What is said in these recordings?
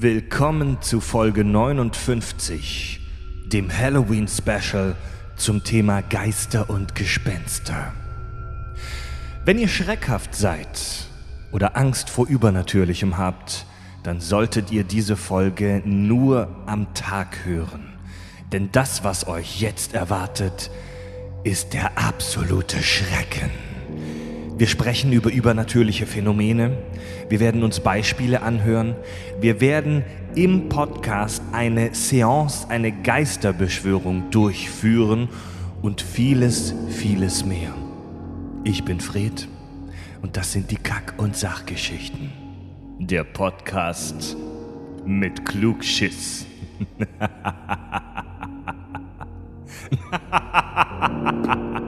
Willkommen zu Folge 59, dem Halloween-Special zum Thema Geister und Gespenster. Wenn ihr schreckhaft seid oder Angst vor Übernatürlichem habt, dann solltet ihr diese Folge nur am Tag hören. Denn das, was euch jetzt erwartet, ist der absolute Schrecken. Wir sprechen über übernatürliche Phänomene. Wir werden uns Beispiele anhören. Wir werden im Podcast eine Seance, eine Geisterbeschwörung durchführen und vieles, vieles mehr. Ich bin Fred und das sind die Kack- und Sachgeschichten. Der Podcast mit Klugschiss.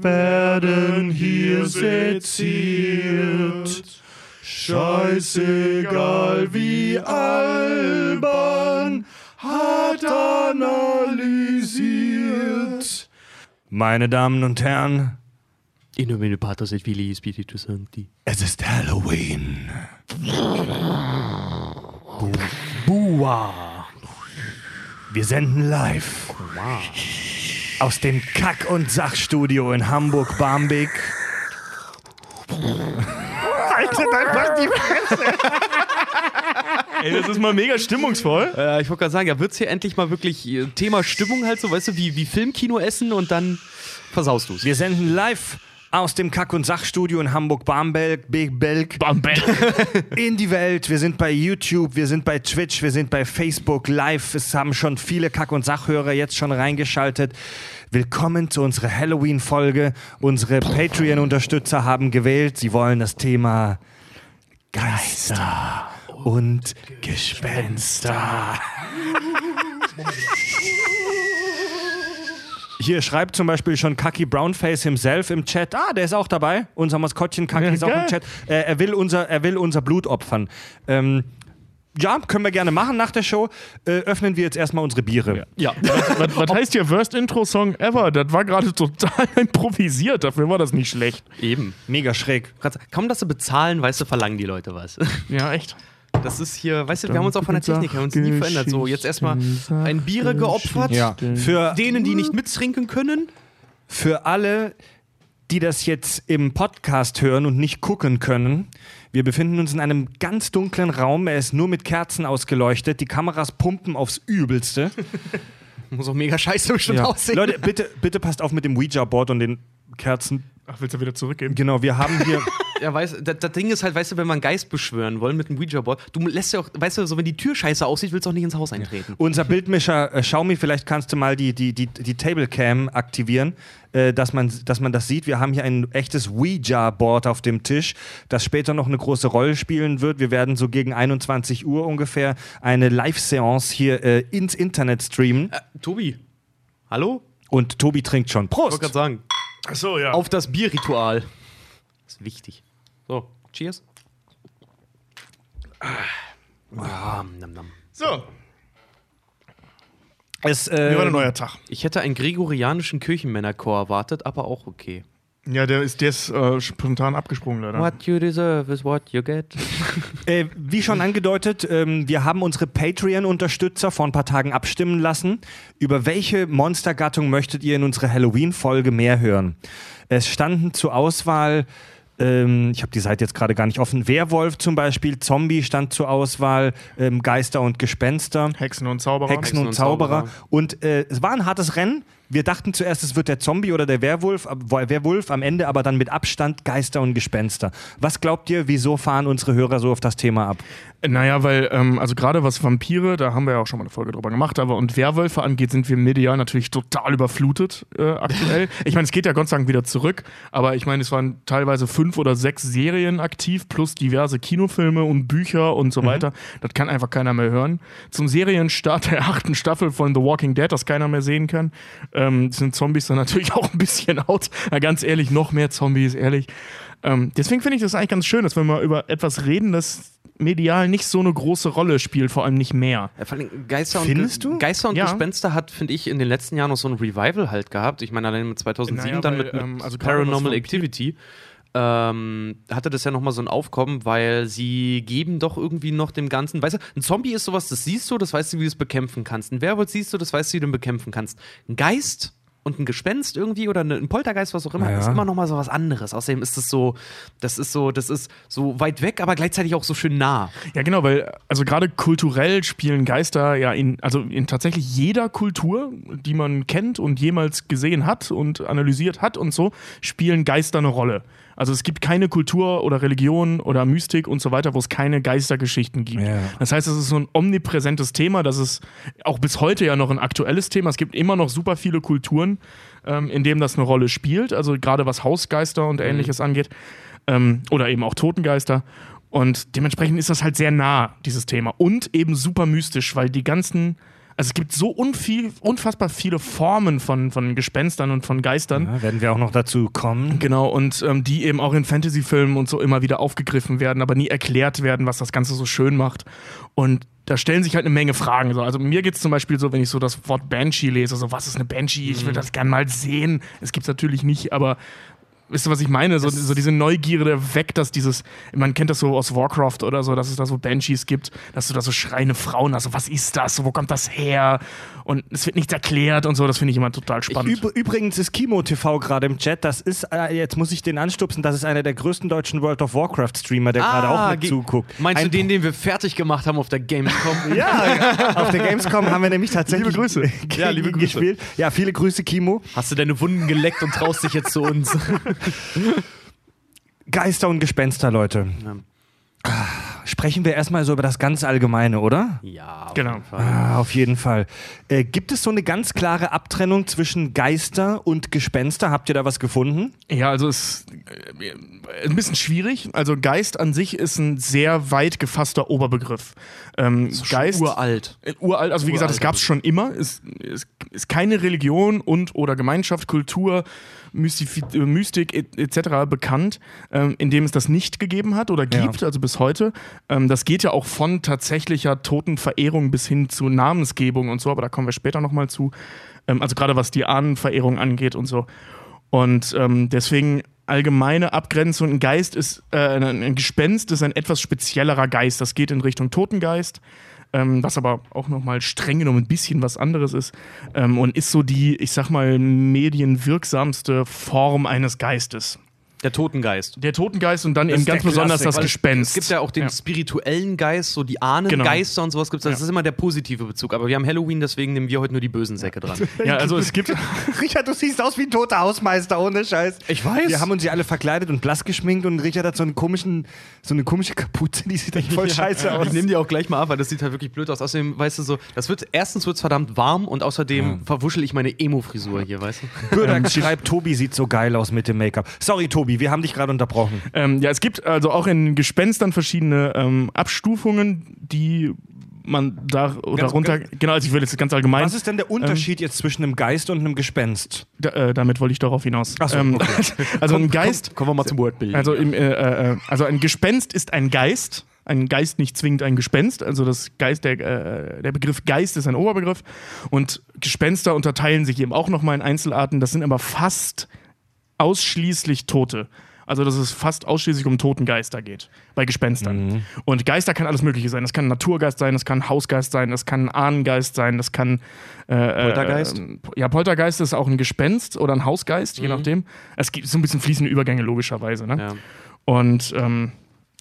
werden hier seziert. Scheißegal wie albern, hat analysiert. Meine Damen und Herren, In nomine Patris et Filii Spiritus Sancti. es ist Halloween. Bua. Wir senden live aus dem Kack- und Sachstudio in Hamburg-Barmbek. Haltet einfach die Fresse. Ey, das ist mal mega stimmungsvoll. Äh, ich wollte gerade sagen, ja, wird's hier endlich mal wirklich äh, Thema Stimmung halt so, weißt du, wie, wie Filmkino essen und dann versaust du's. Wir senden live aus dem Kack- und Sachstudio in Hamburg-Barmbek, Big Belk, in die Welt. Wir sind bei YouTube, wir sind bei Twitch, wir sind bei Facebook live. Es haben schon viele Kack- und Sachhörer jetzt schon reingeschaltet. Willkommen zu unserer Halloween-Folge. Unsere Patreon-Unterstützer haben gewählt. Sie wollen das Thema Geister und Gespenster. Hier schreibt zum Beispiel schon Kaki Brownface himself im Chat. Ah, der ist auch dabei. Unser Maskottchen Kaki Ja, ist auch im geil. Chat. Äh, er, will unser, er will unser Blut opfern. Ähm, ja, können wir gerne machen nach der Show. Äh, öffnen wir jetzt erstmal unsere Biere. Ja. Was, was heißt hier Worst Intro-Song ever? Das war gerade total improvisiert. Dafür war das nicht schlecht. Eben. Mega schräg. Kaum, dass sie bezahlen, weißt du, verlangen die Leute was. Ja, echt. Das ist hier, weißt du, wir haben uns auch von der Technik her uns nie verändert. So, jetzt erstmal ein Biere geopfert. Ja. Für, Denen, die nicht mittrinken können. für alle, die das jetzt im Podcast hören und nicht gucken können, wir befinden uns in einem ganz dunklen Raum. Er ist nur mit Kerzen ausgeleuchtet. Die Kameras pumpen aufs Übelste. Muss auch mega scheiße bestimmt aussehen. Leute, bitte, bitte passt auf mit dem Ouija-Board und den Kerzen. Ach, willst du wieder zurückgeben? Genau, wir haben hier. Ja, weißt, das, das Ding ist halt, weißt du, wenn man einen Geist beschwören wollen mit einem Ouija-Board, du lässt ja auch, weißt du, so wenn die Tür scheiße aussieht, willst du auch nicht ins Haus eintreten. Unser Bildmischer äh, Xiaomi, vielleicht kannst du mal die, die, die, die Tablecam aktivieren, äh, dass, man, dass man das sieht. Wir haben hier ein echtes Ouija-Board auf dem Tisch, das später noch eine große Rolle spielen wird. Wir werden so gegen 21 Uhr ungefähr eine Live-Seance hier äh, ins Internet streamen. Äh, Tobi, hallo? Und Tobi trinkt schon. Ich wollte Prost! gerade sagen, Ach so, ja. auf das Bierritual. Das ist wichtig. So, cheers. Ah, nam, nam. So, Es, wie war äh, der neuer Tag? Ich hätte einen gregorianischen Kirchenmännerchor erwartet, aber auch okay. Ja, der ist, der ist äh, spontan abgesprungen, leider. What you deserve is what you get. Äh, wie schon angedeutet, ähm, wir haben unsere Patreon-Unterstützer vor ein paar Tagen abstimmen lassen. Über welche Monstergattung möchtet ihr in unserer Halloween-Folge mehr hören? Es standen zur Auswahl, ähm, ich habe die Seite jetzt gerade gar nicht offen, Werwolf zum Beispiel, Zombie stand zur Auswahl, ähm, Geister und Gespenster. Hexen und Zauberer. Hexen und, und Zauberer. Zauberer. Und äh, es war ein hartes Rennen. Wir dachten zuerst, es wird der Zombie oder der Werwolf, Werwolf, am Ende aber dann mit Abstand Geister und Gespenster. Was glaubt ihr, wieso fahren unsere Hörer so auf das Thema ab? Naja, weil, ähm, also gerade was Vampire, da haben wir ja auch schon mal eine Folge drüber gemacht, aber und Werwölfe angeht, sind wir medial natürlich total überflutet äh, aktuell. ich meine, es geht ja Gott sei Dank wieder zurück, aber ich meine, es waren teilweise fünf oder sechs Serien aktiv, plus diverse Kinofilme und Bücher und so weiter. Das kann einfach keiner mehr hören. Zum Serienstart der achten Staffel von The Walking Dead, das keiner mehr sehen kann, ähm, sind Zombies dann natürlich auch ein bisschen out. Na, ganz ehrlich, noch mehr Zombies, ehrlich. Ähm, deswegen finde ich das eigentlich ganz schön, dass wir mal über etwas reden, das medial nicht so eine große Rolle spielt, vor allem nicht mehr. Ja, vor allem Geister und, Findest du? Geister und Ja. Gespenster hat, finde ich, in den letzten Jahren noch so ein Revival halt gehabt. Ich meine, allein mit 2007 Naja, dann weil, mit, mit ähm, also Paranormal Activity ähm, hatte das ja nochmal so ein Aufkommen, weil sie geben doch irgendwie noch dem Ganzen, weißt du, ein Zombie ist sowas, das siehst du, das weißt du, wie du es bekämpfen kannst. Ein Werwolf siehst du, das weißt du, wie du ihn bekämpfen kannst. Ein Geist und ein Gespenst irgendwie oder ein Poltergeist, was auch immer, Ja. ist immer noch mal so was anderes. Außerdem ist es so, das ist so, das ist so weit weg, aber gleichzeitig auch so schön nah. Ja, genau, weil also gerade kulturell spielen Geister ja in, also in tatsächlich jeder Kultur, die man kennt und jemals gesehen hat und analysiert hat und so, spielen Geister eine Rolle. Also es gibt keine Kultur oder Religion oder Mystik und so weiter, wo es keine Geistergeschichten gibt. Ja. Das heißt, es ist so ein omnipräsentes Thema, das ist auch bis heute ja noch ein aktuelles Thema. Es gibt immer noch super viele Kulturen, ähm, in denen das eine Rolle spielt. Also gerade was Hausgeister und ähnliches angeht. Ähm, oder eben auch Totengeister. Und dementsprechend ist das halt sehr nah, dieses Thema. Und eben super mystisch, weil die ganzen. Also es gibt so unviel, unfassbar viele Formen von, von Gespenstern und von Geistern. Ja, werden wir auch noch dazu kommen. Genau, und ähm, die eben auch in Fantasy-Filmen und so immer wieder aufgegriffen werden, aber nie erklärt werden, was das Ganze so schön macht. Und da stellen sich halt eine Menge Fragen. So. Also mir geht es zum Beispiel so, wenn ich so das Wort Banshee lese, so was ist eine Banshee? Ich will das gern mal sehen. Es gibt es natürlich nicht, aber wisst ihr, was ich meine? So, so diese Neugierde weg, dass dieses, man kennt das so aus Warcraft oder so, dass es da so Banshees gibt, dass du da so schreiende Frauen hast, so was ist das, wo kommt das her? Und es wird nichts erklärt und so, das finde ich immer total spannend. Üb übrigens ist Kimo TV gerade im Chat. Das ist, äh, jetzt muss ich den anstupsen, das ist einer der größten deutschen World of Warcraft Streamer, der gerade auch mit ge- zuguckt. Ah, Meinst Ein du den, den wir fertig gemacht haben auf der Gamescom? Ja, auf der Gamescom haben wir nämlich tatsächlich Liebe Grüße. Ja, liebe Grüße. gespielt. Ja, viele Grüße, Kimo. Hast du deine Wunden geleckt und traust dich jetzt zu uns? Geister und Gespenster, Leute. Ja. Sprechen wir erstmal so über das ganz Allgemeine, oder? ja, auf Genau. jeden Fall. Ah, auf jeden Fall. Äh, gibt es so eine ganz klare Abtrennung zwischen Geister und Gespenster? Habt ihr da was gefunden? Ja, also es ist äh, ein bisschen schwierig. Also Geist an sich ist ein sehr weit gefasster Oberbegriff. Ähm, Geist uralt. Äh, uralt, also wie gesagt, es Uralt, gab es schon immer. Es ist, ist keine Religion und oder Gemeinschaft, Kultur, Äh, Mystik et- etc. bekannt, ähm, in dem es das nicht gegeben hat oder Ja. gibt, also bis heute. Ähm, das geht ja auch von tatsächlicher Totenverehrung bis hin zu Namensgebung und so, aber da kommen wir später nochmal zu. Ähm, also gerade was die Ahnenverehrung angeht und so. Und ähm, deswegen allgemeine Abgrenzung. Ein Geist ist, äh, ein Gespenst ist ein etwas speziellerer Geist. Das geht in Richtung Totengeist, ähm, was aber auch nochmal streng genommen ein bisschen was anderes ist. Ähm, und ist so die, ich sag mal, medienwirksamste Form eines Geistes. Der Totengeist. Der Totengeist und dann Das eben ganz der besonders das. Gespenst. Es gibt ja auch den Ja. spirituellen Geist, so die Ahnengeister und sowas gibt es. Das Ja. ist immer der positive Bezug. Aber wir haben Halloween, deswegen nehmen wir heute nur die bösen Säcke dran. Ja, also es gibt. Richard, du siehst aus wie ein toter Hausmeister, ohne Scheiß. Ich weiß. Wir haben uns ja alle verkleidet und blass geschminkt und Richard hat so, einen komischen, so eine komische Kapuze, die sieht echt voll scheiße aus. Ich nehme die auch gleich mal ab, weil das sieht halt wirklich blöd aus. Außerdem, weißt du so, das wird, erstens wird es verdammt warm und außerdem verwuschel ich meine Emo-Frisur hier, weißt du? Bürdak schreibt, Tobi sieht so geil aus mit dem Make-up. Sorry, Tobi, wir haben dich gerade unterbrochen. Ähm, ja, es gibt also auch in Gespenstern verschiedene ähm, Abstufungen, die man da Ganz- runter. Genau, also ich will jetzt ganz allgemein. Was ist denn der Unterschied jetzt zwischen einem Geist und einem Gespenst? Da, äh, damit wollte ich darauf hinaus. Ach so, ähm, okay. also ein Geist, Kommen wir mal zum Wordbild. also, im, äh, äh, also ein Gespenst ist ein Geist. Ein Geist nicht zwingend ein Gespenst. Also das Geist, der, äh, der Begriff Geist ist ein Oberbegriff. Und Gespenster unterteilen sich eben auch nochmal in Einzelarten. Das sind aber fast ausschließlich Tote. Also, dass es fast ausschließlich um Totengeister geht bei Gespenstern. Und Geister kann alles Mögliche sein. Das kann ein Naturgeist sein, das kann ein Hausgeist sein, das kann ein Ahnengeist sein, das kann. Äh, Poltergeist? Äh, ja, Poltergeist ist auch ein Gespenst oder ein Hausgeist, je nachdem. Es gibt so ein bisschen fließende Übergänge, logischerweise. Ne? ja. Und ähm,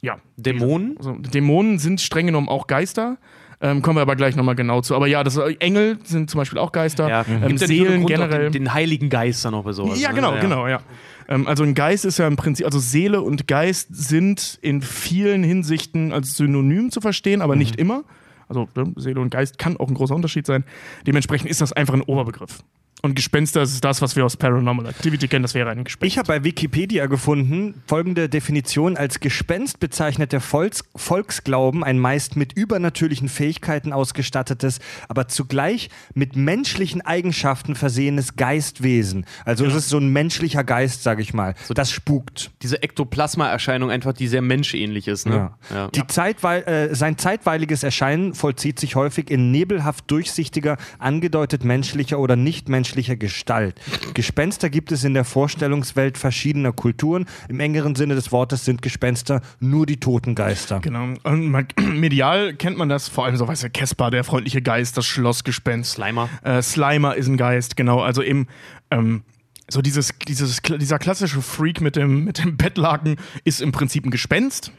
ja. Dämonen? Also, Dämonen sind streng genommen auch Geister. Ähm, kommen wir aber gleich nochmal genau zu. Aber ja, das, äh, Engel sind zum Beispiel auch Geister. Ja. Ähm, Gibt ja Seelen auch generell. Den, den heiligen Geist dann noch bei sowas. Ja, ne? genau, genau, ja. Ähm, also ein Geist ist ja im Prinzip, also Seele und Geist sind in vielen Hinsichten als Synonym zu verstehen, aber nicht immer. Also ne, Seele und Geist kann auch ein großer Unterschied sein. Dementsprechend ist das einfach ein Oberbegriff. Und Gespenster ist das, was wir aus Paranormal Activity kennen, das wäre ein Gespenst. Ich habe bei Wikipedia gefunden, folgende Definition als Gespenst bezeichnet der Volks Volksglauben ein meist mit übernatürlichen Fähigkeiten ausgestattetes, aber zugleich mit menschlichen Eigenschaften versehenes Geistwesen. Also es ist so ein menschlicher Geist, sage ich mal. das spukt. Diese Ektoplasma-Erscheinung einfach, die sehr menschähnlich ist. Ne? Ja. Die Zeitweil äh, sein zeitweiliges Erscheinen vollzieht sich häufig in nebelhaft durchsichtiger, angedeutet menschlicher oder nicht menschlicher Gestalt. Gespenster gibt es in der Vorstellungswelt verschiedener Kulturen. Im engeren Sinne des Wortes sind Gespenster nur die toten Geister. Genau. Und man, medial kennt man das, vor allem so, weißt du, Caspar, der freundliche Geist, das Schlossgespenst. Slimer. Äh, Slimer ist ein Geist, genau. Also eben, ähm, so dieses, dieses, dieser klassische Freak mit dem, mit dem Bettlaken ist im Prinzip ein Gespenst.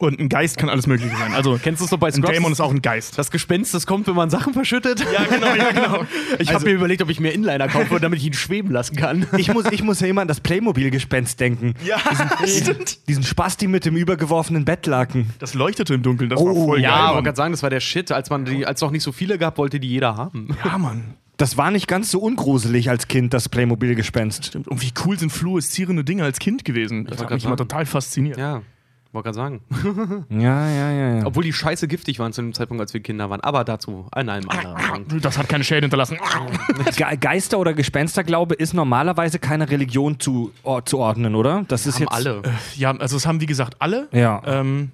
Und ein Geist kann alles Mögliche sein. Also, Kennst du es doch bei ein Scrubs? Dämon ist auch ein Geist. Das Gespenst, das kommt, wenn man Sachen verschüttet. Ja, genau, ja, genau. Ich habe mir überlegt, ob ich mir Inliner kaufe, damit ich ihn schweben lassen kann. Ich muss, ich muss ja immer an das Playmobil-Gespenst denken. Ja, stimmt. Diesen Spasti mit dem übergeworfenen Bettlaken. Das leuchtete im Dunkeln, das war Oh, voll Ja, geil. ich Mann. wollte gerade sagen, das war der Shit. Als man die, als noch nicht so viele gab, wollte die jeder haben. Ja, Mann. Das war nicht ganz so ungruselig als Kind, das Playmobil-Gespenst. Stimmt. Und wie cool sind fluoreszierende Dinge als Kind gewesen? Das wollte hat mich immer total fasziniert. Ja, wollte gerade sagen. Ja, ja, ja, ja. Obwohl die scheiße giftig waren zu dem Zeitpunkt, als wir Kinder waren. Aber dazu an einem anderen. Das hat keine Schäden hinterlassen. Ge Geister- oder Gespensterglaube ist normalerweise keine Religion zu, or, zu ordnen, oder? Das ist Haben jetzt alle. Ja, also es haben wie gesagt alle. Ja. Ähm,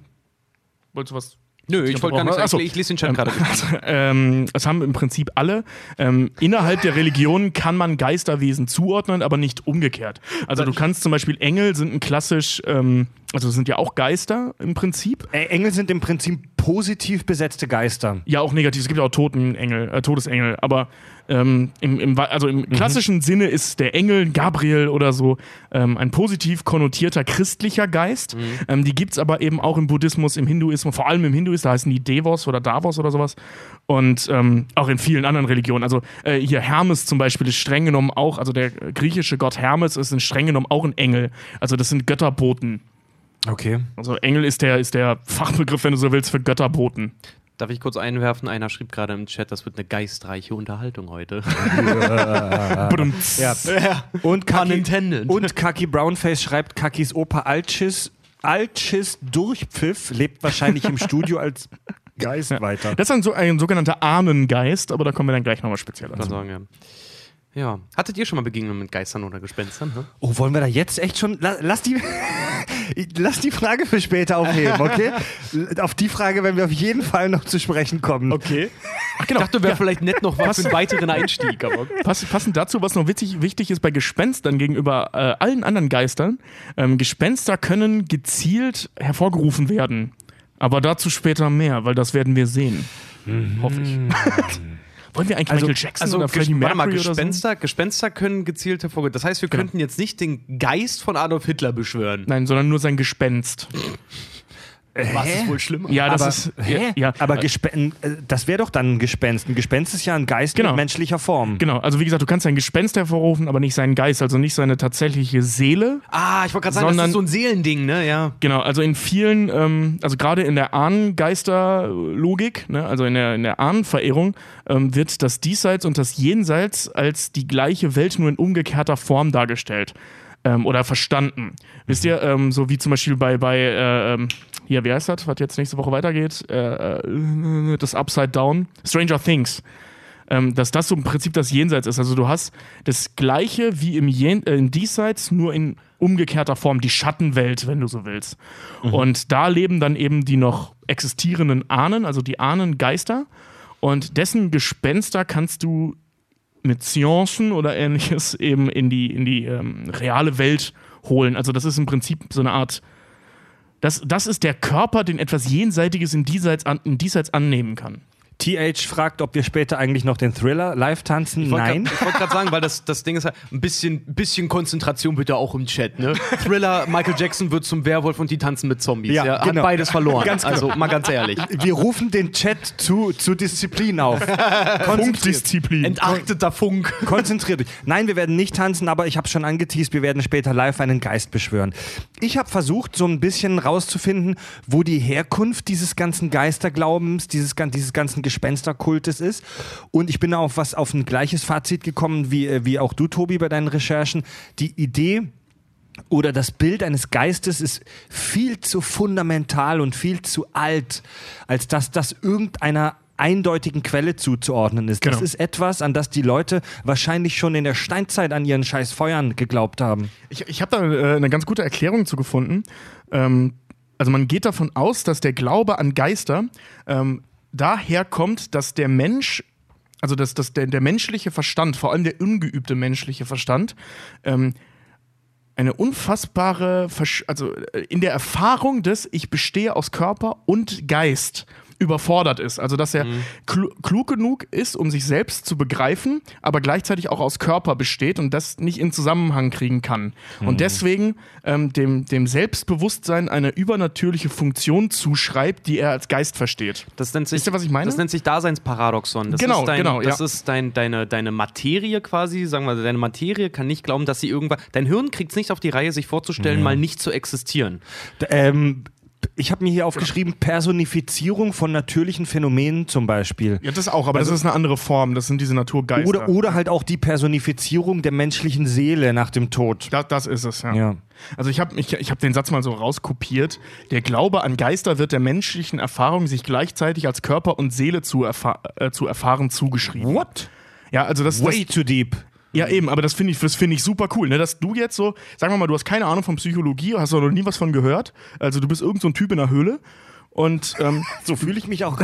wolltest du was? Nö, ich wollte gar nicht sagen. Ich lese den Chat gerade. ähm, es haben im Prinzip alle. Ähm, innerhalb der Religion kann man Geisterwesen zuordnen, aber nicht umgekehrt. Also du kannst zum Beispiel Engel sind ein klassisch, ähm, also sind ja auch Geister im Prinzip. Ä- Engel sind im Prinzip positiv besetzte Geister. Ja, auch negativ. Es gibt ja auch Totenengel, äh, Todesengel. Aber ähm, im, im, also im klassischen Sinne ist der Engel, Gabriel oder so, ähm, ein positiv konnotierter christlicher Geist. Ähm, die gibt es aber eben auch im Buddhismus, im Hinduismus, vor allem im Hinduismus, da heißen die Devos oder Davos oder sowas. Und ähm, auch in vielen anderen Religionen. Also äh, hier Hermes zum Beispiel ist streng genommen auch, also der griechische Gott Hermes ist streng genommen auch ein Engel. Also das sind Götterboten. Okay. Also Engel ist der, ist der Fachbegriff, wenn du so willst, für Götterboten. Darf ich kurz einwerfen? Einer schrieb gerade im Chat, das wird eine geistreiche Unterhaltung heute. Badumts. Ja. Und Kaki, und Kaki Brownface schreibt, Kakis Opa Altschiss, Altschiss Durchpfiff lebt wahrscheinlich im Studio als Geist weiter. Das ist ein, so, ein sogenannter Ahnengeist, aber da kommen wir dann gleich nochmal speziell Kann dazu. sagen, ja. Ja. Hattet ihr schon mal Begegnungen mit Geistern oder Gespenstern? Hä? Oh, wollen wir da jetzt echt schon. La- Lass die, lass die Frage für später aufheben, okay? auf die Frage werden wir auf jeden Fall noch zu sprechen kommen. Okay. Ach Ich genau. dachte, wäre vielleicht nett noch was für einen weiteren Einstieg. Aber Pass, passend dazu, was noch witzig, wichtig ist bei Gespenstern gegenüber äh, allen anderen Geistern, ähm, Gespenster können gezielt hervorgerufen werden. Aber dazu später mehr, weil das werden wir sehen. Hoffe ich. Wollen wir eigentlich Also- Michael Jackson also, oder Freddie warte mal, Mercury oder so? Gespenster, Gespenster können gezielt hervorgehen. Das heißt, wir Genau. könnten jetzt nicht den Geist von Adolf Hitler beschwören. Nein, sondern nur sein Gespenst. Was ist wohl schlimmer? Ja, das aber, ist. hä? Ja, aber äh, Gespen äh, das wäre doch dann ein Gespenst. Ein Gespenst ist ja ein Geist Genau. mit menschlicher Form. Genau, also wie gesagt, du kannst sein Gespenst hervorrufen, aber nicht seinen Geist, also nicht seine tatsächliche Seele. Ah, ich wollte gerade sagen, das ist so ein Seelending, ne? Ja. Genau, also in vielen, ähm, also gerade in der Ahnengeisterlogik, ne, also in der, in der Ahnenverehrung, ähm, wird das Diesseits und das Jenseits als die gleiche Welt nur in umgekehrter Form dargestellt ähm, oder verstanden. Wisst ihr, ähm, so wie zum Beispiel bei, bei äh, ähm, hier, wie heißt das, was jetzt nächste Woche weitergeht? Äh, äh, das Upside Down, Stranger Things. Ähm, dass das so im Prinzip das Jenseits ist. Also du hast das Gleiche wie im, Jen äh, im Diesseits, nur in umgekehrter Form, die Schattenwelt, wenn du so willst. Und da leben dann eben die noch existierenden Ahnen, also die Ahnengeister. Und dessen Gespenster kannst du mit Seancen oder ähnliches eben in die, in die ähm, reale Welt holen. Also das ist im Prinzip so eine Art, das, das ist der Körper, den etwas Jenseitiges im Diesseits, an, im Diesseits annehmen kann. TH fragt, ob wir später eigentlich noch den Thriller live tanzen. Ich Nein. grad- Ich wollte gerade sagen, weil das, das Ding ist halt, ein bisschen, bisschen Konzentration bitte auch im Chat, ne? Thriller, Michael Jackson wird zum Werwolf und die tanzen mit Zombies. Ja, Ja, genau. Hat beides verloren. Ganz genau. Also mal ganz ehrlich. Wir rufen den Chat zu, zu Disziplin auf. Konzentriert, Punktdisziplin. Entachteter Funk. konzentriert euch. Nein, wir werden nicht tanzen, aber ich habe schon angeteased, wir werden später live einen Geist beschwören. Ich habe versucht, so ein bisschen rauszufinden, wo die Herkunft dieses ganzen Geisterglaubens, dieses, dieses ganzen Gespensterkultes ist. Und ich bin auf was auf ein gleiches Fazit gekommen, wie, äh, wie auch du, Tobi, bei deinen Recherchen. Die Idee, oder das Bild eines Geistes ist viel zu fundamental und viel zu alt, als dass das irgendeiner eindeutigen Quelle zuzuordnen ist. Das Genau. ist etwas, an das die Leute wahrscheinlich schon in der Steinzeit an ihren scheiß Feuern geglaubt haben. Ich, ich habe da äh, eine ganz gute Erklärung zu gefunden. Ähm, also man geht davon aus, dass der Glaube an Geister ähm, daher kommt, dass der Mensch, also dass, dass der, der menschliche Verstand, vor allem der ungeübte menschliche Verstand, ähm, eine unfassbare, Versch also äh, in der Erfahrung des Ich bestehe aus Körper und Geist überfordert ist. Also dass er klu klug genug ist, um sich selbst zu begreifen, aber gleichzeitig auch aus Körper besteht und das nicht in Zusammenhang kriegen kann. Und deswegen ähm, dem, dem Selbstbewusstsein eine übernatürliche Funktion zuschreibt, die er als Geist versteht. Das nennt sich, Wisst ihr, was ich meine? Das nennt sich Daseinsparadoxon. Das Genau, ist dein, genau, Das ja. ist dein, deine, deine Materie quasi, sagen wir, deine Materie kann nicht glauben, dass sie irgendwann. Dein Hirn kriegt es nicht auf die Reihe, sich vorzustellen, mal nicht zu existieren. D- Ähm, ich habe mir hier aufgeschrieben, Personifizierung von natürlichen Phänomenen zum Beispiel. Ja, das auch, aber das ist eine andere Form. Das sind diese Naturgeister. Oder, oder halt auch die Personifizierung der menschlichen Seele nach dem Tod. Das, das ist es, ja. Ja. Also ich habe ich, ich hab den Satz mal so rauskopiert. Der Glaube an Geister wird der menschlichen Erfahrung sich gleichzeitig als Körper und Seele zu, erfa äh, zu erfahren zugeschrieben. What? Ja, also das, das Way too deep. Ja eben, aber das finde ich, das finde ich super cool, ne? dass du jetzt so, sagen wir mal, du hast keine Ahnung von Psychologie, hast noch nie was von gehört. Also du bist irgend so ein Typ in der Höhle. Und, ähm, So fühle ich mich auch.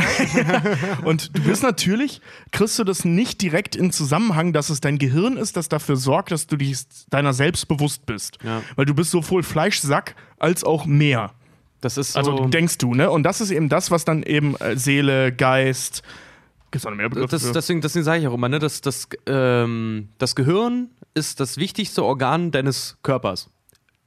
und du bist natürlich, kriegst du das nicht direkt in Zusammenhang, dass es dein Gehirn ist, das dafür sorgt, dass du dich deiner selbst bewusst bist. Ja. Weil du bist sowohl Fleischsack als auch mehr. Das ist so. Also denkst du, ne? Und das ist eben das, was dann eben äh, Seele, Geist. Gibt's noch mehr Begriffe? das, deswegen deswegen sage ich auch immer, ne, das, das, ähm, das Gehirn ist das wichtigste Organ deines Körpers.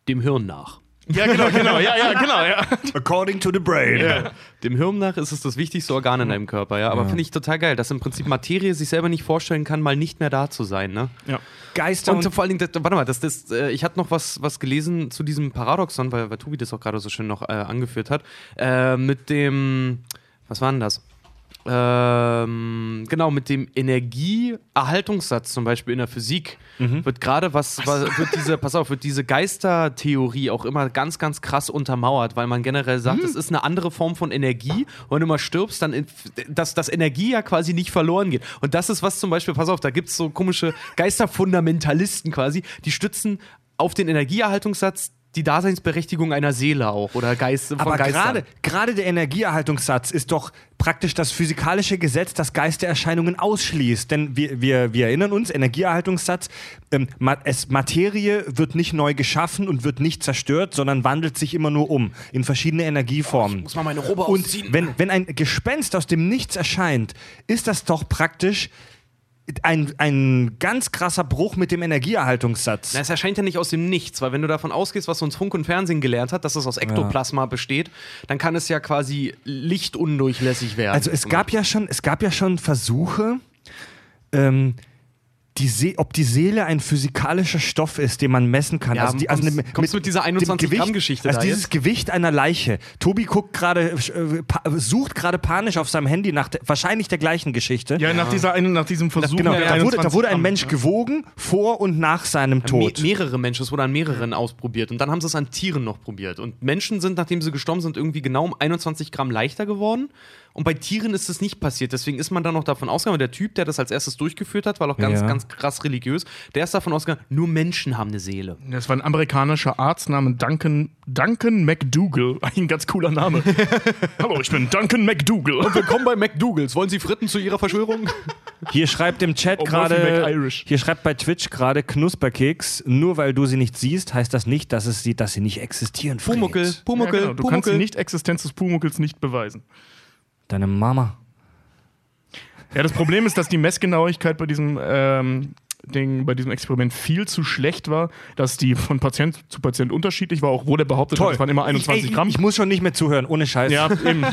Dem Hirn nach. ja, genau, genau, ja, ja, genau, ja. According to the brain. Dem Hirn nach ist es das wichtigste Organ in deinem Körper, ja. Aber finde ich total geil, dass im Prinzip Materie sich selber nicht vorstellen kann, mal nicht mehr da zu sein, ne? ja. Geister Und und, vor allen Dingen, das, warte mal, das, das, äh, ich hatte noch was, was gelesen zu diesem Paradoxon, weil, weil Tobi das auch gerade so schön noch äh, angeführt hat. Äh, mit dem, was war denn das? Ähm, genau, mit dem Energieerhaltungssatz zum Beispiel in der Physik wird gerade was, was wird diese, pass auf, wird diese Geistertheorie auch immer ganz, ganz krass untermauert, weil man generell sagt, es ist eine andere Form von Energie und wenn du mal stirbst, dann, in- dass das Energie ja quasi nicht verloren geht. Und das ist was zum Beispiel, pass auf, da gibt es so komische Geisterfundamentalisten quasi, die stützen auf den Energieerhaltungssatz die Daseinsberechtigung einer Seele auch oder Geist von aber Geistern. gerade, gerade der Energieerhaltungssatz ist doch praktisch das physikalische Gesetz, das Geistererscheinungen ausschließt. Denn wir, wir, wir erinnern uns, Energieerhaltungssatz, ähm, Ma es, Materie wird nicht neu geschaffen und wird nicht zerstört, sondern wandelt sich immer nur um in verschiedene Energieformen. muss mal meine Robe und ausziehen. wenn, wenn ein Gespenst aus dem Nichts erscheint, ist das doch praktisch ein, ein ganz krasser Bruch mit dem Energieerhaltungssatz. Na, es erscheint ja nicht aus dem Nichts, weil wenn du davon ausgehst, was uns Funk und Fernsehen gelernt hat, dass es aus Ektoplasma besteht, dann kann es ja quasi lichtundurchlässig werden. Also es gab ja schon, es gab ja schon Versuche, ähm, die See ob die Seele ein physikalischer Stoff ist, den man messen kann. Ja, also die, kommst- also kommst du mit dieser dem 21 Gewicht- Gramm Geschichte Also da dieses jetzt? Gewicht einer Leiche. Tobi guckt gerade, äh, sucht gerade panisch auf seinem Handy nach der, wahrscheinlich der gleichen Geschichte. Ja, nach, dieser, einen- nach diesem Versuch. Genau, mit da, wurde, da 21 wurde ein Gramm, Mensch ja. gewogen vor und nach seinem Me Tod. mehrere Menschen, es wurde an mehreren ausprobiert und dann haben sie es an Tieren noch probiert. Und Menschen sind, nachdem sie gestorben sind, irgendwie genau um 21 Gramm leichter geworden. Und bei Tieren ist es nicht passiert. Deswegen ist man dann noch davon ausgegangen, der Typ, der das als erstes durchgeführt hat, war auch ganz, Ja. ganz krass religiös, der ist davon ausgegangen, nur Menschen haben eine Seele. Das war ein amerikanischer Arzt namens Duncan, Duncan McDougall. Eigentlich ein ganz cooler Name. Hallo, ich bin Duncan McDougall. Willkommen bei McDougalls. Wollen Sie Fritten zu Ihrer Verschwörung? Hier schreibt im Chat Oh, gerade, McIrish. hier schreibt bei Twitch gerade Knusperkeks, nur weil du sie nicht siehst, heißt das nicht, dass, es sie, dass sie nicht existieren. Fred. Pumuckel, Ja, Pumuckel, genau. Du kannst die Pumuckel. Nicht-Existenz des Pumuckels nicht beweisen. Deine Mama. Ja, das Problem ist, dass die Messgenauigkeit bei diesem ähm, Ding, bei diesem Experiment viel zu schlecht war, dass die von Patient zu Patient unterschiedlich war. Auch wurde behauptet, es waren immer 21 ich, ey, Gramm. Ich muss schon nicht mehr zuhören, ohne Scheiß. ja, eben.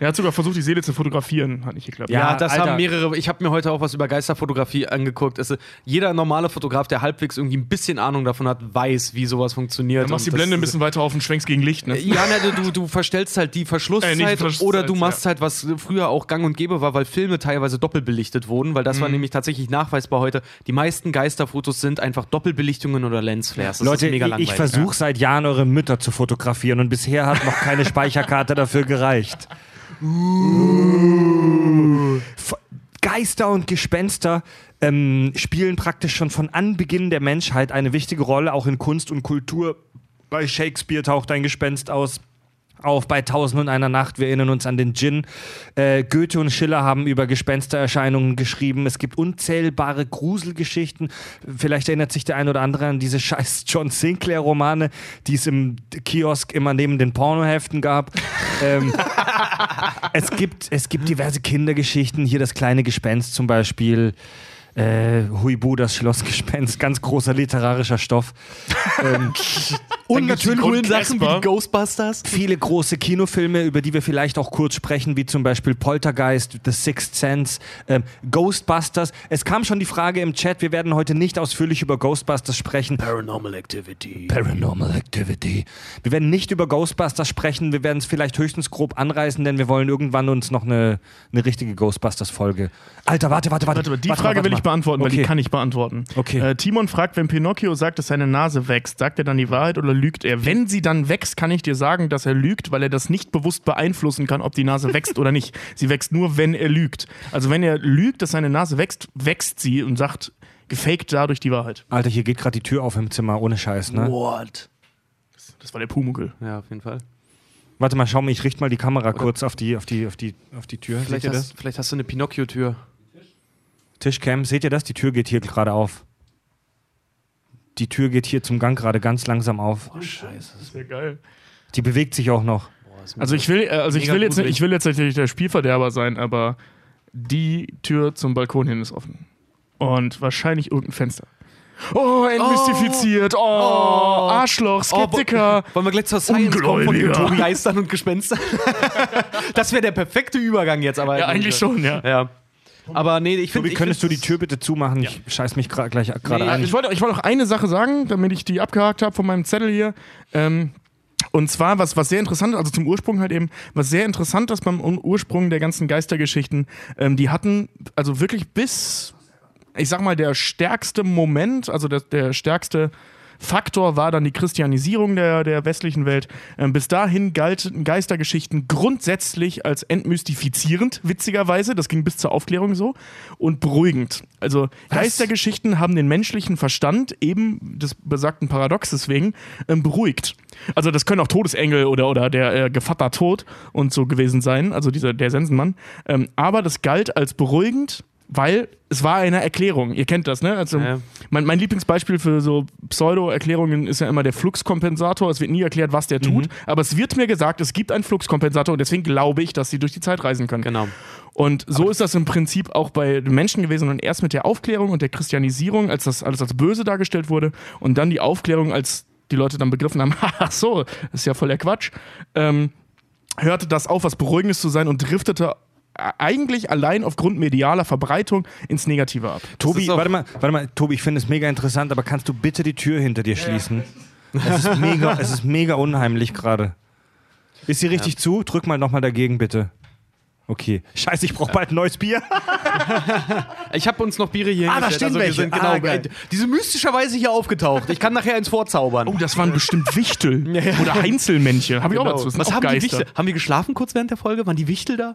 er hat sogar versucht, die Seele zu fotografieren, hat nicht geklappt. Ja, Ja, das Alter. haben mehrere. Ich habe mir heute auch was über Geisterfotografie angeguckt. Es, jeder normale Fotograf, der halbwegs irgendwie ein bisschen Ahnung davon hat, weiß, wie sowas funktioniert. Dann machst die Blende ein bisschen weiter auf und schwenkst gegen Licht. Ne? Ja, ne, du, du verstellst halt die Verschlusszeit Äh, nicht die Verschlusszeit, oder du machst ja. halt, was früher auch gang und gäbe war, weil Filme teilweise doppelbelichtet wurden, weil Mhm. das war nämlich tatsächlich nachweisbar heute. Die meisten Geisterfotos sind einfach Doppelbelichtungen oder Lensflares. Das Leute, ist mega ich, langweilig. ich versuche seit Jahren eure Mütter zu fotografieren und bisher hat noch keine Speicherkarte dafür gereicht. Geister und Gespenster ähm, spielen praktisch schon von Anbeginn der Menschheit eine wichtige Rolle, auch in Kunst und Kultur. Bei Shakespeare taucht ein Gespenst aus. Auf bei Tausend und einer Nacht, wir erinnern uns an den Djinn. Äh, Goethe und Schiller haben über Gespenstererscheinungen geschrieben. Es gibt unzählbare Gruselgeschichten. Vielleicht erinnert sich der ein oder andere an diese scheiß John Sinclair-Romane, die es im Kiosk immer neben den Pornoheften gab. ähm, es, gibt, es gibt diverse Kindergeschichten. Hier das kleine Gespenst zum Beispiel. Äh, Huibu, das Schlossgespenst, ganz großer literarischer Stoff. ähm, und natürlich coolen Sachen wie die Ghostbusters. viele große Kinofilme, über die wir vielleicht auch kurz sprechen, wie zum Beispiel Poltergeist, The Sixth Sense, ähm, Ghostbusters. Es kam schon die Frage im Chat, wir werden heute nicht ausführlich über Ghostbusters sprechen. Paranormal Activity. Paranormal Activity. Wir werden nicht über Ghostbusters sprechen, wir werden es vielleicht höchstens grob anreißen, denn wir wollen irgendwann uns noch eine, eine richtige Ghostbusters-Folge. Alter, warte, warte, warte. Warte, mal, die warte, Frage warte will mal. ich beantworten, weil Okay. die kann ich beantworten. Okay. Äh, Timon fragt, wenn Pinocchio sagt, dass seine Nase wächst, sagt er dann die Wahrheit oder lügt er? Wenn sie dann wächst, kann ich dir sagen, dass er lügt, weil er das nicht bewusst beeinflussen kann, ob die Nase wächst oder nicht. Sie wächst nur, wenn er lügt. Also wenn er lügt, dass seine Nase wächst, wächst sie und sagt gefaked dadurch die Wahrheit. Alter, hier geht gerade die Tür auf im Zimmer, ohne Scheiß, ne? What? Das war der Pumuckel. Ja, auf jeden Fall. Warte mal, schau mal, ich richte mal die Kamera kurz auf die, auf die, auf die, auf die Tür. Vielleicht hast, das? vielleicht hast du eine Pinocchio-Tür. Tischcam, seht ihr das? Die Tür geht hier gerade auf. Die Tür geht hier zum Gang gerade ganz langsam auf. Oh, scheiße. Das wäre geil. Die bewegt sich auch noch. Also ich will, äh, also ich will jetzt, ich will jetzt natürlich der Spielverderber sein, aber die Tür zum Balkon hin ist offen. Und wahrscheinlich irgendein Fenster. Oh, entmystifiziert. Oh, Oh. Arschloch, Skeptiker. Wollen wir gleich zur Science kommen von. Tobi Geistern und Gespenstern? das wäre der perfekte Übergang jetzt, aber. ja, eigentlich schon, ja. Ja. Aber nee, ich finde. Tobi, könntest du die Tür bitte zumachen? Ich scheiß mich gra- gleich gerade Nee, ein. Ich wollte, ich wollte noch eine Sache sagen, damit ich die abgehakt habe von meinem Zettel hier. Ähm, und zwar, was, was sehr interessant ist, also zum Ursprung halt eben, was sehr interessant ist beim Ur- Ursprung der ganzen Geistergeschichten, ähm, die hatten also wirklich bis, ich sag mal, der stärkste Moment, also der, der stärkste Faktor war dann die Christianisierung der, der westlichen Welt. Ähm, bis dahin galten Geistergeschichten grundsätzlich als entmystifizierend, witzigerweise. Das ging bis zur Aufklärung so. Und beruhigend. Also Geistergeschichten haben den menschlichen Verstand eben des besagten Paradoxes wegen ähm, beruhigt. Also das können auch Todesengel oder, oder der äh, Gevatter Tod und so gewesen sein, also dieser, der Sensenmann. Ähm, aber das galt als beruhigend, weil es war eine Erklärung. Ihr kennt das, ne? Also Ja. mein, mein Lieblingsbeispiel für so Pseudo-Erklärungen ist ja immer der Fluxkompensator. Es wird nie erklärt, was der tut, aber es wird mir gesagt, es gibt einen Fluxkompensator und deswegen glaube ich, dass sie durch die Zeit reisen können. Genau. Und so ist das im Prinzip auch bei den Menschen gewesen und erst mit der Aufklärung und der Christianisierung, als das alles als böse dargestellt wurde und dann die Aufklärung, als die Leute dann begriffen haben, ach so, das ist ja voll der Quatsch, ähm, hörte das auf, was Beruhigendes zu sein und driftete eigentlich allein aufgrund medialer Verbreitung ins Negative ab. Tobi, warte mal, warte mal, Tobi, ich finde es mega interessant, aber kannst du bitte die Tür hinter dir schließen? Es ist mega, es ist mega unheimlich gerade. Ist sie richtig zu? Drück mal nochmal dagegen, bitte. Okay. Scheiße, ich brauche bald ein neues Bier. Ich habe uns noch Biere hier Ah, da stehen wir welche. sind genau, Ah, geil. diese mystischerweise hier aufgetaucht. Ich kann nachher eins vorzaubern. Oh, das waren bestimmt Wichtel oder Heinzelmännchen. Habe ich auch Genau. dazu. Das sind Was auch haben die Geister. Wichtel? Haben wir geschlafen kurz während der Folge? Waren die Wichtel da?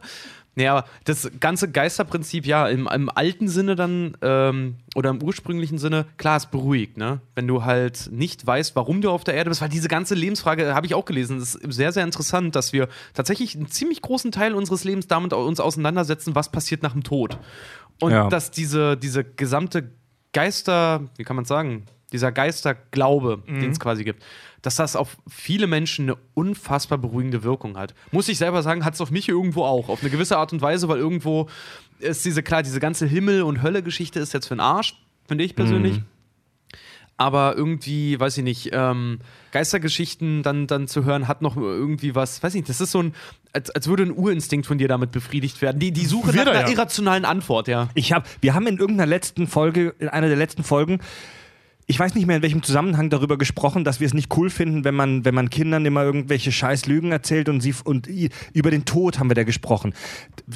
Nee, aber das ganze Geisterprinzip, ja, im, im alten Sinne dann, ähm, oder im ursprünglichen Sinne, klar, ist beruhigt, ne? Wenn du halt nicht weißt, warum du auf der Erde bist, weil diese ganze Lebensfrage, habe ich auch gelesen, ist sehr, sehr interessant, dass wir tatsächlich einen ziemlich großen Teil unseres Lebens damit uns auseinandersetzen, was passiert nach dem Tod. Und Ja. dass diese, diese gesamte Geister, wie kann man sagen, dieser Geisterglaube, den es quasi gibt, dass das auf viele Menschen eine unfassbar beruhigende Wirkung hat. Muss ich selber sagen, hat es auf mich irgendwo auch. Auf eine gewisse Art und Weise, weil irgendwo ist diese, klar, diese ganze Himmel- und Hölle-Geschichte ist jetzt für den Arsch, finde ich persönlich. Aber irgendwie, weiß ich nicht, ähm, Geistergeschichten dann, dann zu hören, hat noch irgendwie was, weiß ich nicht, das ist so ein, als, als würde ein Urinstinkt von dir damit befriedigt werden. Die, die Suche nach Wieder, einer ja. irrationalen Antwort, ja. Ich habe, wir haben in irgendeiner letzten Folge, in einer der letzten Folgen, ich weiß nicht mehr in welchem Zusammenhang darüber gesprochen, dass wir es nicht cool finden, wenn man, wenn man Kindern immer irgendwelche scheiß Lügen erzählt und sie und über den Tod haben wir da gesprochen.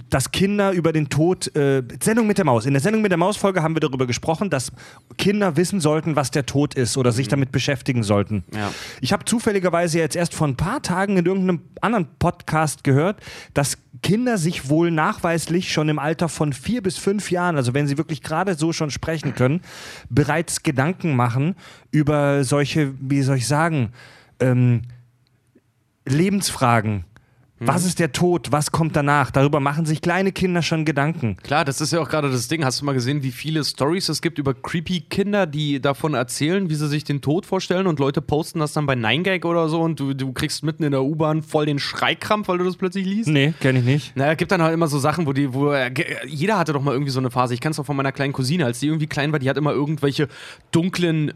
Dass Kinder über den Tod, äh, Sendung mit der Maus. In der Sendung mit der Maus-Folge haben wir darüber gesprochen, dass Kinder wissen sollten, was der Tod ist oder sich damit beschäftigen sollten. Ja. Ich habe zufälligerweise jetzt erst vor ein paar Tagen in irgendeinem anderen Podcast gehört, dass Kinder sich wohl nachweislich schon im Alter von vier bis fünf Jahren, also wenn sie wirklich gerade so schon sprechen können, bereits Gedanken machen über solche, wie soll ich sagen, ähm, Lebensfragen. Was ist der Tod? Was kommt danach? Darüber machen sich kleine Kinder schon Gedanken. Klar, das ist ja auch gerade das Ding. Hast du mal gesehen, wie viele Stories es gibt über creepy Kinder, die davon erzählen, wie sie sich den Tod vorstellen und Leute posten das dann bei 9gag oder so und du, du kriegst mitten in der U-Bahn voll den Schreikrampf, weil du das plötzlich liest? Nee, kenne ich nicht. Naja, gibt dann halt immer so Sachen, wo die, wo äh, jeder hatte doch mal irgendwie so eine Phase. Ich kenne es auch von meiner kleinen Cousine, als die irgendwie klein war, die hat immer irgendwelche dunklen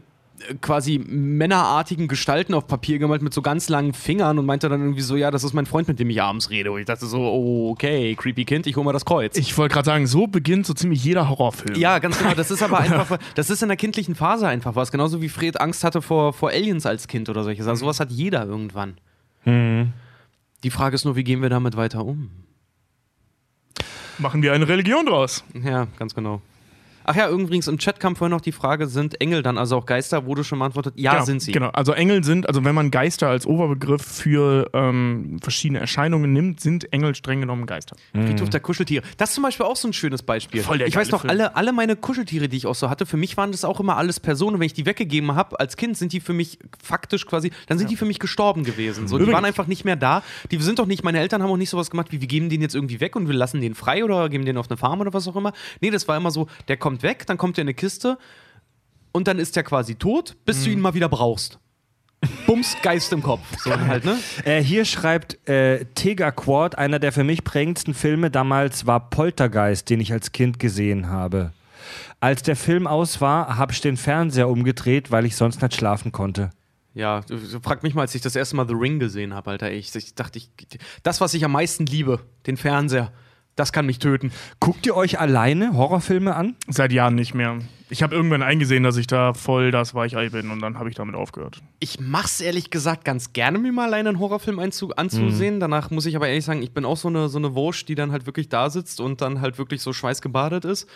quasi männerartigen Gestalten auf Papier gemalt mit so ganz langen Fingern und meinte dann irgendwie so, ja, das ist mein Freund, mit dem ich abends rede. Und ich dachte so, okay, creepy Kind, ich hol mal das Kreuz. Ich wollte gerade sagen, so beginnt so ziemlich jeder Horrorfilm. ja, ganz genau. Das ist aber einfach, das ist in der kindlichen Phase einfach was. Genauso wie Fred Angst hatte vor, vor Aliens als Kind oder solche Sachen. Sowas hat jeder irgendwann. Die Frage ist nur, wie gehen wir damit weiter um? Machen wir eine Religion draus. Ja, ganz genau. Ach ja, übrigens im Chat kam vorhin noch die Frage, sind Engel dann also auch Geister? Wurde schon beantwortet, ja, genau, sind sie. Genau, also Engel sind, also wenn man Geister als Oberbegriff für ähm, verschiedene Erscheinungen nimmt, sind Engel streng genommen Geister. Friedhof der Kuscheltiere. Das ist zum Beispiel auch so ein schönes Beispiel. Voll der ich weiß noch, Film. alle, alle meine Kuscheltiere, die ich auch so hatte, für mich waren das auch immer alles Personen. Wenn ich die weggegeben habe als Kind, sind die für mich faktisch quasi, dann sind die für mich gestorben gewesen. So, die Übrigens- waren einfach nicht mehr da. Die sind doch nicht, meine Eltern haben auch nicht sowas gemacht, wie wir geben den jetzt irgendwie weg und wir lassen den frei oder geben den auf eine Farm oder was auch immer. Nee, das war immer so, der kommt weg, dann kommt der in eine Kiste und dann ist der quasi tot, bis Mhm. du ihn mal wieder brauchst. Bums, Geist im Kopf. So halt, ne? Äh, hier schreibt äh, Tega Quad, einer der für mich prägendsten Filme damals war Poltergeist, den ich als Kind gesehen habe. Als der Film aus war, habe ich den Fernseher umgedreht, weil ich sonst nicht schlafen konnte. Ja, frag mich mal, als ich das erste Mal The Ring gesehen habe, Alter. Ich, ich dachte, ich, das, was ich am meisten liebe, den Fernseher, das kann mich töten. Guckt ihr euch alleine Horrorfilme an? Seit Jahren nicht mehr. Ich habe irgendwann eingesehen, dass ich da voll das Weichei bin und dann habe ich damit aufgehört. Ich mach's ehrlich gesagt ganz gerne, mir mal alleine einen Horrorfilm anzusehen. Danach muss ich aber ehrlich sagen, ich bin auch so eine, so eine Wurst, die dann halt wirklich da sitzt und dann halt wirklich so schweißgebadet ist.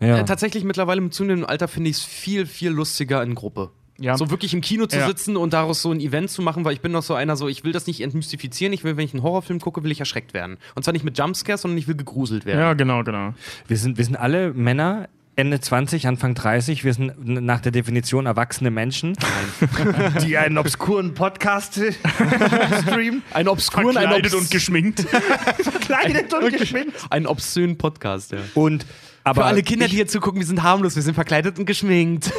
Ja. Äh, tatsächlich mittlerweile im zunehmenden Alter finde ich es viel, viel lustiger in Gruppe. Ja. So wirklich im Kino zu Ja. sitzen und daraus so ein Event zu machen, weil ich bin noch so einer, so ich will das nicht entmystifizieren, ich will, wenn ich einen Horrorfilm gucke, will ich erschreckt werden. Und zwar nicht mit Jumpscares, sondern ich will gegruselt werden. Ja, genau, genau. Wir sind, wir sind alle Männer, Ende 20, Anfang 30. Wir sind nach der Definition erwachsene Menschen, die einen obskuren Podcast streamen. Ein obskuren, ein Verkleidet obs und geschminkt. Verkleidet und geschminkt. Ein obszönen Podcast, ja. Und aber Für alle Kinder, ich, die hier zugucken, wir sind harmlos, wir sind verkleidet und geschminkt.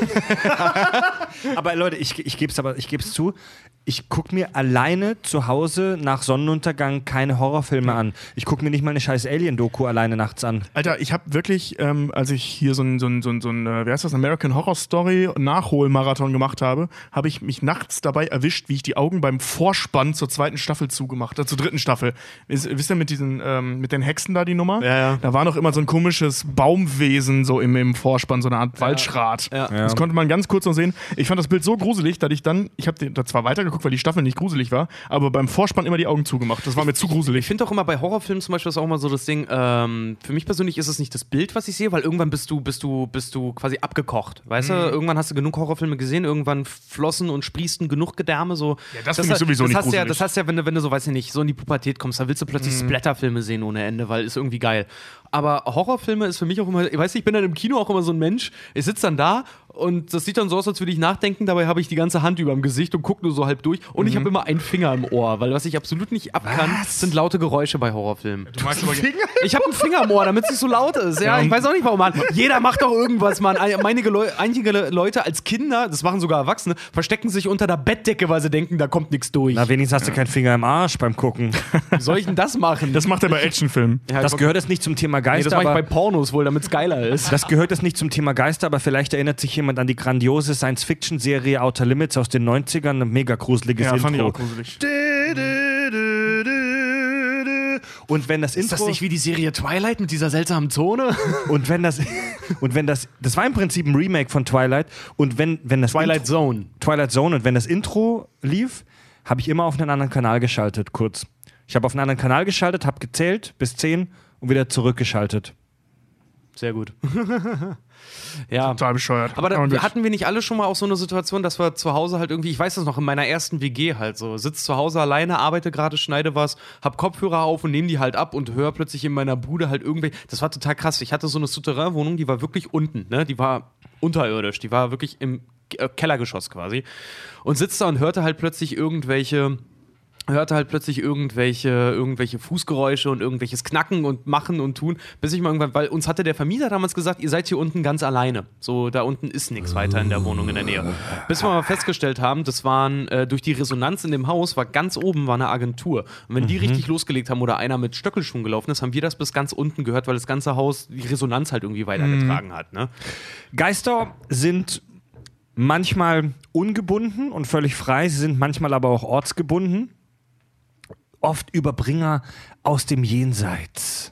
Aber Leute, ich, ich gebe es aber, ich gebe es zu. Ich gucke mir alleine zu Hause nach Sonnenuntergang keine Horrorfilme an. Ich gucke mir nicht mal eine scheiß Alien-Doku alleine nachts an. Alter, ich habe wirklich, ähm, als ich hier so ein, so ein, so ein, so ein äh, wie heißt das, American Horror Story Nachholmarathon gemacht habe, habe ich mich nachts dabei erwischt, wie ich die Augen beim Vorspann zur zweiten Staffel zugemacht, äh, zur dritten Staffel. Wisst, wisst ihr mit diesen, ähm, mit den Hexen da die Nummer? Ja, ja. Da war noch immer so ein komisches Baumwesen so im, im Vorspann, so eine Art Waldschrat. Ja. Das konnte man ganz kurz noch sehen. Ich fand das Bild so gruselig, dass ich dann, ich habe da zwar weitergeguckt, weil die Staffel nicht gruselig war, aber beim Vorspann immer die Augen zugemacht. Das war mir zu Ich gruselig. finde auch immer bei Horrorfilmen zum Beispiel ist auch immer so das Ding, ähm, für mich persönlich ist es nicht das Bild, was ich sehe, weil irgendwann bist du, bist du, bist du quasi abgekocht. Weißt du, irgendwann hast du genug Horrorfilme gesehen, irgendwann flossen und sprießen genug Gedärme. So. Ja, das finde ich sowieso das nicht hast ja, gruselig. Das heißt ja, wenn du, wenn du so, weiß ich nicht, so in die Pubertät kommst, da willst du plötzlich Splatterfilme sehen ohne Ende, weil ist irgendwie geil. Aber Horrorfilme ist für mich auch immer, ich weiß nicht, ich bin dann im Kino auch immer so ein Mensch, ich sitze dann da Und das sieht dann so aus, als würde ich nachdenken. Dabei habe ich die ganze Hand über dem Gesicht und gucke nur so halb durch. Und ich habe immer einen Finger im Ohr, weil was ich absolut nicht ab kann, sind laute Geräusche bei Horrorfilmen. Du magst aber Ich habe einen Finger im Ohr, damit es nicht so laut ist. Ja, ich weiß auch nicht warum, Mann. Jeder macht doch irgendwas, Mann. Einige, Leu einige Leute als Kinder, das machen sogar Erwachsene, verstecken sich unter der Bettdecke, weil sie denken, da kommt nichts durch. Na, wenigstens hast du keinen Finger im Arsch beim Gucken. Wie soll ich denn das machen? das macht er bei Actionfilmen. Ja, Das gehört jetzt nicht zum Thema nee, das Geister, mache ich bei Pornos wohl, damit es geiler ist. das gehört jetzt nicht zum Thema Geister, aber vielleicht erinnert sich jemand an die grandiose Science-Fiction-Serie Outer Limits aus den 90ern, ein mega gruseliges Ja, Intro. fand ich auch gruselig. Und wenn das Intro wie die Serie Twilight mit dieser seltsamen Zone? und wenn das und wenn das das war im Prinzip ein Remake von Twilight und wenn wenn das Twilight Intro, Zone. Twilight Zone und wenn das Intro lief, habe ich immer auf einen anderen Kanal geschaltet, kurz. Ich habe auf einen anderen Kanal geschaltet, habe gezählt bis 10 und wieder zurückgeschaltet. Sehr gut. ja. Total bescheuert. Aber da, hatten wir nicht alle schon mal auch so eine Situation, dass wir zu Hause halt irgendwie, ich weiß das noch, in meiner ersten WG halt so, sitz zu Hause alleine, arbeite gerade, schneide was, hab Kopfhörer auf und nehme die halt ab und höre plötzlich in meiner Bude halt irgendwie, das war total krass. Ich hatte so eine Souterrain-Wohnung, die war wirklich unten, ne? Die war unterirdisch, die war wirklich im äh, Kellergeschoss quasi. Und sitzt da und hörte halt plötzlich irgendwelche hörte halt plötzlich irgendwelche, irgendwelche Fußgeräusche und irgendwelches Knacken und Machen und Tun, bis ich mal irgendwann, weil uns hatte der Vermieter damals gesagt, ihr seid hier unten ganz alleine. So, da unten ist nichts weiter in der Wohnung in der Nähe. Bis wir mal festgestellt haben, das waren, äh, durch die Resonanz in dem Haus, war ganz oben war eine Agentur. Und wenn die richtig losgelegt haben oder einer mit Stöckelschuhen gelaufen ist, haben wir das bis ganz unten gehört, weil das ganze Haus die Resonanz halt irgendwie weitergetragen hat. Ne? Geister sind manchmal ungebunden und völlig frei, sie sind manchmal aber auch ortsgebunden. Oft Überbringer aus dem Jenseits.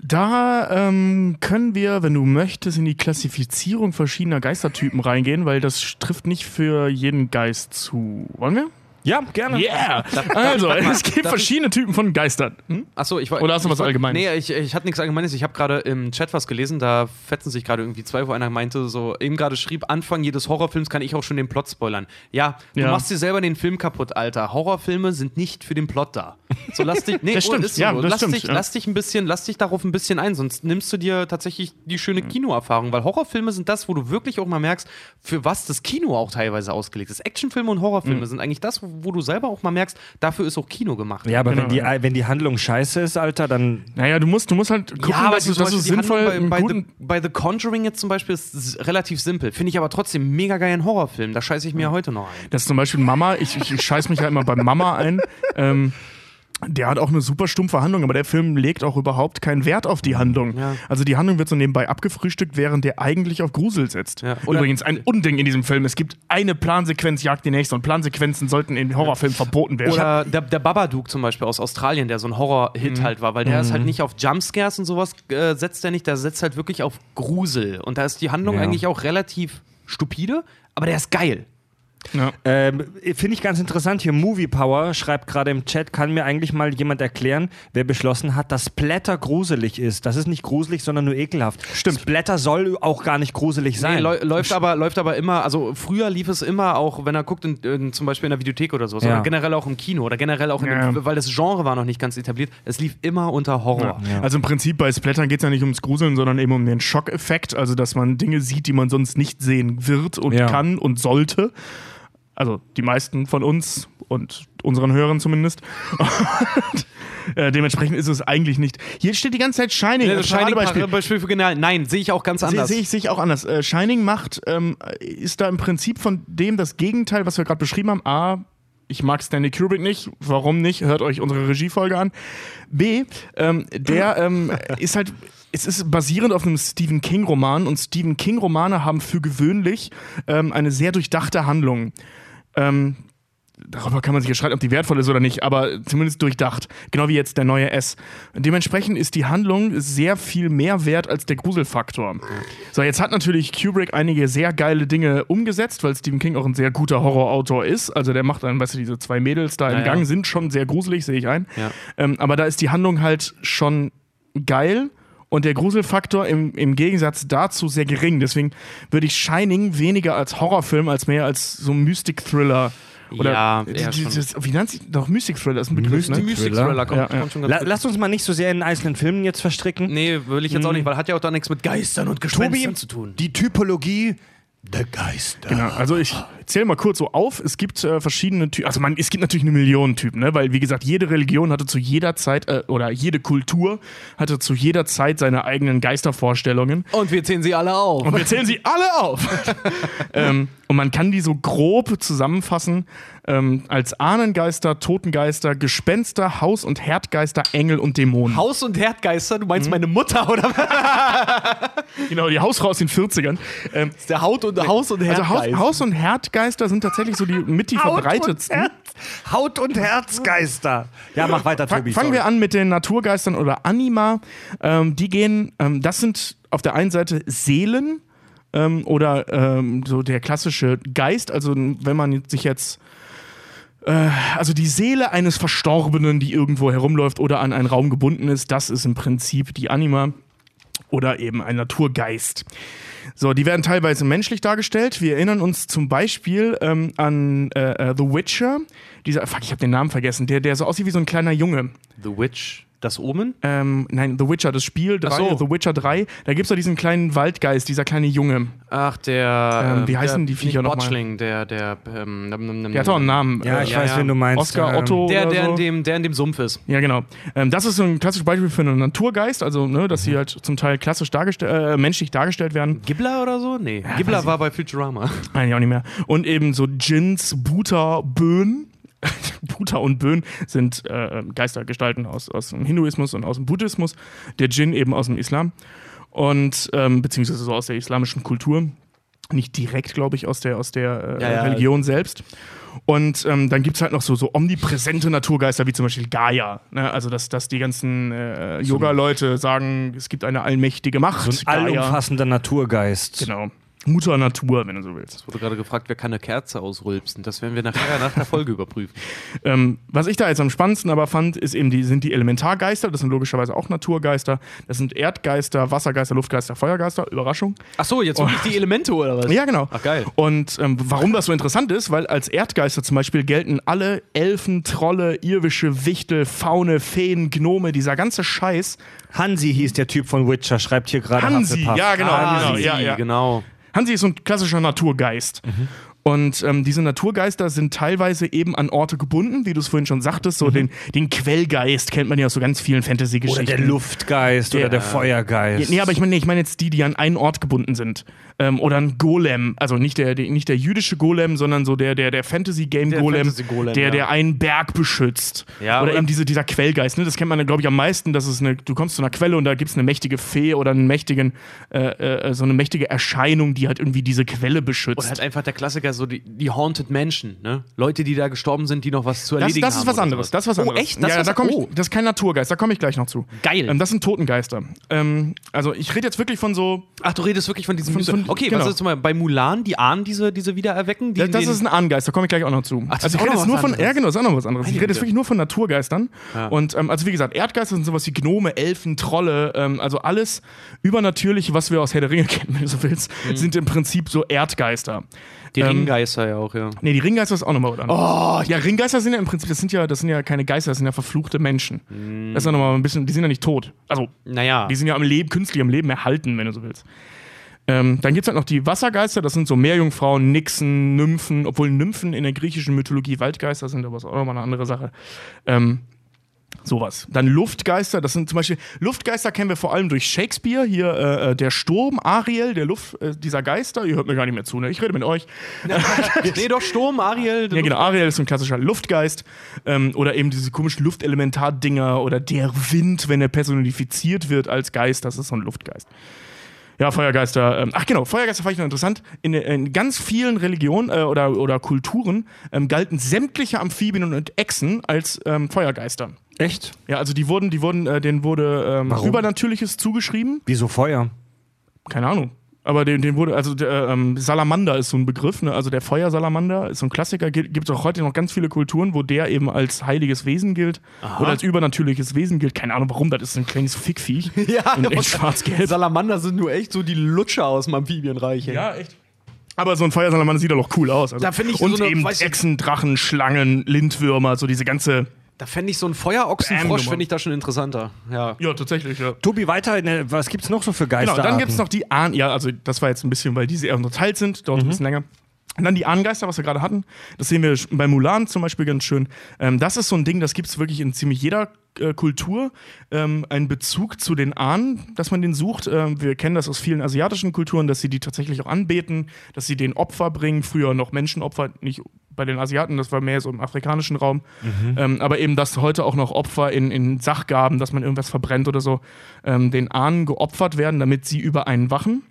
Da ähm, können wir, wenn du möchtest, in die Klassifizierung verschiedener Geistertypen reingehen, weil das trifft nicht für jeden Geist zu. Wollen wir? Ja, gerne. Yeah! Also, es gibt verschiedene Typen von Geistern. Hm? Achso, ich war. Oder hast du was Allgemeines? Nee, ich, ich hatte nichts Allgemeines. Ich habe gerade im Chat was gelesen, da fetzen sich gerade irgendwie zwei, wo einer meinte, so eben gerade schrieb, Anfang jedes Horrorfilms kann ich auch schon den Plot spoilern. Ja, du Ja. machst dir selber den Film kaputt, Alter. Horrorfilme sind nicht für den Plot da. So lass dich, nee, Das stimmt. ist so. Ja, das lass, stimmt, dich, ja. lass dich ein bisschen, lass dich darauf ein bisschen ein, sonst nimmst du dir tatsächlich die schöne Kinoerfahrung, weil Horrorfilme sind das, wo du wirklich auch mal merkst, für was das Kino auch teilweise ausgelegt ist. Actionfilme und Horrorfilme Mhm. sind eigentlich das, wo, wo du selber auch mal merkst, dafür ist auch Kino gemacht. Ja, aber Genau, wenn, die, ja. wenn die Handlung scheiße ist, Alter, dann. Naja, du musst, du musst halt gucken, dass, du, dass du sinnvoll bei, bei, The, bei The Conjuring jetzt zum Beispiel ist es relativ simpel. Finde ich aber trotzdem mega geilen Horrorfilm. Da scheiße ich mir heute noch ein. Das ist zum Beispiel Mama, ich, ich, ich scheiß mich ja immer bei Mama ein. Ähm, der hat auch eine super stumpfe Handlung, aber der Film legt auch überhaupt keinen Wert auf die Handlung. Ja. Also die Handlung wird so nebenbei abgefrühstückt, während der eigentlich auf Grusel setzt. Ja. Übrigens ein Unding in diesem Film. Es gibt eine Plansequenz, jagt die nächste und Plansequenzen sollten in Horrorfilmen verboten werden. Oder der, der Babadook zum Beispiel aus Australien, der so ein Horror-Hit halt war, weil der ist halt nicht auf Jumpscares und sowas äh, setzt er nicht, der setzt halt wirklich auf Grusel. Und da ist die Handlung Ja. eigentlich auch relativ stupide, aber der ist geil. Ja. Ähm, Finde ich ganz interessant hier. Movie Power schreibt gerade im Chat, kann mir eigentlich mal jemand erklären, wer beschlossen hat, dass Splatter gruselig ist. Das ist nicht gruselig, sondern nur ekelhaft. Stimmt. Splatter soll auch gar nicht gruselig sein. Nee, läu- läuft, aber, läuft aber immer, also früher lief es immer auch, wenn er guckt, in, in, zum Beispiel in der Videothek oder so, Ja. oder generell auch im Kino oder generell auch in Ja. dem, weil das Genre war noch nicht ganz etabliert, es lief immer unter Horror. Also im Prinzip bei Splattern geht es ja nicht ums Gruseln, sondern eben um den Schockeffekt, also dass man Dinge sieht, die man sonst nicht sehen wird und Ja. kann und sollte. Also die meisten von uns und unseren Hörern zumindest. Und, äh, dementsprechend ist es eigentlich nicht. Hier steht die ganze Zeit Shining. Das Shining Paradebeispiel. Beispiel für Genial. Nein, sehe ich auch ganz Sehe anders. seh ich, seh ich auch anders. Äh, Shining macht, ähm, ist da im Prinzip von dem das Gegenteil, was wir gerade beschrieben haben. A, ich mag Stanley Kubrick nicht. Warum nicht? Hört euch unsere Regiefolge an. B, ähm, der ähm, ist halt. Es ist basierend auf einem Stephen King-Roman und Stephen King-Romane haben für gewöhnlich ähm, eine sehr durchdachte Handlung. Ähm, darüber kann man sich ja streiten, ob die wertvoll ist oder nicht, aber zumindest durchdacht. Genau wie jetzt der neue S. Dementsprechend ist die Handlung sehr viel mehr wert als der Gruselfaktor. So, jetzt hat natürlich Kubrick einige sehr geile Dinge umgesetzt, weil Stephen King auch ein sehr guter Horrorautor ist. Also der macht dann, weißt du, diese zwei Mädels da im Ja, ja. Gang sind schon sehr gruselig, sehe ich ein. Ja. Ähm, aber da ist die Handlung halt schon geil. Und der Gruselfaktor im, im Gegensatz dazu sehr gering. Deswegen würde ich Shining weniger als Horrorfilm, als mehr als so Mystic-Thriller. Oder Ja, die- eher die- schon. das- wie nennt sich doch Mystic Thriller? ist ein Begriff, Die ne? Mystic Thriller kommt, Ja, ja. kommt schon ganz La gut. lasst uns mal nicht so sehr in einzelnen Filmen jetzt verstricken. Nee, will ich jetzt auch nicht, weil hat ja auch da nichts mit Geistern und Gespenstern Tobi, zu tun. die Typologie Der Geister. Genau, also ich zähle mal kurz so auf. Es gibt äh, verschiedene Typen, also man, es gibt natürlich eine Million Typen, ne? weil wie gesagt, jede Religion hatte zu jeder Zeit, äh, oder jede Kultur hatte zu jeder Zeit seine eigenen Geistervorstellungen. Und wir zählen sie alle auf. Und wir zählen sie alle auf. ähm, und man kann die so grob zusammenfassen ähm, als Ahnengeister, Totengeister, Gespenster, Haus- und Herdgeister, Engel und Dämonen. Haus- und Herdgeister, du meinst meine Mutter, oder was? genau, die Hausfrau aus den 40ern. Ähm, Der Haut und Haus- und also Haus. Haus- und Herdgeister sind tatsächlich so die mit die verbreitetsten. Herz, Haut und Herzgeister. Ja, mach weiter, Tobi. Fangen wir an mit den Naturgeistern oder Anima. Ähm, die gehen, ähm, das sind auf der einen Seite Seelen ähm, oder ähm, so der klassische Geist. Also wenn man sich jetzt äh, also die Seele eines Verstorbenen, die irgendwo herumläuft oder an einen Raum gebunden ist, das ist im Prinzip die Anima oder eben ein Naturgeist. So, die werden teilweise menschlich dargestellt. Wir erinnern uns zum Beispiel ähm, an äh, äh, The Witcher. Dieser, fuck, ich habe den Namen vergessen. Der, der so aussieht wie so ein kleiner Junge. The Witch, das Omen? Ähm, nein, The Witcher, das Spiel 3, Ach so. The Witcher 3. Da gibt es doch diesen kleinen Waldgeist, dieser kleine Junge. Ach, der. Ähm, äh, wie heißen der, die Viecher nicht noch mal? Botchling, der, der. Ähm, Der hat doch einen Namen. Ja, Äh, ich Ja, weiß, ja. wen du meinst. Oscar Ähm, Otto. Der, der, so. in dem, der in dem Sumpf ist. Ja, genau. Ähm, das ist so ein klassisches Beispiel für einen Naturgeist, also ne, dass sie halt zum Teil klassisch dargestellt, äh, menschlich dargestellt werden. Gibbler oder so? Nee. Gibbler war bei Futurama. Nein, auch nicht mehr. Und eben so Djinns, Buta, Böen. Buta und Böen sind äh, Geistergestalten aus, aus dem Hinduismus und aus dem Buddhismus. Der Djinn eben aus dem Islam. Und ähm, beziehungsweise so aus der islamischen Kultur. Nicht direkt, glaube ich, aus der, aus der äh, Ja, ja. Religion selbst. Und ähm, dann gibt es halt noch so, so omnipräsente Naturgeister, wie zum Beispiel Gaia. Ne? Also, dass, dass die ganzen äh, Yoga-Leute sagen, es gibt eine allmächtige Macht. So ein allumfassender Naturgeist. Genau. Mutter Natur, wenn du so willst. Es wurde gerade gefragt, wer kann eine Kerze ausrülpsen. Das werden wir nachher nach der Folge überprüfen. Ähm, was ich da jetzt am spannendsten aber fand, ist eben die, sind die Elementargeister, das sind logischerweise auch Naturgeister. Das sind Erdgeister, Wassergeister, Luftgeister, Feuergeister. Überraschung. Ach so, jetzt wirklich die Elemente oder was? Ja, genau. Ach, geil. Und ähm, warum das so interessant ist, weil als Erdgeister zum Beispiel gelten alle Elfen, Trolle, Irwische, Wichtel, Faune, Feen, Gnome, dieser ganze Scheiß. Hansi hieß der Typ von Witcher, schreibt hier gerade Hansi, Hufflepuff. ja, genau. Ah, genau, sie, ja, ja. genau. Hansi ist so ein klassischer Naturgeist. Und ähm, diese Naturgeister sind teilweise eben an Orte gebunden, wie du es vorhin schon sagtest. So den, den Quellgeist kennt man ja aus so ganz vielen Oder Fantasy-Geschichten. der Luftgeist Der- oder der Feuergeist. Nee, aber ich meine, ich meine jetzt die, die an einen Ort gebunden sind. Ähm, oder ein Golem, also nicht der, der, nicht der jüdische Golem, sondern so der, der, der Fantasy-Game-Golem, Fantasy-Golem, der, ja. der einen Berg beschützt. Ja, oder, oder- eben diese, dieser Quellgeist, ne? Das kennt man, glaube ich, am meisten, dass es eine, du kommst zu einer Quelle und da gibt es eine mächtige Fee oder einen mächtigen, äh, äh, so eine mächtige Erscheinung, die halt irgendwie diese Quelle beschützt. Oder halt einfach der Klassiker, so die, die Haunted Menschen, ne? Leute, die da gestorben sind, die noch was zu Das, erledigen das ist haben. was oder anderes. Das ist was Oh, anderes. echt? Das ja, ist da was- komm ich, oh. das ist kein Naturgeist, da komme ich gleich noch zu. Geil. Ähm, das sind Totengeister. Ähm, also ich rede jetzt wirklich von so. Ach, du redest wirklich von diesem. Von- von- okay, genau. was ist zum Beispiel bei Mulan, die Ahnen diese, diese Wiedererwecken? Die Das, das ist ein Ahnengeist, da komme ich gleich auch noch zu. Ach, das also ist ich rede jetzt nur was von, anderes. ja genau, das ist auch noch was anderes. Ich rede jetzt wirklich nur von Naturgeistern. Ja. Und ähm, also wie gesagt, Erdgeister sind sowas wie Gnome, Elfen, Trolle, ähm, also alles Übernatürliche, was wir aus Herr der Ringe kennen, wenn du so willst, Mhm. sind im Prinzip so Erdgeister. Die ähm, Ringgeister ja auch, ja. Nee, die Ringgeister ist auch nochmal anderes. Oh, ja, Ringgeister sind ja im Prinzip, das sind ja, das sind ja keine Geister, das sind ja verfluchte Menschen. Mhm. Das ist ja nochmal ein bisschen, die sind ja nicht tot. Also, Naja. die sind ja am Leben, künstlich am Leben erhalten, wenn du so willst. Ähm, dann gibt es halt noch die Wassergeister, das sind so Meerjungfrauen, Nixen, Nymphen, obwohl Nymphen in der griechischen Mythologie Waldgeister sind, aber das ist auch nochmal eine andere Sache. Ähm, sowas. Dann Luftgeister, das sind zum Beispiel, Luftgeister kennen wir vor allem durch Shakespeare, hier äh, äh, der Sturm, Ariel, der Luft, äh, dieser Geister, ihr hört mir gar nicht mehr zu, ne? ich rede mit euch. nee, doch, Sturm, Ariel. Ja, genau. Ariel ist so ein klassischer Luftgeist. Ähm, oder eben diese komischen Luftelementardinger oder der Wind, wenn er personifiziert wird als Geist, das ist so ein Luftgeist. Ja, Feuergeister. Ähm, ach genau, Feuergeister fand ich noch interessant. In, in ganz vielen Religionen äh, oder, oder Kulturen ähm, galten sämtliche Amphibien und Echsen als ähm, Feuergeister. Echt? Ja, also die wurden, die wurden, äh, denen wurde ähm, Warum? Übernatürliches zugeschrieben. Wieso Feuer? Keine Ahnung. Aber den, den wurde, also der, ähm, Salamander ist so ein Begriff, ne? also der Feuersalamander ist so ein Klassiker, gibt es auch heute noch ganz viele Kulturen, wo der eben als heiliges Wesen gilt oder als übernatürliches Wesen gilt. Keine Ahnung warum, das ist ein kleines Fickviech Ja, in, schwarz-gelb. Salamander sind nur echt so die Lutscher aus dem Amphibienreich. ey. Ja, echt. Aber so ein Feuersalamander sieht doch cool aus. Also. Da find ich Und so eine- eben Echsen, Drachen, Schlangen, Lindwürmer, so diese ganze Da fände ich so einen Feuerochsenfrosch, fände ich da schon interessanter. Ja. Ja, tatsächlich, ja. Tobi, weiter, in der- was gibt's noch so für Genau, Geisterarten? dann gibt es noch die Ahn, ja, also das war jetzt ein bisschen, weil diese eher unterteilt sind, dauert ein bisschen länger. Und dann die Ahnengeister, was wir gerade hatten. Das sehen wir bei Mulan zum Beispiel ganz schön. Ähm, das ist so ein Ding, das gibt es wirklich in ziemlich jeder Kultur. Ähm, ein Bezug zu den Ahnen, dass man den sucht. Ähm, wir kennen das aus vielen asiatischen Kulturen, dass sie die tatsächlich auch anbeten, dass sie den Opfer bringen. Früher noch Menschenopfer, nicht bei den Asiaten, das war mehr so im afrikanischen Raum. Ähm, aber eben, dass heute auch noch Opfer in, in Sachgaben, dass man irgendwas verbrennt oder so, ähm, den Ahnen geopfert werden, damit sie über einen wachen.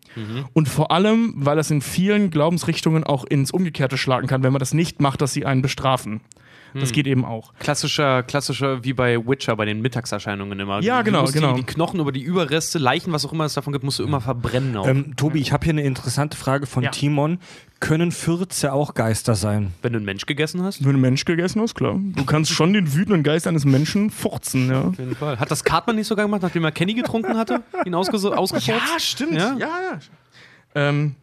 Und vor allem, weil das in vielen Glaubensrichtungen auch ins Umgekehrte schlagen kann, wenn man das nicht macht, dass sie einen bestrafen. Das geht eben auch. Klassischer, klassischer, wie bei Witcher, bei den Mittagserscheinungen immer. Ja, Du genau, musst genau. Die, die Knochen über die Überreste, Leichen, was auch immer es davon gibt, musst du immer verbrennen. Auch. ähm, Tobi, ich habe hier eine interessante Frage von Ja. Timon. Können Fürze auch Geister sein? Wenn du einen Mensch gegessen hast? Wenn du einen Mensch gegessen hast, klar. Du kannst schon den wütenden Geist eines Menschen furzen, ja. Auf jeden Fall. Hat das Cartman nicht sogar gemacht, nachdem er Kenny getrunken hatte? Ihn ausges ausgefurzt? stimmt. Ja? ja. ja. Ähm,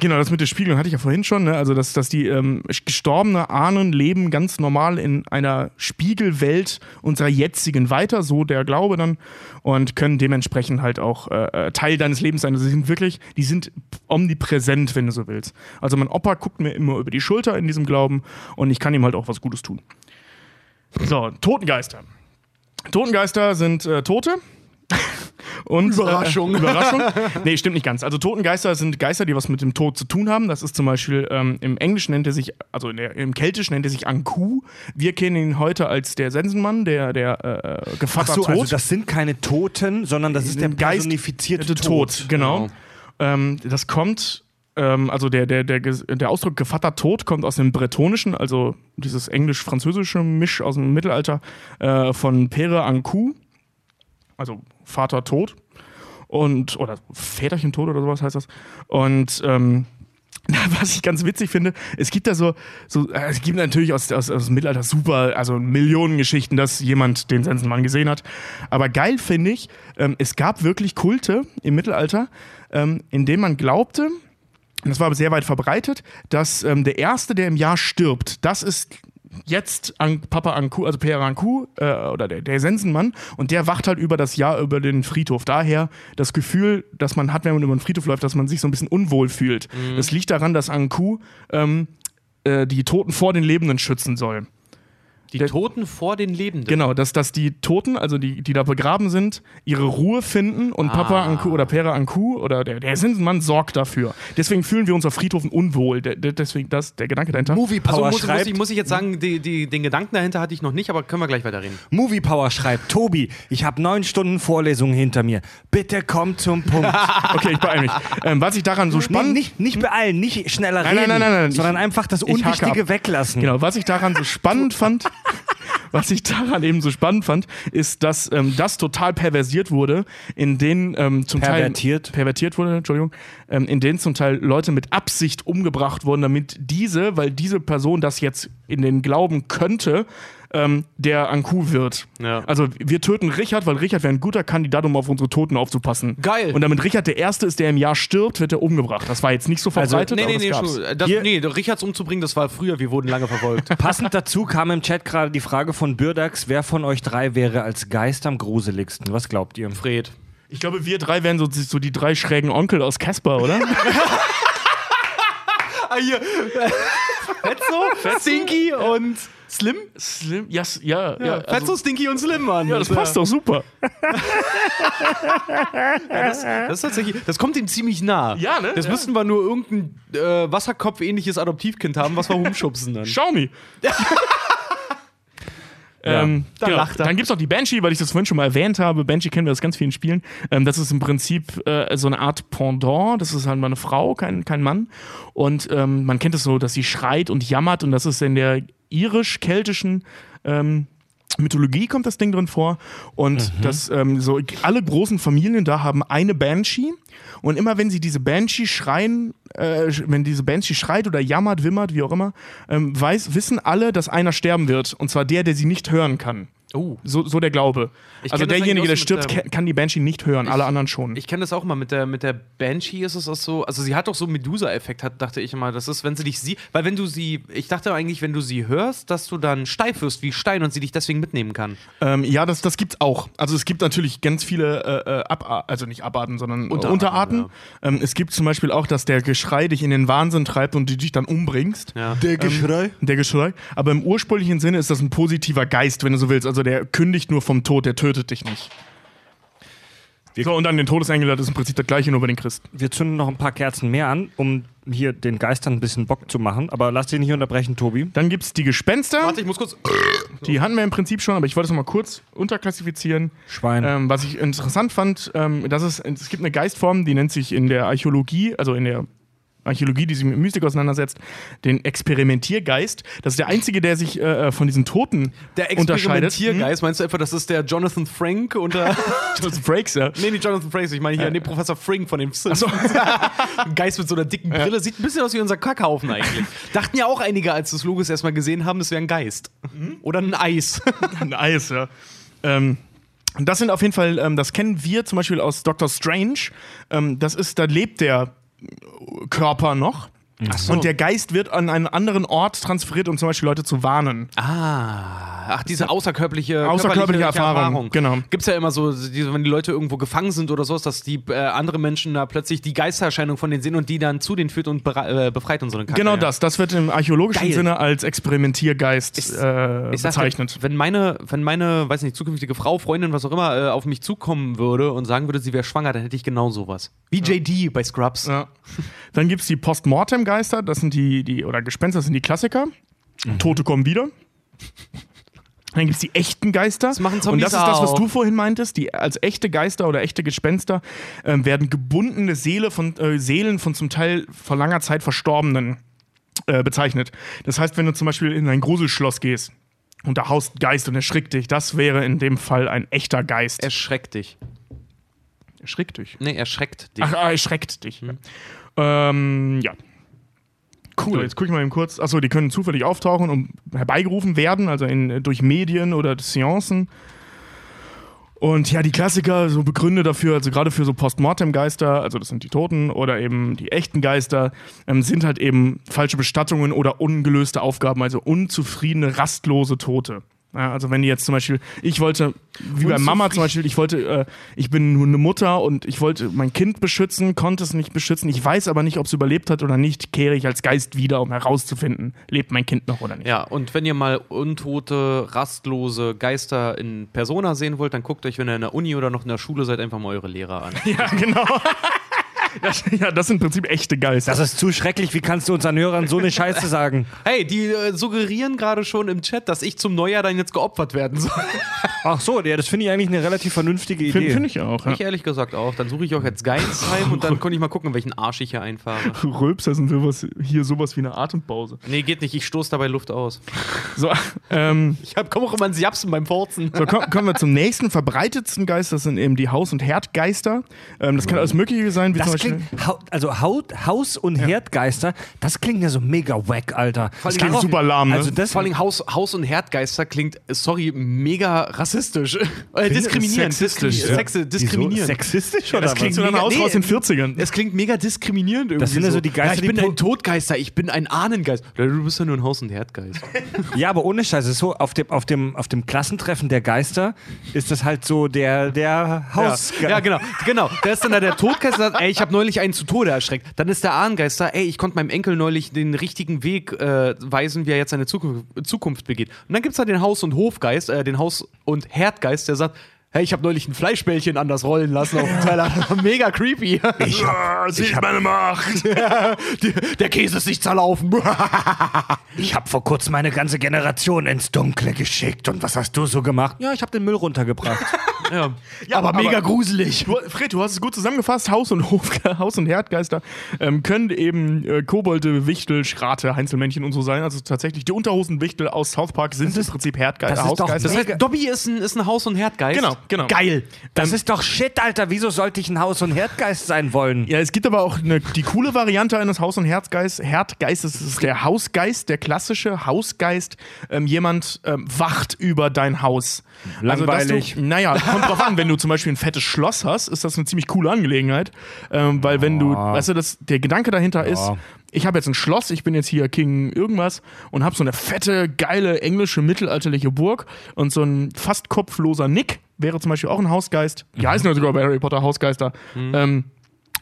genau, das mit der Spiegelung hatte ich ja vorhin schon. Ne? Also, dass, dass die ähm, gestorbene Ahnen leben ganz normal in einer Spiegelwelt unserer jetzigen weiter, so der Glaube dann, und können dementsprechend halt auch äh, äh, Teil deines Lebens sein. Also, sie sind wirklich, die sind omnipräsent, wenn du so willst. Also, mein Opa guckt mir immer über die Schulter in diesem Glauben und ich kann ihm halt auch was Gutes tun. So, Totengeister. Totengeister sind äh, Tote. Und, Überraschung. Äh, Überraschung. Nee, stimmt nicht ganz. Also Totengeister sind Geister, die was mit dem Tod zu tun haben. Das ist zum Beispiel ähm, im Englischen nennt er sich, also der, im Keltischen nennt er sich Anku. Wir kennen ihn heute als der Sensenmann, der, der äh, Gevatter Ach so, Tod. also das sind keine Toten, sondern das ist der personifizierte Tod. Tod. Genau. Genau. Ähm, das kommt, ähm, also der, der, der, der Ausdruck Gevatter Tod kommt aus dem Bretonischen, also dieses englisch-französische Misch aus dem Mittelalter äh, von Pere Anku, also Vater Tod. Und, oder Väterchen Tod oder sowas heißt das. Und ähm, was ich ganz witzig finde, es gibt da so, so äh, es gibt natürlich aus, aus, aus dem Mittelalter super, also Millionen Geschichten, dass jemand den Sensenmann gesehen hat. Aber geil finde ich, ähm, es gab wirklich Kulte im Mittelalter, ähm, in denen man glaubte, das war aber sehr weit verbreitet, dass ähm, der Erste, der im Jahr stirbt, das ist jetzt An Papa Anku, also Père Anku, äh, oder der, der Sensenmann, und der wacht halt über das Jahr über den Friedhof. Daher das Gefühl, das man hat, wenn man über den Friedhof läuft, dass man sich so ein bisschen unwohl fühlt. Das liegt daran, dass Anku ähm, äh, die Toten vor den Lebenden schützen soll. Die Der- Toten vor den Lebenden. Genau, dass, dass die Toten, also die, die da begraben sind, ihre Ruhe finden und Papa Anku oder Pera Anku oder der, der Sensenmann sorgt dafür. Deswegen fühlen wir uns auf Friedhofen unwohl. Der, der, deswegen das, der Gedanke dahinter. Movie Also Power muss, muss, schreibt, ich, muss ich jetzt sagen, die, die, den Gedanken dahinter hatte ich noch nicht, aber können wir gleich weiterreden. Movie Power schreibt, Tobi, ich habe neun Stunden Vorlesung hinter mir. Bitte komm zum Punkt. Okay, ich beeil mich. Ähm, was ich daran so nee, spannend. nicht, nicht beeilen, nicht schneller Nein, nein, reden, nein, nein, nein, sondern ich- einfach das Unwichtige weglassen. Genau, was ich daran so spannend fand, was ich daran eben so spannend fand, ist, dass ähm, das total perversiert wurde, in denen ähm, zum Pervertiert? Teil pervertiert wurde, Entschuldigung, ähm, in denen zum Teil Leute mit Absicht umgebracht wurden, damit diese, weil diese Person das jetzt in den Glauben könnte, ähm, der Anku wird. Ja. Also wir töten Richard, weil Richard wäre ein guter Kandidat, um auf unsere Toten aufzupassen. Geil. Und damit Richard der Erste ist, der im Jahr stirbt, wird er umgebracht. Das war jetzt nicht so verbreitet, Nee, aber nee, das nee, gab's. schon, das, Hier- nee, Richards umzubringen, das war früher, wir wurden lange verfolgt. Passend dazu kam im Chat gerade die Frage von Bürdax, wer von euch drei wäre als Geist am gruseligsten? Was glaubt ihr? Fred. Ich glaube, wir drei wären so, so die drei schrägen Onkel aus Casper, oder? Ah, hier. Fetzo, Stinky und Slim? Slim, yes, ja, ja. Ja, also- Fetzo, Stinky und Slim, Mann. ja, das passt doch super. Das, das ist tatsächlich, das kommt ihm ziemlich nah. Ja, ne? Das Ja. müssten wir nur irgendein äh, Wasserkopf-ähnliches Adoptivkind haben, was wir rumschubsen dann. Xiaomi. Ähm, da genau. lacht er. Dann gibt es noch die Banshee, weil ich das vorhin schon mal erwähnt habe. Banshee kennen wir aus ganz vielen Spielen. Ähm, das ist im Prinzip äh, so eine Art Pendant. Das ist halt mal eine Frau, kein, kein Mann. Und ähm, man kennt es so, dass sie schreit und jammert. Und das ist in der irisch-keltischen ähm, Mythologie kommt das Ding drin vor. Und das ähm, so alle großen Familien da haben eine Banshee. Und immer wenn sie diese Banshee schreien, äh, wenn diese Banshee schreit oder jammert, wimmert, wie auch immer, ähm, weiß, wissen alle, dass einer sterben wird. Und zwar der, der sie nicht hören kann. Oh. So, so der Glaube. Ich also derjenige, der stirbt, der- kann- die Banshee nicht hören, alle anderen schon. Ich kenne das auch mal mit der, mit der Banshee ist es auch so, also sie hat doch so einen Medusa-Effekt, dachte ich immer. Das ist, wenn sie dich sieht, weil wenn du sie, ich dachte eigentlich, wenn du sie hörst, dass du dann steif wirst wie Stein und sie dich deswegen mitnehmen kann. Ähm, ja, das, das gibt's auch. Also es gibt natürlich ganz viele äh, äh, Abar also nicht Abarten, sondern Unterarten, Unterarten. Unterarten. Ähm, es gibt zum Beispiel auch, dass der Geschrei dich in den Wahnsinn treibt und du dich dann umbringst. Ja. Der Geschrei. Der Geschrei. Aber im ursprünglichen Sinne ist das ein positiver Geist, wenn du so willst. Also der kündigt nur vom Tod, der tötet dich nicht. So, und dann den Todesengel, das ist im Prinzip das gleiche, nur bei den Christen. Wir zünden noch ein paar Kerzen mehr an, um hier den Geistern ein bisschen Bock zu machen. Aber lass dich nicht unterbrechen, Tobi. Dann gibt's die Gespenster. Warte, ich muss kurz. Die hatten wir im Prinzip schon, aber ich wollte es noch mal kurz unterklassifizieren. Schwein. Ähm, was ich interessant fand, ähm, dass es, es gibt eine Geistform, die nennt sich in der Archäologie, also in der Archäologie, die sich mit Mystik auseinandersetzt, den Experimentiergeist. Das ist der einzige, der sich äh, von diesen Toten Der unterscheidet. Experimentiergeist, meinst du etwa, das ist der Jonathan Frank unter. Das Breaks, ja. nee, nicht Jonathan Frank, ich meine hier, nee, Professor Frink von dem Simpsons. Ein Geist mit so einer dicken Brille. Sieht ein bisschen aus wie unser Kackhaufen eigentlich. Dachten ja auch einige, als das Logos erstmal gesehen haben, das wäre ein Geist. Oder ein Eis. Ein Eis, ja. Ähm, und das sind auf jeden Fall, ähm, das kennen wir zum Beispiel aus Doctor Strange. Ähm, das ist, da lebt der Körper noch. So. Und der Geist wird an einen anderen Ort transferiert, um zum Beispiel Leute zu warnen. Ah, ach, diese außerkörperliche, Außerkörperliche körperliche Erfahrung, genau. Gibt's ja immer so, wenn die Leute irgendwo gefangen sind oder sowas, dass die äh, andere Menschen da plötzlich die Geistererscheinung von denen sehen und die dann zu denen führt und äh, befreit und so eine Kacke. Genau ja. das. Das wird im archäologischen Geil. Sinne als Experimentiergeist Ich- äh, Ich dir, bezeichnet. wenn meine, wenn meine, weiß nicht, zukünftige Frau, Freundin, was auch immer, äh, auf mich zukommen würde und sagen würde, sie wäre schwanger, dann hätte ich genau sowas. Wie JD bei Scrubs. Ja. Dann gibt es die Postmortem-Geister, das sind die, die, oder Gespenster das sind die Klassiker. Mhm. Tote kommen wieder. Dann gibt es die echten Geister. Das machen Und Zombies das ist das, was du vorhin meintest. Die als echte Geister oder echte Gespenster ähm, werden gebundene Seele von, äh, Seelen von zum Teil vor langer Zeit Verstorbenen äh, bezeichnet. Das heißt, wenn du zum Beispiel in ein Gruselschloss gehst und da haust Geist und erschrickt dich, das wäre in dem Fall ein echter Geist. Erschreckt dich. erschrickt dich. Nee, erschreckt dich. Ach, erschreckt dich. Ähm, ja. Cool. So, jetzt gucke ich mal eben kurz. Achso, die können zufällig auftauchen und herbeigerufen werden, also in, durch Medien oder Seancen. Und ja, die Klassiker, so Begründe dafür, also gerade für so Postmortem-Geister, also das sind die Toten oder eben die echten Geister, ähm, sind halt eben falsche Bestattungen oder ungelöste Aufgaben, also unzufriedene, rastlose Tote. Ja, also wenn die jetzt zum Beispiel, ich wollte, wie bei Mama zum Beispiel, ich wollte, äh, ich bin nur eine Mutter und ich wollte mein Kind beschützen, konnte es nicht beschützen. Ich weiß aber nicht, ob es überlebt hat oder nicht, kehre ich als Geist wieder, um herauszufinden, lebt mein Kind noch oder nicht. Ja, und wenn ihr mal untote, rastlose Geister in Persona sehen wollt, dann guckt euch, wenn ihr in der Uni oder noch in der Schule seid, einfach mal eure Lehrer an. Ja, genau. Das, ja, das sind im Prinzip echte Geister. Das ist zu schrecklich. Wie kannst du unseren Hörern so eine Scheiße sagen? Hey, die äh, suggerieren gerade schon im Chat, dass ich zum Neujahr dann jetzt geopfert werden soll. Ach so, ja, das finde ich eigentlich eine relativ vernünftige Idee. Finde find ich auch. Ja. Ich ehrlich gesagt auch. Dann suche ich auch jetzt Geinsheim und dann konnte ich mal gucken, welchen Arsch ich hier einfahre. Rülpser sind sowas, hier sowas wie eine Atempause. Nee, geht nicht. Ich stoße dabei Luft aus. So, ähm, Ich hab, komm auch immer ins Japsen beim Forzen. so komm, kommen wir zum nächsten verbreitetsten Geist. Das sind eben die Haus- und Herdgeister. Ähm, das kann alles Mögliche sein, wie zum Das Beispiel. klingt, also Haut, Haus- und Herdgeister, das klingt ja so mega wack, Alter. Das klingt super lahm, ne? Also das, Vor allem Haus, Haus- und Herdgeister klingt, sorry, mega rassistisch. Äh, diskriminierend. sexistisch, ja. Sexe, diskriminierend. sexistisch oder das was? klingt mega- Haus nee, aus den 40ern. Es klingt mega diskriminierend irgendwie. Das sind ja so die Geister, ja, ich bin ein Todgeister, ich bin ein Ahnengeist. Ja, Du bist ja nur ein Haus- und Herdgeist. Ja, aber ohne Scheiß, es ist so, auf dem, auf, dem, auf dem Klassentreffen der Geister ist das halt so der, der Haus. Ja, ja, genau, genau. Da ist dann da der Todgeister, ey, ich habe neulich einen zu Tode erschreckt. Dann ist der Ahnengeister, ey, ich konnte meinem Enkel neulich den richtigen Weg äh, weisen, wie er jetzt seine Zukunft, Zukunft begeht. Und dann gibt's da den Haus- und Hofgeist, äh, den Haus- und Herdgeist, der sagt, hey, ich habe neulich ein Fleischbällchen anders rollen lassen auf dem Teller. Mega creepy. Ich hab, ich hab, meine Macht. der Käse ist nicht zerlaufen. ich hab vor kurzem meine ganze Generation ins Dunkle geschickt. Und was hast du so gemacht? Ja, ich hab den Müll runtergebracht. ja. aber mega gruselig. Du, Fred, du hast es gut zusammengefasst. Haus- und Hof, Haus- und Herdgeister ähm, können eben äh, Kobolde, Wichtel, Schrate, Heinzelmännchen und so sein. Also tatsächlich die Unterhosenwichtel aus South Park sind im Prinzip Herdgeister, das ist doch. Das heißt, Dobby ist ein, ist ein Haus- und Herdgeist. Genau. Genau. Geil. Das ist doch Shit, Alter. Wieso sollte ich ein Haus- und Herdgeist sein wollen? Ja, es gibt aber auch eine, die coole Variante eines Haus- und Herzgeist. Herdgeistes ist der Hausgeist, der klassische Hausgeist. Ähm, jemand ähm, wacht über dein Haus. Langweilig. Also, du, naja, kommt drauf an, wenn du zum Beispiel ein fettes Schloss hast, ist das eine ziemlich coole Angelegenheit. Ähm, weil wenn du, weißt du, das, der Gedanke dahinter ist, ich habe jetzt ein Schloss, ich bin jetzt hier King irgendwas und habe so eine fette, geile, englische, mittelalterliche Burg und so ein fast kopfloser Nick wäre zum Beispiel auch ein Hausgeist. Die heißen ja sogar bei Harry Potter Hausgeister. Ähm,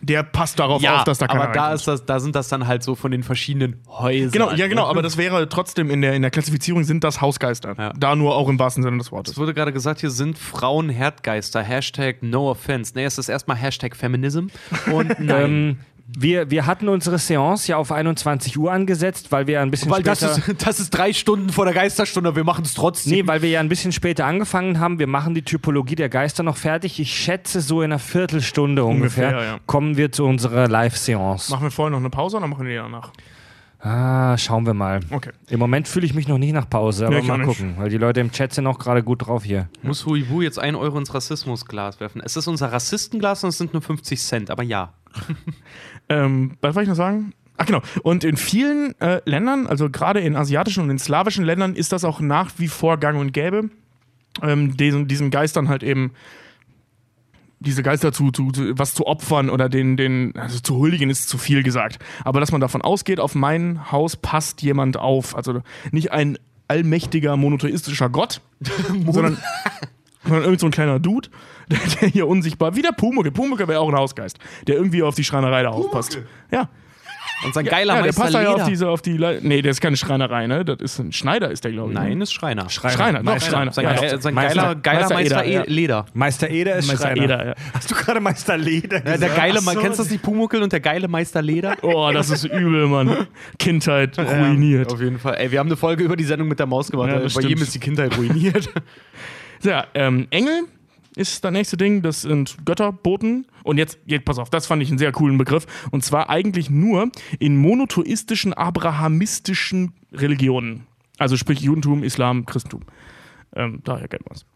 der passt darauf Ja, auf, dass da keiner aber da, ist das, da sind das dann halt so von den verschiedenen Häusern. Genau, ja genau, ne? aber das wäre trotzdem in der, in der Klassifizierung sind das Hausgeister. Ja. Da nur auch im wahrsten Sinne des Wortes. Es wurde gerade gesagt, hier sind Frauen Herdgeister. Hashtag no offense. Nee, es ist erstmal Hashtag Feminism. Und nein. Wir, wir hatten unsere Seance ja auf 21 Uhr angesetzt, weil wir ja ein bisschen Weil das später... ist, das ist drei Stunden vor der Geisterstunde, wir machen es trotzdem. Nee, weil wir ja ein bisschen später angefangen haben. Wir machen die Typologie der Geister noch fertig. Ich schätze, so in einer Viertelstunde ungefähr, Ungefähr, ja. kommen wir zu unserer Live-Seance. Machen wir vorher noch eine Pause oder machen wir die danach? Ah, schauen wir mal. Okay. Im Moment fühle ich mich noch nicht nach Pause, aber ich auch mal nicht. gucken, weil die Leute im Chat sind auch gerade gut drauf hier. Muss Huibu jetzt ein Euro ins Rassismusglas werfen? Es ist unser Rassistenglas und es sind nur 50 Cent, aber ja. Ähm, was wollte ich noch sagen? Ach genau. Und in vielen äh, Ländern, also gerade in asiatischen und in slawischen Ländern, ist das auch nach wie vor gang und gäbe, ähm, diesen, diesen Geistern halt eben diese Geister zu, zu, zu was zu opfern oder den, den, also zu huldigen ist zu viel gesagt. Aber dass man davon ausgeht, auf mein Haus passt jemand auf. Also nicht ein allmächtiger monotheistischer Gott, sondern, sondern irgend so ein kleiner Dude, der, der hier unsichtbar, wie der Pumucke. Pumucke wäre auch ein Hausgeist, der irgendwie auf die Schreinerei da aufpasst. Ja. Unser geiler ja, der Meister passt ja Leder. auf diese, auf die, Le nee, der ist keine Schreinerei, ne? Das ist ein Schneider, ist der, glaube ich. Nein, ne? ist Schreiner. Schreiner, doch, Meister- Schreiner. Sein, Ja, doch. sein Meister- geiler, geiler Meister Meister, Eder, ja. E- Leder. Meister Eder ist Meister Schreiner. Eder, ja. Hast du gerade Meister Leder Ja, gesagt? der geile, so. man kennst das nicht Pumuckel und der geile Meister Leder? Oh, das ist übel, Mann. Kindheit ruiniert. Auf jeden Fall. Ey, wir haben eine Folge über die Sendung mit der Maus gemacht. Ja, Bei jedem ist die Kindheit ruiniert. Ja, ähm, Engel ist das nächste Ding, das sind Götterboten. Und jetzt, jetzt pass auf, das fand ich einen sehr coolen Begriff. Und zwar eigentlich nur in monotheistischen, abrahamistischen Religionen. Also sprich Judentum, Islam, Christentum. Ähm, daher kennt man es.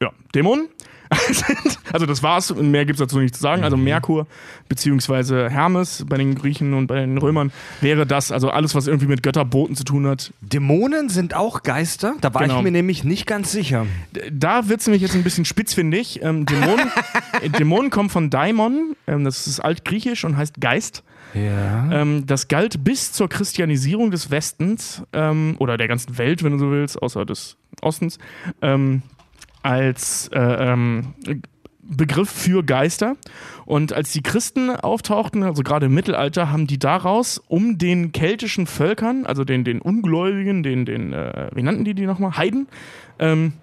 Ja, Dämonen. also das war's, und mehr gibt's dazu nicht zu sagen. Also Merkur beziehungsweise Hermes bei den Griechen und bei den Römern wäre das, also alles, was irgendwie mit Götterboten zu tun hat, Dämonen sind auch Geister? Da war Genau. ich mir nämlich nicht ganz sicher. Da wird es nämlich jetzt ein bisschen spitz, finde ich. Ähm, Dämonen, Dämonen kommen von Daimon, ähm, das ist altgriechisch und heißt Geist. Ja. Ähm, das galt bis zur Christianisierung des Westens ähm, oder der ganzen Welt, wenn du so willst, außer des Ostens, ähm, als äh, ähm, Begriff für Geister. Und als die Christen auftauchten, also gerade im Mittelalter, haben die daraus, um den keltischen Völkern, also den, den Ungläubigen, den, den äh, wie nannten die die nochmal? Heiden, ähm,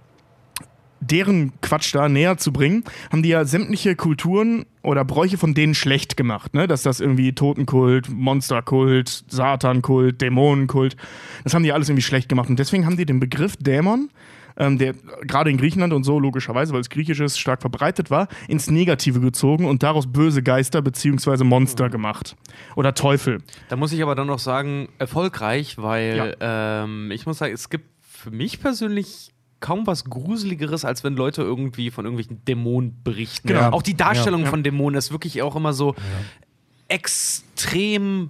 deren Quatsch da näher zu bringen, haben die ja sämtliche Kulturen oder Bräuche von denen schlecht gemacht, ne? Dass das irgendwie Totenkult, Monsterkult, Satankult, Dämonenkult, das haben die alles irgendwie schlecht gemacht. Und deswegen haben die den Begriff Dämon, ähm, der gerade in Griechenland und so logischerweise, weil es griechisch ist, stark verbreitet war, ins Negative gezogen und daraus böse Geister beziehungsweise Monster gemacht. Oder Teufel. Da muss ich aber dann noch sagen, erfolgreich, weil ähm, ich muss sagen, es gibt für mich persönlich kaum was Gruseligeres, als wenn Leute irgendwie von irgendwelchen Dämonen berichten. Genau. Auch die Darstellung Ja. von Dämonen ist wirklich auch immer so extrem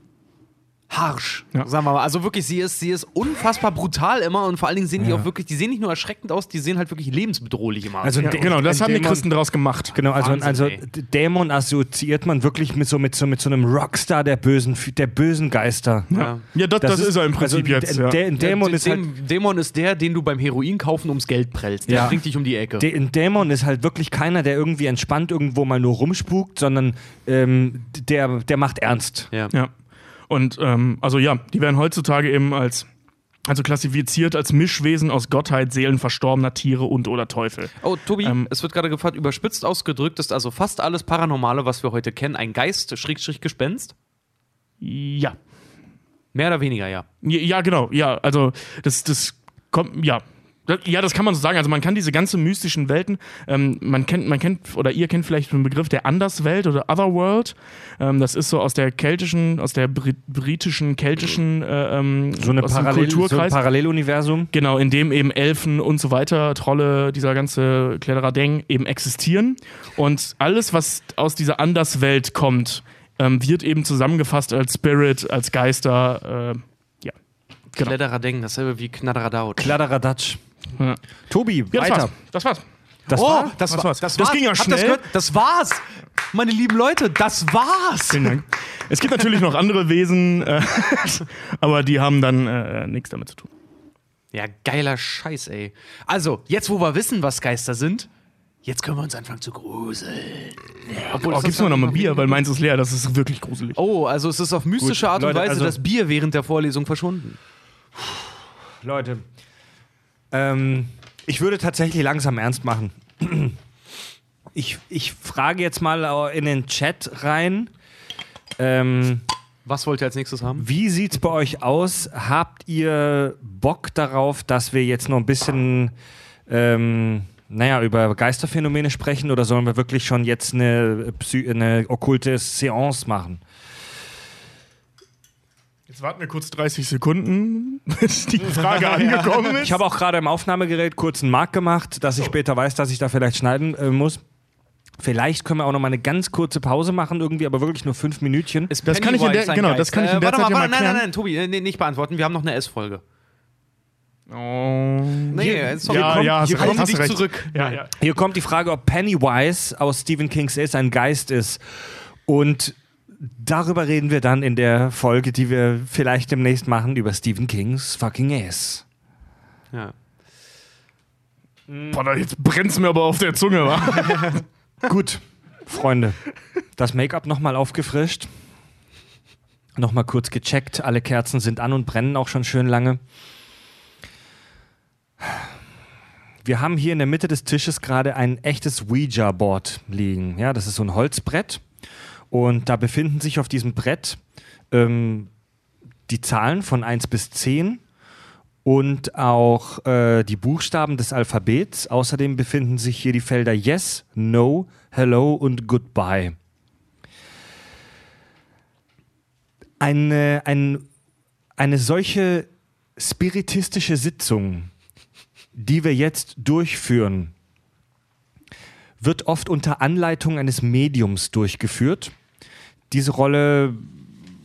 harsch, Ja. sagen wir mal. Also wirklich, sie ist, sie ist unfassbar brutal immer und vor allen Dingen sehen die auch wirklich, die sehen nicht nur erschreckend aus, die sehen halt wirklich lebensbedrohlich immer aus. Also Ja, Dä- genau, das haben die Dämon- Christen daraus gemacht. Genau, also, Wahnsinn, also ey. Dämon assoziiert man wirklich mit so, mit so, mit so einem Rockstar der bösen, der bösen Geister. Ja. Ja, das, das, ist er im Prinzip also, jetzt. Ja. d- Ein Dämon Ja, ist halt Däm- Dämon ist der, den du beim Heroin kaufen ums Geld prellst. Der Ja. bringt dich um die Ecke. Ein Dämon ist halt wirklich keiner, der irgendwie entspannt irgendwo mal nur rumspukt, sondern ähm, der, der macht ernst. ja. Und ähm, also ja, die werden heutzutage eben als also klassifiziert als Mischwesen aus Gottheit, Seelen verstorbener Tiere und oder Teufel. Oh, Tobi, Ähm, es wird gerade gefragt, überspitzt ausgedrückt ist also fast alles Paranormale, was wir heute kennen, ein Geist, Schrägstrich Gespenst? Ja. Mehr oder weniger, ja. Ja, ja, genau, ja, also das, das kommt, ja. Ja, das kann man so sagen. Also man kann diese ganzen mystischen Welten, ähm, man kennt, man kennt, oder ihr kennt vielleicht den Begriff der Anderswelt oder Otherworld. Ähm, das ist so aus der keltischen, aus der Brit britischen, keltischen äh, ähm, So, eine Parallel, so ein Kulturkreis. Paralleluniversum. Genau, in dem eben Elfen und so weiter, Trolle, dieser ganze Kledderaddeng eben existieren. Und alles, was aus dieser Anderswelt kommt, ähm, wird eben zusammengefasst als Spirit, als Geister. Äh, ja. Genau. Kledderadeng, dasselbe wie Knadderadaut. Kladderadatsch. Ja. Tobi, Ja, das weiter. war's. Das war's. Das oh, war, das, das war, war's. das Das war's. ging ja schnell. gehört? Das war's. Meine lieben Leute, das war's. Vielen Dank. Es gibt natürlich noch andere Wesen, äh, aber die haben dann äh, nichts damit zu tun. Ja, geiler Scheiß, ey. Also, jetzt wo wir wissen, was Geister sind, jetzt können wir uns anfangen zu gruseln. Obwohl Oh, das dann mir noch mal noch Bier, weil meins ist leer. Das ist wirklich gruselig. Oh, also es ist auf mystische Gut, Art und Leute, Weise also- das Bier während der Vorlesung verschwunden. Leute, ähm, ich würde tatsächlich langsam ernst machen. Ich, ich frage jetzt mal in den Chat rein. Ähm, Was wollt ihr als nächstes haben? wie sieht's bei euch aus? Habt ihr Bock darauf, dass wir jetzt noch ein bisschen, ähm, naja, über Geisterphänomene sprechen oder sollen wir wirklich schon jetzt eine, Psy eine okkulte Seance machen? Jetzt warten wir kurz 30 Sekunden, bis die Frage angekommen ist. Ich habe auch gerade im Aufnahmegerät kurz einen Mark gemacht, dass ich später weiß, dass ich da vielleicht schneiden äh, muss. Vielleicht können wir auch noch mal eine ganz kurze Pause machen, irgendwie, aber wirklich nur fünf Minütchen. Ist Das kann ich in der- genau, das kann ich in der warte Zeit mal, warte, mal Nein, nein, nein, Tobi, äh, nee, nicht beantworten. Wir haben noch eine S-Folge. Oh. Nee, Hier- sorry, Ja, ja, hier zurück. Ja, ja. Hier kommt die Frage, ob Pennywise aus Stephen Kings ist, ein Geist ist. Und darüber reden wir dann in der Folge, die wir vielleicht demnächst machen, über Stephen Kings fucking ass. Ja. Boah, da jetzt brennt's mir aber auf der Zunge, wa? Gut, Freunde, das Make-up nochmal aufgefrischt. Nochmal kurz gecheckt. Alle Kerzen sind an und brennen auch schon schön lange. Wir haben hier in der Mitte des Tisches gerade ein echtes Ouija-Board liegen. Ja, das ist so ein Holzbrett. Und da befinden sich auf diesem Brett ähm, die Zahlen von 1 bis 10 und auch äh, die Buchstaben des Alphabets. Außerdem befinden sich hier die Felder Yes, No, Hello und Goodbye. Eine, ein, eine solche spiritistische Sitzung, die wir jetzt durchführen, wird oft unter Anleitung eines Mediums durchgeführt. Diese Rolle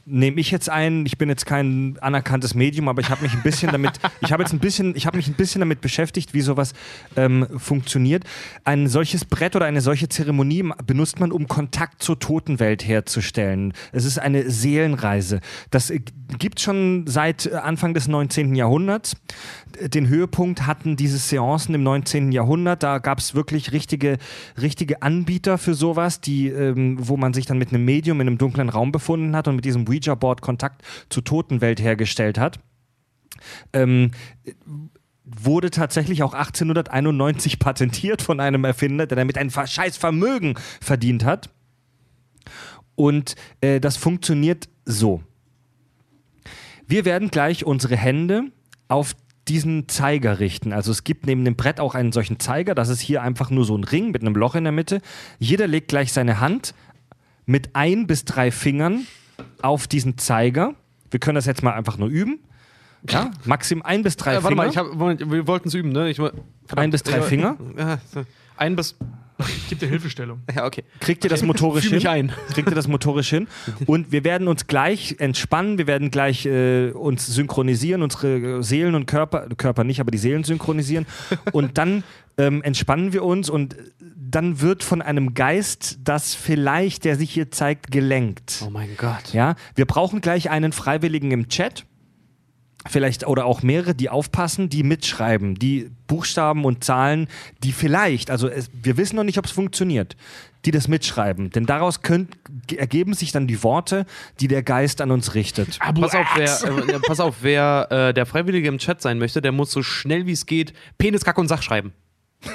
nehme ich jetzt ein. Ich bin jetzt kein anerkanntes Medium, aber ich habe mich ein bisschen damit, ich habe jetzt ein bisschen, ich habe mich ein bisschen damit beschäftigt, wie sowas ähm, funktioniert. Ein solches Brett oder eine solche Zeremonie benutzt man, um Kontakt zur Totenwelt herzustellen. Es ist eine Seelenreise. Das äh, gibt schon seit äh, Anfang des 19. Jahrhunderts. Den Höhepunkt hatten diese Seancen im 19. Jahrhundert. Da gab es wirklich richtige, richtige Anbieter für sowas, die, ähm, wo man sich dann mit einem Medium in einem dunklen Raum befunden hat und mit diesem Ouija-Board Kontakt zur Totenwelt hergestellt hat. Ähm, wurde tatsächlich auch 1891 patentiert von einem Erfinder, der damit ein scheiß Vermögen verdient hat. Und äh, das funktioniert so. Wir werden gleich unsere Hände auf diesen Zeiger richten. Also es gibt neben dem Brett auch einen solchen Zeiger. Das ist hier einfach nur so ein Ring mit einem Loch in der Mitte. Jeder legt gleich seine Hand mit ein bis drei Fingern auf diesen Zeiger. Wir können das jetzt mal einfach nur üben. Ja, maximum ein bis drei Äh, warte Finger. mal, ich hab, Moment, wir wollten es üben, ne? Ich, verdammt. Ein bis drei Ja, Finger? Ein bis. Ich gebe dir Hilfestellung. Ja, okay. Kriegt ihr das motorisch hin? ein. Kriegt ihr das motorisch hin? Und wir werden uns gleich entspannen, wir werden gleich äh, uns synchronisieren, unsere Seelen und Körper, Körper nicht, aber die Seelen synchronisieren. Und dann ähm, entspannen wir uns und dann wird von einem Geist, das vielleicht, der sich hier zeigt, gelenkt. Oh mein Gott. Ja, wir brauchen gleich einen Freiwilligen im Chat. Vielleicht oder auch mehrere, die aufpassen, die mitschreiben, die Buchstaben und Zahlen, die vielleicht, also es, wir wissen noch nicht, ob es funktioniert, die das mitschreiben. Denn daraus könnt, ergeben sich dann die Worte, die der Geist an uns richtet. Pass auf, wer, äh, pass auf, wer äh, der Freiwillige im Chat sein möchte, der muss so schnell wie es geht Penis, Kack und Sach schreiben.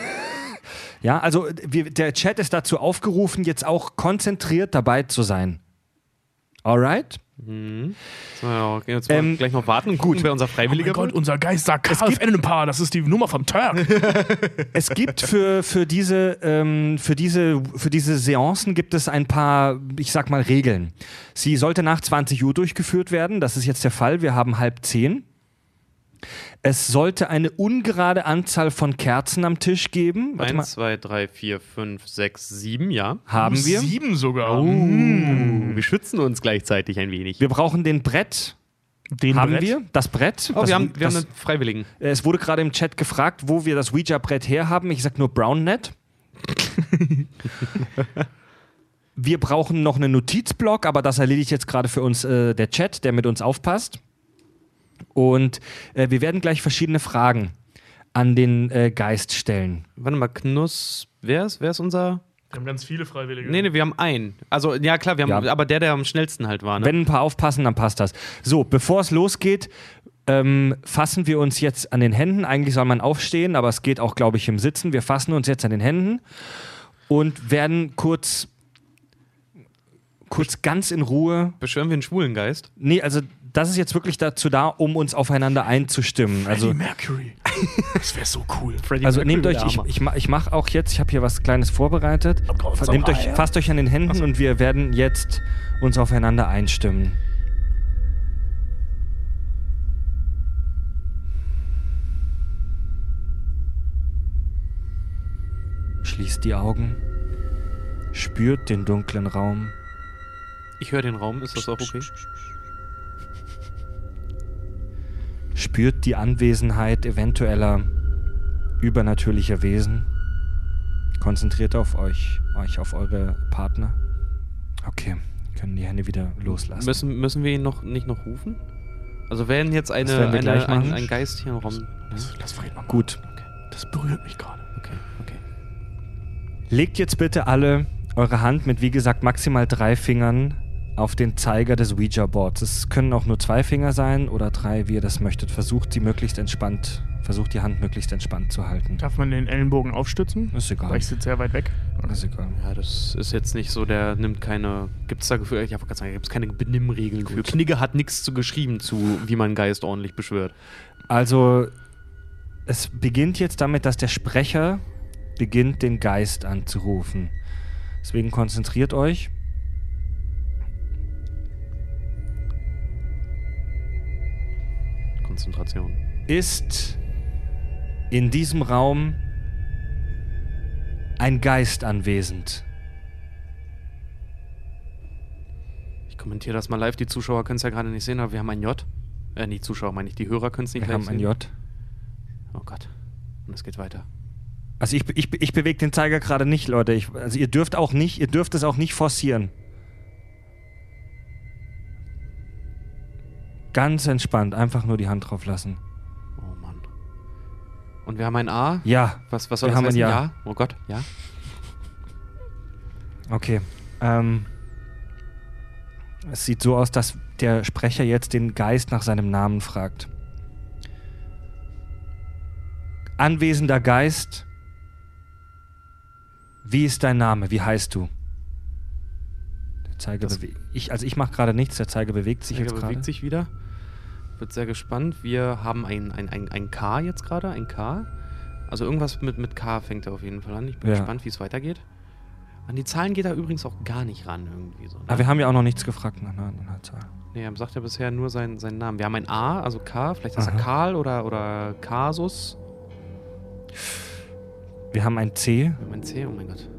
Ja, also wir, der Chat ist dazu aufgerufen, jetzt auch konzentriert dabei zu sein. Alright? Mhm. So, ja, okay, jetzt Ähm, gleich noch warten gucken, wer unser Oh mein Freiwilliger Gott, wird. unser Geist sagt Karl Ennepaar, das ist die Nummer vom Turk. Es gibt für, für, diese, ähm, für, diese, für diese Seancen gibt es ein paar, ich sag mal, Regeln. Sie sollte nach 20 Uhr durchgeführt werden. Das ist jetzt der Fall. Wir haben halb zehn. Es sollte eine ungerade Anzahl von Kerzen am Tisch geben. Warte mal. Eins, zwei, drei, vier, fünf, sechs, sieben, ja. Haben wir. Sieben sogar. Wir schützen uns gleichzeitig ein wenig. Wir brauchen den Brett. Den haben Brett. wir. Das Brett. Oh, das, wir haben, wir das, haben einen Freiwilligen. Es wurde gerade im Chat gefragt, wo wir das Ouija-Brett herhaben. Ich sag nur BrownNet. wir brauchen noch einen Notizblock, aber das erledigt jetzt gerade für uns äh, der Chat, der mit uns aufpasst. Und äh, wir werden gleich verschiedene Fragen an den äh, Geist stellen. Warte mal, Knuss. Wer ist, wer ist unser. Wir haben ganz viele Freiwillige. Nee, nee, wir haben einen. Also, ja, klar, wir haben. Ja. Aber der, der am schnellsten halt war, ne? Wenn ein paar aufpassen, dann passt das. So, bevor es losgeht, ähm, fassen wir uns jetzt an den Händen. Eigentlich soll man aufstehen, aber es geht auch, glaube ich, im Sitzen. Wir fassen uns jetzt an den Händen und werden kurz, kurz ganz in Ruhe. Beschwören wir einen schwulen Geist? Nee, also das ist jetzt wirklich dazu da, um uns aufeinander einzustimmen. Freddie Also, Mercury. Das wäre so cool. Freddie also Mercury nehmt euch, ich, ich, ich mache auch jetzt, ich habe hier was Kleines vorbereitet. Nehmt euch, Ah, fasst euch an den Händen und wir werden jetzt uns aufeinander einstimmen. Schließt die Augen, spürt den dunklen Raum, Ich höre den Raum, ist das auch okay? Spürt die Anwesenheit eventueller übernatürlicher Wesen. Konzentriert auf euch, euch auf eure Partner. Okay, können die Hände wieder loslassen. Müssen, müssen wir ihn noch nicht noch rufen? Also wenn jetzt eine, eine, ein, ein Geist hier Raum. Lass, lass Fred mal. Gut, Das berührt mich gerade. Okay, okay. Legt jetzt bitte alle eure Hand mit, wie gesagt, maximal drei Fingern auf den Zeiger des Ouija-Boards. Es können auch nur zwei Finger sein oder drei, wie ihr das möchtet. Versucht sie möglichst entspannt, versucht die Hand möglichst entspannt zu halten. Darf man den Ellenbogen aufstützen? Ist egal. Weil ich sitze sehr weit weg. Ist egal. Ja, das ist jetzt nicht so, der nimmt keine. Gibt es da Gefühl, ich wollte gerade sagen, gibt es keine Benimmregeln für. Knigge hat nichts zu geschrieben zu, wie man Geist ordentlich beschwört. Also, es beginnt jetzt damit, dass der Sprecher beginnt, den Geist anzurufen. Deswegen konzentriert euch. Konzentration. Ist in diesem Raum ein Geist anwesend? Ich kommentiere das mal live. Die Zuschauer können es ja gerade nicht sehen, aber wir haben ein J. Äh, die Zuschauer meine ich, die Hörer können es nicht Wir gleich haben ein sehen. J. Oh Gott. Und es geht weiter. Also ich, ich, ich bewege den Zeiger gerade nicht, Leute. Ich, also ihr dürft auch nicht, ihr dürft es auch nicht forcieren. Ganz entspannt, einfach nur die Hand drauf lassen. Oh Mann. Und wir haben ein A. Ja, Was, was soll Wir das haben ein heißen? Ja. Oh Gott, ja. okay. Ähm, es sieht so aus, dass der Sprecher jetzt den Geist nach seinem Namen fragt. Anwesender Geist, wie ist dein Name? Wie heißt du? Zeiger bewegt. Ich, also ich mache gerade nichts, der Zeiger bewegt sich Der jetzt gerade. bewegt sich wieder. Wird sehr gespannt. Wir haben ein, ein, ein, ein K jetzt gerade, ein K. Also irgendwas mit, mit K fängt er auf jeden Fall an. Ich bin Ja. gespannt, wie es weitergeht. An die Zahlen geht er übrigens auch gar nicht ran irgendwie so. Ne? Aber wir haben ja auch noch nichts gefragt nach einer nach einer Zahl. nee, er sagt ja bisher nur seinen, seinen Namen. Wir haben ein A, also K, vielleicht ist er Aha. Karl oder, oder Kasus. Wir haben ein C. Wir haben ein C, oh mein Gott.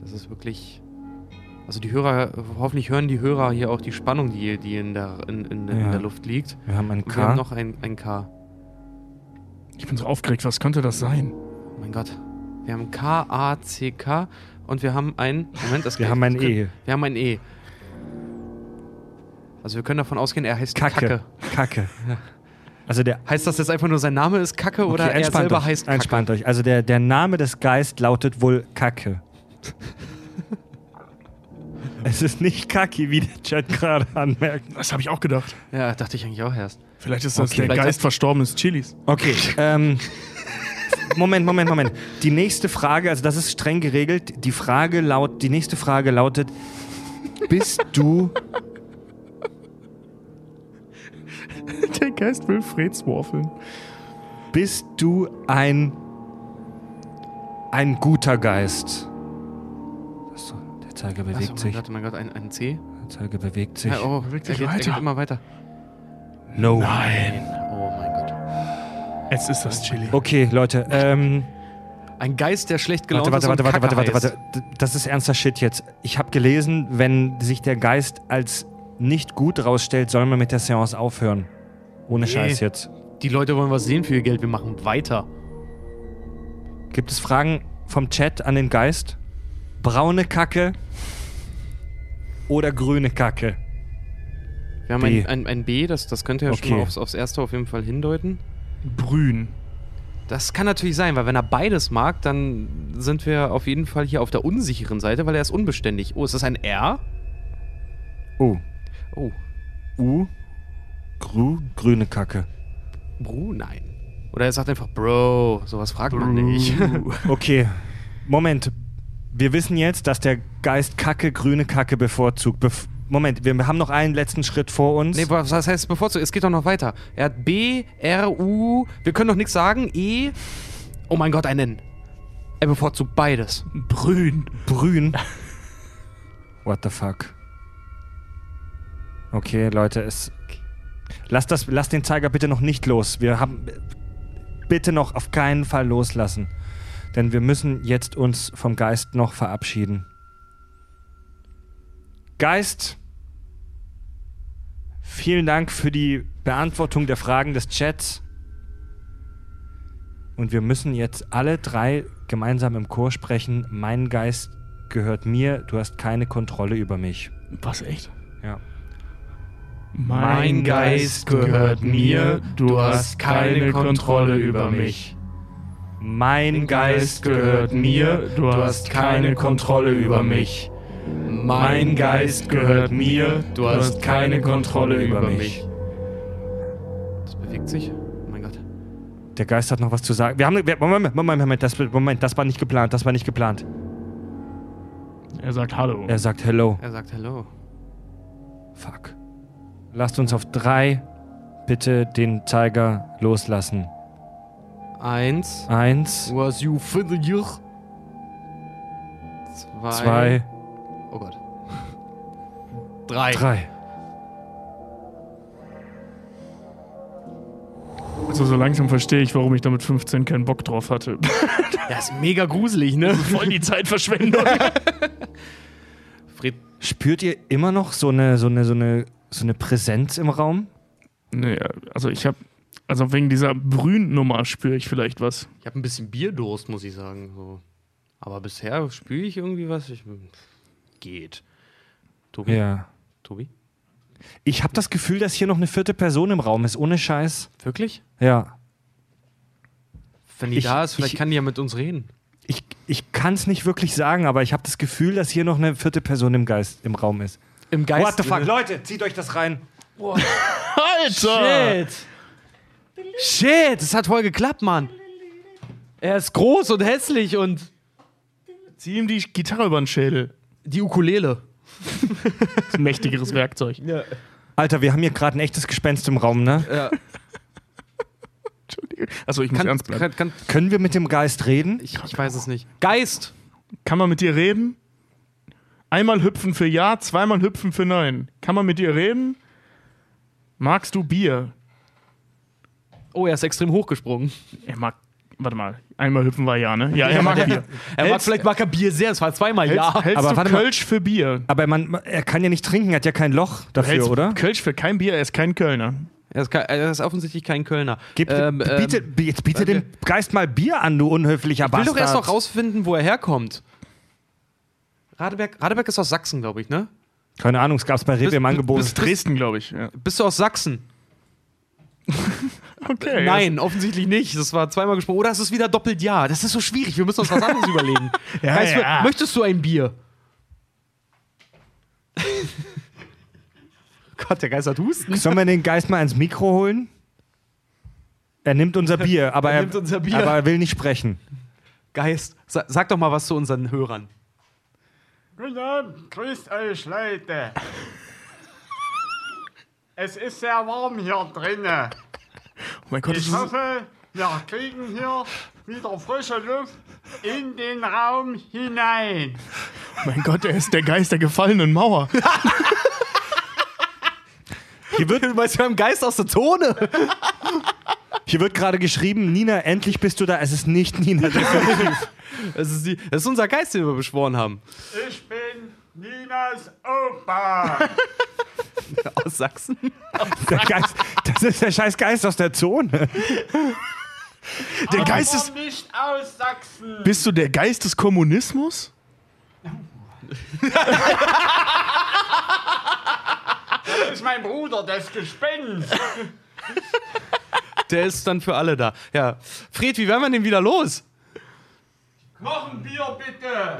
Das ist wirklich. Also die Hörer, hoffentlich hören die Hörer hier auch die Spannung, die, die in, der, in, in, in Ja. der Luft liegt. Wir haben ein Und wir haben K. noch ein, ein K. Ich bin so aufgeregt. Was könnte das sein? Oh mein Gott. Wir haben K, A, C, K und wir haben ein. Moment, das Wir haben ein E. Wir haben ein E. Also wir können davon ausgehen, er heißt Kacke. Kacke. Kacke. Also der Heißt das jetzt einfach nur sein Name ist Kacke oder Okay, er entspannt selber euch, heißt Kacke? Entspannt euch. Also der, der Name des Geist lautet wohl Kacke. Es ist nicht kacki, wie der Chat gerade anmerkt. Das habe ich auch gedacht. Ja, dachte ich eigentlich auch erst. Vielleicht ist das okay. der Geist verstorbenes Chilis. Okay. ähm, Moment, Moment, Moment. Die nächste Frage, also das ist streng geregelt. Die Frage laut, die nächste Frage lautet: Bist du Der Geist will Freds Waffeln. Bist du ein ein guter Geist? Zeiger bewegt sich. Oh mein Gott, ein, ein C? Zeiger bewegt sich. Ja, oh, Bewegt er sich geht, er geht immer weiter. No. Nein. Oh mein Gott. Jetzt ist das Chili. Okay, Leute. Ähm, Ein Geist, der schlecht gelaunt warte, warte, ist warte, und warte, warte, warte, warte. Das ist ernster Shit jetzt. Ich habe gelesen, wenn sich der Geist als nicht gut rausstellt, soll man mit der Seance aufhören. Ohne Nee. Scheiß jetzt. Die Leute wollen was sehen für ihr Geld, wir machen weiter. Gibt es Fragen vom Chat an den Geist? Braune Kacke oder grüne Kacke? Wir haben B. ein, ein, ein B, das, das könnte ja schon Okay. mal aufs, aufs erste auf jeden Fall hindeuten. Brün. Das kann natürlich sein, weil wenn er beides mag, dann sind wir auf jeden Fall hier auf der unsicheren Seite, weil er ist unbeständig. Oh, ist das ein R? Oh. Oh, U. Grü, grüne Kacke. Bro, nein. Oder er sagt einfach Bro, sowas fragt man nicht. Okay. Moment. Wir wissen jetzt, dass der Geist Kacke, grüne Kacke bevorzugt. Bef Moment, wir haben noch einen letzten Schritt vor uns. nee, was heißt bevorzugt? Es geht doch noch weiter. Er hat B, R, U, wir können doch nichts sagen, E. Oh mein Gott, ein N. Er bevorzugt beides. Brün. Brün. What the fuck? Okay, Leute, es. Lass, das, lass den Zeiger bitte noch nicht los. Wir haben. Bitte noch auf keinen Fall loslassen. Denn wir müssen jetzt uns vom Geist noch verabschieden. Geist, vielen Dank für die Beantwortung der Fragen des Chats. Und wir müssen jetzt alle drei gemeinsam im Chor sprechen. Mein Geist gehört mir, du hast keine Kontrolle über mich. Was, echt? Ja. Mein Geist gehört mir, du hast keine Kontrolle über mich. Mein Geist gehört mir, du hast keine Kontrolle über mich. Mein Geist gehört mir, du hast keine Kontrolle über mich. Das bewegt sich. Oh mein Gott. Der Geist hat noch was zu sagen. Wir haben. Wir, Moment, Moment, Moment, das, Moment, das war nicht geplant, das war nicht geplant. Er sagt Hallo. Er sagt Hello. Er sagt Hello. Fuck. Lasst uns auf drei bitte den Zeiger loslassen. Eins. Eins, Was you familiar? Zwei. zwei, Oh Gott. Drei. drei. Also so langsam verstehe ich, warum ich da mit 15 keinen Bock drauf hatte. Ja, ist mega gruselig, ne? Voll die Zeitverschwendung. Fred, Spürt ihr immer noch so eine, so eine, so eine, so eine Präsenz im Raum? nee, also ich habe, also wegen dieser Brünnummer spüre ich vielleicht was. ich habe ein bisschen Bierdurst, muss ich sagen. So. Aber bisher spüre ich irgendwie was. Ich, geht. Tobi? Ja. Tobi? Ich habe das Gefühl, dass hier noch eine vierte Person im Raum ist, ohne Scheiß. Wirklich? Ja. Wenn die Ich- da ist, vielleicht ich- kann die ja mit uns reden. Ich, ich kann es nicht wirklich sagen, aber ich habe das Gefühl, dass hier noch eine vierte Person im Geist im Raum ist. Im Geist. What the fuck, Leute, zieht euch das rein. Alter! Shit! Shit, es hat voll geklappt, Mann. Er ist groß und hässlich und Zieh ihm die Gitarre über den Schädel. die Ukulele. Das ist ein mächtigeres Werkzeug. Ja. Alter, wir haben hier gerade ein echtes Gespenst im Raum, ne? ja. Entschuldigung. Also ich muss Kann, ernst bleiben. kann, kann, Können wir mit dem Geist reden? ich, ich weiß es nicht. Geist! Kann man mit dir reden? Einmal hüpfen für Ja, zweimal hüpfen für Nein. Kann man mit dir reden? Magst du Bier? Oh, er ist extrem hochgesprungen. Er mag. Warte mal. Einmal hüpfen war Ja, ne? Ja, er mag Bier. Er mag, vielleicht mag er Bier sehr, es war zweimal Hältst, ja. hältst Aber du warte mal. Kölsch für Bier? Aber man, er kann ja nicht trinken, er hat ja kein Loch dafür, oder? Kölsch für kein Bier, er ist kein Kölner. Er ist, kein, er ist offensichtlich kein Kölner. Gib, Ähm, ähm, biete, jetzt biete dem Geist mal Bier an, du unhöflicher Ich will Bastard. doch erst noch rausfinden, wo er herkommt. Radeberg, Radeberg ist aus Sachsen, glaube ich, ne? Keine Ahnung, es gab es bei Rewe Bist- im Angebot. bist- Dresden, glaube ich. Ja. Bist du aus Sachsen? Okay. Nein, offensichtlich nicht. Das war zweimal gesprochen. Oder es ist wieder doppelt ja. Das ist so schwierig. Wir müssen uns was anderes überlegen. Ja, Geist, ja. Möchtest du ein Bier? Gott, der Geist hat Husten. Sollen wir den Geist mal ins Mikro holen? Er nimmt unser Bier, aber Er er, nimmt unser Bier. aber er will nicht sprechen. Geist, sa sag doch mal was zu unseren Hörern. Guten Abend, grüßt euch Leute. es ist sehr warm hier drinnen. Oh mein Gott, Ich ist, hoffe, wir kriegen hier wieder frische Luft in den Raum hinein. oh mein Gott, er ist der Geist der gefallenen Mauer. Hier wird, Du meinst, wir haben Geist aus der Zone. hier wird gerade geschrieben, Nina, endlich bist du da. Es ist nicht Nina. Das ist, die, das ist unser Geist, den wir beschworen haben. Ich bin Ninas Opa. Aus Sachsen. Der Geist, das ist der scheiß Geist aus der Zone. Der Geist ist. Nicht aus Sachsen. Bist du der Geist des Kommunismus? Das ist mein Bruder, das Gespenst. Der ist dann für alle da. Ja. Fred, wie werden wir denn wieder los? Noch ein Bier bitte.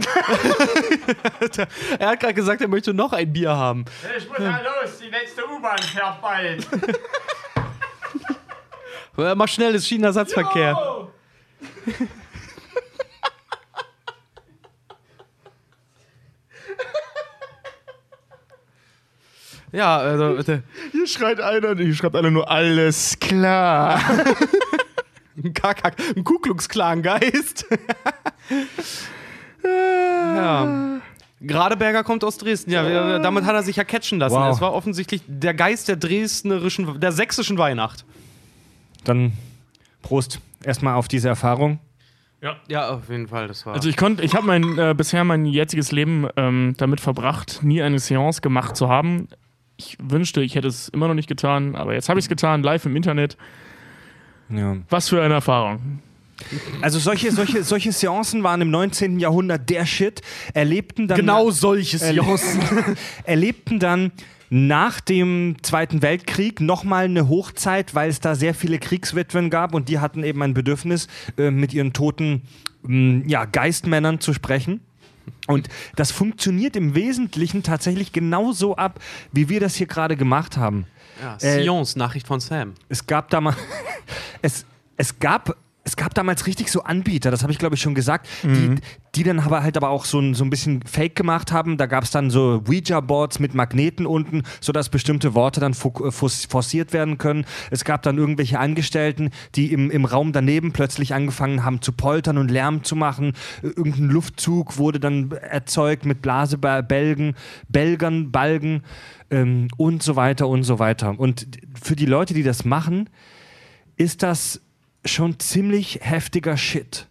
Er hat gerade gesagt, er möchte noch ein Bier haben. Ich muss ja los, die letzte U-Bahn fährt bald. Mach schnell, es ist Schienenersatzverkehr. Ja, also, bitte. Hier schreit einer, hier schreibt einer nur alles klar. Ein Kakak, ein Geist. Ja. Gradeberger kommt aus Dresden. Ja, damit hat er sich ja catchen lassen. Wow. Es war offensichtlich der Geist der dresdnerischen, der sächsischen Weihnacht. Dann Prost erstmal auf diese Erfahrung. Ja, auf jeden Fall. Das war. Also ich konnte, ich habe mein äh, bisher mein jetziges Leben ähm, damit verbracht, nie eine Seance gemacht zu haben. Ich wünschte, ich hätte es immer noch nicht getan, aber jetzt habe ich es getan, live im Internet. Ja. Was für eine Erfahrung. Also solche, solche, solche Seancen waren im 19. Jahrhundert der Shit. Erlebten dann genau solches Erle- erlebten dann nach dem Zweiten Weltkrieg nochmal eine Hochzeit, weil es da sehr viele Kriegswitwen gab und die hatten eben ein Bedürfnis, äh, mit ihren toten mh, ja, Geistmännern zu sprechen. Und das funktioniert im Wesentlichen tatsächlich genauso ab, wie wir das hier gerade gemacht haben. Ja, Äh, Sions, Nachricht von Sam. Es gab da mal, es, es gab, es gab damals richtig so Anbieter, das habe ich glaube ich schon gesagt, die, die dann aber halt aber auch so ein, so ein bisschen Fake gemacht haben. Da gab es dann so Ouija-Boards mit Magneten unten, sodass bestimmte Worte dann äh, forciert werden können. Es gab dann irgendwelche Angestellten, die im, im Raum daneben plötzlich angefangen haben zu poltern und Lärm zu machen. Äh, Irgendein Luftzug wurde dann erzeugt mit Blasebälgen, Belgern, Balgen ähm, und so weiter und so weiter. Und für die Leute, die das machen, ist das schon ziemlich heftiger Shit.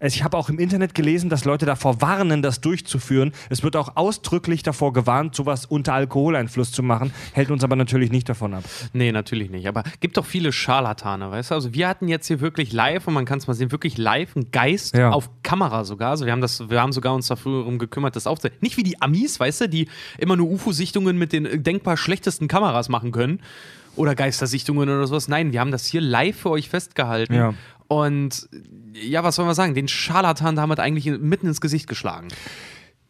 Also ich habe auch im Internet gelesen, dass Leute davor warnen, das durchzuführen. Es wird auch ausdrücklich davor gewarnt, sowas unter Alkoholeinfluss zu machen, hält uns aber natürlich nicht davon ab. Nee, natürlich nicht. Aber gibt doch viele Scharlatane, weißt du? Also wir hatten jetzt hier wirklich live, und man kann es mal sehen, wirklich live einen Geist Ja. auf Kamera sogar. Also wir haben das, wir haben sogar uns darum gekümmert, das aufzunehmen. Nicht wie die Amis, weißt du, die immer nur UFO-Sichtungen mit den denkbar schlechtesten Kameras machen können. Oder Geistersichtungen oder sowas. Nein, wir haben das hier live für euch festgehalten. Ja. Und ja, was soll man sagen? Den Scharlatan damit eigentlich mitten ins Gesicht geschlagen.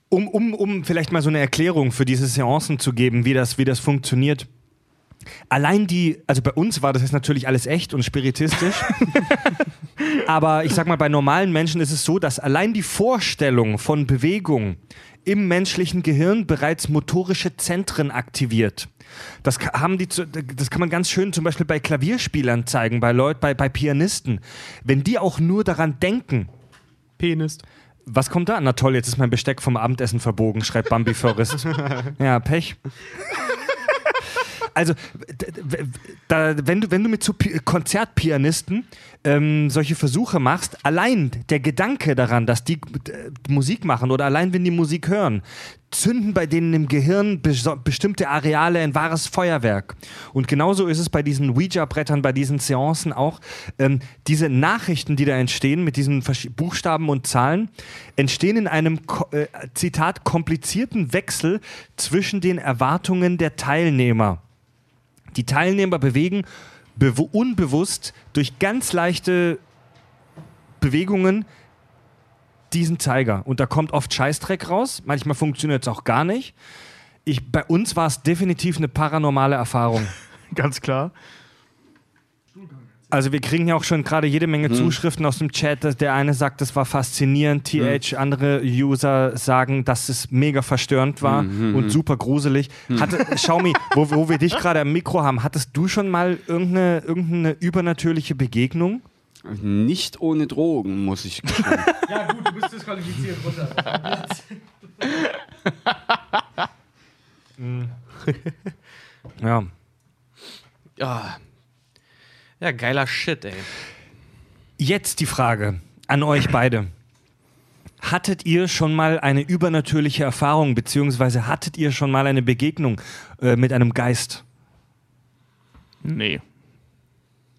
Um, um, um vielleicht mal so eine Erklärung für diese Seancen zu geben, wie das, wie das funktioniert. Allein die, also bei uns war das jetzt natürlich alles echt und spiritistisch. Aber ich sag mal, bei normalen Menschen ist es so, dass allein die Vorstellung von Bewegung im menschlichen Gehirn bereits motorische Zentren aktiviert. Das haben die, das kann man ganz schön zum Beispiel bei Klavierspielern zeigen, bei Leuten, bei, bei Pianisten. Wenn die auch nur daran denken, Penis. was kommt da? Na toll, jetzt ist mein Besteck vom Abendessen verbogen, schreibt Bambi Forrest. ja, Pech. Also, da, wenn, du, wenn du mit so Pi Konzertpianisten ähm, solche Versuche machst, allein der Gedanke daran, dass die äh, Musik machen oder allein wenn die Musik hören, zünden bei denen im Gehirn bestimmte Areale ein wahres Feuerwerk. Und genauso ist es bei diesen Ouija-Brettern, bei diesen Seancen auch. Ähm, diese Nachrichten, die da entstehen mit diesen Buchstaben und Zahlen, entstehen in einem, ko- äh, Zitat, komplizierten Wechsel zwischen den Erwartungen der Teilnehmer. Die Teilnehmer bewegen bewu- unbewusst durch ganz leichte Bewegungen diesen Zeiger. Und da kommt oft Scheißdreck raus. Manchmal funktioniert es auch gar nicht. Ich, bei uns war es definitiv eine paranormale Erfahrung. Ganz klar. Also wir kriegen ja auch schon gerade jede Menge Hm. Zuschriften aus dem Chat. dass Der eine sagt, das war faszinierend. Hm. TH, andere User sagen, dass es mega verstörend war Hm, und super gruselig. Hatte, Xiaomi, wo, wo wir dich gerade am Mikro haben, hattest du schon mal irgendeine, irgendeine übernatürliche Begegnung? Nicht ohne Drogen, muss ich gestehen. Ja, gut, du bist disqualifiziert runter. Ja. Ja. Ja, geiler Shit, ey. Jetzt die Frage an euch beide. Hattet ihr schon mal eine übernatürliche Erfahrung, beziehungsweise hattet ihr schon mal eine Begegnung äh, mit einem Geist? Nee.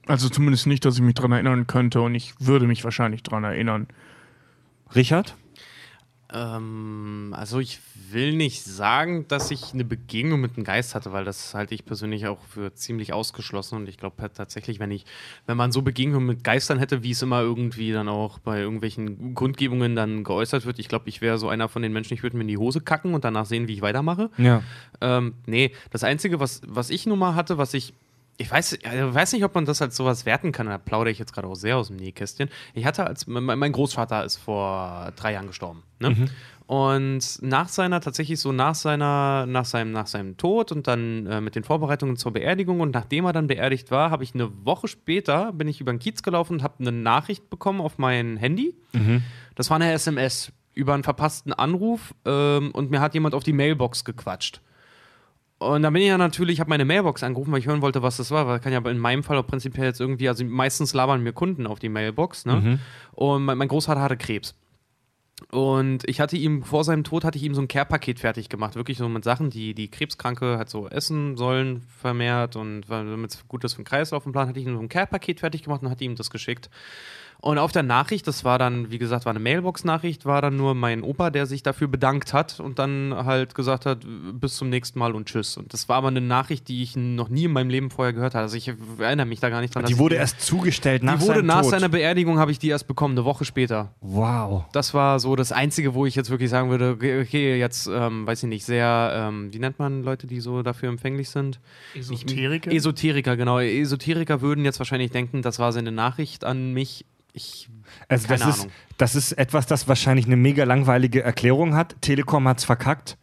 Also zumindest nicht, dass ich mich dran erinnern könnte und ich würde mich wahrscheinlich dran erinnern. Richard? Ähm, also ich will nicht sagen, dass ich eine Begegnung mit einem Geist hatte, weil das halte ich persönlich auch für ziemlich ausgeschlossen und ich glaube tatsächlich, wenn ich, wenn man so Begegnungen mit Geistern hätte, wie es immer irgendwie dann auch bei irgendwelchen Grundgebungen dann geäußert wird, ich glaube, ich wäre so einer von den Menschen, ich würde mir in die Hose kacken und danach sehen, wie ich weitermache. Ja. Ähm, nee, das Einzige, was, was ich nun mal hatte, was ich. Ich weiß, ich weiß nicht, ob man das als sowas werten kann. Da plaudere ich jetzt gerade auch sehr aus dem Nähkästchen. Ich hatte als. Mein, Großvater ist vor drei Jahren gestorben. Ne? Und nach seiner, tatsächlich so nach seiner, nach seinem, nach seinem Tod und dann äh, mit den Vorbereitungen zur Beerdigung und nachdem er dann beerdigt war, habe ich eine Woche später, bin ich über den Kiez gelaufen und habe eine Nachricht bekommen auf mein Handy. Das war eine SMS über einen verpassten Anruf ähm, und mir hat jemand auf die Mailbox gequatscht. Und dann bin ich ja natürlich, habe meine Mailbox angerufen, weil ich hören wollte, was das war. Weil kann ja in meinem Fall auch prinzipiell jetzt irgendwie, also meistens labern mir Kunden auf die Mailbox, ne? Und mein, Großvater hatte Krebs. Und ich hatte ihm, vor seinem Tod, hatte ich ihm so ein Care-Paket fertig gemacht. Wirklich so mit Sachen, die die Krebskranke halt so essen sollen, vermehrt. Und damit es gut ist für den Kreislauf und Plan, hatte ich ihm so ein Care-Paket fertig gemacht und hatte ihm das geschickt. Und auf der Nachricht, das war dann, wie gesagt, war eine Mailbox-Nachricht, war dann nur mein Opa, der sich dafür bedankt hat und dann halt gesagt hat, bis zum nächsten Mal und tschüss. Und das war aber eine Nachricht, die ich noch nie in meinem Leben vorher gehört habe. Also ich erinnere mich da gar nicht dran. dass Die wurde ich erst zugestellt nach die wurde nach Tod. seiner Beerdigung, habe ich die erst bekommen, eine Woche später. Wow. Das war so das Einzige, wo ich jetzt wirklich sagen würde, okay, okay jetzt, ähm, weiß ich nicht, sehr, ähm, wie nennt man Leute, die so dafür empfänglich sind? Esoteriker? Esoteriker, genau. Esoteriker würden jetzt wahrscheinlich denken, das war seine Nachricht an mich. Ich, Also das ist, das ist etwas, das wahrscheinlich eine mega langweilige Erklärung hat. Telekom hat's verkackt.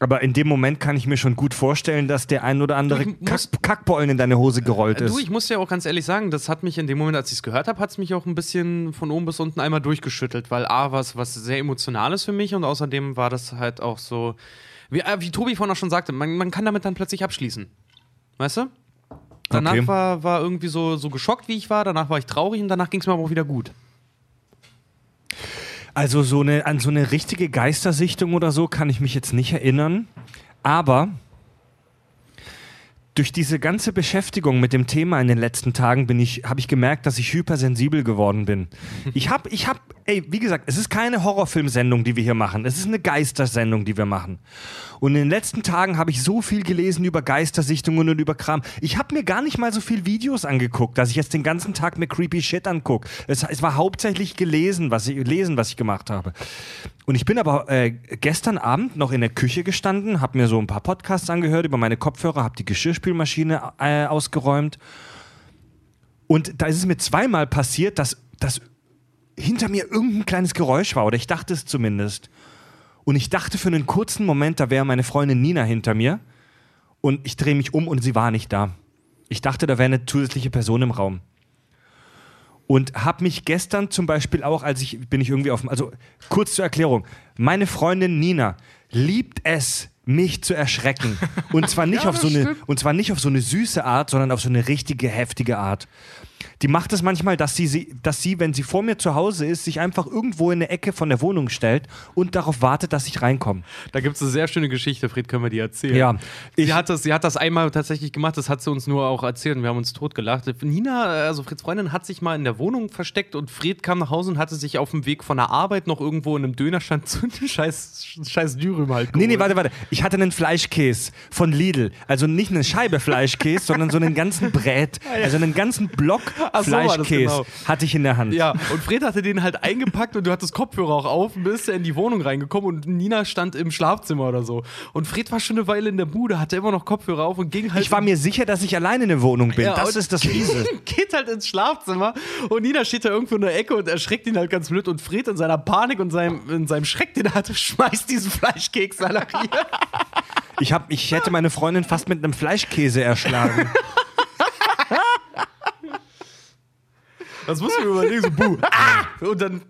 Aber in dem Moment kann ich mir schon gut vorstellen, dass der ein oder andere muss- Kack Kackbollen in deine Hose gerollt ist. du, ich muss ja auch ganz ehrlich sagen, das hat mich in dem Moment, als ich es gehört habe, hat es mich auch ein bisschen von oben bis unten einmal durchgeschüttelt, weil A, was was sehr Emotionales für mich und außerdem war das halt auch so, wie, äh, wie Tobi vorhin auch schon sagte, man, man kann damit dann plötzlich abschließen. Weißt du? Danach Okay. war, war irgendwie so, so geschockt, wie ich war, danach war ich traurig und danach ging es mir aber auch wieder gut. Also so eine, an so eine richtige Geistersichtung oder so kann ich mich jetzt nicht erinnern. Aber durch diese ganze Beschäftigung mit dem Thema in den letzten Tagen bin ich, habe ich gemerkt, dass ich hypersensibel geworden bin. Ich habe, ich habe, ey, wie gesagt, es ist keine Horrorfilmsendung, die wir hier machen. Es ist eine Geistersendung, die wir machen. Und in den letzten Tagen habe ich so viel gelesen über Geistersichtungen und über Kram. Ich habe mir gar nicht mal so viel Videos angeguckt, dass ich jetzt den ganzen Tag mir creepy Shit angucke. Es, es war hauptsächlich gelesen, was ich lesen, was ich gemacht habe. Und ich bin aber äh, gestern Abend noch in der Küche gestanden, habe mir so ein paar Podcasts angehört über meine Kopfhörer, habe die Geschirrspülmaschine äh, ausgeräumt. Und da ist es mir zweimal passiert, dass, dass hinter mir irgendein kleines Geräusch war, oder ich dachte es zumindest. Und ich dachte für einen kurzen Moment, da wäre meine Freundin Nina hinter mir. Und ich drehe mich um und sie war nicht da. Ich dachte, da wäre eine zusätzliche Person im Raum. Und habe mich gestern zum Beispiel auch, als ich bin ich irgendwie auf also kurz zur Erklärung, meine Freundin Nina liebt es, mich zu erschrecken. Und zwar nicht auf so eine, und zwar nicht auf so eine süße Art, sondern auf so eine richtige heftige Art. Die macht es manchmal, dass sie, dass sie, wenn sie vor mir zu Hause ist, sich einfach irgendwo in eine Ecke von der Wohnung stellt und darauf wartet, dass ich reinkomme. Da gibt es eine sehr schöne Geschichte, Fred, können wir die erzählen? Ja, sie, hat das, sie hat das einmal tatsächlich gemacht, das hat sie uns nur auch erzählt und wir haben uns totgelacht. Nina, also Freds Freundin, hat sich mal in der Wohnung versteckt und Fred kam nach Hause und hatte sich auf dem Weg von der Arbeit noch irgendwo in einem Dönerstand zu einem scheiß, scheiß Dürüm halt Nee, nee, geholt. warte, warte. Ich hatte einen Fleischkäse von Lidl. Also nicht eine Scheibe Fleischkäse, sondern so einen ganzen Brät. Also einen ganzen Block Ach, so Fleischkäse genau. hatte ich in der Hand. Ja, und Fred hatte den halt eingepackt und du hattest Kopfhörer auch auf und bist ja in die Wohnung reingekommen und Nina stand im Schlafzimmer oder so. Und Fred war schon eine Weile in der Bude, hatte immer noch Kopfhörer auf und ging halt. Ich war mir sicher, dass ich alleine in der Wohnung bin. Ja, das ist das Fiese. geht halt ins Schlafzimmer und Nina steht da irgendwo in der Ecke und erschreckt ihn halt ganz blöd und Fred in seiner Panik und seinem, in seinem Schreck, den er hatte, schmeißt diesen Fleischkeks. Ich, hab, ich hätte meine Freundin fast mit einem Fleischkäse erschlagen. Das muss man überlegen, so buh. Ah! Und dann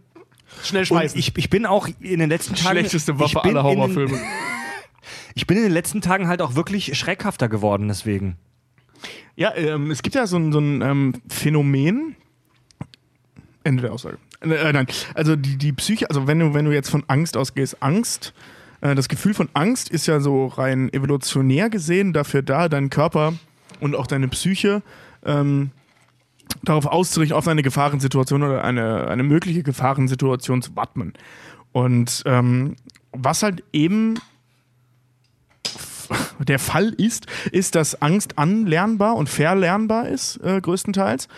schnell Und schmeißen. ich, ich bin auch in den letzten Tagen. Schlechteste Waffe aller Horrorfilme. Ich bin in den letzten Tagen halt auch wirklich schreckhafter geworden, deswegen. Ja, ähm, es gibt ja so ein, so ein ähm, Phänomen. Ende der Aussage. Äh, nein, also die, die Psyche, also wenn du, wenn du jetzt von Angst ausgehst, Angst, äh, das Gefühl von Angst ist ja so rein evolutionär gesehen dafür da, deinen Körper und auch deine Psyche ähm, darauf auszurichten, auf eine Gefahrensituation oder eine, eine mögliche Gefahrensituation zu wappnen. Und ähm, was halt eben der Fall ist, ist, dass Angst anlernbar und verlernbar ist, äh, größtenteils.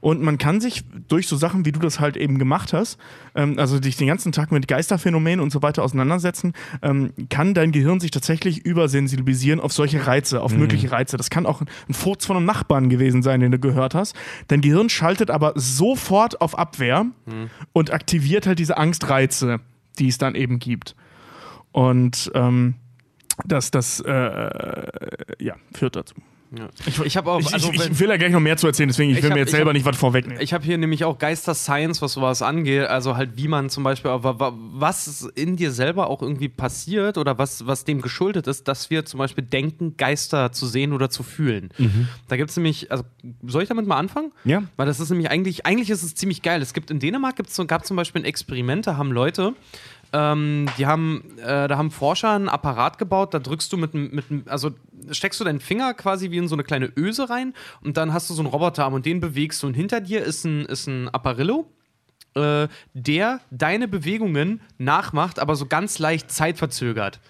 Und man kann sich durch so Sachen, wie du das halt eben gemacht hast, ähm, also dich den ganzen Tag mit Geisterphänomenen und so weiter auseinandersetzen, ähm, kann dein Gehirn sich tatsächlich übersensibilisieren auf solche Reize, auf mögliche Reize. Das kann auch ein Furz von einem Nachbarn gewesen sein, den du gehört hast. Dein Gehirn schaltet aber sofort auf Abwehr und aktiviert halt diese Angstreize, die es dann eben gibt. Und ähm, das, das äh, ja, führt dazu. ich ich habe auch. Ich, also, ich, ich will ja gleich noch mehr zu erzählen, deswegen ich Ich will hab- mir jetzt selber hab- nicht was vorwegnehmen. Ich habe hier nämlich auch Geister-Science, was sowas angeht. Also halt, wie man zum Beispiel, wa- wa- was in dir selber auch irgendwie passiert oder was, was dem geschuldet ist, dass wir zum Beispiel denken, Geister zu sehen oder zu fühlen. Da gibt es nämlich, also soll ich damit mal anfangen? Ja. Weil das ist nämlich eigentlich, eigentlich ist es ziemlich geil. Es gibt in Dänemark gibt's, gab zum Beispiel ein Experiment, da haben Leute, ähm, die haben, äh, da haben Forscher einen Apparat gebaut, da drückst du mit, mit, also steckst du deinen Finger quasi wie in so eine kleine Öse rein und dann hast du so einen Roboterarm und den bewegst du und hinter dir ist ein, ist ein Apparillo, äh, der deine Bewegungen nachmacht, aber so ganz leicht zeitverzögert.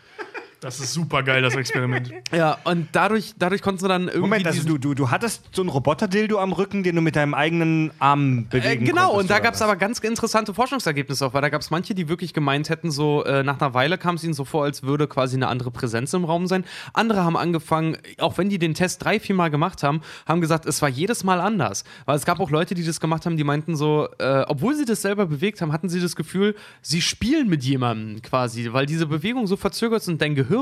Das ist super geil, das Experiment. Ja, und dadurch, dadurch konntest du dann irgendwie. Moment, also du, du, du hattest so ein Roboter-Dildo am Rücken, den du mit deinem eigenen Arm Äh, bewegen genau, konntest, und da gab es was? aber ganz interessante Forschungsergebnisse auch, weil da gab es manche, die wirklich gemeint hätten, so äh, nach einer Weile kam es ihnen so vor, als würde quasi eine andere Präsenz im Raum sein. Andere haben angefangen, auch wenn die den Test drei, vier Mal gemacht haben, haben gesagt, es war jedes Mal anders. Weil es gab auch Leute, die das gemacht haben, die meinten so, äh, obwohl sie das selber bewegt haben, hatten sie das Gefühl, sie spielen mit jemandem quasi, weil diese Bewegungen so verzögert sind und dein Gehirn,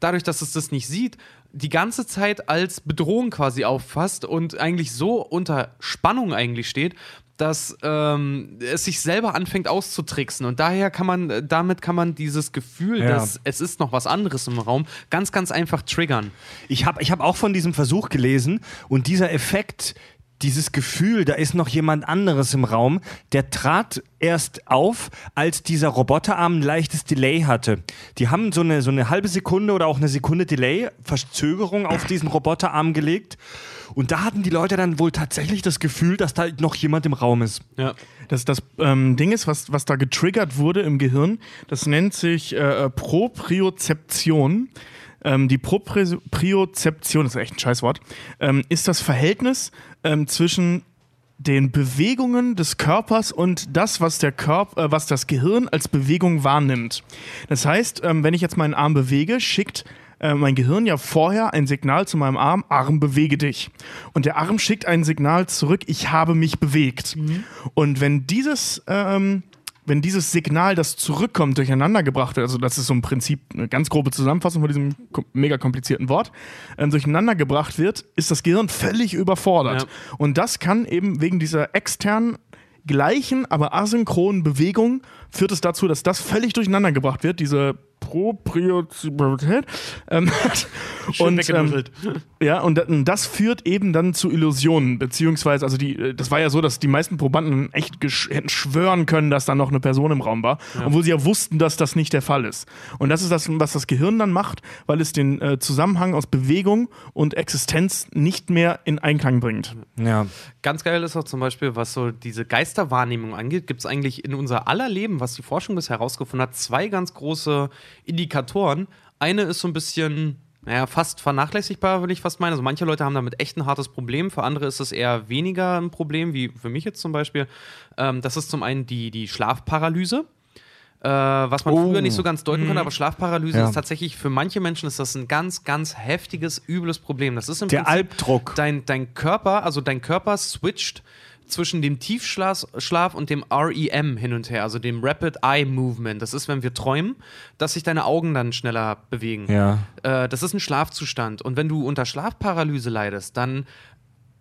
dadurch, dass es das nicht sieht, die ganze Zeit als Bedrohung quasi auffasst und eigentlich so unter Spannung eigentlich steht, dass ähm, es sich selber anfängt auszutricksen. Und daher kann man, äh, damit kann man dieses Gefühl, Ja. dass es ist noch was anderes im Raum, ganz, ganz einfach triggern. Ich habe ich hab auch von diesem Versuch gelesen und dieser Effekt, dieses Gefühl, da ist noch jemand anderes im Raum, der trat erst auf, als dieser Roboterarm ein leichtes Delay hatte. Die haben so eine, so eine halbe Sekunde oder auch eine Sekunde Delay, Verzögerung auf diesen Roboterarm gelegt. Und da hatten die Leute dann wohl tatsächlich das Gefühl, dass da noch jemand im Raum ist. Ja. Das, das ähm, Ding ist, was, was da getriggert wurde im Gehirn, das nennt sich äh, äh, Propriozeption. Ähm, die Propriozeption, das ist echt ein Scheißwort, ähm, ist das Verhältnis ähm, zwischen den Bewegungen des Körpers und das, was der Körper, äh, was das Gehirn als Bewegung wahrnimmt. Das heißt, ähm, wenn ich jetzt meinen Arm bewege, schickt äh, mein Gehirn ja vorher ein Signal zu meinem Arm, Arm bewege dich. Und der Arm schickt ein Signal zurück, ich habe mich bewegt. Und wenn dieses ähm, wenn dieses Signal, das zurückkommt, durcheinander gebracht wird, also das ist so im Prinzip eine ganz grobe Zusammenfassung von diesem mega komplizierten Wort, ähm, durcheinander gebracht wird, ist das Gehirn völlig überfordert. Ja. Und das kann eben wegen dieser externen, gleichen, aber asynchronen Bewegung, führt es dazu, dass das völlig durcheinander gebracht wird, diese Propriozität. Ähm, und, ähm, ja, und und das führt eben dann zu Illusionen, beziehungsweise, also die, äh, das war ja so, dass die meisten Probanden echt hätten schwören können, dass da noch eine Person im Raum war, obwohl sie ja wussten, dass das nicht der Fall ist. Und das ist das, was das Gehirn dann macht, weil es den äh, Zusammenhang aus Bewegung und Existenz nicht mehr in Einklang bringt. Ja. Ganz geil ist auch zum Beispiel, was so diese Geisterwahrnehmung angeht, gibt es eigentlich in unser aller Leben, was die Forschung bisher herausgefunden hat, zwei ganz große Indikatoren. Eine ist so ein bisschen Naja, fast vernachlässigbar, würde ich fast meinen. Also manche Leute haben damit echt ein hartes Problem, für andere ist es eher weniger ein Problem, wie für mich jetzt zum Beispiel. Ähm, das ist zum einen die, die Schlafparalyse. Äh, was man früher nicht so ganz deuten konnte, aber Schlafparalyse Ja. ist tatsächlich für manche Menschen ist das ein ganz, ganz heftiges, übles Problem. Das ist im Der Prinzip Albdruck. Dein, dein Körper, also dein Körper switcht zwischen dem Tiefschlaf Schlaf und dem REM hin und her, also dem Rapid Eye Movement. Das ist, wenn wir träumen, dass sich deine Augen dann schneller bewegen. Ja. Äh, das ist ein Schlafzustand. Und wenn du unter Schlafparalyse leidest, dann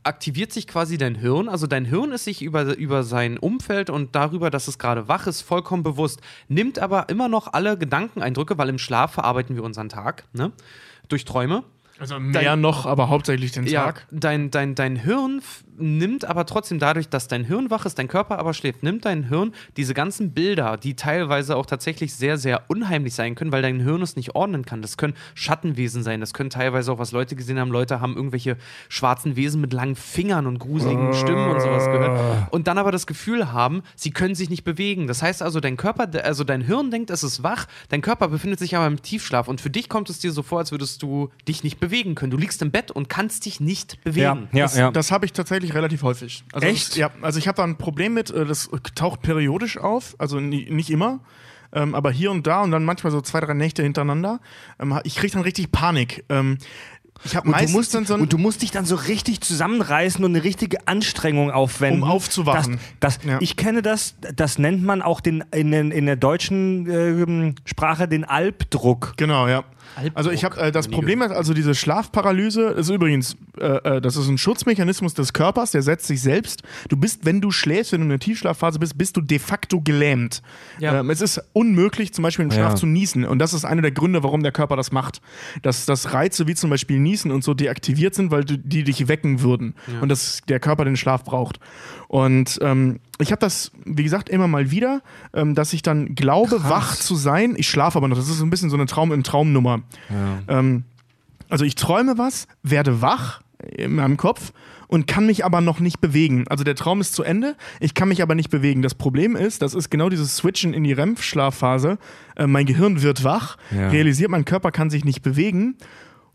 aktiviert sich quasi dein Hirn. Also dein Hirn ist sich über, über sein Umfeld und darüber, dass es gerade wach ist, vollkommen bewusst. Nimmt aber immer noch alle Gedankeneindrücke, weil im Schlaf verarbeiten wir unseren Tag, ne? Durch Träume. Also mehr noch, aber hauptsächlich den Ja, Tag. dein, dein, dein Hirn nimmt aber trotzdem dadurch, dass dein Hirn wach ist, dein Körper aber schläft, nimmt dein Hirn diese ganzen Bilder, die teilweise auch tatsächlich sehr, sehr unheimlich sein können, weil dein Hirn es nicht ordnen kann. Das können Schattenwesen sein, das können teilweise auch, was Leute gesehen haben, Leute haben irgendwelche schwarzen Wesen mit langen Fingern und gruseligen Stimmen und sowas gehört. Und dann aber das Gefühl haben, sie können sich nicht bewegen. Das heißt also, dein Körper, also dein Hirn denkt, es ist wach, dein Körper befindet sich aber im Tiefschlaf und für dich kommt es dir so vor, als würdest du dich nicht bewegen können. Du liegst im Bett und kannst dich nicht Ja, bewegen. ja, Das, ja. das habe ich tatsächlich relativ häufig. Also Echt? Das, ja, also ich habe da ein Problem mit, äh, das taucht periodisch auf, also nicht immer. Ähm, aber hier und da und dann manchmal so zwei, drei Nächte hintereinander. Ähm, ich kriege dann richtig Panik. Ähm, ich habe Und du, meistens musst, dann so und du musst dich dann so richtig zusammenreißen und eine richtige Anstrengung aufwenden. Um aufzuwachen. Das, das, Ja. Ich kenne das, das nennt man auch den, in, den, in der deutschen ähm, Sprache den Albdruck. Genau, ja. Also ich habe äh, das Problem, ist also diese Schlafparalyse ist übrigens, äh, äh, das ist ein Schutzmechanismus des Körpers, der setzt sich selbst. Du bist, wenn du schläfst, wenn du in der Tiefschlafphase bist, bist du de facto gelähmt. Ja. Ähm, es ist unmöglich, zum Beispiel im Schlaf Ja. zu niesen. Und das ist einer der Gründe, warum der Körper das macht. Dass, dass Reize wie zum Beispiel Niesen und so deaktiviert sind, weil du, die dich wecken würden. Und dass der Körper den Schlaf braucht. Und ähm, ich habe das, wie gesagt, immer mal wieder, ähm, dass ich dann glaube, wach zu sein. Ich schlafe aber noch. Das ist so ein bisschen so eine Traum im Traumnummer. Ähm, also ich träume was, werde wach in meinem Kopf und kann mich aber noch nicht bewegen. Also der Traum ist zu Ende, ich kann mich aber nicht bewegen. Das Problem ist, das ist genau dieses Switchen in die REM-Schlafphase. Äh, mein Gehirn wird wach, Ja. realisiert, mein Körper kann sich nicht bewegen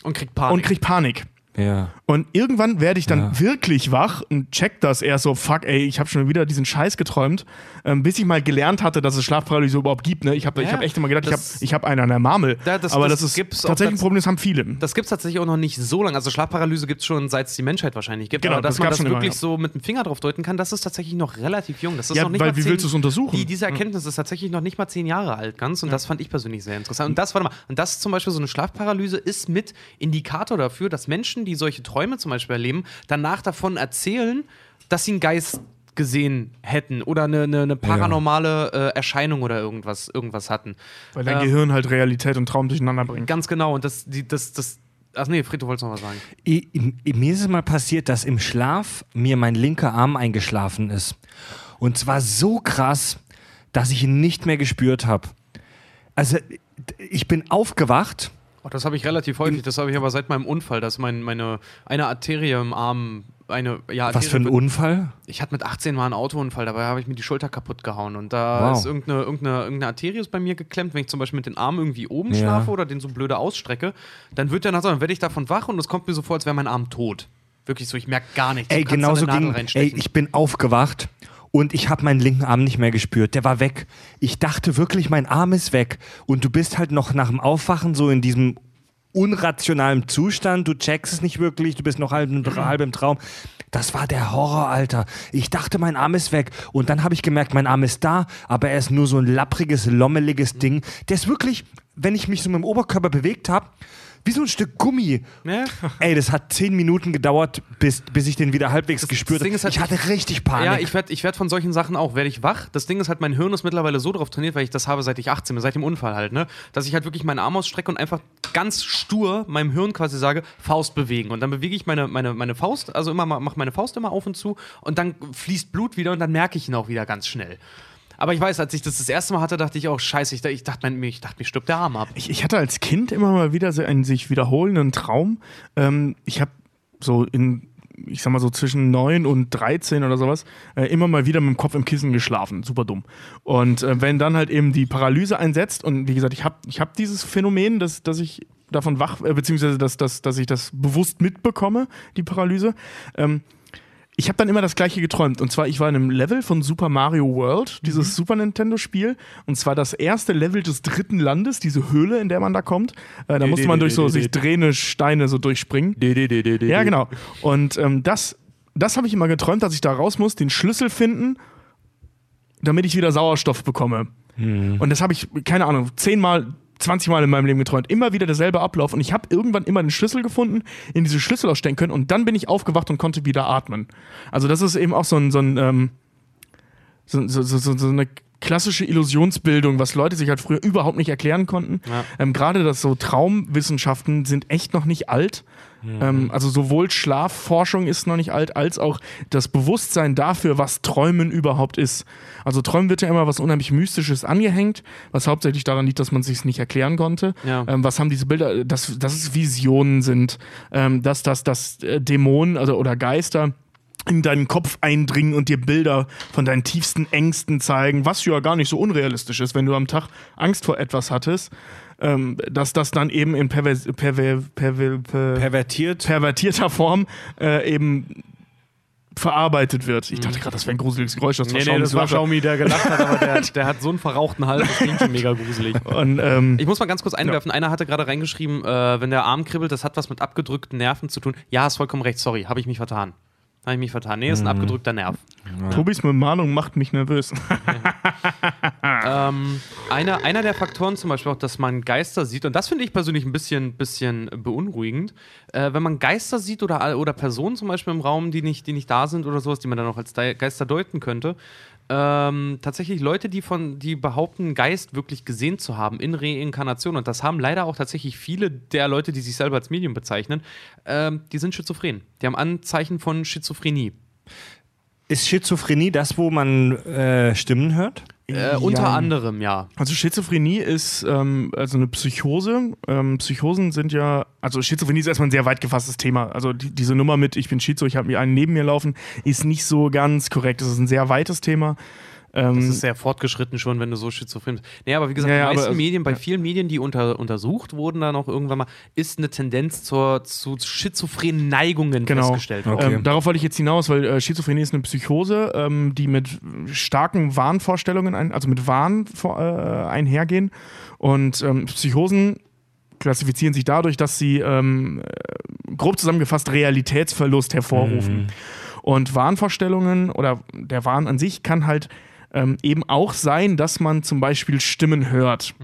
Und kriegt Panik. und kriegt Panik. Ja. Und irgendwann werde ich dann Ja. wirklich wach und check das erst so, fuck, ey, ich habe schon wieder diesen Scheiß geträumt, ähm, bis ich mal gelernt hatte, dass es Schlafparalyse überhaupt gibt. Ne? Ich habe Ja, ich hab echt immer gedacht, ich habe das- ich hab einen an der Marmel. Ja, das- Aber das das, ist gibt's auch tatsächlich ein Problem, das haben viele. Das gibt es tatsächlich auch noch nicht so lange. Also Schlafparalyse gibt es schon, seit es die Menschheit wahrscheinlich gibt. Genau, Aber dass das man das schon immer, wirklich ja. so mit dem Finger drauf deuten kann, das ist tatsächlich noch relativ jung. Das ist Ja, noch nicht weil mal wie zehn, willst du es untersuchen? Die, diese Erkenntnis ist tatsächlich noch nicht mal zehn Jahre alt ganz und das fand ich persönlich sehr interessant. Und das, warte mal, und das zum Beispiel so eine Schlafparalyse ist mit Indikator dafür, dass Menschen, die solche Träume zum Beispiel erleben, danach davon erzählen, dass sie einen Geist gesehen hätten oder eine, eine, eine paranormale äh, Erscheinung oder irgendwas, irgendwas hatten. Weil dein Ähm, Gehirn halt Realität und Traum durcheinander bringt. Ganz genau. Und das, die, das, das. Ach nee, Fried, du wolltest noch was sagen. I, i, mir ist es mal passiert, dass im Schlaf mir mein linker Arm eingeschlafen ist. Und zwar so krass, dass ich ihn nicht mehr gespürt habe. Also, ich bin aufgewacht. Oh, das habe ich relativ häufig. Das habe ich aber seit meinem Unfall, dass mein, meine eine Arterie im Arm, eine ja, Was für ein Arterie- Unfall? Ich hatte mit 18 mal einen Autounfall, dabei habe ich mir die Schulter kaputt gehauen und da Wow. ist irgendeine, irgendeine, irgendeine Arterie ist bei mir geklemmt. Wenn ich zum Beispiel mit den Armen irgendwie oben Ja. schlafe oder den so blöde ausstrecke, dann wird der nach so, dann werde ich davon wach und es kommt mir so vor, als wäre mein Arm tot. Wirklich so, ich merke gar nichts. Ey, genau so ging. Ey, ich bin aufgewacht und ich habe meinen linken Arm nicht mehr gespürt. Der war weg. Ich dachte wirklich, mein Arm ist weg. Und du bist halt noch nach dem Aufwachen so in diesem unrationalen Zustand. Du checkst es nicht wirklich. Du bist noch halb, halb im Traum. Das war der Horror, Alter. Ich dachte, mein Arm ist weg. Und dann habe ich gemerkt, mein Arm ist da, aber er ist nur so ein lappriges, lommeliges Ding. Der ist wirklich, wenn ich mich so mit dem Oberkörper bewegt habe, wie so ein Stück Gummi. Ja. Ey, das hat zehn Minuten gedauert, bis, bis ich den wieder halbwegs Das- gespürt habe. halt, ich hatte richtig Panik. Ja, ich werde ich werd von solchen Sachen auch, werde ich wach. Das Ding ist halt, mein Hirn ist mittlerweile so drauf trainiert, weil ich das habe, seit ich 18 bin, seit dem Unfall halt, ne? Dass ich halt wirklich meinen Arm ausstrecke und einfach ganz stur meinem Hirn quasi sage, Faust bewegen. Und dann bewege ich meine, meine, meine Faust, also immer mache meine Faust immer auf und zu und dann fließt Blut wieder und dann merke ich ihn auch wieder ganz schnell. Aber ich weiß, als ich das das erste Mal hatte, dachte ich auch, scheiße, ich, ich, dachte, mir, ich dachte, mir stirbt der Arm ab. Ich, ich hatte als Kind immer mal wieder so einen sich wiederholenden Traum. Ähm, ich habe so in, ich sag mal so zwischen 9 und 13 oder sowas, äh, immer mal wieder mit dem Kopf im Kissen geschlafen. Super dumm. Und äh, wenn dann halt eben die Paralyse einsetzt und wie gesagt, ich habe ich hab dieses Phänomen, dass, dass ich davon wach, äh, beziehungsweise dass, dass, dass ich das bewusst mitbekomme, die Paralyse. Ähm, ich habe dann immer das gleiche geträumt. Und zwar, ich war in einem Level von Super Mario World, dieses Super Nintendo-Spiel. Und zwar das erste Level des dritten Landes, diese Höhle, in der man da kommt. Äh, da musste man durch so sich drehende Steine so durchspringen. Ja, genau. Und ähm, das, das habe ich immer geträumt, dass ich da raus muss, den Schlüssel finden, damit ich wieder Sauerstoff bekomme. Und das habe ich, keine Ahnung, zehnmal, 20 Mal in meinem Leben geträumt. Immer wieder derselbe Ablauf. Und ich habe irgendwann immer den Schlüssel gefunden, in diese Schlüssel ausstecken können. Und dann bin ich aufgewacht und konnte wieder atmen. Also das ist eben auch so ein, so ein ähm, so, so, so, so eine klassische Illusionsbildung, was Leute sich halt früher überhaupt nicht erklären konnten. Ja. Ähm, Gerade das so Traumwissenschaften sind echt noch nicht alt. Ähm, also sowohl Schlafforschung ist noch nicht alt, als auch das Bewusstsein dafür, was Träumen überhaupt ist. Also Träumen wird ja immer was unheimlich Mystisches angehängt, was hauptsächlich daran liegt, dass man sich nicht erklären konnte. Ja. Ähm, was haben diese Bilder, dass, dass es Visionen sind, ähm, dass, dass, dass äh, Dämonen also, oder Geister in deinen Kopf eindringen und dir Bilder von deinen tiefsten Ängsten zeigen, was ja gar nicht so unrealistisch ist, wenn du am Tag Angst vor etwas hattest, ähm, dass das dann eben in pervers perver perver per Pervertiert. pervertierter Form äh, eben verarbeitet wird. Ich dachte gerade, das wäre ein gruseliges Geräusch. Das war Nee, nee, das war. Xiaomi, der gelacht hat, aber der, der hat so einen verrauchten Hals, das klingt schon mega gruselig. Und, ähm, Ich muss mal ganz kurz einwerfen. Einer hatte gerade reingeschrieben, äh, wenn der Arm kribbelt, das hat was mit abgedrückten Nerven zu tun. Ja, hast vollkommen recht, sorry, habe ich mich vertan. Habe ich mich vertan. Nee, ist ein abgedrückter Nerv. Tobis Bemalung macht mich nervös. Ähm, einer, einer der Faktoren zum Beispiel auch, dass man Geister sieht, und das finde ich persönlich ein bisschen, bisschen beunruhigend, äh, wenn man Geister sieht oder, oder Personen zum Beispiel im Raum, die nicht, die nicht da sind oder sowas, die man dann auch als Geister deuten könnte. Ähm, tatsächlich Leute, die von, die behaupten, Geist wirklich gesehen zu haben in Reinkarnation, und das haben leider auch tatsächlich viele der Leute, die sich selber als Medium bezeichnen, ähm, die sind schizophren. Die haben Anzeichen von Schizophrenie. Ist Schizophrenie das, wo man äh, Stimmen hört? Äh, unter anderem, ja. Also Schizophrenie ist ähm, also eine Psychose. Ähm, Psychosen sind ja, also Schizophrenie ist erstmal ein sehr weit gefasstes Thema. Also die, diese Nummer mit ich bin Schizo, ich habe mir einen neben mir laufen, ist nicht so ganz korrekt. Das ist ein sehr weites Thema. Ähm, Das ist sehr fortgeschritten schon, wenn du so schizophren bist. Nee, aber wie gesagt, Ja, ja, die meisten aber- Medien, bei vielen Medien, die unter, untersucht wurden, dann auch irgendwann mal, ist eine Tendenz zur, zu schizophrenen Neigungen Genau. festgestellt worden. Okay. Ähm, darauf wollte ich jetzt hinaus, weil äh, Schizophrenie ist eine Psychose, ähm, die mit starken Wahnvorstellungen, ein, also mit Wahn vor, äh, einhergehen. Und ähm, Psychosen klassifizieren sich dadurch, dass sie ähm, äh, grob zusammengefasst Realitätsverlust hervorrufen. Und Wahnvorstellungen oder der Wahn an sich kann halt ähm, eben auch sein, dass man zum Beispiel Stimmen hört.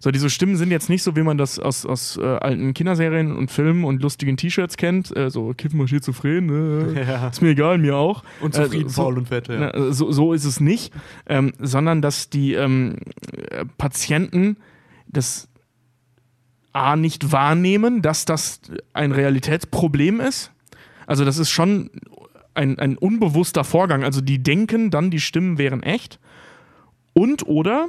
So, diese Stimmen sind jetzt nicht so, wie man das aus, aus äh, alten Kinderserien und Filmen und lustigen T-Shirts kennt. Äh, so, kiff mal schizophren, äh, ist mir egal, mir auch. Und Äh, zufrieden, so, faul und fett, ja. na, so, so ist es nicht, ähm, sondern dass die ähm, äh, Patienten das A nicht wahrnehmen, dass das ein Realitätsproblem ist. Also das ist schon ein, ein unbewusster Vorgang. Also die denken dann, die Stimmen wären echt. Und oder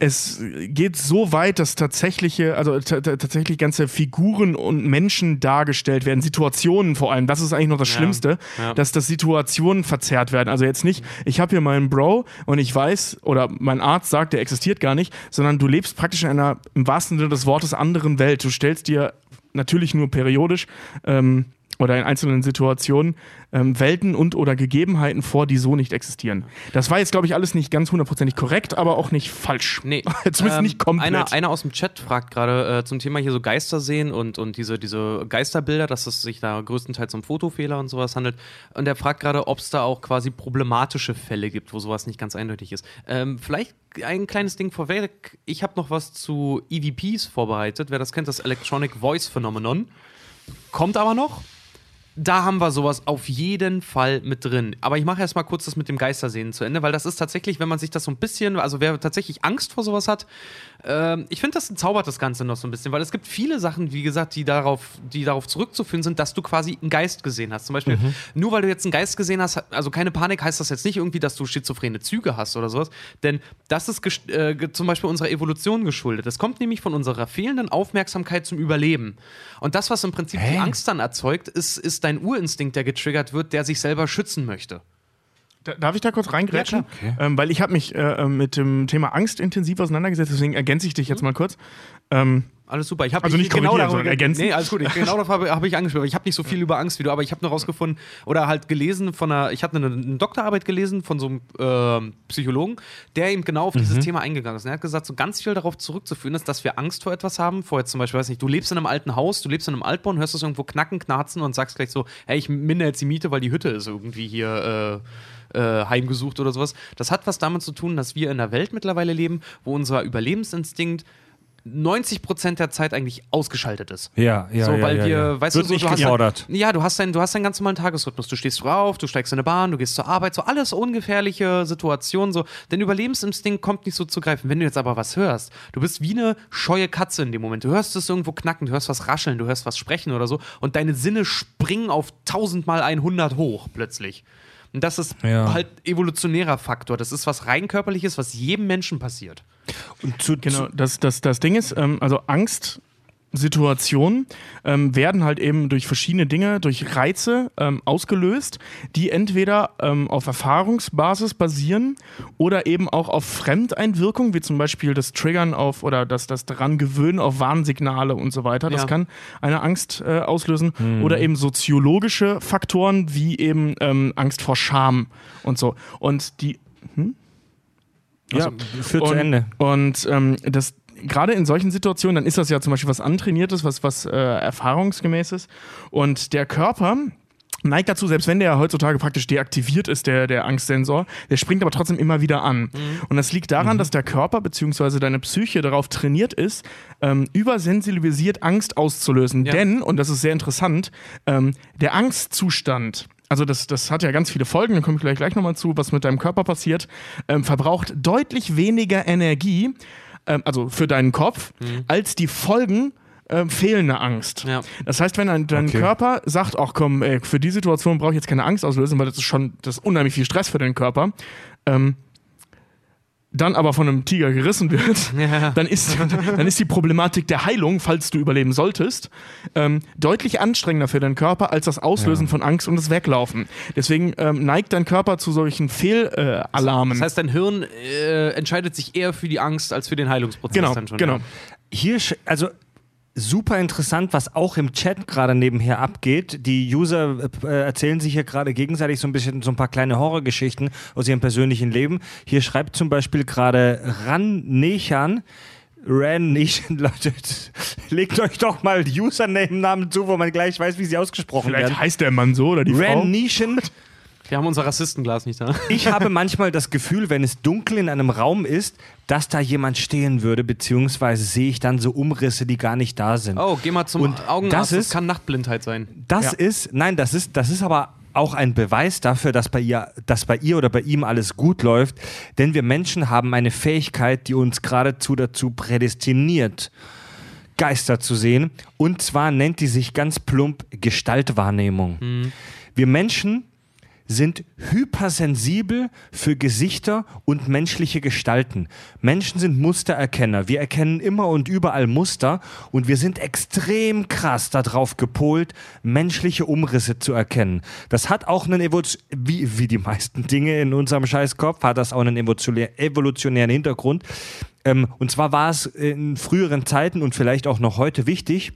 es geht so weit, dass tatsächliche, also ta- ta- tatsächlich ganze Figuren und Menschen dargestellt werden, Situationen vor allem. Das ist eigentlich noch das Ja, Schlimmste, ja. dass das Situationen verzerrt werden. Also jetzt nicht, ich habe hier meinen Bro und ich weiß oder mein Arzt sagt, der existiert gar nicht, sondern du lebst praktisch in einer im wahrsten Sinne des Wortes anderen Welt. Du stellst dir natürlich nur periodisch ähm, oder in einzelnen Situationen ähm, Welten und oder Gegebenheiten vor, die so nicht existieren. Das war jetzt, glaube ich, alles nicht ganz hundertprozentig korrekt, aber auch nicht falsch. Nee, Zumindest ähm, nicht komplett. Einer, einer aus dem Chat fragt gerade äh, zum Thema hier so Geister sehen und, und diese, diese Geisterbilder, dass es sich da größtenteils um Fotofehler und sowas handelt. Und er fragt gerade, ob es da auch quasi problematische Fälle gibt, wo sowas nicht ganz eindeutig ist. Ähm, vielleicht ein kleines Ding vorweg. Ich habe noch was zu EVPs vorbereitet. Wer das kennt, das Electronic Voice Phenomenon. Kommt aber noch. Da haben wir sowas auf jeden Fall mit drin. Aber ich mache erst mal kurz das mit dem Geistersehen zu Ende, weil das ist tatsächlich, wenn man sich das so ein bisschen, also wer tatsächlich Angst vor sowas hat, ähm, ich finde, das zaubert das Ganze noch so ein bisschen, weil es gibt viele Sachen, wie gesagt, die darauf, die darauf zurückzuführen sind, dass du quasi einen Geist gesehen hast. Zum Beispiel, nur weil du jetzt einen Geist gesehen hast, also keine Panik, heißt das jetzt nicht irgendwie, dass du schizophrene Züge hast oder sowas. Denn das ist äh, zum Beispiel unserer Evolution geschuldet. Das kommt nämlich von unserer fehlenden Aufmerksamkeit zum Überleben. Und das, was im Prinzip die Angst dann erzeugt, ist, ist dein Urinstinkt, der getriggert wird, der sich selber schützen möchte. Da- Darf ich da kurz reingrätschen? ähm, weil ich habe mich äh, mit dem Thema Angst intensiv auseinandergesetzt, deswegen ergänze ich dich jetzt mal kurz. Ähm, Alles super. Ich Also ich- nicht korrigieren, darüber sondern ergänzen. Nee, alles gut. Ich, genau darauf habe hab ich angesprochen. Ich habe nicht so viel über Angst wie du, aber ich habe nur rausgefunden oder halt gelesen von einer, ich habe eine, eine Doktorarbeit gelesen von so einem ähm, Psychologen, der eben genau auf Mhm. dieses Thema eingegangen ist. Und er hat gesagt, so ganz viel darauf zurückzuführen ist, dass wir Angst vor etwas haben. Vor jetzt zum Beispiel, weiß nicht, du lebst in einem alten Haus, du lebst in einem Altbau und hörst es irgendwo knacken, knarzen und sagst gleich so, hey, ich mindere jetzt die Miete, weil die Hütte ist irgendwie hier äh, äh, heimgesucht oder sowas. Das hat was damit zu tun, dass wir in einer Welt mittlerweile leben, wo unser Überlebensinstinkt 90 Prozent der Zeit eigentlich ausgeschaltet ist. Ja, ja, so, ja, weil ja, wir, ja. weißt Wird du, so, nicht du hast gefordert. Ein, ja, du hast, deinen, du hast deinen ganz normalen Tagesrhythmus. Du stehst früh auf, du steigst in eine Bahn, du gehst zur Arbeit, so alles ungefährliche Situationen. So. Dein Überlebensinstinkt kommt nicht so zu greifen. Wenn du jetzt aber was hörst, du bist wie eine scheue Katze in dem Moment. Du hörst es irgendwo knacken, du hörst was rascheln, du hörst was sprechen oder so und deine Sinne springen auf 1000 mal 100 hoch plötzlich. Und das ist Ja. halt evolutionärer Faktor. Das ist was rein körperliches, was jedem Menschen passiert. Und zu, Genau, das, das, das Ding ist, ähm, also Angstsituationen ähm, werden halt eben durch verschiedene Dinge, durch Reize ähm, ausgelöst, die entweder ähm, auf Erfahrungsbasis basieren oder eben auch auf Fremdeinwirkung, wie zum Beispiel das Triggern auf oder das, das daran gewöhnen auf Warnsignale und so weiter. Das Ja. kann eine Angst äh, auslösen. Oder eben soziologische Faktoren wie eben ähm, Angst vor Scham und so. Und die ja, führt zu und, Ende. Und ähm, das gerade in solchen Situationen, dann ist das ja zum Beispiel was Antrainiertes, was, was äh, Erfahrungsgemäßes. Und der Körper neigt dazu, selbst wenn der heutzutage praktisch deaktiviert ist, der, der Angstsensor, der springt aber trotzdem immer wieder an. Und das liegt daran, dass der Körper bzw. deine Psyche darauf trainiert ist, ähm, übersensibilisiert Angst auszulösen. Ja. Denn, und das ist sehr interessant, ähm, der Angstzustand also das, das hat ja ganz viele Folgen, da komme ich gleich, gleich nochmal zu, was mit deinem Körper passiert, ähm, verbraucht deutlich weniger Energie, ähm, also für deinen Kopf, als die Folgen ähm, fehlender Angst. Ja. Das heißt, wenn ein, dein Okay. Körper sagt, ach komm, ey, für die Situation brauche ich jetzt keine Angst auslösen, weil das ist schon das ist unheimlich viel Stress für den Körper, ähm, dann aber von einem Tiger gerissen wird, dann, ist, dann ist die Problematik der Heilung, falls du überleben solltest, ähm, deutlich anstrengender für deinen Körper als das Auslösen von Angst und das Weglaufen. Deswegen ähm, neigt dein Körper zu solchen Fehlalarmen. Äh. Das heißt, dein Hirn äh, entscheidet sich eher für die Angst als für den Heilungsprozess genau, dann schon. genau. Ja. Hier, also super interessant, was auch im Chat gerade nebenher abgeht. Die User äh, erzählen sich hier gerade gegenseitig so ein bisschen so ein paar kleine Horrorgeschichten aus ihrem persönlichen Leben. Hier schreibt zum Beispiel gerade Ran Nechan. Ran Nation, Leute, legt euch doch mal Username-Namen zu, wo man gleich weiß, wie sie ausgesprochen Vielleicht werden. heißt der Mann so oder die Frau. Ran Nation, Wir haben unser Rassistenglas nicht da. ich habe manchmal das Gefühl, wenn es dunkel in einem Raum ist, dass da jemand stehen würde, beziehungsweise sehe ich dann so Umrisse, die gar nicht da sind. Oh, geh mal zum Und Augenarzt. das Das, ist- kann Nachtblindheit sein. Das Ja. ist, nein, das ist, das ist aber auch ein Beweis dafür, dass bei ihr, dass bei ihr oder bei ihm alles gut läuft. Denn wir Menschen haben eine Fähigkeit, die uns geradezu dazu prädestiniert, Geister zu sehen. Und zwar nennt die sich ganz plump Gestaltwahrnehmung. Wir Menschen sind hypersensibel für Gesichter und menschliche Gestalten. Menschen sind Mustererkenner. Wir erkennen immer und überall Muster und wir sind extrem krass darauf gepolt, menschliche Umrisse zu erkennen. Das hat auch einen Evolution, wie, wie die meisten Dinge in unserem Scheißkopf, hat das auch einen evolutionär- evolutionären Hintergrund. Ähm, und zwar war es in früheren Zeiten und vielleicht auch noch heute wichtig,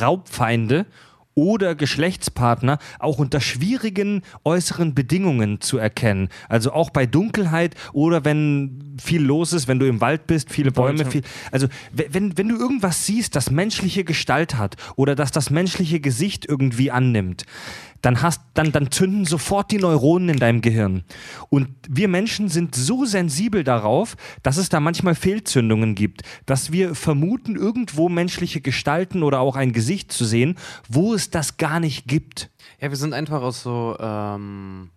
Raubfeinde oder Geschlechtspartner auch unter schwierigen äußeren Bedingungen zu erkennen. Also auch bei Dunkelheit oder wenn viel los ist, wenn du im Wald bist, viele Bäume, viel. Also we- wenn, wenn du irgendwas siehst, das menschliche Gestalt hat oder das das menschliche Gesicht irgendwie annimmt, dann, hast, dann, dann zünden sofort die Neuronen in deinem Gehirn. Und wir Menschen sind so sensibel darauf, dass es da manchmal Fehlzündungen gibt, dass wir vermuten, irgendwo menschliche Gestalten oder auch ein Gesicht zu sehen, wo es das gar nicht gibt. Ja, wir sind einfach aus so. Ähm,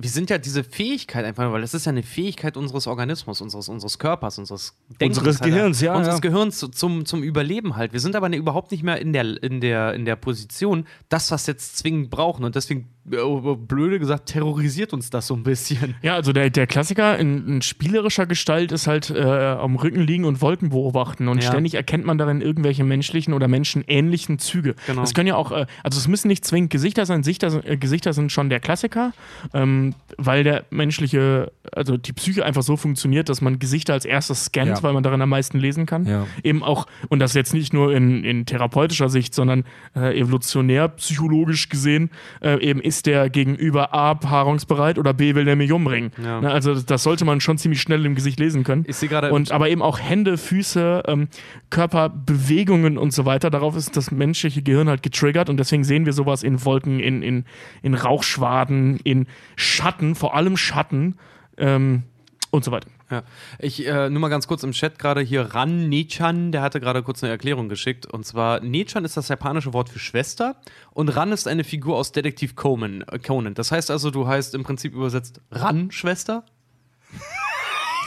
wir sind ja diese Fähigkeit einfach, weil das ist ja eine Fähigkeit unseres Organismus, unseres, unseres Körpers, unseres Denkens Unseres halt, Gehirns, ja, Unseres ja. Gehirns zu- zum, zum Überleben halt. Wir sind aber ne, überhaupt nicht mehr in der, in, der, in der Position, das, was jetzt zwingend brauchen. Und deswegen blöde gesagt, terrorisiert uns das so ein bisschen. Ja, also der, der Klassiker in, in spielerischer Gestalt ist halt äh, am Rücken liegen und Wolken beobachten. Und Ja. ständig erkennt man darin irgendwelche menschlichen oder menschenähnlichen Züge. Genau. Das können ja auch, äh, also es müssen nicht zwingend Gesichter sein. Sichter, äh, Gesichter sind schon der Klassiker, ähm, weil der menschliche, also die Psyche einfach so funktioniert, dass man Gesichter als erstes scannt, Ja. weil man darin am meisten lesen kann. Ja. Eben auch, und das jetzt nicht nur in, in therapeutischer Sicht, sondern äh, evolutionär, psychologisch gesehen, äh, eben ist der Gegenüber A paarungsbereit oder B will der mich umbringen. Ja. Ne, also das sollte man schon ziemlich schnell im Gesicht lesen können. Ich sehe gerade- Und aber eben auch Hände, Füße, ähm, Körperbewegungen und so weiter. Darauf ist das menschliche Gehirn halt getriggert und deswegen sehen wir sowas in Wolken, in, in, in Rauchschwaden, in Schatten, vor allem Schatten ähm, und so weiter. Ja. Ich, äh, nur mal ganz kurz im Chat gerade hier Ran Nechan, der hatte gerade kurz eine Erklärung geschickt. Und zwar, Nechan ist das japanische Wort für Schwester und Ran ist eine Figur aus Detektiv Conan. Äh, Conan. Das heißt also, du heißt im Prinzip übersetzt Ran Schwester.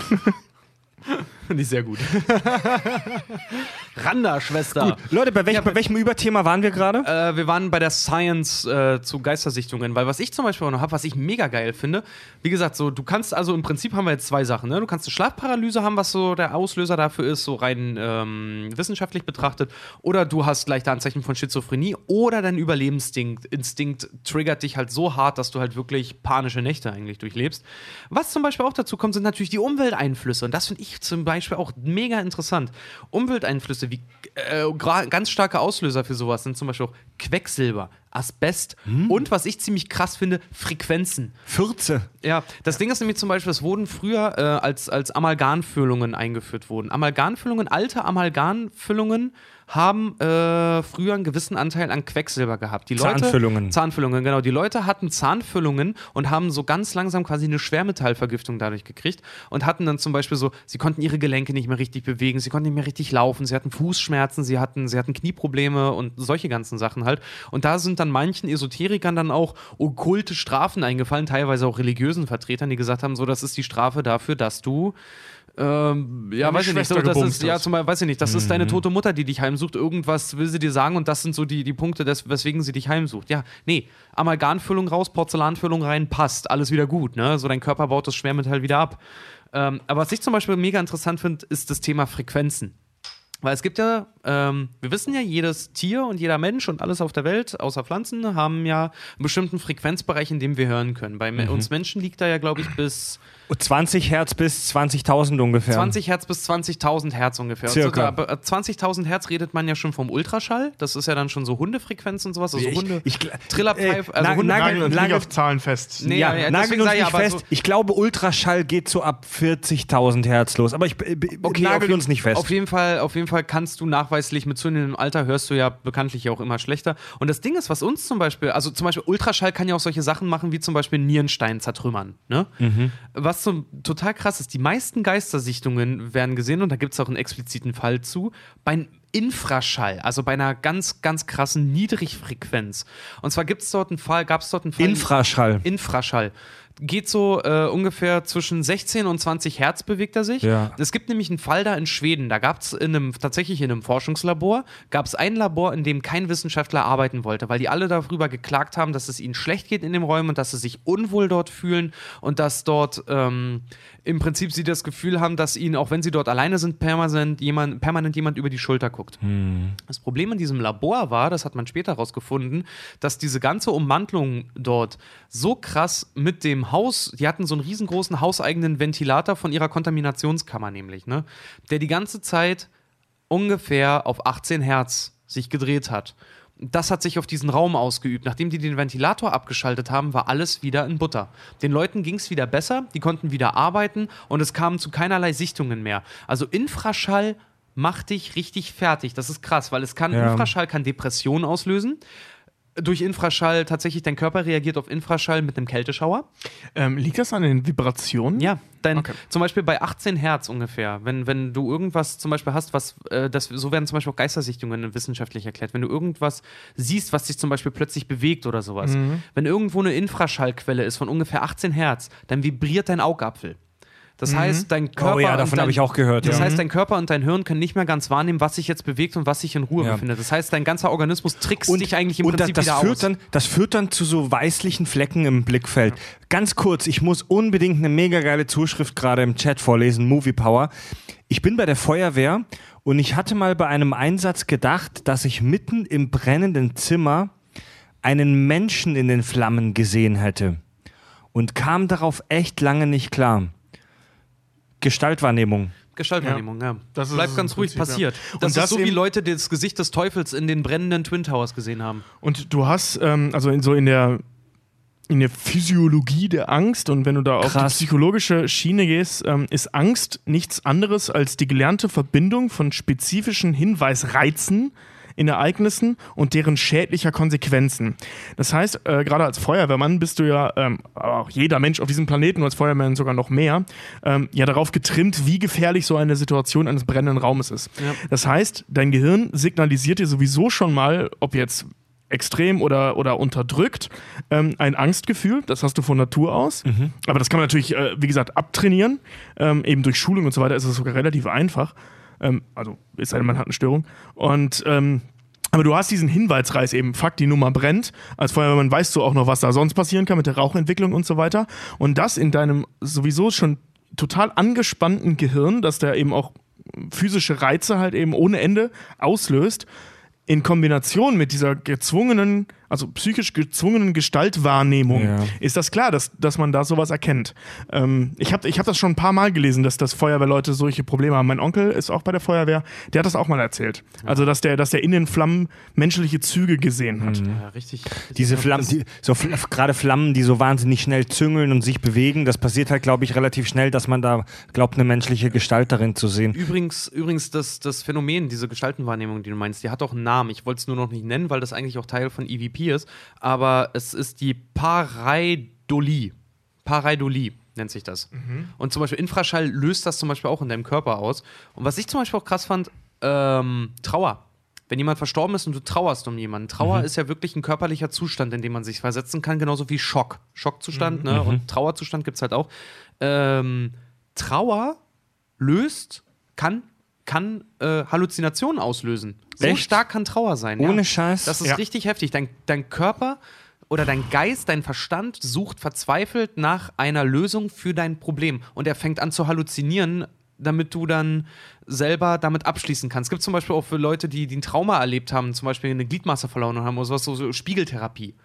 Finde ich sehr gut. Randa Schwester. Leute, bei, welch, bei welchem Überthema waren wir gerade? Äh, wir waren bei der Science äh, zu Geistersichtungen, weil was ich zum Beispiel auch noch habe, was ich mega geil finde, wie gesagt, so du kannst also im Prinzip haben wir jetzt zwei Sachen, ne? Du kannst eine Schlafparalyse haben, was so der Auslöser dafür ist, so rein ähm, wissenschaftlich betrachtet, oder du hast leichte Anzeichen von Schizophrenie oder dein Überlebensinstinkt Instinkt triggert dich halt so hart, dass du halt wirklich panische Nächte eigentlich durchlebst. Was zum Beispiel auch dazu kommt, sind natürlich die Umwelteinflüsse und das finde ich zum Beispiel auch mega interessant. Umwelteinflüsse wie äh, ganz starke Auslöser für sowas sind zum Beispiel auch Quecksilber, Asbest und was ich ziemlich krass finde, Frequenzen. Fürze. Ja, das Ding ist nämlich zum Beispiel, es wurden früher äh, als, als Amalgamfüllungen eingeführt wurden. Amalgamfüllungen, alte Amalgamfüllungen haben äh, früher einen gewissen Anteil an Quecksilber gehabt. Die Leute, Zahnfüllungen. Zahnfüllungen, genau. Die Leute hatten Zahnfüllungen und haben so ganz langsam quasi eine Schwermetallvergiftung dadurch gekriegt und hatten dann zum Beispiel so, sie konnten ihre Gelenke nicht mehr richtig bewegen, sie konnten nicht mehr richtig laufen, sie hatten Fußschmerzen, sie hatten, sie hatten Knieprobleme und solche ganzen Sachen halt. Und da sind dann manchen Esoterikern dann auch okkulte Strafen eingefallen, teilweise auch religiösen Vertretern, die gesagt haben, so, das ist die Strafe dafür, dass du ähm, ja, weiß ich nicht. So, das ist, ja, zum Beispiel, weiß ich nicht, das ist deine tote Mutter, die dich heimsucht. Irgendwas will sie dir sagen und das sind so die, die Punkte, des, weswegen sie dich heimsucht. Ja, nee, Amalgamfüllung raus, Porzellanfüllung rein, passt, alles wieder gut. Ne? So dein Körper baut das Schwermetall wieder ab. Ähm, aber was ich zum Beispiel mega interessant finde, ist das Thema Frequenzen. Weil es gibt ja, ähm, wir wissen ja, jedes Tier und jeder Mensch und alles auf der Welt, außer Pflanzen, haben ja einen bestimmten Frequenzbereich, in dem wir hören können. Bei me- uns Menschen liegt da ja, glaube ich, bis 20 Hertz bis 20.000 ungefähr. 20 Hertz bis 20.000 Hertz ungefähr. Circa. Also, ab 20.000 Hertz redet man ja schon vom Ultraschall. Das ist ja dann schon so Hundefrequenz und sowas. Also Ich- Hunde, ich Trillerpfeife, äh, also Hunde. nagel- uns nicht auf Zahlen fest. Nee, ja, ja, ja, nagel uns nicht fest. so- ich glaube, Ultraschall geht so ab 40.000 Hertz los. Aber ich äh, Okay, nagel uns nicht fest. Auf jeden, Fall, auf jeden Fall kannst du nachweislich mit zunehmendem Alter hörst du ja bekanntlich auch immer schlechter. Und das Ding ist, was uns zum Beispiel, also zum Beispiel Ultraschall kann ja auch solche Sachen machen, wie zum Beispiel Nierenstein zertrümmern. Ne? Mhm. Was so total krass ist, die meisten Geistersichtungen werden gesehen, und da gibt es auch einen expliziten Fall zu, bei Infraschall, also bei einer ganz, ganz krassen Niedrigfrequenz. Und zwar gibt es dort einen Fall, gab es dort einen Fall. Infraschall. Infraschall. Geht so äh, ungefähr zwischen 16 und 20 Hertz bewegt er sich. Ja. Es gibt nämlich einen Fall da in Schweden. Da gab es in einem, tatsächlich in einem Forschungslabor, gab es ein Labor, in dem kein Wissenschaftler arbeiten wollte, weil die alle darüber geklagt haben, dass es ihnen schlecht geht in dem Räumen und dass sie sich unwohl dort fühlen und dass dort ähm, im Prinzip sie das Gefühl haben, dass ihnen, auch wenn sie dort alleine sind, permanent jemand, permanent jemand über die Schulter guckt. Das Problem in diesem Labor war, das hat man später herausgefunden, dass diese ganze Ummantelung dort so krass mit dem Haus, die hatten so einen riesengroßen hauseigenen Ventilator von ihrer Kontaminationskammer nämlich, ne, der die ganze Zeit ungefähr auf 18 Hertz sich gedreht hat. Das hat sich auf diesen Raum ausgeübt. Nachdem die den Ventilator abgeschaltet haben, war alles wieder in Butter. Den Leuten ging es wieder besser, die konnten wieder arbeiten und es kam zu keinerlei Sichtungen mehr. Also Infraschall macht dich richtig fertig. Das ist krass, weil es kann, Ja. Infraschall kann Depressionen auslösen. Durch Infraschall tatsächlich, dein Körper reagiert auf Infraschall mit einem Kälteschauer. Ähm, liegt das an den Vibrationen? Ja, dein, Okay. zum Beispiel bei 18 Hertz ungefähr, wenn, wenn du irgendwas zum Beispiel hast, was, äh, das, so werden zum Beispiel auch Geistersichtungen wissenschaftlich erklärt, wenn du irgendwas siehst, was sich zum Beispiel plötzlich bewegt oder sowas, wenn irgendwo eine Infraschallquelle ist von ungefähr 18 Hertz, dann vibriert dein Augapfel. Das heißt, dein Körper. Oh ja, und davon dein- habe ich auch gehört. Das ja. heißt, dein Körper und dein Hirn können nicht mehr ganz wahrnehmen, was sich jetzt bewegt und was sich in Ruhe Ja. befindet. Das heißt, dein ganzer Organismus trickst und, dich eigentlich im und Prinzip das, das wieder führt aus. Dann, das führt dann zu so weißlichen Flecken im Blickfeld. Ganz kurz, ich muss unbedingt eine mega geile Zuschrift gerade im Chat vorlesen, Movie Power. Ich bin bei der Feuerwehr und ich hatte mal bei einem Einsatz gedacht, dass ich mitten im brennenden Zimmer einen Menschen in den Flammen gesehen hätte und kam darauf echt lange nicht klar. Gestaltwahrnehmung. Gestaltwahrnehmung, ja. Das ist Bleibt ganz ruhig Prinzip, ja. passiert. Und Das, das ist so wie Leute das Gesicht des Teufels in den brennenden Twin Towers gesehen haben. Und du hast, ähm, also in, so in der, in der Physiologie der Angst und wenn du da auf Krass. die psychologische Schiene gehst, ähm, ist Angst nichts anderes als die gelernte Verbindung von spezifischen Hinweisreizen in Ereignissen und deren schädlicher Konsequenzen. Das heißt, äh, gerade als Feuerwehrmann bist du ja, ähm, aber auch jeder Mensch auf diesem Planeten und als Feuerwehrmann sogar noch mehr, ähm, ja darauf getrimmt, wie gefährlich so eine Situation eines brennenden Raumes ist. Ja. Das heißt, dein Gehirn signalisiert dir sowieso schon mal, ob jetzt extrem oder, oder unterdrückt, ähm, ein Angstgefühl, das hast du von Natur aus. Aber das kann man natürlich, äh, wie gesagt, abtrainieren. Ähm, eben durch Schulung und so weiter ist es sogar relativ einfach. Ähm, also, es sei denn, man hat eine Störung. Und ähm, aber du hast diesen Hinweisreis eben, fuck, die Nummer brennt. Als Feuerwehrmann weißt du auch noch, was da sonst passieren kann mit der Rauchentwicklung und so weiter. Und das in deinem sowieso schon total angespannten Gehirn, dass der eben auch physische Reize halt eben ohne Ende auslöst, in Kombination mit dieser gezwungenen, also psychisch gezwungenen Gestaltwahrnehmung, Ja. ist das klar, dass, dass man da sowas erkennt. Ähm, ich habe ich hab das schon ein paar Mal gelesen, dass das Feuerwehrleute solche Probleme haben. Mein Onkel ist auch bei der Feuerwehr, der hat das auch mal erzählt. Also, dass der, dass der in den Flammen menschliche Züge gesehen hat. Ja, richtig. Diese Flammen, die, so fl- gerade Flammen, die so wahnsinnig schnell züngeln und sich bewegen, das passiert halt, glaube ich, relativ schnell, dass man da glaubt, eine menschliche Gestalt darin zu sehen. Übrigens, übrigens das, das Phänomen, diese Gestaltenwahrnehmung, die du meinst, die hat auch einen Namen. Ich wollte es nur noch nicht nennen, weil das eigentlich auch Teil von EVP ist. Aber es ist die Pareidolie. Pareidolie nennt sich das. Und zum Beispiel Infraschall löst das zum Beispiel auch in deinem Körper aus. Und was ich zum Beispiel auch krass fand, ähm, Trauer. Wenn jemand verstorben ist und du trauerst um jemanden. Trauer ist ja wirklich ein körperlicher Zustand, in dem man sich versetzen kann, genauso wie Schock. Schockzustand, ne? Und Trauerzustand gibt es halt auch. Ähm, Trauer löst, kann, kann äh, Halluzinationen auslösen. So Echt? stark kann Trauer sein. Ohne ja. Scheiß? Das ist Ja. richtig heftig. Dein, dein Körper oder dein Geist, dein Verstand sucht verzweifelt nach einer Lösung für dein Problem. Und er fängt an zu halluzinieren, damit du dann selber damit abschließen kannst. Es gibt zum Beispiel auch für Leute, die, die ein Trauma erlebt haben, zum Beispiel eine Gliedmasse verloren haben oder sowas, so, so Spiegeltherapie.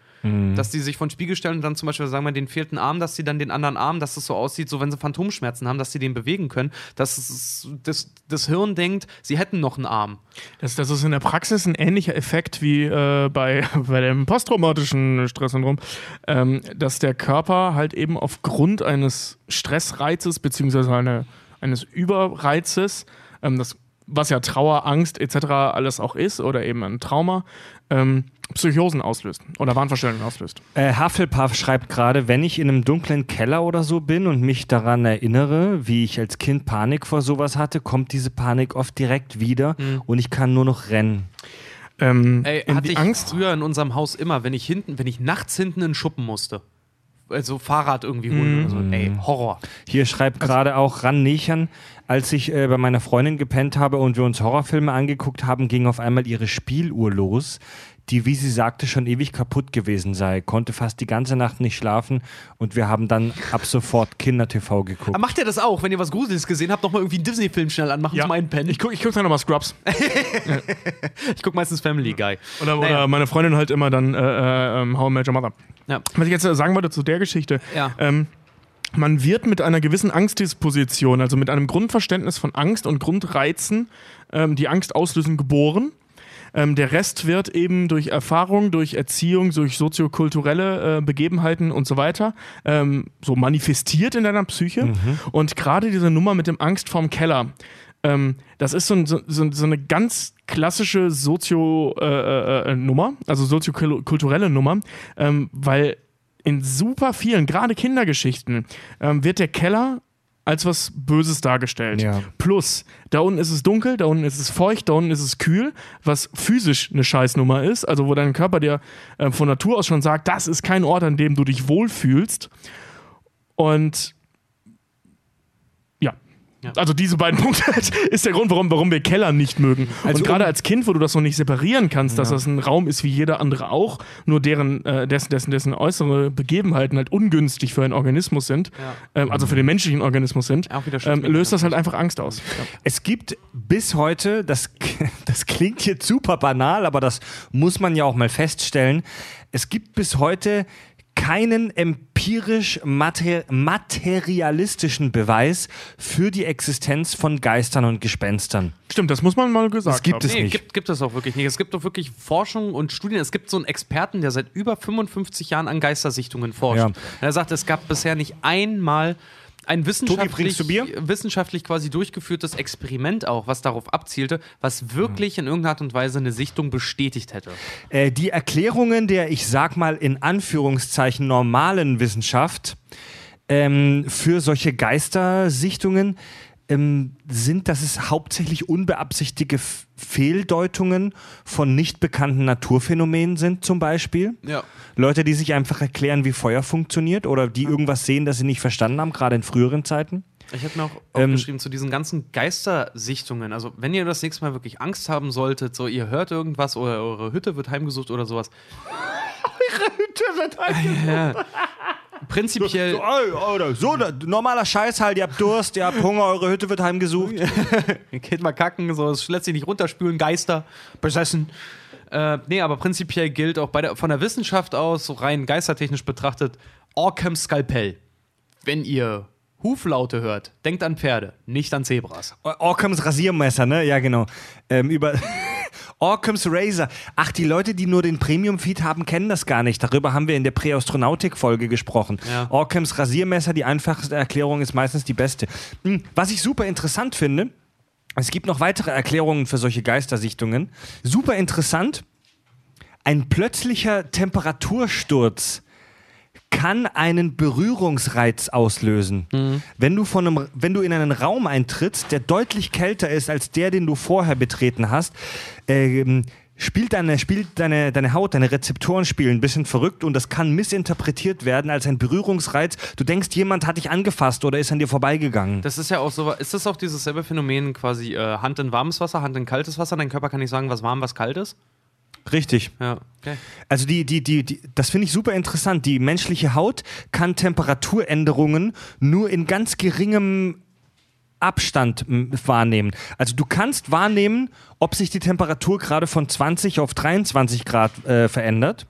Dass die sich von Spiegel stellen und dann zum Beispiel sagen wir, denen fehlt ein Arm, dass sie dann den anderen Arm, dass es so aussieht, so wenn sie Phantomschmerzen haben, dass sie den bewegen können, dass es, das, das Hirn denkt, sie hätten noch einen Arm. Das, das ist in der Praxis ein ähnlicher Effekt wie äh, bei, bei dem posttraumatischen Stresssyndrom, ähm, dass der Körper halt eben aufgrund eines Stressreizes beziehungsweise eine, eines Überreizes, ähm, das, was ja Trauer, Angst etc. alles auch ist oder eben ein Trauma, ähm, Psychosen auslöst oder Wahnvorstellungen auslöst. Äh, Hufflepuff schreibt gerade, wenn ich in einem dunklen Keller oder so bin und mich daran erinnere, wie ich als Kind Panik vor sowas hatte, kommt diese Panik oft direkt wieder und ich kann nur noch rennen. Ähm, Ey, hatte die ich Angst. früher in unserem Haus immer, wenn ich hinten, wenn ich nachts hinten in den Schuppen musste. Also Fahrrad irgendwie holen oder so. Ey, Horror. Hier schreibt gerade auch Ran Nechern, als ich äh, bei meiner Freundin gepennt habe und wir uns Horrorfilme angeguckt haben, ging auf einmal ihre Spieluhr los, die, wie sie sagte, schon ewig kaputt gewesen sei, konnte fast die ganze Nacht nicht schlafen und wir haben dann ab sofort Kinder-TV geguckt. Aber macht ihr das auch, wenn ihr was Gruseliges gesehen habt, nochmal irgendwie einen Disney-Film schnell anmachen zum Einpennen? Ich gucke ich guck dann nochmal Scrubs. Ich guck meistens Family Guy. Oder, Naja. oder meine Freundin halt immer dann äh, äh, ähm, How I Met Your Mother. Ja. Was ich jetzt äh, sagen wollte zu der Geschichte. Ja. Ähm, man wird mit einer gewissen Angstdisposition, also mit einem Grundverständnis von Angst und Grundreizen, ähm, die Angst auslösen, geboren. Ähm, der Rest wird eben durch Erfahrung, durch Erziehung, durch soziokulturelle äh, Begebenheiten und so weiter ähm, so manifestiert in deiner Psyche. Und gerade diese Nummer mit dem Angst vorm Keller, ähm, das ist so, ein, so, so eine ganz klassische Sozio-Nummer, äh, äh, Nummer, also soziokulturelle Nummer, ähm, weil in super vielen, gerade Kindergeschichten, ähm, wird der Keller als was Böses dargestellt. Ja. Plus, da unten ist es dunkel, da unten ist es feucht, da unten ist es kühl, was physisch eine Scheißnummer ist, also wo dein Körper dir äh, von Natur aus schon sagt, das ist kein Ort, an dem du dich wohlfühlst. Und Also diese beiden Punkte ist der Grund, warum, warum wir Keller nicht mögen. Also und gerade um- als Kind, wo du das noch nicht separieren kannst, dass das ein Raum ist wie jeder andere auch, nur deren, äh, dessen, dessen, dessen äußere Begebenheiten halt ungünstig für einen Organismus sind, ähm, also für den menschlichen Organismus sind, Auch wieder ähm, löst das halt einfach Angst aus. Es gibt bis heute, das, das klingt jetzt super banal, aber das muss man ja auch mal feststellen, es gibt bis heute keinen empirisch mater materialistischen Beweis für die Existenz von Geistern und Gespenstern. Stimmt, das muss man mal gesagt Das gibt haben. es Nee, nicht. gibt, gibt es auch wirklich nicht. Es gibt doch wirklich Forschung und Studien. Es gibt so einen Experten, der seit über 55 Jahren an Geistersichtungen forscht. Ja. Und er sagt, es gab bisher nicht einmal ein wissenschaftlich, wissenschaftlich quasi durchgeführtes Experiment auch, was darauf abzielte, was wirklich in irgendeiner Art und Weise eine Sichtung bestätigt hätte. Äh, die Erklärungen der, ich sag mal in Anführungszeichen, normalen Wissenschaft ähm, für solche Geistersichtungen ähm, sind, dass es hauptsächlich unbeabsichtigte Fehldeutungen von nicht bekannten Naturphänomenen sind, zum Beispiel. Ja. Leute, die sich einfach erklären, wie Feuer funktioniert oder die irgendwas sehen, das sie nicht verstanden haben, gerade in früheren Zeiten. Ich habe noch Ähm, aufgeschrieben zu diesen ganzen Geistersichtungen. Also, wenn ihr das nächste Mal wirklich Angst haben solltet, so ihr hört irgendwas oder eure Hütte wird heimgesucht oder sowas. Hütte wird halt Prinzipiell. so, oh, oder so, normaler Scheiß halt, ihr habt Durst, ihr habt Hunger, eure Hütte wird heimgesucht. Geht mal kacken, so, es lässt sich nicht runterspülen, Geister, besessen. Äh, nee, aber prinzipiell gilt auch der, von der Wissenschaft aus, so rein geistertechnisch betrachtet, Orcam Skalpell. Wenn ihr Huflaute hört, denkt an Pferde, nicht an Zebras. Orcams Rasiermesser, ne? Ja, genau. Ähm, über Orcams Razor. Ach, die Leute, die nur den Premium-Feed haben, kennen das gar nicht. Darüber haben wir in der Präastronautik-Folge gesprochen. Ja. Orcams Rasiermesser, die einfachste Erklärung ist meistens die beste. Hm, Was ich super interessant finde, es gibt noch weitere Erklärungen für solche Geistersichtungen. Super interessant. Ein plötzlicher Temperatursturz kann einen Berührungsreiz auslösen. Wenn, du von einem, wenn du in einen Raum eintrittst, der deutlich kälter ist als der, den du vorher betreten hast, ähm, spielt, deine, spielt deine, deine Haut, deine Rezeptoren spielen ein bisschen verrückt und das kann missinterpretiert werden als ein Berührungsreiz. Du denkst, jemand hat dich angefasst oder ist an dir vorbeigegangen. Das ist ja auch so, ist das auch dieses selbe Phänomen quasi äh, Hand in warmes Wasser, Hand in kaltes Wasser? Dein Körper kann nicht sagen, was warm, was kalt ist? Richtig. Ja, okay. Also die, die, die, die, das finde ich super interessant. Die menschliche Haut kann Temperaturänderungen nur in ganz geringem Abstand wahrnehmen. Also du kannst wahrnehmen, ob sich die Temperatur gerade von 20 auf 23 Grad äh, verändert.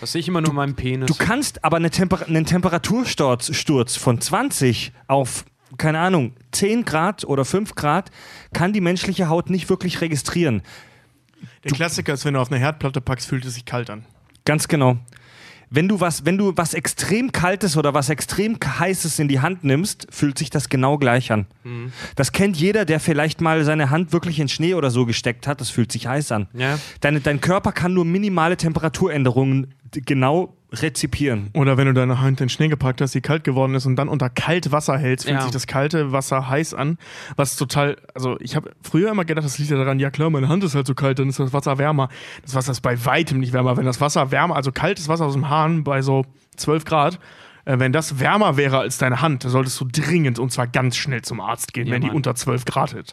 Das sehe ich immer nur in meinem Penis. Du kannst aber eine Temper einen Temperatursturz Sturz von 20 auf keine Ahnung, 10 Grad oder 5 Grad kann die menschliche Haut nicht wirklich registrieren. Der Klassiker ist, wenn du auf eine Herdplatte packst, fühlt es sich kalt an. Ganz genau. Wenn du was, wenn du was extrem Kaltes oder was extrem Heißes in die Hand nimmst, fühlt sich das genau gleich an. Das kennt jeder, der vielleicht mal seine Hand wirklich in Schnee oder so gesteckt hat. Das fühlt sich heiß an. Ja. Deine, dein Körper kann nur minimale Temperaturänderungen genau rezipieren. Oder wenn du deine Hand in den Schnee gepackt hast, die kalt geworden ist und dann unter Kaltwasser hältst, fühlt Ja. sich das kalte Wasser heiß an. Was total, also ich habe früher immer gedacht, das liegt ja daran, ja klar, meine Hand ist halt so kalt, dann ist das Wasser wärmer. Das Wasser ist bei weitem nicht wärmer. Wenn das Wasser wärmer, also kaltes Wasser aus dem Hahn bei so 12 Grad, äh, wenn das wärmer wäre als deine Hand, dann solltest du dringend und zwar ganz schnell zum Arzt gehen, Ja, wenn die Mann. unter 12 Grad hat.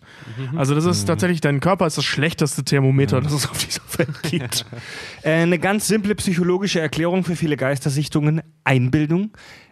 Also das ist tatsächlich, dein Körper ist das schlechteste Thermometer, das es auf dieser Welt gibt. Äh, eine ganz simple psychologische Erklärung für viele Geistersichtungen: Einbildung.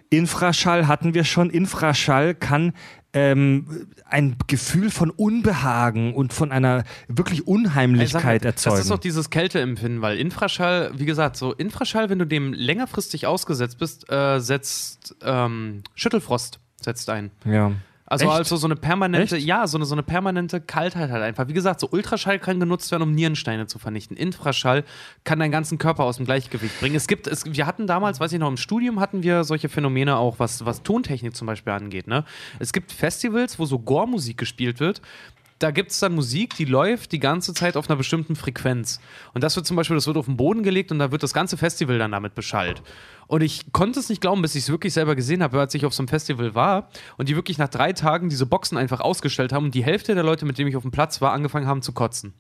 Infraschall hatten wir schon. Infraschall kann ähm, ein Gefühl von Unbehagen und von einer wirklich sag mal, Unheimlichkeit erzeugen. Das ist doch dieses Kälteempfinden, weil Infraschall, wie gesagt, so Infraschall, wenn du dem längerfristig ausgesetzt bist, äh, setzt ähm, Schüttelfrost setzt ein. ja. Also, Echt? also so eine permanente, Echt? ja, so eine, so eine permanente Kaltheit halt einfach. Wie gesagt, so Ultraschall kann genutzt werden, um Nierensteine zu vernichten. Infraschall kann deinen ganzen Körper aus dem Gleichgewicht bringen. Es gibt, es, wir hatten damals, weiß ich noch, im Studium hatten wir solche Phänomene auch, was, was Tontechnik zum Beispiel angeht. Ne? Es gibt Festivals, wo so Gore-Musik gespielt wird. Da gibt es dann Musik, die läuft die ganze Zeit auf einer bestimmten Frequenz. Und das wird zum Beispiel, das wird auf den Boden gelegt und da wird das ganze Festival dann damit beschallt. Und ich konnte es nicht glauben, bis ich es wirklich selber gesehen habe, als ich auf so einem Festival war und die wirklich nach drei Tagen diese Boxen einfach ausgestellt haben und die Hälfte der Leute, mit denen ich auf dem Platz war, angefangen haben zu kotzen.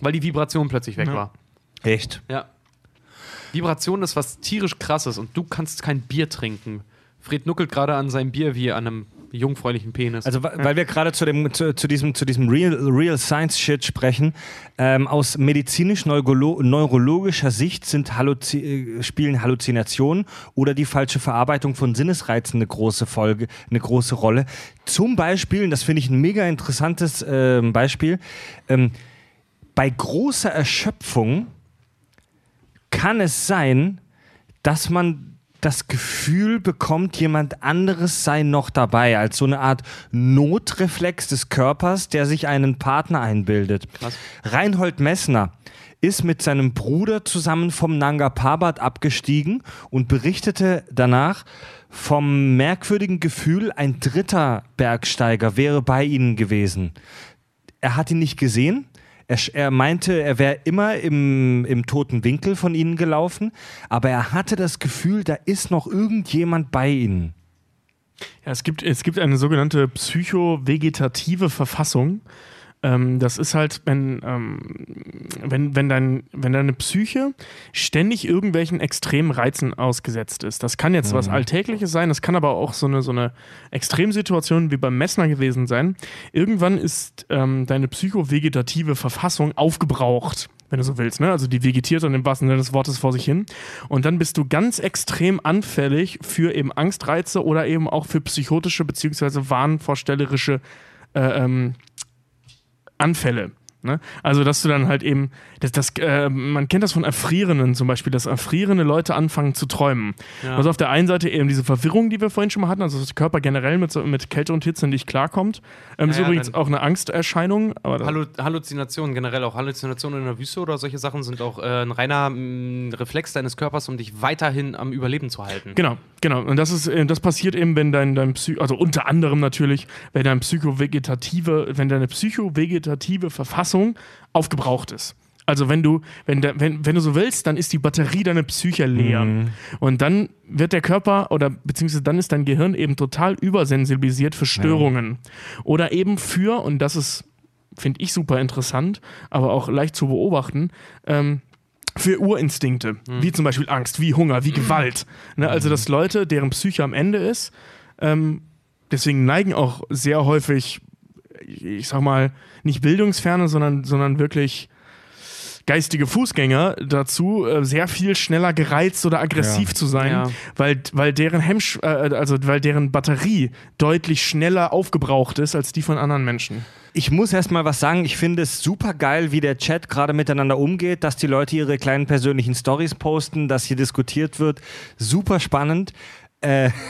Weil die Vibration plötzlich weg war. Echt? Ja. Vibration ist was tierisch krasses und du kannst kein Bier trinken. Fred nuckelt gerade an seinem Bier wie an einem jungfräulichen Penis. Also, weil wir gerade zu, zu, zu diesem, zu diesem Real, Real Science Shit sprechen, ähm, aus medizinisch-neurologischer Sicht sind Halluzi äh, spielen Halluzinationen oder die falsche Verarbeitung von Sinnesreizen eine große Folge, eine große Rolle. Zum Beispiel, und das finde ich ein mega interessantes ähm, Beispiel, ähm, bei großer Erschöpfung kann es sein, dass man das Gefühl bekommt, jemand anderes sei noch dabei, als so eine Art Notreflex des Körpers, der sich einen Partner einbildet. Reinhold Messner ist mit seinem Bruder zusammen vom Nanga Parbat abgestiegen und berichtete danach vom merkwürdigen Gefühl, ein dritter Bergsteiger wäre bei ihnen gewesen. Er hat ihn nicht gesehen. Er, er meinte, er wäre immer im, im toten Winkel von ihnen gelaufen, aber er hatte das Gefühl, da ist noch irgendjemand bei ihnen. Ja, es gibt, es gibt eine sogenannte psychovegetative Verfassung. Ähm, das ist halt, wenn, ähm, wenn, wenn, dein, wenn deine Psyche ständig irgendwelchen extremen Reizen ausgesetzt ist. Das kann jetzt was Alltägliches sein, das kann aber auch so eine, so eine Extremsituation wie beim Messner gewesen sein. Irgendwann ist ähm, deine psychovegetative Verfassung aufgebraucht wenn du so willst. Ne? Also die vegetiert dann im wahrsten Sinne des Wortes vor sich hin. Und dann bist du ganz extrem anfällig für eben Angstreize oder eben auch für psychotische beziehungsweise wahnvorstellerische äh, ähm, Anfälle. Ne? Also, dass du dann halt eben, das, das, äh, man kennt das von Erfrierenden zum Beispiel, dass erfrierende Leute anfangen zu träumen. Also auf der einen Seite eben diese Verwirrung, die wir vorhin schon mal hatten, also dass der Körper generell mit, mit Kälte und Hitze nicht klarkommt. Ähm, ist Ja, ja, übrigens auch eine Angsterscheinung. Hallu Halluzinationen, generell auch Halluzinationen in der Wüste oder solche Sachen sind auch äh, ein reiner mh, Reflex deines Körpers, um dich weiterhin am Überleben zu halten. Genau, genau. Und das ist, äh, das passiert eben, wenn dein, dein Psy also unter anderem natürlich, wenn dein psychovegetative, wenn deine psychovegetative Verfassung aufgebraucht ist. Also wenn du, wenn, der, wenn, wenn du so willst, dann ist die Batterie deiner Psyche leer. Und dann wird der Körper oder beziehungsweise dann ist dein Gehirn eben total übersensibilisiert für Störungen. Oder eben für, und das ist, finde ich super interessant, aber auch leicht zu beobachten, ähm, für Urinstinkte, wie zum Beispiel Angst, wie Hunger, wie Gewalt. Ne? Also, dass Leute, deren Psyche am Ende ist, ähm, deswegen neigen auch sehr häufig, ich sag mal, nicht bildungsferne, sondern, sondern wirklich geistige Fußgänger dazu, äh, sehr viel schneller gereizt oder aggressiv zu sein, Ja. weil, weil deren Hemmsch äh, also weil deren Batterie deutlich schneller aufgebraucht ist als die von anderen Menschen. Ich muss erst mal was sagen. Ich finde es super geil, wie der Chat gerade miteinander umgeht, dass die Leute ihre kleinen persönlichen Stories posten, dass hier diskutiert wird. Super spannend. Äh,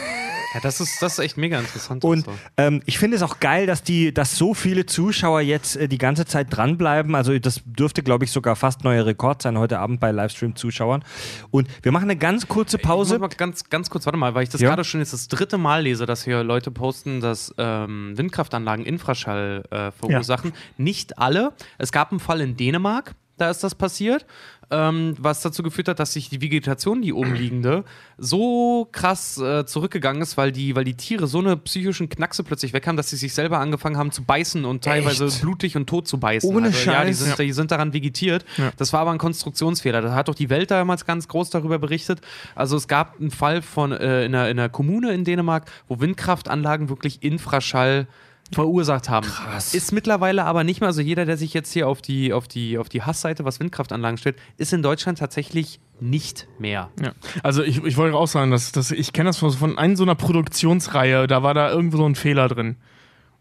Ja, das ist, das ist echt mega interessant. Und so. ähm, ich finde es auch geil, dass die, dass so viele Zuschauer jetzt äh, die ganze Zeit dranbleiben. Also das dürfte, glaube ich, sogar fast neuer Rekord sein heute Abend bei Livestream-Zuschauern. Und wir machen eine ganz kurze Pause. ganz, ganz kurz, warte mal, weil ich das Ja. gerade schon jetzt das dritte Mal lese, dass hier Leute posten, dass ähm, Windkraftanlagen Infraschall äh, verursachen. Nicht alle. Es gab einen Fall in Dänemark, da ist das passiert, ähm, was dazu geführt hat, dass sich die Vegetation, die umliegende, so krass äh, zurückgegangen ist, weil die, weil die Tiere so eine psychischen Knackse plötzlich weg haben, dass sie sich selber angefangen haben zu beißen und teilweise Echt? blutig und tot zu beißen. Ohne also, Ja, die Scheiß? sind, die sind daran vegetiert. Das war aber ein Konstruktionsfehler. Da hat doch die Welt damals ganz groß darüber berichtet. Also es gab einen Fall von äh, in, einer, in einer Kommune in Dänemark, wo Windkraftanlagen wirklich Infraschall verursacht haben. Krass. Ist mittlerweile aber nicht mehr, also jeder, der sich jetzt hier auf die, auf die, auf die Hassseite, was Windkraftanlagen stellt, ist in Deutschland tatsächlich nicht mehr. Ja. Also ich, ich wollte auch sagen, dass, dass ich kenne das von, von einer so einer Produktionsreihe, da war da irgendwo so ein Fehler drin.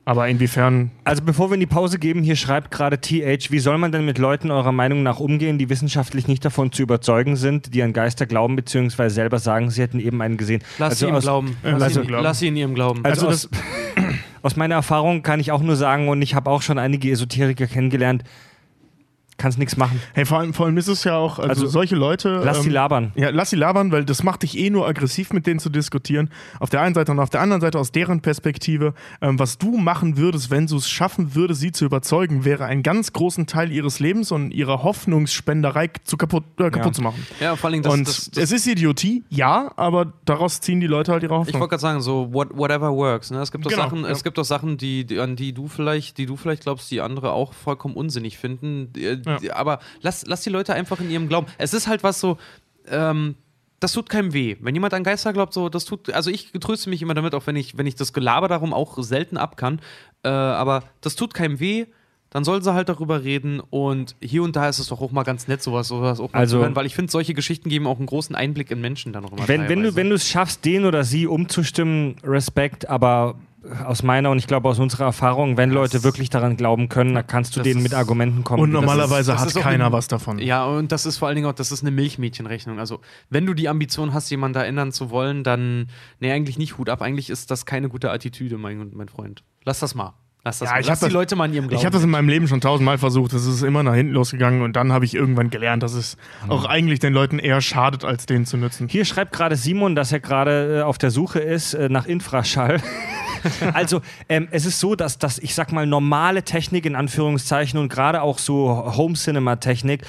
Aber inwiefern Also bevor wir in die Pause geben, hier schreibt gerade TH, wie soll man denn mit Leuten eurer Meinung nach umgehen, die wissenschaftlich nicht davon zu überzeugen sind, die an Geister glauben, beziehungsweise selber sagen, sie hätten eben einen gesehen. Lass also sie ihm glauben. Lass, lass ihn, ihn glauben. lass sie in ihrem Glauben. Also, Also aus, aus meiner Erfahrung kann ich auch nur sagen, und ich habe auch schon einige Esoteriker kennengelernt, kannst nichts machen. Hey, vor allem, vor allem ist es ja auch, also, Also, solche Leute. Lass sie ähm, labern. Ja, lass sie labern, weil das macht dich eh nur aggressiv, mit denen zu diskutieren. Auf der einen Seite und auf der anderen Seite aus deren Perspektive. Ähm, was du machen würdest, wenn du es schaffen würdest, sie zu überzeugen, wäre einen ganz großen Teil ihres Lebens und ihrer Hoffnungsspenderei zu kaputt, äh, kaputt Ja. zu machen. ja, vor allem das, und das, das, es ist Idiotie, ja, aber daraus ziehen die Leute halt ihre Ich Hoffnung. wollte gerade sagen, so what, whatever works. Ne? Es gibt doch Genau, Sachen, ja. es gibt doch Sachen, die, die, an die du vielleicht, die du vielleicht glaubst, die andere auch vollkommen unsinnig finden. Die, Ja. aber lass, lass die Leute einfach in ihrem Glauben. Es ist halt was so. Ähm, das tut keinem weh. Wenn jemand an Geister glaubt, so, das tut, also ich tröste mich immer damit, auch wenn ich, wenn ich das Gelaber darum auch selten ab kann. Äh, aber das tut keinem weh. Dann sollen sie halt darüber reden und hier und da ist es doch auch mal ganz nett, sowas, sowas auch mal Also- zu hören, weil ich finde, solche Geschichten geben auch einen großen Einblick in Menschen dann immer. Wenn, teilweise. wenn du es schaffst, den oder sie umzustimmen, Respekt, aber aus meiner und ich glaube aus unserer Erfahrung, wenn Leute wirklich daran glauben können, dann kannst du Das denen ist- mit Argumenten kommen. Und die das- normalerweise das hat ist keiner ein- was davon. Ja, und das ist vor allen Dingen auch, das ist eine Milchmädchenrechnung. Also, wenn du die Ambition hast, jemanden da ändern zu wollen, dann, nee, eigentlich nicht Hut ab. Eigentlich ist das keine gute Attitüde, mein, mein Freund. Lass das mal. Lass das Ja, mal. ich Lass hab die das- Leute mal in ihrem Glauben. Ich habe das in meinem Leben schon tausendmal versucht. Es ist immer nach hinten losgegangen und dann habe ich irgendwann gelernt, dass es Mhm. auch eigentlich den Leuten eher schadet, als denen zu nützen. Hier schreibt gerade Simon, dass er gerade äh, auf der Suche ist äh, nach Infraschall. also ähm, es ist so, dass das, ich sag mal, normale Technik in Anführungszeichen und gerade auch so Home-Cinema-Technik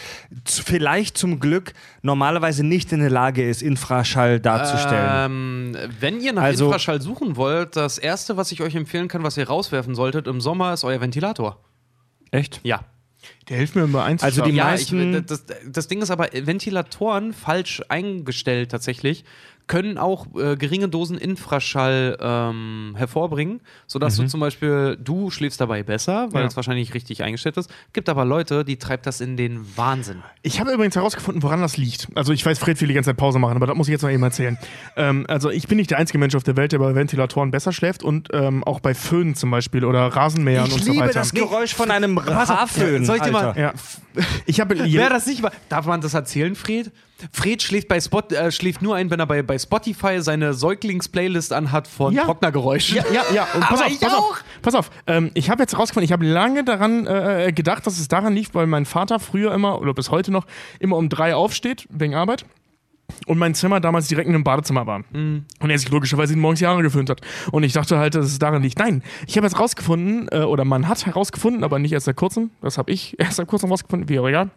vielleicht zum Glück normalerweise nicht in der Lage ist, Infraschall darzustellen. Ähm, wenn ihr nach Also- Infraschall suchen wollt, das erste, was ich euch empfehlen kann, was ihr rauswerfen solltet im Sommer, ist euer Ventilator. Echt? Ja. Der hilft mir immer eins. Also die ja, meisten- ich, das, das Ding ist aber, Ventilatoren falsch eingestellt tatsächlich können auch äh, geringe Dosen Infraschall ähm, hervorbringen, sodass du zum Beispiel, du schläfst dabei besser, weil Ja. es wahrscheinlich richtig eingestellt ist. Gibt aber Leute, die treibt das in den Wahnsinn. Ich habe übrigens herausgefunden, woran das liegt. Also ich weiß, Fred will die ganze Zeit Pause machen, aber das muss ich jetzt noch eben erzählen. Ähm, also ich bin nicht der einzige Mensch auf der Welt, der bei Ventilatoren besser schläft und ähm, auch bei Föhn zum Beispiel oder Rasenmähern Ich und so liebe weiter. das Geräusch von einem Haarföhn. Soll ich dir mal- ja. Ich habe Wer das nicht war, darf man das erzählen, Fred? Fred schläft, bei Spot, äh, schläft nur ein, wenn er bei, bei Spotify seine Säuglings-Playlist anhat von Ja. Trocknergeräuschen. Ja, ja, ja. Und pass Aber auf, ich pass auch. auf, pass auf. Ähm, ich habe jetzt herausgefunden, ich habe lange daran äh, gedacht, dass es daran liegt, weil mein Vater früher immer, oder bis heute noch, immer um drei aufsteht, wegen Arbeit. Und mein Zimmer damals direkt in einem Badezimmer war. Und er sich logischerweise morgens die Haare geföhnt hat. Und ich dachte halt, dass es daran liegt. Nein, ich habe jetzt rausgefunden, äh, oder man hat herausgefunden, aber nicht erst seit kurzem, das habe ich erst seit kurzem rausgefunden, wie auch egal.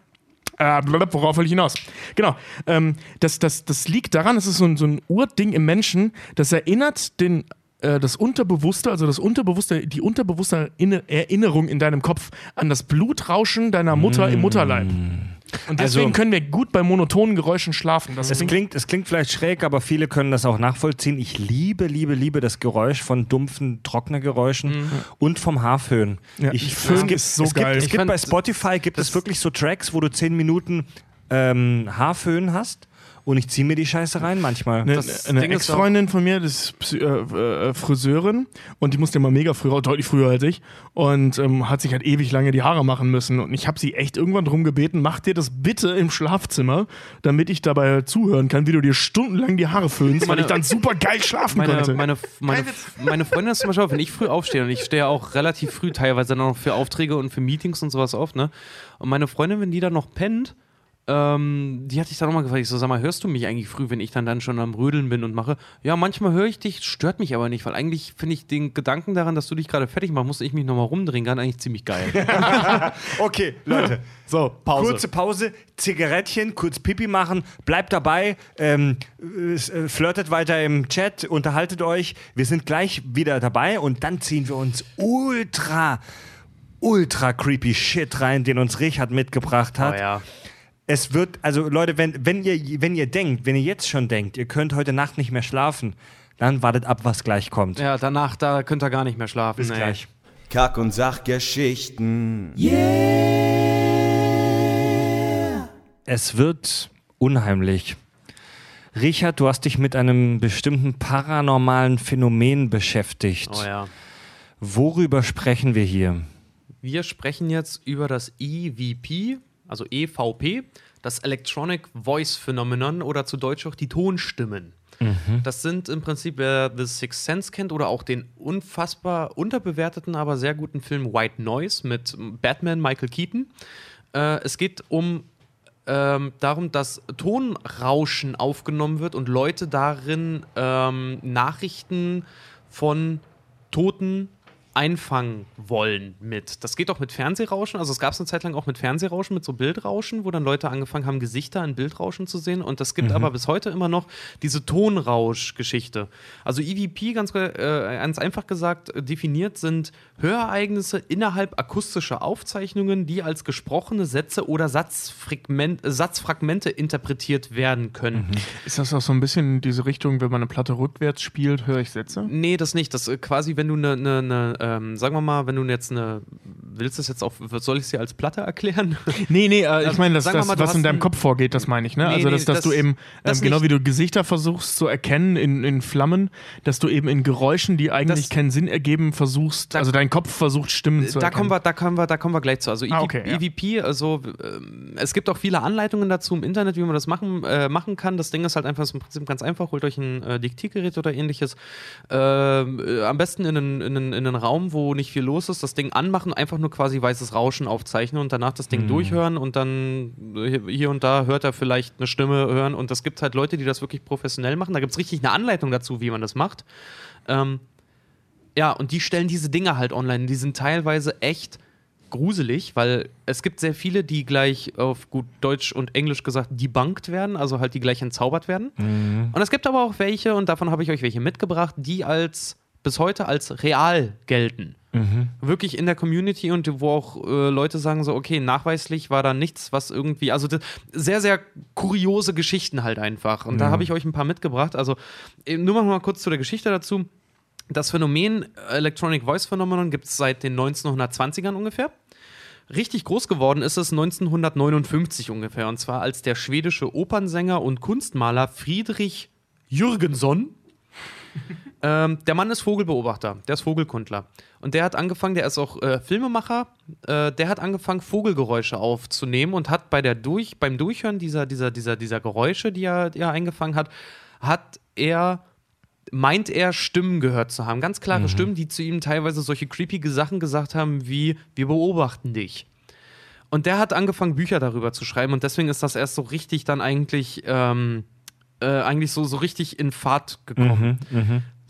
Äh, worauf will ich hinaus? Genau. Ähm, das, das, das liegt daran, es ist so ein, so ein Urding im Menschen, das erinnert den, äh, das Unterbewusste, also das Unterbewusste, die unterbewusste Inne Erinnerung in deinem Kopf an das Blutrauschen deiner Mutter im Mutterleib. Und deswegen Also- können wir gut bei monotonen Geräuschen schlafen. Das Es klingt- es klingt vielleicht schräg, aber viele können das auch nachvollziehen. Ich liebe, liebe, liebe das Geräusch von dumpfen Trocknergeräuschen und vom Haarföhn. Ja, ich, Föhn es gibt, ist so es gibt, geil. Es Ich gibt bei Spotify gibt es wirklich so Tracks, wo du zehn Minuten ähm, Haarföhn hast und ich ziehe mir die Scheiße rein manchmal. Eine, eine Ex-Freundin von mir, das ist äh, äh, Friseurin und die musste immer mega früh raus, deutlich früher als ich und ähm, hat sich halt ewig lange die Haare machen müssen und ich habe sie echt irgendwann drum gebeten, mach dir das bitte im Schlafzimmer, damit ich dabei zuhören kann, wie du dir stundenlang die Haare föhnst, weil Meine- ich dann super geil schlafen Meine, konnte. meine, meine, meine Freundin ist zum Beispiel, wenn ich früh aufstehe und ich stehe auch relativ früh teilweise auch für Aufträge und für Meetings und sowas auf, ne? Und meine Freundin, wenn die dann noch pennt, ähm, die hatte ich dann nochmal gefragt, ich so, sag mal, hörst du mich eigentlich früh, wenn ich dann, dann schon am Rödeln bin und mache? Ja, manchmal höre ich dich, stört mich aber nicht, weil eigentlich finde ich den Gedanken daran, dass du dich gerade fertig machst, musste ich mich nochmal rumdrehen kann, eigentlich ziemlich geil. Okay, Leute. So, Pause. Kurze Pause, Zigarettchen, kurz Pipi machen, bleibt dabei, ähm, äh, äh, flirtet weiter im Chat, unterhaltet euch. Wir sind gleich wieder dabei und dann ziehen wir uns ultra, ultra creepy Shit rein, den uns Richard mitgebracht hat. Oh ja. Es wird, also Leute, wenn, wenn, ihr, wenn ihr denkt, wenn ihr jetzt schon denkt, ihr könnt heute Nacht nicht mehr schlafen, dann wartet ab, was gleich kommt. Ja, danach, da könnt ihr gar nicht mehr schlafen. Bis ey. gleich. Kack- und Sachgeschichten. Es wird unheimlich. Richard, du hast dich mit einem bestimmten paranormalen Phänomen beschäftigt. Oh ja. Worüber sprechen wir hier? Wir sprechen jetzt über das EVP, also EVP, das Electronic Voice Phenomenon oder zu Deutsch auch die Tonstimmen. Das sind im Prinzip, wer The Sixth Sense kennt oder auch den unfassbar unterbewerteten, aber sehr guten Film White Noise mit Batman Michael Keaton. Äh, es geht um ähm, darum, dass Tonrauschen aufgenommen wird und Leute darin ähm, Nachrichten von Toten einfangen wollen mit. Das geht auch mit Fernsehrauschen. Also es gab es eine Zeit lang auch mit Fernsehrauschen, mit so Bildrauschen, wo dann Leute angefangen haben, Gesichter in Bildrauschen zu sehen. Und das gibt aber bis heute immer noch diese Tonrausch-Geschichte. Also EVP, ganz, äh, ganz einfach gesagt, definiert sind Hörereignisse innerhalb akustischer Aufzeichnungen, die als gesprochene Sätze oder Satzfragment, Satzfragmente interpretiert werden können. Ist das auch so ein bisschen in diese Richtung, wenn man eine Platte rückwärts spielt, höre ich Sätze? Nee, das nicht. Das äh, quasi, wenn du eine, eine, eine ähm, sagen wir mal, wenn du jetzt eine, willst du das jetzt auch, soll ich es dir als Platte erklären? Nee, nee, äh, ich meine, das, das mal, was in deinem ein- Kopf vorgeht, das meine ich, ne? Nee, also, nee, dass, dass das- du eben, ähm, genau wie du Gesichter versuchst zu erkennen in, in Flammen, dass du eben in Geräuschen, die eigentlich Das- keinen Sinn ergeben, versuchst, Da- also dein Kopf versucht, Stimmen zu Da erkennen. kommen, wir, da, kommen wir, da kommen wir gleich zu. Also Ah, EV okay, ja. EVP, also ähm, es gibt auch viele Anleitungen dazu im Internet, wie man das machen, äh, machen kann. Das Ding ist halt einfach ist im Prinzip ganz einfach. Holt euch ein äh, Diktiergerät oder ähnliches. Ähm, äh, am besten in einen, in, einen, in einen Raum, wo nicht viel los ist, das Ding anmachen, einfach nur quasi weißes Rauschen aufzeichnen und danach das Mhm. Ding durchhören und dann hier und da hört er vielleicht eine Stimme hören. Und das gibt halt Leute, die das wirklich professionell machen. Da gibt es richtig eine Anleitung dazu, wie man das macht. Ähm, ja, und die stellen diese Dinge halt online. Die sind teilweise echt gruselig, weil es gibt sehr viele, die gleich auf gut Deutsch und Englisch gesagt debunked werden, also halt die gleich entzaubert werden. Und es gibt aber auch welche, und davon habe ich euch welche mitgebracht, die als bis heute als real gelten. Wirklich in der Community und wo auch äh, Leute sagen so, okay, nachweislich war da nichts, was irgendwie, also das, sehr, sehr kuriose Geschichten halt einfach. Und da habe ich euch ein paar mitgebracht. Also äh, nur noch mal kurz zu der Geschichte dazu. Das Phänomen Electronic Voice Phenomenon gibt es seit den 1920ern ungefähr. Richtig groß geworden ist es 1959 ungefähr. Und zwar als der schwedische Opernsänger und Kunstmaler Friedrich Jürgenson. Ähm, der Mann ist Vogelbeobachter, der ist Vogelkundler. Und der hat angefangen, der ist auch äh, Filmemacher, äh, der hat angefangen, Vogelgeräusche aufzunehmen und hat bei der Durch, beim Durchhören dieser, dieser, dieser, dieser Geräusche, die er, die er eingefangen hat, hat er meint er, Stimmen gehört zu haben. Ganz klare Stimmen, die zu ihm teilweise solche creepige Sachen gesagt haben wie, wir beobachten dich. Und der hat angefangen, Bücher darüber zu schreiben und deswegen ist das erst so richtig dann eigentlich, ähm, äh, eigentlich so, so richtig in Fahrt gekommen.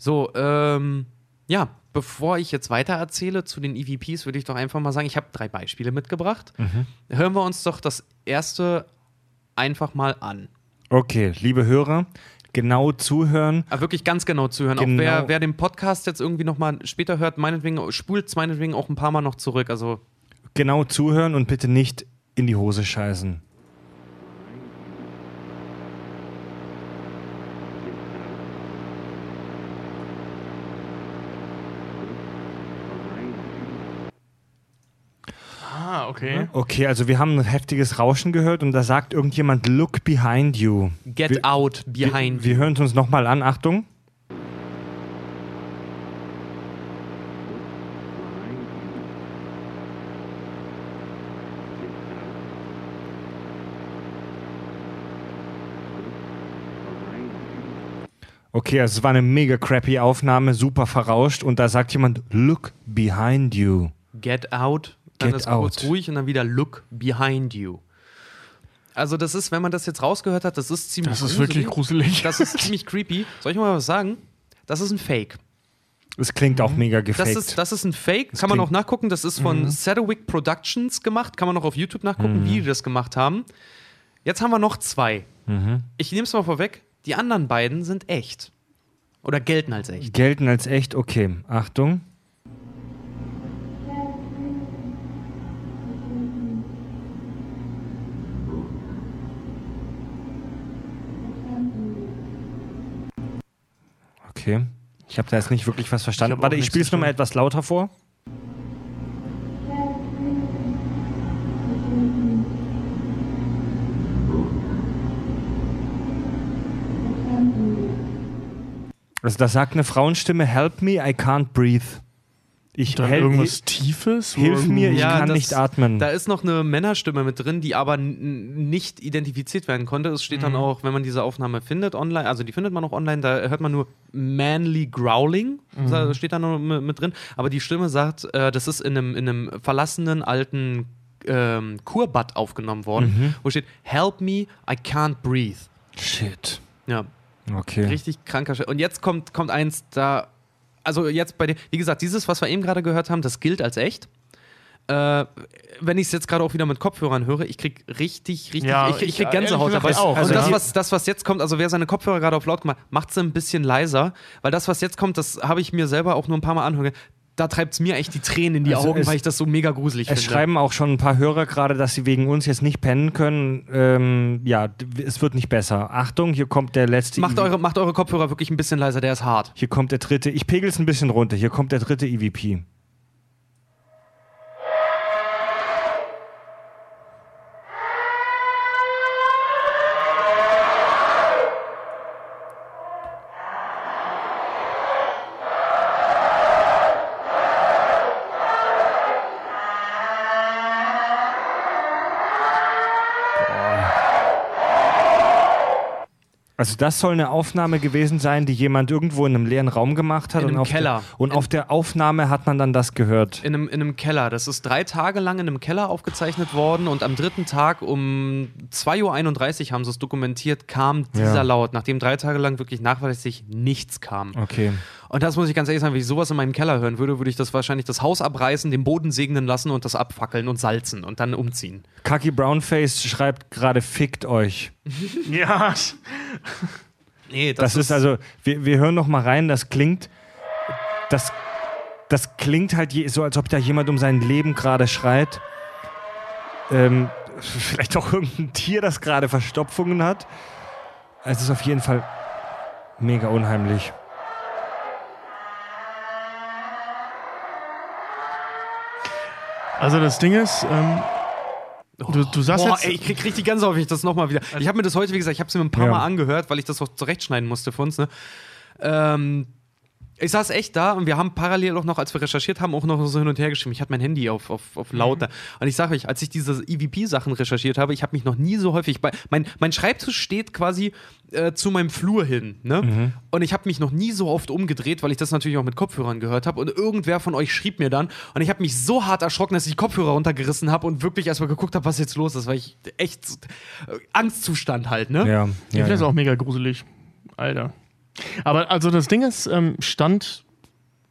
So, ähm, ja, bevor ich jetzt weiter erzähle zu den EVPs, würde ich doch einfach mal sagen, ich habe drei Beispiele mitgebracht. Hören wir uns doch das erste einfach mal an. Okay, liebe Hörer, genau zuhören. Aber wirklich ganz genau zuhören. Genau. Auch wer, wer den Podcast jetzt irgendwie nochmal später hört, meinetwegen, spult es meinetwegen auch ein paar Mal noch zurück. Also, Genau zuhören und bitte nicht in die Hose scheißen. Okay. Okay, also wir haben ein heftiges Rauschen gehört und da sagt irgendjemand, look behind you. get Wir- out behind. Wir, wir hören es uns nochmal an, Achtung. Okay, also es war eine mega crappy Aufnahme, super verrauscht und da sagt jemand, look behind you. Get out, dann Get ist kurz out. ruhig und dann wieder look behind you. Also, das ist, wenn man das jetzt rausgehört hat, das ist ziemlich Das ist wirklich gruselig. Das ist ziemlich creepy. Soll ich mal was sagen? Das ist ein Fake. Es klingt auch mega Das gefaked. ist, das ist ein Fake, kann man auch nachgucken. Das ist von Sedgwick Productions gemacht. Kann man auch auf YouTube nachgucken, wie die das gemacht haben. Jetzt haben wir noch zwei. Ich nehme es mal vorweg. Die anderen beiden sind echt. Oder gelten als echt. Gelten als echt, okay. Achtung. Okay. Ich habe da jetzt nicht wirklich was verstanden. Ich Warte, ich spiele es nochmal etwas lauter vor. Also da sagt eine Frauenstimme, help me, I can't breathe. Ich Dann hel- irgendwas Tiefes? Hilf mir, ich Ja, kann das- nicht atmen. Da ist noch eine Männerstimme mit drin, die aber nicht identifiziert werden konnte. Es steht Mhm. dann auch, wenn man diese Aufnahme findet online, also die findet man auch online, da hört man nur manly growling, Mhm. da steht da noch mit, mit drin. Aber die Stimme sagt, äh, das ist in einem, in einem verlassenen alten ähm, Kurbad aufgenommen worden, Mhm. wo steht, help me, I can't breathe. Shit. Ja, Okay. richtig kranker Shit. Und jetzt kommt, kommt eins, da also jetzt bei dir, wie gesagt, dieses, was wir eben gerade gehört haben, das gilt als echt. Äh, wenn ich es jetzt gerade auch wieder mit Kopfhörern höre, ich krieg richtig, richtig, Ja, ich, ich ich- krieg Gänsehaut dabei. auch. Und Also das, was, das, was jetzt kommt, also wer seine Kopfhörer gerade auf laut gemacht, macht es ein bisschen leiser, weil das, was jetzt kommt, das habe ich mir selber auch nur ein paar Mal anhören. Da treibt es mir echt die Tränen in die Also Augen, es- weil ich das so mega gruselig Es finde. schreiben auch schon ein paar Hörer gerade, dass sie wegen uns jetzt nicht pennen können. Ähm, ja, es wird nicht besser. Achtung, hier kommt der letzte. Macht EV eure, macht eure Kopfhörer wirklich ein bisschen leiser, der ist hart. Hier kommt der dritte. Ich pegel es ein bisschen runter. Hier kommt der dritte EVP. Also das soll eine Aufnahme gewesen sein, die jemand irgendwo in einem leeren Raum gemacht hat. In und einem auf Keller. Der, und auf der Aufnahme hat man dann das gehört. In einem, in einem Keller. Das ist drei Tage lang in einem Keller aufgezeichnet worden und am dritten Tag um 2.31 Uhr haben sie es dokumentiert, kam dieser Ja. Laut, nachdem drei Tage lang wirklich nachweislich nichts kam. Okay. Und das muss ich ganz ehrlich sagen, wenn ich sowas in meinem Keller hören würde, würde ich das wahrscheinlich das Haus abreißen, den Boden segnen lassen und das abfackeln und salzen und dann umziehen. Kaki Brownface schreibt gerade fickt euch. Ja, Nee, Das, ist also, wir, wir hören noch mal rein, das klingt, das, das klingt halt je, so, als ob da jemand um sein Leben gerade schreit. Ähm, vielleicht auch irgendein Tier, das gerade Verstopfungen hat. Es ist auf jeden Fall mega unheimlich. Also das Ding ist, ähm, du, du sagst Boah, jetzt. ey, ich krieg richtig ganz häufig das nochmal wieder. Ich habe mir das heute, wie gesagt, ich habe es mir ein paar Ja. Mal angehört, weil ich das auch zurechtschneiden musste für uns. Ne? Ähm, ich saß echt da und wir haben parallel auch noch, als wir recherchiert haben, auch noch so hin und her geschrieben. Ich hatte mein Handy auf, auf, auf lauter. Und ich sage euch, als ich diese EVP-Sachen recherchiert habe, ich habe mich noch nie so häufig bei. Mein, mein Schreibtisch steht quasi äh, zu meinem Flur hin. Ne? Und ich habe mich noch nie so oft umgedreht, weil ich das natürlich auch mit Kopfhörern gehört habe. Und irgendwer von euch schrieb mir dann. Und ich habe mich so hart erschrocken, dass ich die Kopfhörer runtergerissen habe und wirklich erstmal geguckt habe, was jetzt los ist, weil ich echt äh, Angstzustand halt, ne? Ja, Ich ja, finde das ja. auch mega gruselig. Alter. Aber also das Ding ist, ähm, Stand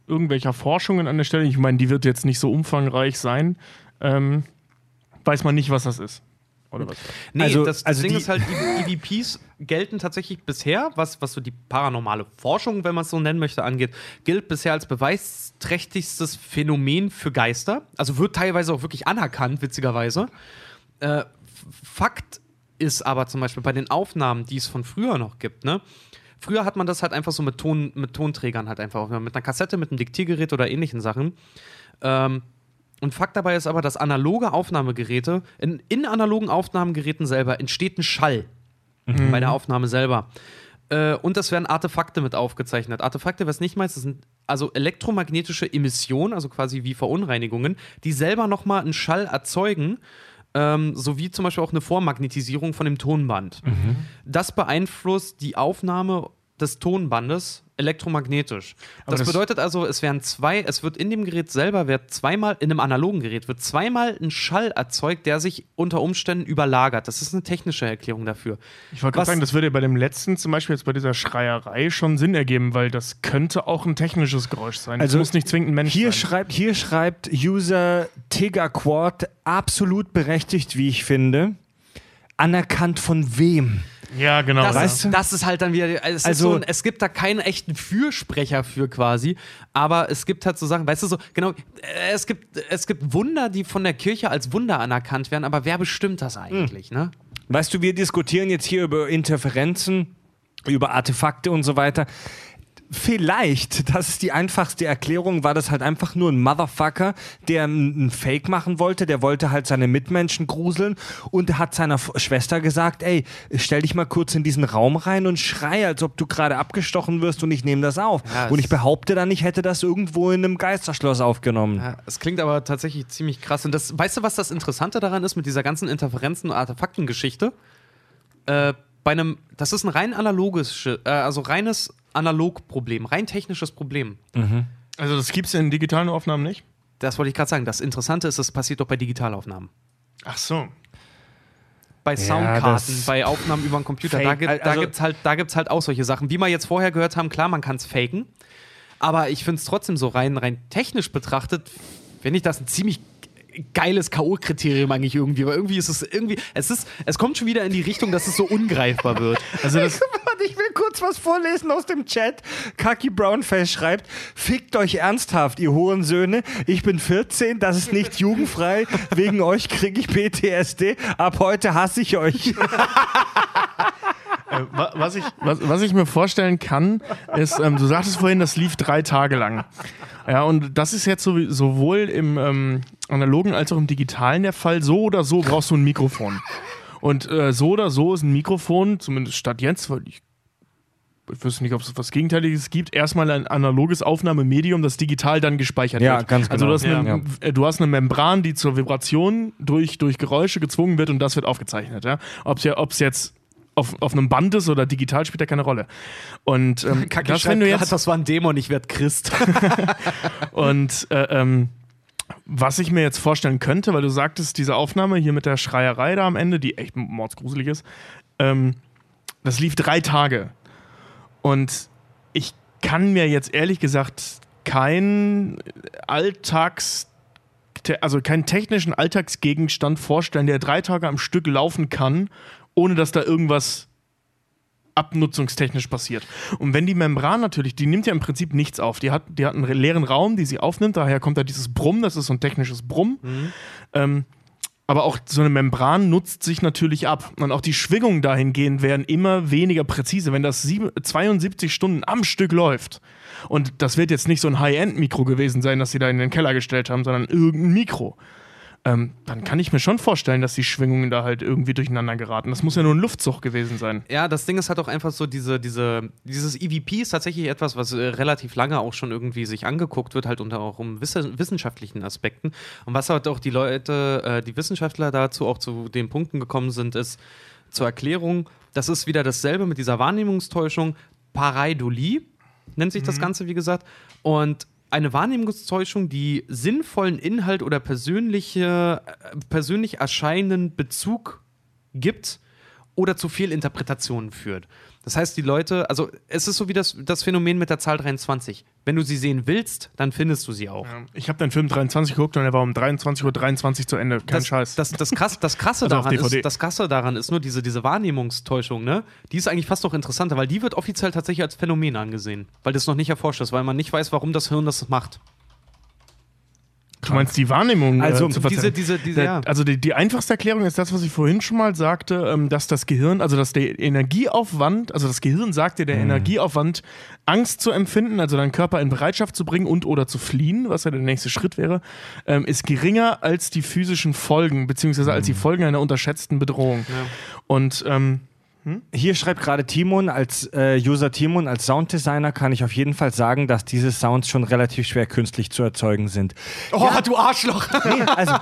irgendwelcher Forschungen an der Stelle, ich meine, die wird jetzt nicht so umfangreich sein, ähm, weiß man nicht, was das ist. Oder was? Nee, Also- das, das also Ding ist halt, E- EVPs gelten tatsächlich bisher, was, was so die paranormale Forschung, wenn man es so nennen möchte, angeht, gilt bisher als beweisträchtigstes Phänomen für Geister. Also wird teilweise auch wirklich anerkannt, witzigerweise. Äh, Fakt ist aber zum Beispiel bei den Aufnahmen, die es von früher noch gibt, ne? Früher hat man das halt einfach so mit, Ton, mit Tonträgern halt einfach, aufgenommen, mit einer Kassette, mit einem Diktiergerät oder ähnlichen Sachen. Ähm, und Fakt dabei ist aber, dass analoge Aufnahmegeräte, in, in analogen Aufnahmegeräten selber entsteht ein Schall bei der Aufnahme selber. Äh, und es werden Artefakte mit aufgezeichnet. Artefakte, was nicht meinst, das sind also elektromagnetische Emissionen, also quasi wie Verunreinigungen, die selber nochmal einen Schall erzeugen, ähm, sowie zum Beispiel auch eine Vormagnetisierung von dem Tonband. Das beeinflusst die Aufnahme des Tonbandes elektromagnetisch. Das, das- bedeutet also, es werden zwei, es wird in dem Gerät selber, wird zweimal, in einem analogen Gerät, wird zweimal ein Schall erzeugt, der sich unter Umständen überlagert. Das ist eine technische Erklärung dafür. Ich wollte gerade sagen, das würde ja bei dem letzten, zum Beispiel jetzt bei dieser Schreierei, schon Sinn ergeben, weil das könnte auch ein technisches Geräusch sein. Also das muss nicht zwingend ein Mensch Hier sein. schreibt, hier schreibt User Tegaquad absolut berechtigt, wie ich finde. Anerkannt von wem? Ja, genau. Das. Weißt du? das ist halt dann wieder, es, Also- so ein, es gibt da keinen echten Fürsprecher für quasi, aber es gibt halt so Sachen, weißt du so, genau, äh, es gibt, es gibt Wunder, die von der Kirche als Wunder anerkannt werden, aber wer bestimmt das eigentlich, ne? Weißt du, wir diskutieren jetzt hier über Interferenzen, über Artefakte und so weiter. Vielleicht, das ist die einfachste Erklärung, war das halt einfach nur ein Motherfucker, der einen Fake machen wollte, der wollte halt seine Mitmenschen gruseln und hat seiner Schwester gesagt, ey, stell dich mal kurz in diesen Raum rein und schrei, als ob du gerade abgestochen wirst und ich nehme das auf. Ja, und ich behaupte dann, ich hätte das irgendwo in einem Geisterschloss aufgenommen. Ja, es klingt aber tatsächlich ziemlich krass. Und das, weißt du, was das Interessante daran ist mit dieser ganzen Interferenzen- und Artefaktengeschichte? Äh, bei einem, das ist ein rein analoges, äh, also reines Analogproblem, rein technisches Problem. Also das gibt es in digitalen Aufnahmen nicht? Das wollte ich gerade sagen. Das Interessante ist, es passiert doch bei Digitalaufnahmen. Ach so. Bei Soundkarten, das- bei Aufnahmen über den Computer, Fake, da, gibt, da also- gibt es halt, da gibt's halt auch solche Sachen. Wie wir jetzt vorher gehört haben, klar, man kann es faken. Aber ich finde es trotzdem so rein, rein technisch betrachtet, finde ich das ein ziemlich geiles K.O.-Kriterium eigentlich irgendwie, weil irgendwie ist es irgendwie, es ist, es kommt schon wieder in die Richtung, dass es so ungreifbar wird. Also das, ich will kurz was vorlesen aus dem Chat. Kaki Brownface schreibt: Fickt euch ernsthaft, ihr Hurensöhne. Ich bin 14, das ist nicht jugendfrei. Wegen euch kriege ich PTSD. Ab heute hasse ich euch. Äh, wa- was, ich, was, was ich mir vorstellen kann, ist, ähm, du sagtest vorhin, das lief drei Tage lang. Ja, und das ist jetzt so, sowohl im ähm, analogen als auch im digitalen der Fall. So oder so brauchst du ein Mikrofon. Und äh, so oder so ist ein Mikrofon, zumindest statt jetzt, weil ich, ich wüsste nicht, ob es was Gegenteiliges gibt, erstmal ein analoges Aufnahmemedium, das digital dann gespeichert Ja, wird. ganz Also genau. du hast, eine, äh, du hast eine Membran, die zur Vibration durch, durch Geräusche gezwungen wird und das wird aufgezeichnet. Ja? Ob es jetzt auf, auf einem Band ist oder digital spielt ja keine Rolle. Und ähm, Kacke, das, wenn du jetzt das war ein Dämon, ich werde Christ. und äh, ähm, was ich mir jetzt vorstellen könnte, weil du sagtest, diese Aufnahme hier mit der Schreierei da am Ende, die echt mordsgruselig ist, ähm, das lief drei Tage. Und ich kann mir jetzt ehrlich gesagt keinen Alltags, also keinen technischen Alltagsgegenstand vorstellen, der drei Tage am Stück laufen kann, ohne dass da irgendwas abnutzungstechnisch passiert. Und wenn die Membran natürlich, die nimmt ja im Prinzip nichts auf. Die hat, die hat einen leeren Raum, die sie aufnimmt, daher kommt da dieses Brummen, das ist so ein technisches Brummen. Ähm, aber auch so eine Membran nutzt sich natürlich ab. Und auch die Schwingungen dahingehend werden immer weniger präzise. Wenn das sieben, 72 Stunden am Stück läuft, und das wird jetzt nicht so ein High-End-Mikro gewesen sein, das sie da in den Keller gestellt haben, sondern irgendein Mikro, ähm, dann kann ich mir schon vorstellen, dass die Schwingungen da halt irgendwie durcheinander geraten. Das muss ja nur ein Luftzug gewesen sein. Ja, das Ding ist halt auch einfach so, diese, diese, dieses EVP ist tatsächlich etwas, was äh, relativ lange auch schon irgendwie sich angeguckt wird, halt unter auch um wisse- wissenschaftlichen Aspekten. Und was halt auch die Leute, äh, die Wissenschaftler dazu auch zu den Punkten gekommen sind, ist zur Erklärung, das ist wieder dasselbe mit dieser Wahrnehmungstäuschung, Pareidolie nennt sich das Ganze, wie gesagt. Und eine Wahrnehmungstäuschung, die sinnvollen Inhalt oder persönliche, äh, persönlich erscheinenden Bezug gibt oder zu viel Interpretationen führt. Das heißt, die Leute, also es ist so wie das, das Phänomen mit der Zahl 23. Wenn du sie sehen willst, dann findest du sie auch. Ich habe den Film 23 geguckt und er war um 23.23 Uhr 23 zu Ende. Kein das, Scheiß. Das, das, krass, das, krasse Also daran ist, das Krasse daran ist nur diese, diese Wahrnehmungstäuschung, ne? Die ist eigentlich fast noch interessanter, weil die wird offiziell tatsächlich als Phänomen angesehen, weil das noch nicht erforscht ist, weil man nicht weiß, warum das Hirn das macht. Du meinst die Wahrnehmung Also, äh, zu diese- verzerren. diese- diese- ja. Also die, die einfachste Erklärung ist das, was ich vorhin schon mal sagte, ähm, dass das Gehirn, also dass der Energieaufwand, also das Gehirn sagt dir, der Mhm. Energieaufwand, Angst zu empfinden, also deinen Körper in Bereitschaft zu bringen und oder zu fliehen, was ja der nächste Schritt wäre, ähm, ist geringer als die physischen Folgen, beziehungsweise als die Folgen einer unterschätzten Bedrohung. Und ähm, Hier schreibt gerade Timon, als äh, User Timon, als Sounddesigner kann ich auf jeden Fall sagen, dass diese Sounds schon relativ schwer künstlich zu erzeugen sind. Oh, du Arschloch! Nee, also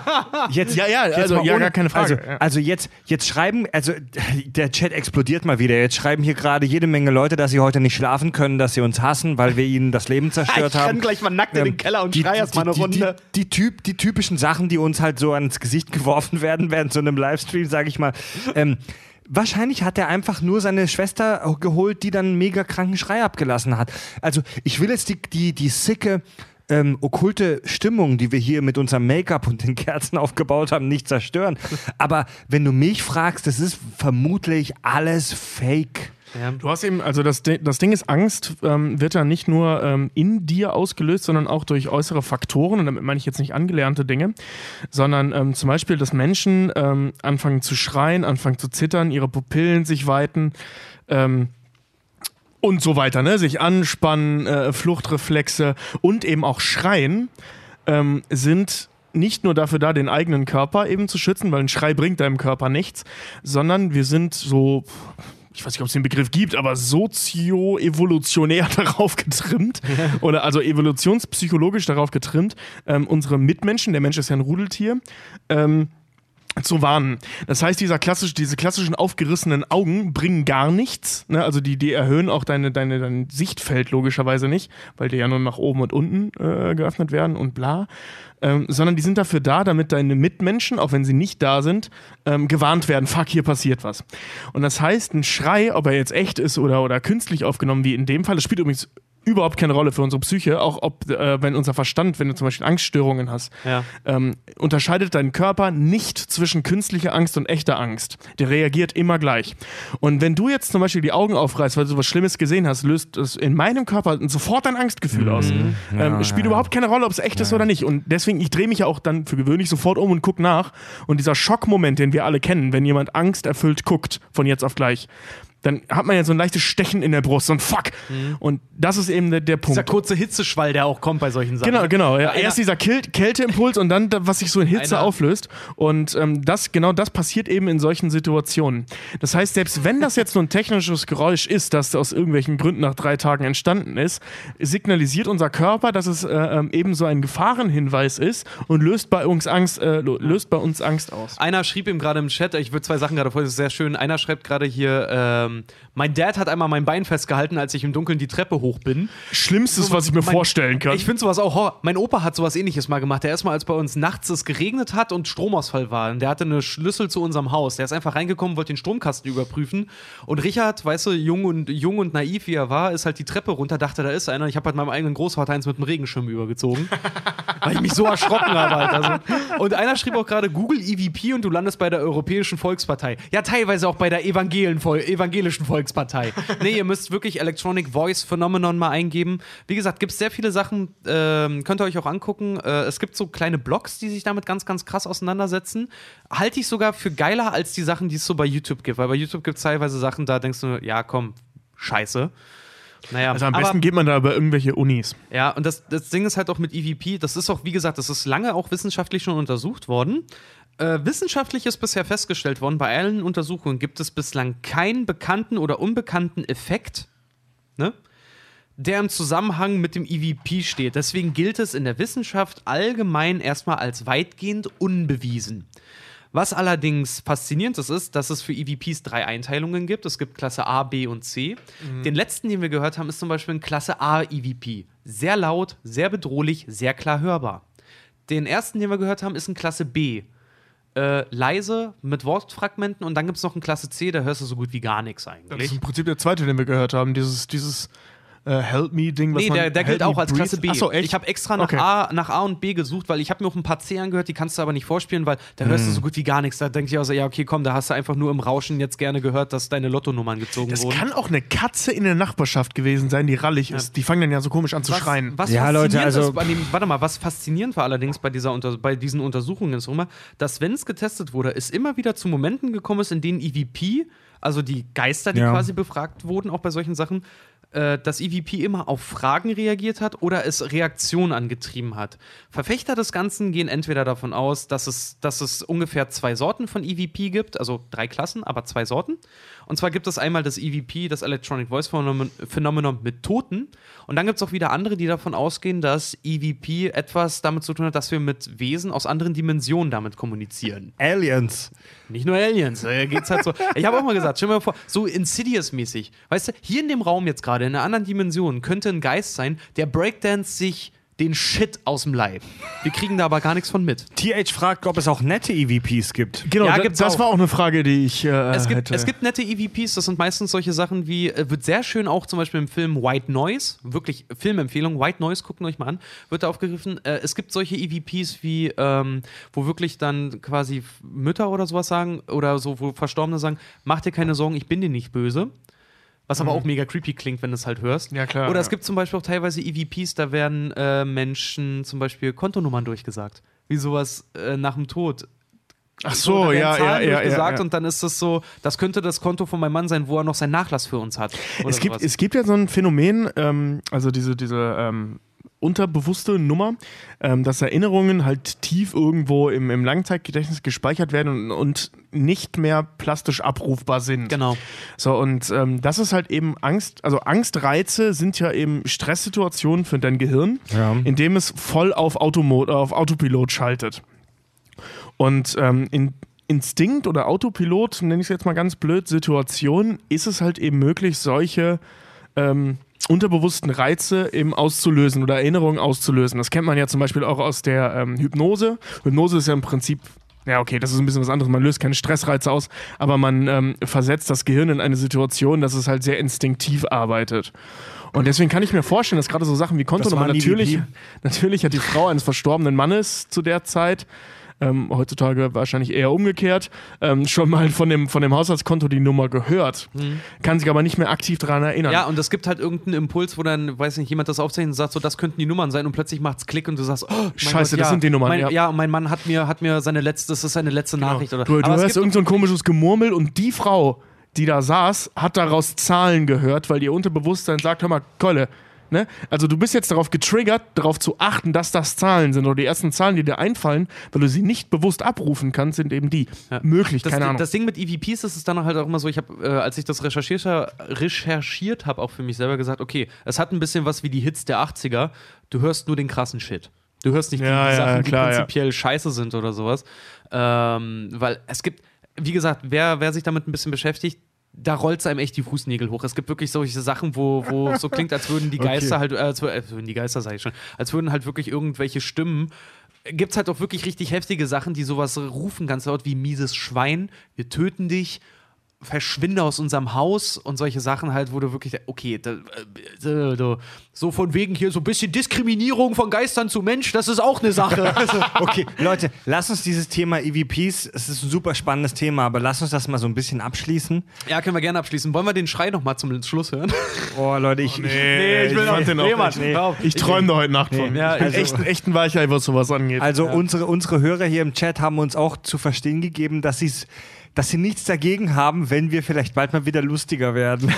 jetzt, Ja, ja, jetzt also, ja, gar keine Frage, Also, ja. also jetzt, jetzt schreiben, also der Chat explodiert mal wieder. Jetzt schreiben hier gerade jede Menge Leute, dass sie heute nicht schlafen können, dass sie uns hassen, weil wir ihnen das Leben zerstört Ich renn haben. gleich mal nackt in den Keller und die, schrei erst mal eine die, Runde. Die, die, typ, die typischen Sachen, die uns halt so ans Gesicht geworfen werden während so einem Livestream, sage ich mal. Ähm, Wahrscheinlich hat er einfach nur seine Schwester geholt, die dann einen mega kranken Schrei abgelassen hat. Also ich will jetzt die, die, die sicke, ähm, okkulte Stimmung, die wir hier mit unserem Make-up und den Kerzen aufgebaut haben, nicht zerstören. Aber wenn du mich fragst, das ist vermutlich alles Fake. Du hast eben, also das, das Ding ist, Angst ähm, wird ja nicht nur ähm, in dir ausgelöst, sondern auch durch äußere Faktoren. Und damit meine ich jetzt nicht angelernte Dinge, sondern ähm, zum Beispiel, dass Menschen ähm, anfangen zu schreien, anfangen zu zittern, ihre Pupillen sich weiten. Ähm, und so weiter, ne? Sich anspannen, äh, Fluchtreflexe und eben auch Schreien ähm, sind nicht nur dafür da, den eigenen Körper eben zu schützen, weil ein Schrei bringt deinem Körper nichts, sondern wir sind so, ich weiß nicht, ob es den Begriff gibt, aber sozio-evolutionär darauf getrimmt oder also evolutionspsychologisch darauf getrimmt, ähm, unsere Mitmenschen, der Mensch ist ja ein Rudeltier, ähm, zu warnen. Das heißt, dieser klassisch, diese klassischen aufgerissenen Augen bringen gar nichts. Ne? Also die, die erhöhen auch deine, deine, dein Sichtfeld logischerweise nicht, weil die ja nur nach oben und unten äh, geöffnet werden und bla. Ähm, sondern die sind dafür da, damit deine Mitmenschen, auch wenn sie nicht da sind, ähm, gewarnt werden, fuck, hier passiert was. Und das heißt, ein Schrei, ob er jetzt echt ist oder, oder künstlich aufgenommen, wie in dem Fall, das spielt übrigens überhaupt keine Rolle für unsere Psyche, auch ob, äh, wenn unser Verstand, wenn du zum Beispiel Angststörungen hast, Ja. ähm, unterscheidet dein Körper nicht zwischen künstlicher Angst und echter Angst. Der reagiert immer gleich. Und wenn du jetzt zum Beispiel die Augen aufreißt, weil du was Schlimmes gesehen hast, löst es in meinem Körper sofort ein Angstgefühl aus. Ähm, spielt überhaupt keine Rolle, ob es echt ist oder nicht. Und deswegen, ich drehe mich ja auch dann für gewöhnlich sofort um und gucke nach. Und dieser Schockmoment, den wir alle kennen, wenn jemand angsterfüllt guckt, von jetzt auf gleich, dann hat man ja so ein leichtes Stechen in der Brust, so ein Fuck. Und das ist eben der, der Punkt. Dieser kurze Hitzeschwall, der auch kommt bei solchen Sachen. Genau, genau. Ja, erst dieser Kil Kälteimpuls und dann, da- was sich so in Hitze Einer- auflöst. Und ähm, das, genau das passiert eben in solchen Situationen. Das heißt, selbst wenn das jetzt nur ein technisches Geräusch ist, das aus irgendwelchen Gründen nach drei Tagen entstanden ist, signalisiert unser Körper, dass es äh, ähm, eben so ein Gefahrenhinweis ist und löst bei uns Angst, äh, löst bei uns Angst aus. Einer schrieb ihm gerade im Chat, ich würde zwei Sachen gerade vor, das ist sehr schön. Einer schreibt gerade hier, ähm, mein Dad hat einmal mein Bein festgehalten, als ich im Dunkeln die Treppe hoch bin. Schlimmstes, was ich mir Mein- vorstellen kann. Ich finde sowas auch Horror. Mein Opa hat sowas ähnliches mal gemacht. Der ist mal, als bei uns nachts es geregnet hat und Stromausfall war. Und der hatte eine Schlüssel zu unserem Haus. Der ist einfach reingekommen, wollte den Stromkasten überprüfen. Und Richard, weißt du, jung und, jung und naiv wie er war, ist halt die Treppe runter, dachte, da ist einer. Ich habe halt meinem eigenen Großvater eins mit einem Regenschirm übergezogen. weil ich mich so erschrocken habe. Halt. Also. Und einer schrieb auch gerade Google EVP und du landest bei der Europäischen Volkspartei. Ja, teilweise auch bei der Evangelen Evangelischen Volkspartei. Nee, ihr müsst wirklich Electronic Voice Phenomenon mal eingeben. Wie gesagt, gibt es sehr viele Sachen, ähm, könnt ihr euch auch angucken. Äh, es gibt so kleine Blogs, die sich damit ganz, ganz krass auseinandersetzen. Halte ich sogar für geiler als die Sachen, die es so bei YouTube gibt. Weil bei YouTube gibt es teilweise Sachen, da denkst du, ja, komm, scheiße. Naja, also am aber- besten geht man da über irgendwelche Unis. ja, und das, das Ding ist halt auch mit EVP, das ist auch, wie gesagt, das ist lange auch wissenschaftlich schon untersucht worden. Äh, wissenschaftlich ist bisher festgestellt worden, bei allen Untersuchungen gibt es bislang keinen bekannten oder unbekannten Effekt, ne, der im Zusammenhang mit dem EVP steht. Deswegen gilt es in der Wissenschaft allgemein erstmal als weitgehend unbewiesen. Was allerdings faszinierend ist, ist, dass es für EVPs drei Einteilungen gibt. Es gibt Klasse A, B und C. Den letzten, den wir gehört haben, ist zum Beispiel ein Klasse A EVP. Sehr laut, sehr bedrohlich, sehr klar hörbar. Den ersten, den wir gehört haben, ist ein Klasse B. Äh, leise, mit Wortfragmenten und dann gibt es noch einen Klasse C, da hörst du so gut wie gar nichts Das ist eigentlich. im Prinzip der zweite, den wir gehört haben. Dieses, dieses äh, Help Me-Ding, was Nee, der, der gilt auch als Breathe- Klasse B. Ach so, echt? Ich habe extra nach, Okay. A, nach A und B gesucht, weil ich habe mir auch ein paar C angehört, die kannst du aber nicht vorspielen, weil da hörst Hm. du so gut wie gar nichts. Da denke ich auch so, ja, okay, komm, da hast du einfach nur im Rauschen jetzt gerne gehört, dass deine Lottonummern gezogen Das wurden. kann auch eine Katze in der Nachbarschaft gewesen sein, die rallig ist. Die fangen dann ja so komisch an zu was, schreien. Was Ja, faszinierend Leute, also- ist bei dem, warte mal, was faszinierend war allerdings bei, dieser Unter bei diesen Untersuchungen ist immer, dass wenn es getestet wurde, es immer wieder zu Momenten gekommen ist, in denen EVP, also die Geister, die Ja. quasi befragt wurden, auch bei solchen Sachen, äh, dass EVP immer auf Fragen reagiert hat oder es Reaktionen angetrieben hat. Verfechter des Ganzen gehen entweder davon aus, dass es, dass es ungefähr zwei Sorten von EVP gibt, also drei Klassen, aber zwei Sorten. Und zwar gibt es einmal das EVP, das Electronic Voice Phenomenon, Phenomenon mit Toten. Und dann gibt es auch wieder andere, die davon ausgehen, dass EVP etwas damit zu tun hat, dass wir mit Wesen aus anderen Dimensionen damit kommunizieren. Aliens. Nicht nur Aliens, äh, geht's halt so. Ich habe auch mal gesagt, stell dir mal vor, so Insidious-mäßig. Weißt du, hier in dem Raum jetzt gerade, in einer anderen Dimension, könnte ein Geist sein, der Breakdance sich den Shit aus dem Leib. Wir kriegen da aber gar nichts von mit. TH fragt, ob es auch nette EVPs gibt. Genau, Ja, da, gibt's das auch. war auch eine Frage, die ich äh, Es gibt, hätte. es gibt nette EVPs, das sind meistens solche Sachen wie, äh, wird sehr schön auch zum Beispiel im Film White Noise, wirklich Filmempfehlung, White Noise, guckt euch mal an, wird da aufgegriffen. Äh, es gibt solche EVPs wie, ähm, wo wirklich dann quasi Mütter oder sowas sagen, oder so, wo Verstorbene sagen, mach dir keine Sorgen, ich bin dir nicht böse. Was aber auch mega creepy klingt, wenn du es halt hörst. Ja, klar, Oder es ja. gibt zum Beispiel auch teilweise EVPs, da werden äh, Menschen zum Beispiel Kontonummern durchgesagt. Wie sowas äh, nach dem Tod. Ach so, ja, ja, ja, ja, ja. und dann ist das so, das könnte das Konto von meinem Mann sein, wo er noch seinen Nachlass für uns hat. Es gibt, sowas. es gibt ja so ein Phänomen, ähm, also diese, diese ähm, unterbewusste Nummer, ähm, dass Erinnerungen halt tief irgendwo im, im Langzeitgedächtnis gespeichert werden und, und nicht mehr plastisch abrufbar sind. Genau. So, und ähm, das ist halt eben Angst, also Angstreize sind ja eben Stresssituationen für dein Gehirn, Ja. indem es voll auf, Automo auf Autopilot schaltet. Und ähm, in Instinkt oder Autopilot, nenne ich es jetzt mal ganz blöd, Situationen, ist es halt eben möglich, solche ähm, unterbewussten Reize eben auszulösen oder Erinnerungen auszulösen. Das kennt man ja zum Beispiel auch aus der ähm, Hypnose. Hypnose ist ja im Prinzip ja, okay, das ist ein bisschen was anderes. Man löst keine Stressreize aus, aber man ähm, versetzt das Gehirn in eine Situation, dass es halt sehr instinktiv arbeitet. Und deswegen kann ich mir vorstellen, dass gerade so Sachen wie Kontonummer natürlich, natürlich hat die Frau eines verstorbenen Mannes zu der Zeit, ähm, heutzutage wahrscheinlich eher umgekehrt, ähm, schon mal von dem, von dem Haushaltskonto die Nummer gehört, kann sich aber nicht mehr aktiv daran erinnern. Ja, und es gibt halt irgendeinen Impuls, wo dann, weiß nicht, jemand das aufzeichnet und sagt, so, das könnten die Nummern sein und plötzlich macht's Klick und du sagst, oh, Scheiße, Gott, das ja, sind die Nummern, Mein, ja. ja. und mein Mann hat mir, hat mir seine letzte, das ist seine letzte Nachricht. Oder, Du, du Aber es hörst gibt irgend so komisches Gemurmel und die Frau, die da saß, hat daraus Zahlen gehört, weil ihr Unterbewusstsein sagt, hör mal, Kolle, ne? Also du bist jetzt darauf getriggert, darauf zu achten, dass das Zahlen sind oder die ersten Zahlen, die dir einfallen, weil du sie nicht bewusst abrufen kannst, sind eben die. Möglich, das, keine Ahnung. das Ding mit EVPs ist es dann halt auch immer so, ich habe, äh, als ich das recherchiert, recherchiert habe, auch für mich selber gesagt, okay, es hat ein bisschen was wie die Hits der 80er, du hörst nur den krassen Shit. Du hörst nicht die, Ja, die ja, Sachen, klar, die ja. prinzipiell scheiße sind oder sowas. Ähm, weil es gibt, wie gesagt, wer, wer sich damit ein bisschen beschäftigt, da rollt es einem echt die Fußnägel hoch. Es gibt wirklich solche Sachen, wo, wo es so klingt, als würden die Geister halt, äh, als, als würden die Geister, sage ich schon, als würden halt wirklich irgendwelche Stimmen. Gibt es halt auch wirklich richtig heftige Sachen, die sowas rufen, ganz laut wie mieses Schwein, wir töten dich, verschwinde aus unserem Haus und solche Sachen halt, wo du wirklich, okay, da, äh, äh, so von wegen hier so ein bisschen Diskriminierung von Geistern zu Mensch, das ist auch eine Sache. Also, Okay, Leute, lass uns dieses Thema EVPs, es ist ein super spannendes Thema, aber lass uns das mal so ein bisschen abschließen. ja, können wir gerne abschließen. Wollen wir den Schrei noch mal zum Schluss hören? Oh, Leute, ich. nee, ich, fand den auch Mann, echt- hör auf. Ich träume da heute Nacht von. Ja, ich bin also- echt, ein- echt ein Weichei, was sowas angeht. Also unsere, unsere Hörer hier im Chat haben uns auch zu verstehen gegeben, dass sie dass sie nichts dagegen haben, wenn wir vielleicht bald mal wieder lustiger werden.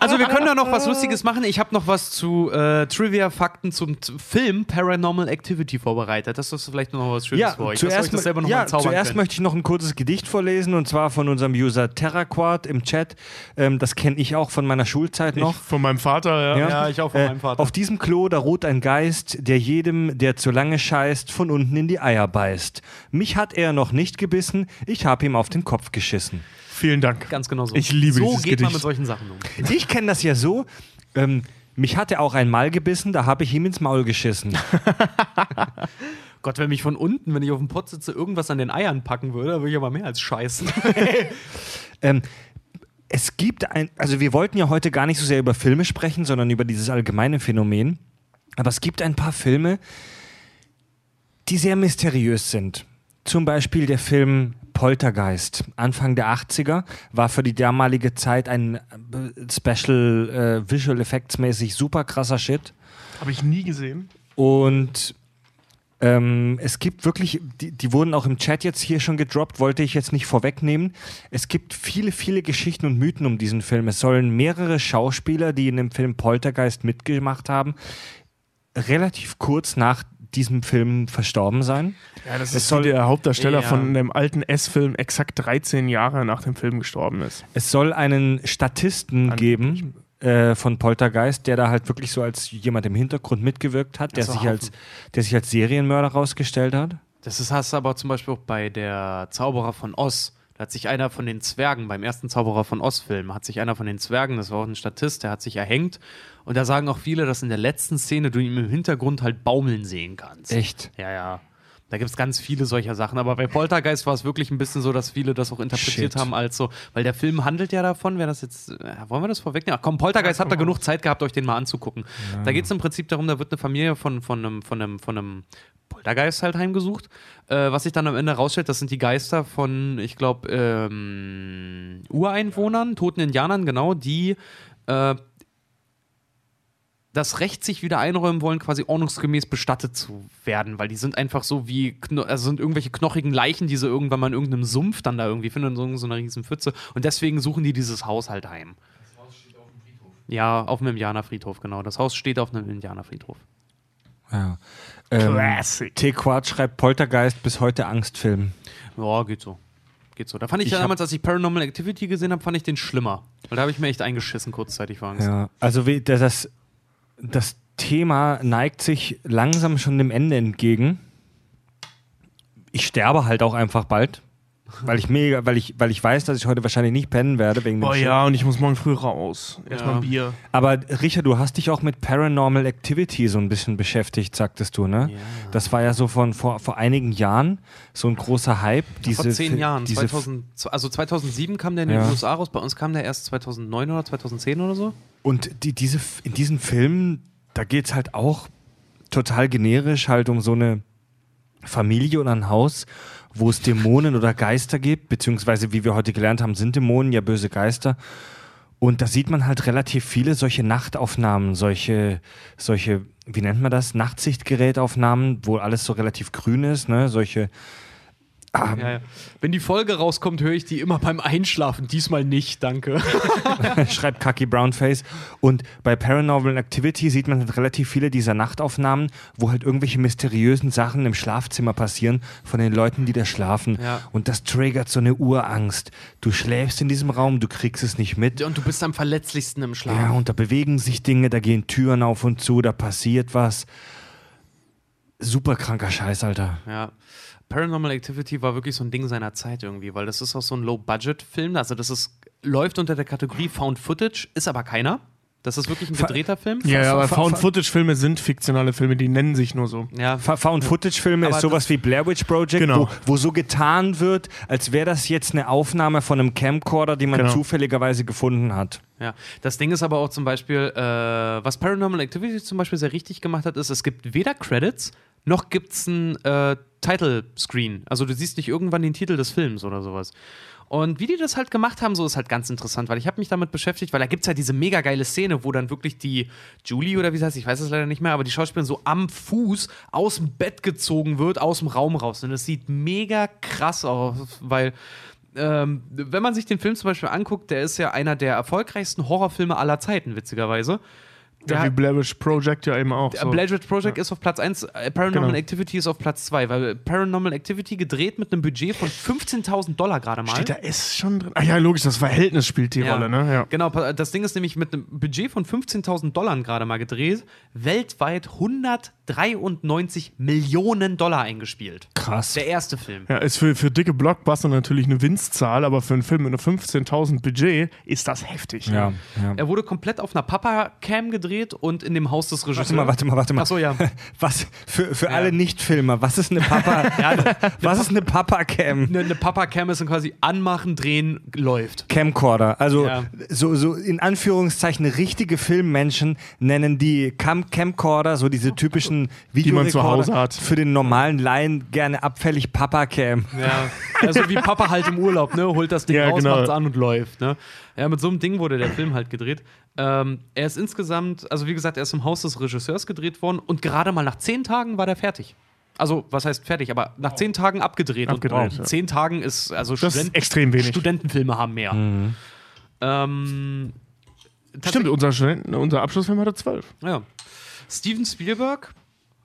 Also wir können da noch was Lustiges machen. Ich habe noch was zu äh, Trivia-Fakten zum T Film Paranormal Activity vorbereitet. Das ist vielleicht noch was Schönes Ja, für euch. euch zuerst, das selber noch ja, zuerst möchte ich noch ein kurzes Gedicht vorlesen und zwar von unserem User Terraquart im Chat. Ähm, das kenne ich auch von meiner Schulzeit noch. Ich, von meinem Vater, ja. Ja, ich auch von meinem Vater. Auf diesem Klo, da ruht ein Geist, der jedem, der zu lange scheißt, von unten in die Eier beißt. Mich hat er noch nicht gebissen, ich habe ihm auf den Kopf geschissen. Vielen Dank. Ganz genau so. Ich liebe So dieses geht man Gedicht. mit solchen Sachen um. Ich kenne das ja so. Ähm, mich hat er auch einmal gebissen, da habe ich ihm ins Maul geschissen. Gott, wenn mich von unten, wenn ich auf dem Pott sitze, irgendwas an den Eiern packen würde, würde ich aber mehr als scheißen. ähm, es gibt ein, also wir wollten ja heute gar nicht so sehr über Filme sprechen, sondern über dieses allgemeine Phänomen. Aber es gibt ein paar Filme, die sehr mysteriös sind. Zum Beispiel der Film Poltergeist, Anfang der 80er, war für die damalige Zeit ein äh, Special äh, Visual Effects mäßig super krasser Shit. Habe ich nie gesehen. Und ähm, es gibt wirklich, die, die wurden auch im Chat jetzt hier schon gedroppt, wollte ich jetzt nicht vorwegnehmen. Es gibt viele, viele Geschichten und Mythen um diesen Film. Es sollen mehrere Schauspieler, die in dem Film Poltergeist mitgemacht haben, relativ kurz nach diesem Film verstorben sein. Ja, das Es ist soll- der Hauptdarsteller Ja. von dem alten S-Film exakt 13 Jahre nach dem Film gestorben ist. Es soll einen Statisten geben äh, von Poltergeist, der da halt wirklich so als jemand im Hintergrund mitgewirkt hat, der, sich, Haufen. als, der sich als Serienmörder rausgestellt hat. Das ist, hast du aber zum Beispiel auch bei der Zauberer von Oz. Da hat sich einer von den Zwergen, beim ersten Zauberer von Oz-Film, hat sich einer von den Zwergen, das war auch ein Statist, der hat sich erhängt. Und da sagen auch viele, dass in der letzten Szene du ihn im Hintergrund halt baumeln sehen kannst. Echt? Ja, ja. Da gibt es ganz viele solcher Sachen. Aber bei Poltergeist war es wirklich ein bisschen so, dass viele das auch interpretiert Shit. haben als so, weil der Film handelt ja davon, wer das jetzt, äh, wollen wir das vorwegnehmen? Ach komm, Poltergeist habt ihr genug Zeit gehabt, euch den mal anzugucken. Da geht es im Prinzip darum, da wird eine Familie von, von, einem, von, einem, von einem Poltergeist halt heimgesucht. Äh, was sich dann am Ende rausstellt, das sind die Geister von, ich glaube, ähm, Ureinwohnern, toten Indianern, genau, die äh, das Recht sich wieder einräumen wollen, quasi ordnungsgemäß bestattet zu werden, weil die sind einfach so wie, Kno also sind irgendwelche knochigen Leichen, die sie irgendwann mal in irgendeinem Sumpf dann da irgendwie finden, in so, so einer riesen Pfütze. Und deswegen suchen die dieses Haus halt heim. Das Haus steht auf dem Friedhof. Ja, auf einem Indianerfriedhof, genau. Das Haus steht auf einem Indianerfriedhof. Ja. Ähm, Classic. T. Quart schreibt Poltergeist bis heute Angstfilm. Ja, geht so. Geht so. Da fand ich, Ich ja damals, als ich Paranormal Activity gesehen habe, fand ich den schlimmer. Weil da habe ich mir echt eingeschissen kurzzeitig vor Angst. Ja. Also wie, das, das Thema neigt sich langsam schon dem Ende entgegen. Ich sterbe halt auch einfach bald. Weil ich mega, weil ich, weil ich weiß, dass ich heute wahrscheinlich nicht pennen werde wegen dem Oh Shit. ja, und ich muss morgen früh raus. Erstmal Ja. ein Bier. Aber Richard, du hast dich auch mit Paranormal Activity so ein bisschen beschäftigt, sagtest du, ne? Das war ja so von vor, vor einigen Jahren so ein großer Hype. Diese, Vor zehn Fi- Jahren. Diese, 2000, also 2007 kam der in Ja. den USA raus. Bei uns kam der erst 2009 oder 2010 oder so. und die, diese, in diesen Filmen, da geht es halt auch total generisch halt um so eine Familie oder ein Haus, wo es Dämonen oder Geister gibt, beziehungsweise wie wir heute gelernt haben, sind Dämonen ja böse Geister. Und da sieht man halt relativ viele solche Nachtaufnahmen, solche, solche, wie nennt man das? Nachtsichtgerätaufnahmen, wo alles so relativ grün ist, ne? Solche. Ah, Ja, ja. Wenn die Folge rauskommt, höre ich die immer beim Einschlafen. Diesmal nicht, danke. schreibt Kaki Brownface. Und bei Paranormal Activity sieht man halt relativ viele dieser Nachtaufnahmen, wo halt irgendwelche mysteriösen Sachen im Schlafzimmer passieren von den Leuten, die da schlafen. Ja. Und das triggert so eine Urangst. Du schläfst in diesem Raum, du kriegst es nicht mit. Und du bist am verletzlichsten im Schlaf. Ja, und da bewegen sich Dinge, da gehen Türen auf und zu, da passiert was. Super kranker Scheiß, Alter. Ja. Paranormal Activity war wirklich so ein Ding seiner Zeit irgendwie, weil das ist auch so ein Low-Budget-Film. Also das ist, läuft unter der Kategorie Found Footage, ist aber keiner. Das ist wirklich ein gedrehter Film. Ja, ja, aber Found-Footage-Filme sind fiktionale Filme, die nennen sich nur so. Ja, Found-Footage-Filme Aber ist sowas wie Blair Witch Project, Genau. wo, wo so getan wird, als wäre das jetzt eine Aufnahme von einem Camcorder, die man Genau. zufälligerweise gefunden hat. Ja, das Ding ist aber auch zum Beispiel, äh, was Paranormal Activity zum Beispiel sehr richtig gemacht hat, ist, es gibt weder Credits, noch gibt es ein äh, Title Screen. Also du siehst nicht irgendwann den Titel des Films oder sowas. Und wie die das halt gemacht haben, so ist halt ganz interessant, weil ich habe mich damit beschäftigt, weil da gibt es halt diese mega geile Szene, wo dann wirklich die Julie oder wie sie heißt, ich weiß es leider nicht mehr, aber die Schauspielerin so am Fuß aus dem Bett gezogen wird, aus dem Raum raus. Und das sieht mega krass aus, weil ähm, wenn man sich den Film zum Beispiel anguckt, der ist ja einer der erfolgreichsten Horrorfilme aller Zeiten, witzigerweise. Der Ja, wie Blair Witch Project ja eben auch. So. Blair Witch Project ist auf Platz 1, äh, Paranormal Genau. Activity ist auf Platz 2, weil Paranormal Activity gedreht mit einem Budget von 15.000 Dollar gerade mal. Steht da S schon drin? Ah ja, logisch, das Verhältnis spielt die Ja. Rolle, ne? Ja. Genau, das Ding ist nämlich mit einem Budget von 15.000 Dollar gerade mal gedreht, weltweit 193 Millionen Dollar eingespielt. Krass. Der erste Film. Ja, ist für, für dicke Blockbuster natürlich eine Winstzahl, aber für einen Film mit einem 15.000 Budget ist das heftig. Ja, ja. Er wurde komplett auf einer Papa-Cam gedreht und in dem Haus des Regisseurs. Warte mal, warte mal, warte mal. Achso, ja. Was für, für alle Nicht-Filmer, was ist eine Papa, was ist eine Papa-Cam? Eine, eine Papa-Cam ist dann quasi anmachen, drehen, läuft. Camcorder. Also Ja. so, so in Anführungszeichen richtige Filmmenschen nennen die Cam Camcorder, so diese typischen man Videorekorder zu Hause hat. für den normalen Laien gerne abfällig Papa-Cam. Ja. Also wie Papa halt im Urlaub, ne? Holt das Ding Ja, raus, genau. macht's an und läuft, ne? Ja, mit so einem Ding wurde der Film halt gedreht. Ähm, er ist insgesamt, also wie gesagt, er ist im Haus des Regisseurs gedreht worden und gerade mal nach zehn Tagen war der fertig. Also, was heißt fertig, aber nach zehn Tagen abgedreht. Abgedreht, und ja. zehn Tagen ist, also Das ist Studenten- extrem wenig. Studentenfilme haben mehr. Ähm, Stimmt, unser, unser Abschlussfilm hatte 12. Ja. Steven Spielberg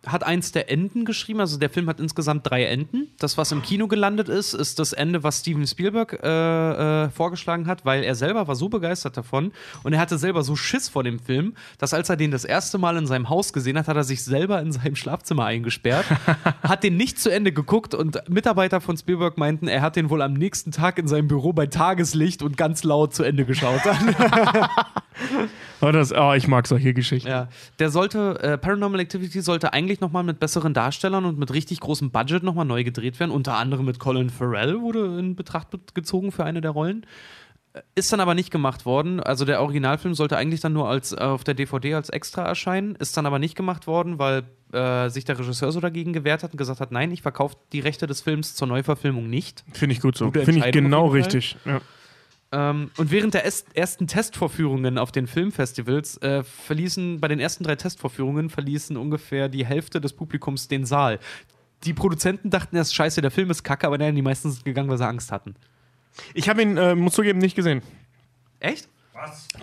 hat eins der Enden geschrieben. Also der Film hat insgesamt drei Enden. Das, was im Kino gelandet ist, ist das Ende, was Steven Spielberg äh, äh, vorgeschlagen hat, weil er selber war so begeistert davon und er hatte selber so Schiss vor dem Film, dass als er den das erste Mal in seinem Haus gesehen hat, hat er sich selber in seinem Schlafzimmer eingesperrt, hat den nicht zu Ende geguckt und Mitarbeiter von Spielberg meinten, er hat den wohl am nächsten Tag in seinem Büro bei Tageslicht und ganz laut zu Ende geschaut. Oh, das, oh, ich mag solche Geschichten. Ja, der sollte, äh, Paranormal Activity sollte eigentlich nochmal mit besseren Darstellern und mit richtig großem Budget nochmal neu gedreht werden. Unter anderem mit Colin Farrell wurde in Betracht be- gezogen für eine der Rollen. Äh, Ist dann aber nicht gemacht worden. Also der Originalfilm sollte eigentlich dann nur als, äh, auf der DVD als extra erscheinen. Ist dann aber nicht gemacht worden, weil äh, sich der Regisseur so dagegen gewehrt hat und gesagt hat, nein, ich verkaufe die Rechte des Films zur Neuverfilmung nicht. Finde ich gut so. Finde ich genau richtig. Ja. Ähm, und während der est- ersten Testvorführungen auf den Filmfestivals äh, verließen, bei den ersten drei Testvorführungen verließen ungefähr die Hälfte des Publikums den Saal. Die Produzenten dachten erst, scheiße, der Film ist kacke, aber nein, die meisten sind gegangen, weil sie Angst hatten. Ich habe ihn, äh, muss zugeben, nicht gesehen. Echt?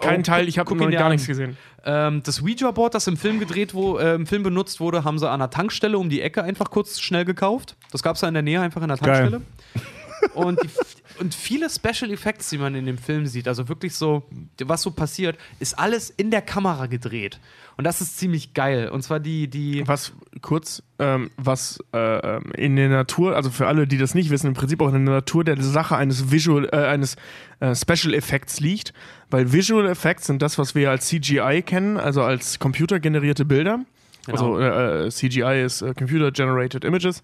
Kein Oh, Teil, ich habe gar an. nichts gesehen. Ähm, das Ouija-Board, das im Film gedreht, wo äh, im Film benutzt wurde, haben sie an der Tankstelle um die Ecke einfach kurz schnell gekauft. Das gab es da in der Nähe einfach in der Geil. Tankstelle. Und die, und viele Special Effects, die man in dem Film sieht, also wirklich so, was so passiert, ist alles in der Kamera gedreht. Und das ist ziemlich geil. Und zwar die, die. Was kurz, ähm, was äh, in der Natur, also für alle, die das nicht wissen, im Prinzip auch in der Natur der Sache eines Visual, äh, eines äh, Special Effects liegt, weil Visual Effects sind das, was wir als CGI kennen, also als computergenerierte Bilder. Genau. Also äh, äh, CGI ist äh, Computer Generated Images.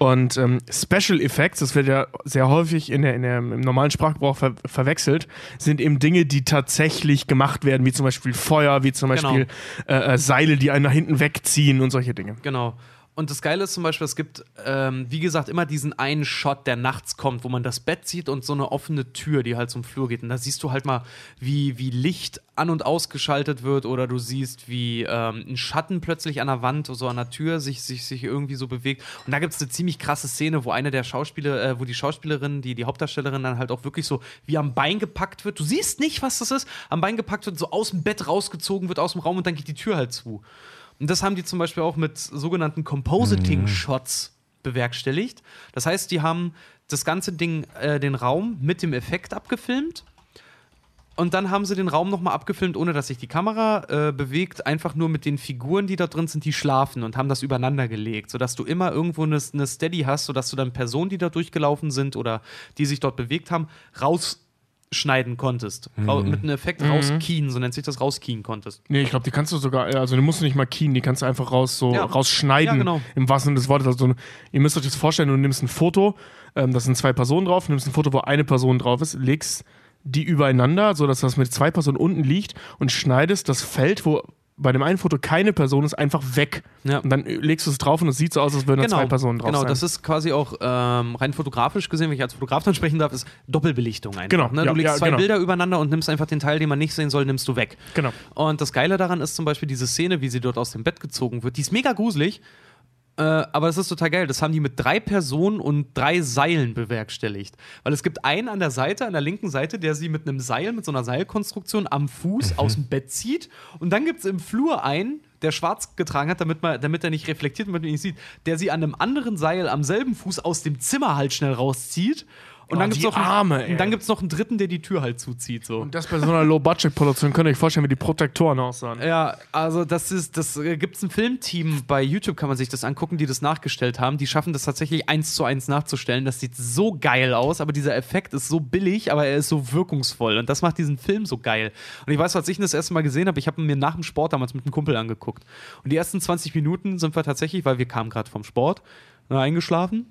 Und ähm, Special Effects, das wird ja sehr häufig in der, in der, im normalen Sprachgebrauch ver verwechselt, sind eben Dinge, die tatsächlich gemacht werden, wie zum Beispiel Feuer, wie zum Genau. Beispiel äh, äh, Seile, die einen nach hinten wegziehen und solche Dinge. Genau. Und das Geile ist zum Beispiel, es gibt, ähm, wie gesagt, immer diesen einen Shot, der nachts kommt, wo man das Bett sieht und so eine offene Tür, die halt zum Flur geht. Und da siehst du halt mal, wie, wie Licht an- und ausgeschaltet wird oder du siehst, wie ähm, ein Schatten plötzlich an der Wand, so an der Tür sich, sich, sich irgendwie so bewegt. Und da gibt es eine ziemlich krasse Szene, wo eine der Schauspieler, äh, wo die Schauspielerin, die, die Hauptdarstellerin dann halt auch wirklich so wie am Bein gepackt wird. Du siehst nicht, was das ist. Am Bein gepackt wird, so aus dem Bett rausgezogen wird, aus dem Raum und dann geht die Tür halt zu. Und das haben die zum Beispiel auch mit sogenannten Compositing-Shots bewerkstelligt. Das heißt, die haben das ganze Ding, äh, den Raum mit dem Effekt abgefilmt. Und dann haben sie den Raum nochmal abgefilmt, ohne dass sich die Kamera äh, bewegt, einfach nur mit den Figuren, die da drin sind, die schlafen und haben das übereinander gelegt, sodass du immer irgendwo eine, eine Steady hast, sodass du dann Personen, die da durchgelaufen sind oder die sich dort bewegt haben, rausschneiden konntest. Rau mit einem Effekt rauskien, so nennt sich das, rauskien konntest. Nee, ich glaube, die kannst du sogar, also du musst du nicht mal keen, die kannst du einfach raus so Ja. rausschneiden. Ja, genau. Im wahrsten Sinne des Wortes. Also, ihr müsst euch das vorstellen, du nimmst ein Foto, ähm, da sind zwei Personen drauf, nimmst ein Foto, wo eine Person drauf ist, legst die übereinander, sodass das mit zwei Personen unten liegt und schneidest das Feld, wo bei dem einen Foto keine Person ist, einfach weg. Ja. Und dann legst du es drauf und es sieht so aus, als würden da zwei Personen drauf genau, sein. das ist quasi auch ähm, rein fotografisch gesehen, wenn ich als Fotograf dann sprechen darf, ist Doppelbelichtung einfach. Genau, ne? ja, Du legst ja, zwei genau. Bilder übereinander und nimmst einfach den Teil, den man nicht sehen soll, nimmst du weg. Genau. Und das Geile daran ist zum Beispiel diese Szene, wie sie dort aus dem Bett gezogen wird. Die ist mega gruselig. Äh, aber es ist total geil. Das haben die mit drei Personen und drei Seilen bewerkstelligt. Weil es gibt einen an der Seite, an der linken Seite, der sie mit einem Seil, mit so einer Seilkonstruktion am Fuß aus dem Bett zieht. Und dann gibt es im Flur einen, der schwarz getragen hat, damit, man, damit er nicht reflektiert, damit man ihn nicht sieht, der sie an einem anderen Seil am selben Fuß aus dem Zimmer halt schnell rauszieht. Und Oh, dann gibt die es noch, einen- Arme, ey. und dann gibt's noch einen dritten, der die Tür halt zuzieht. So. Und das bei so einer Low-Budget-Produktion könnt ihr euch vorstellen, wie die Protektoren aussahen. Ja, also das ist, das äh, gibt's ein Filmteam bei YouTube, kann man sich das angucken, die das nachgestellt haben. Die schaffen das tatsächlich eins zu eins nachzustellen. Das sieht so geil aus, aber dieser Effekt ist so billig, aber er ist so wirkungsvoll. Und das macht diesen Film so geil. Und ich weiß, als ich ihn das erste Mal gesehen habe, ich habe ihn mir nach dem Sport damals mit einem Kumpel angeguckt. Und die ersten 20 Minuten sind wir tatsächlich, weil wir kamen gerade vom Sport, äh, eingeschlafen.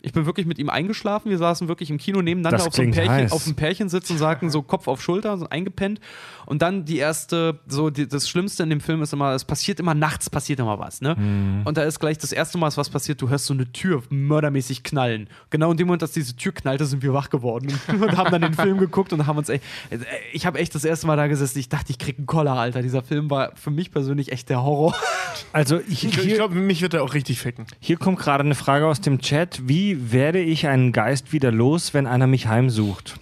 Ich bin wirklich mit ihm eingeschlafen. Wir saßen wirklich im Kino nebeneinander Das auf so einem Pärchen, auf einem Pärchensitz und sagten so Kopf auf Schulter, so eingepennt. Und dann die erste, so die, das Schlimmste in dem Film ist immer, es passiert immer nachts, passiert immer was, ne? Mhm. Und da ist gleich das erste Mal, was passiert, du hörst so eine Tür mördermäßig knallen. Genau in dem Moment, dass diese Tür knallte, sind wir wach geworden und haben dann den Film geguckt und haben uns echt, ich habe echt das erste Mal da gesessen, ich dachte, ich krieg einen Koller, Alter. Dieser Film war für mich persönlich echt der Horror. Also ich, Ich, glaube, mich wird er auch richtig ficken. hier kommt gerade eine Frage aus dem Chat. Wie werde ich einen Geist wieder los, wenn einer mich heimsucht?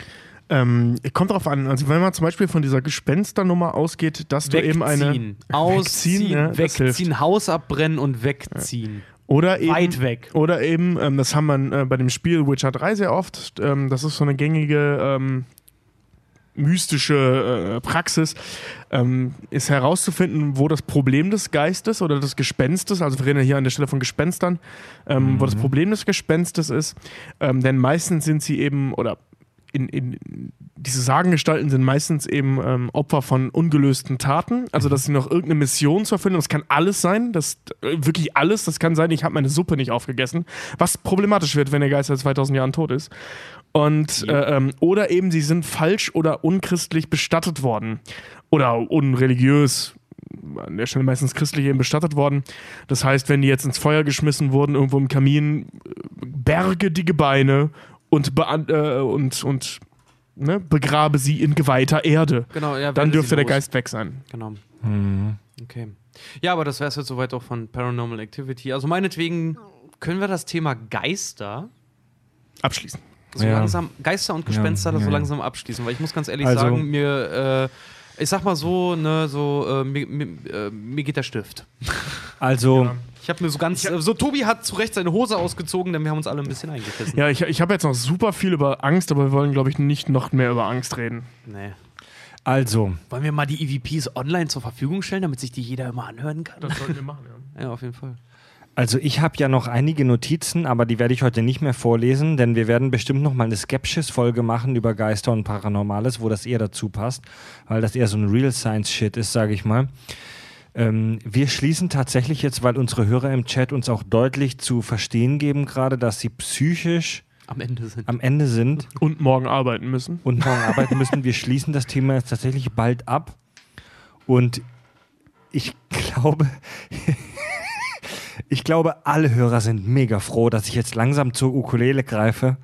Ähm, kommt drauf an. Also wenn man zum Beispiel von dieser Gespensternummer ausgeht, dass du eben eine Wegziehen, ausziehen, ja, das hilft. wegziehen, Haus abbrennen und wegziehen. Oder eben, Weit weg. Oder eben, ähm, das haben wir äh, bei dem Spiel Witcher 3 sehr oft. Ähm, das ist so eine gängige ähm, mystische äh, Praxis, ähm, ist herauszufinden, wo das Problem des Geistes oder des Gespenstes, also wir reden ja hier an der Stelle von Gespenstern, ähm, wo das Problem des Gespenstes ist. Ähm, denn meistens sind sie eben, oder in, in, diese Sagengestalten sind meistens eben ähm, Opfer von ungelösten Taten. Also, dass sie noch irgendeine Mission zu erfüllen. Das kann alles sein. Das, äh, wirklich alles. Das kann sein, ich habe meine Suppe nicht aufgegessen. Was problematisch wird, wenn der Geist seit 2000 Jahren tot ist. Und, äh, ähm, oder eben, sie sind falsch oder unchristlich bestattet worden. Oder unreligiös an der Stelle meistens christlich eben bestattet worden. Das heißt, wenn die jetzt ins Feuer geschmissen wurden, irgendwo im Kamin, berge die Gebeine und, äh, und, und ne, begrabe sie in geweihter Erde. Genau, ja, Dann dürfte der. Geist weg sein. Genau. Mhm. Okay. Ja, aber das wäre es jetzt soweit auch von Paranormal Activity. Also meinetwegen können wir das Thema Geister Abschließen. So Ja. langsam, Geister und Gespenster Ja, so ja. langsam abschließen, weil ich muss ganz ehrlich Also- sagen, mir, äh, ich sag mal so, ne, so, äh, mir, mir, äh, mir geht der Stift. Also, Ich habe mir so ganz. so, Tobi hat zu Recht seine Hose ausgezogen, denn wir haben uns alle ein bisschen eingekissen. Ja, ich, ich habe jetzt noch super viel über Angst, aber wir wollen, glaube ich, nicht noch mehr über Angst reden. Nee. Also, Wollen wir mal die EVPs online zur Verfügung stellen, damit sich die jeder immer anhören kann? Das sollten wir machen, ja. Ja, auf jeden Fall. Also ich habe ja noch einige Notizen, aber die werde ich heute nicht mehr vorlesen, denn wir werden bestimmt noch mal eine Skepsis-Folge machen über Geister und Paranormales, wo das eher dazu passt, weil das eher so ein Real Science-Shit ist, sage ich mal. Ähm, wir schließen tatsächlich jetzt, weil unsere Hörer im Chat uns auch deutlich zu verstehen geben gerade, dass sie psychisch Am Ende sind. am Ende sind Und morgen arbeiten müssen. und morgen arbeiten müssen. Wir schließen das Thema jetzt tatsächlich bald ab. Und ich glaube, ich glaube, alle Hörer sind mega froh, dass ich jetzt langsam zur Ukulele greife.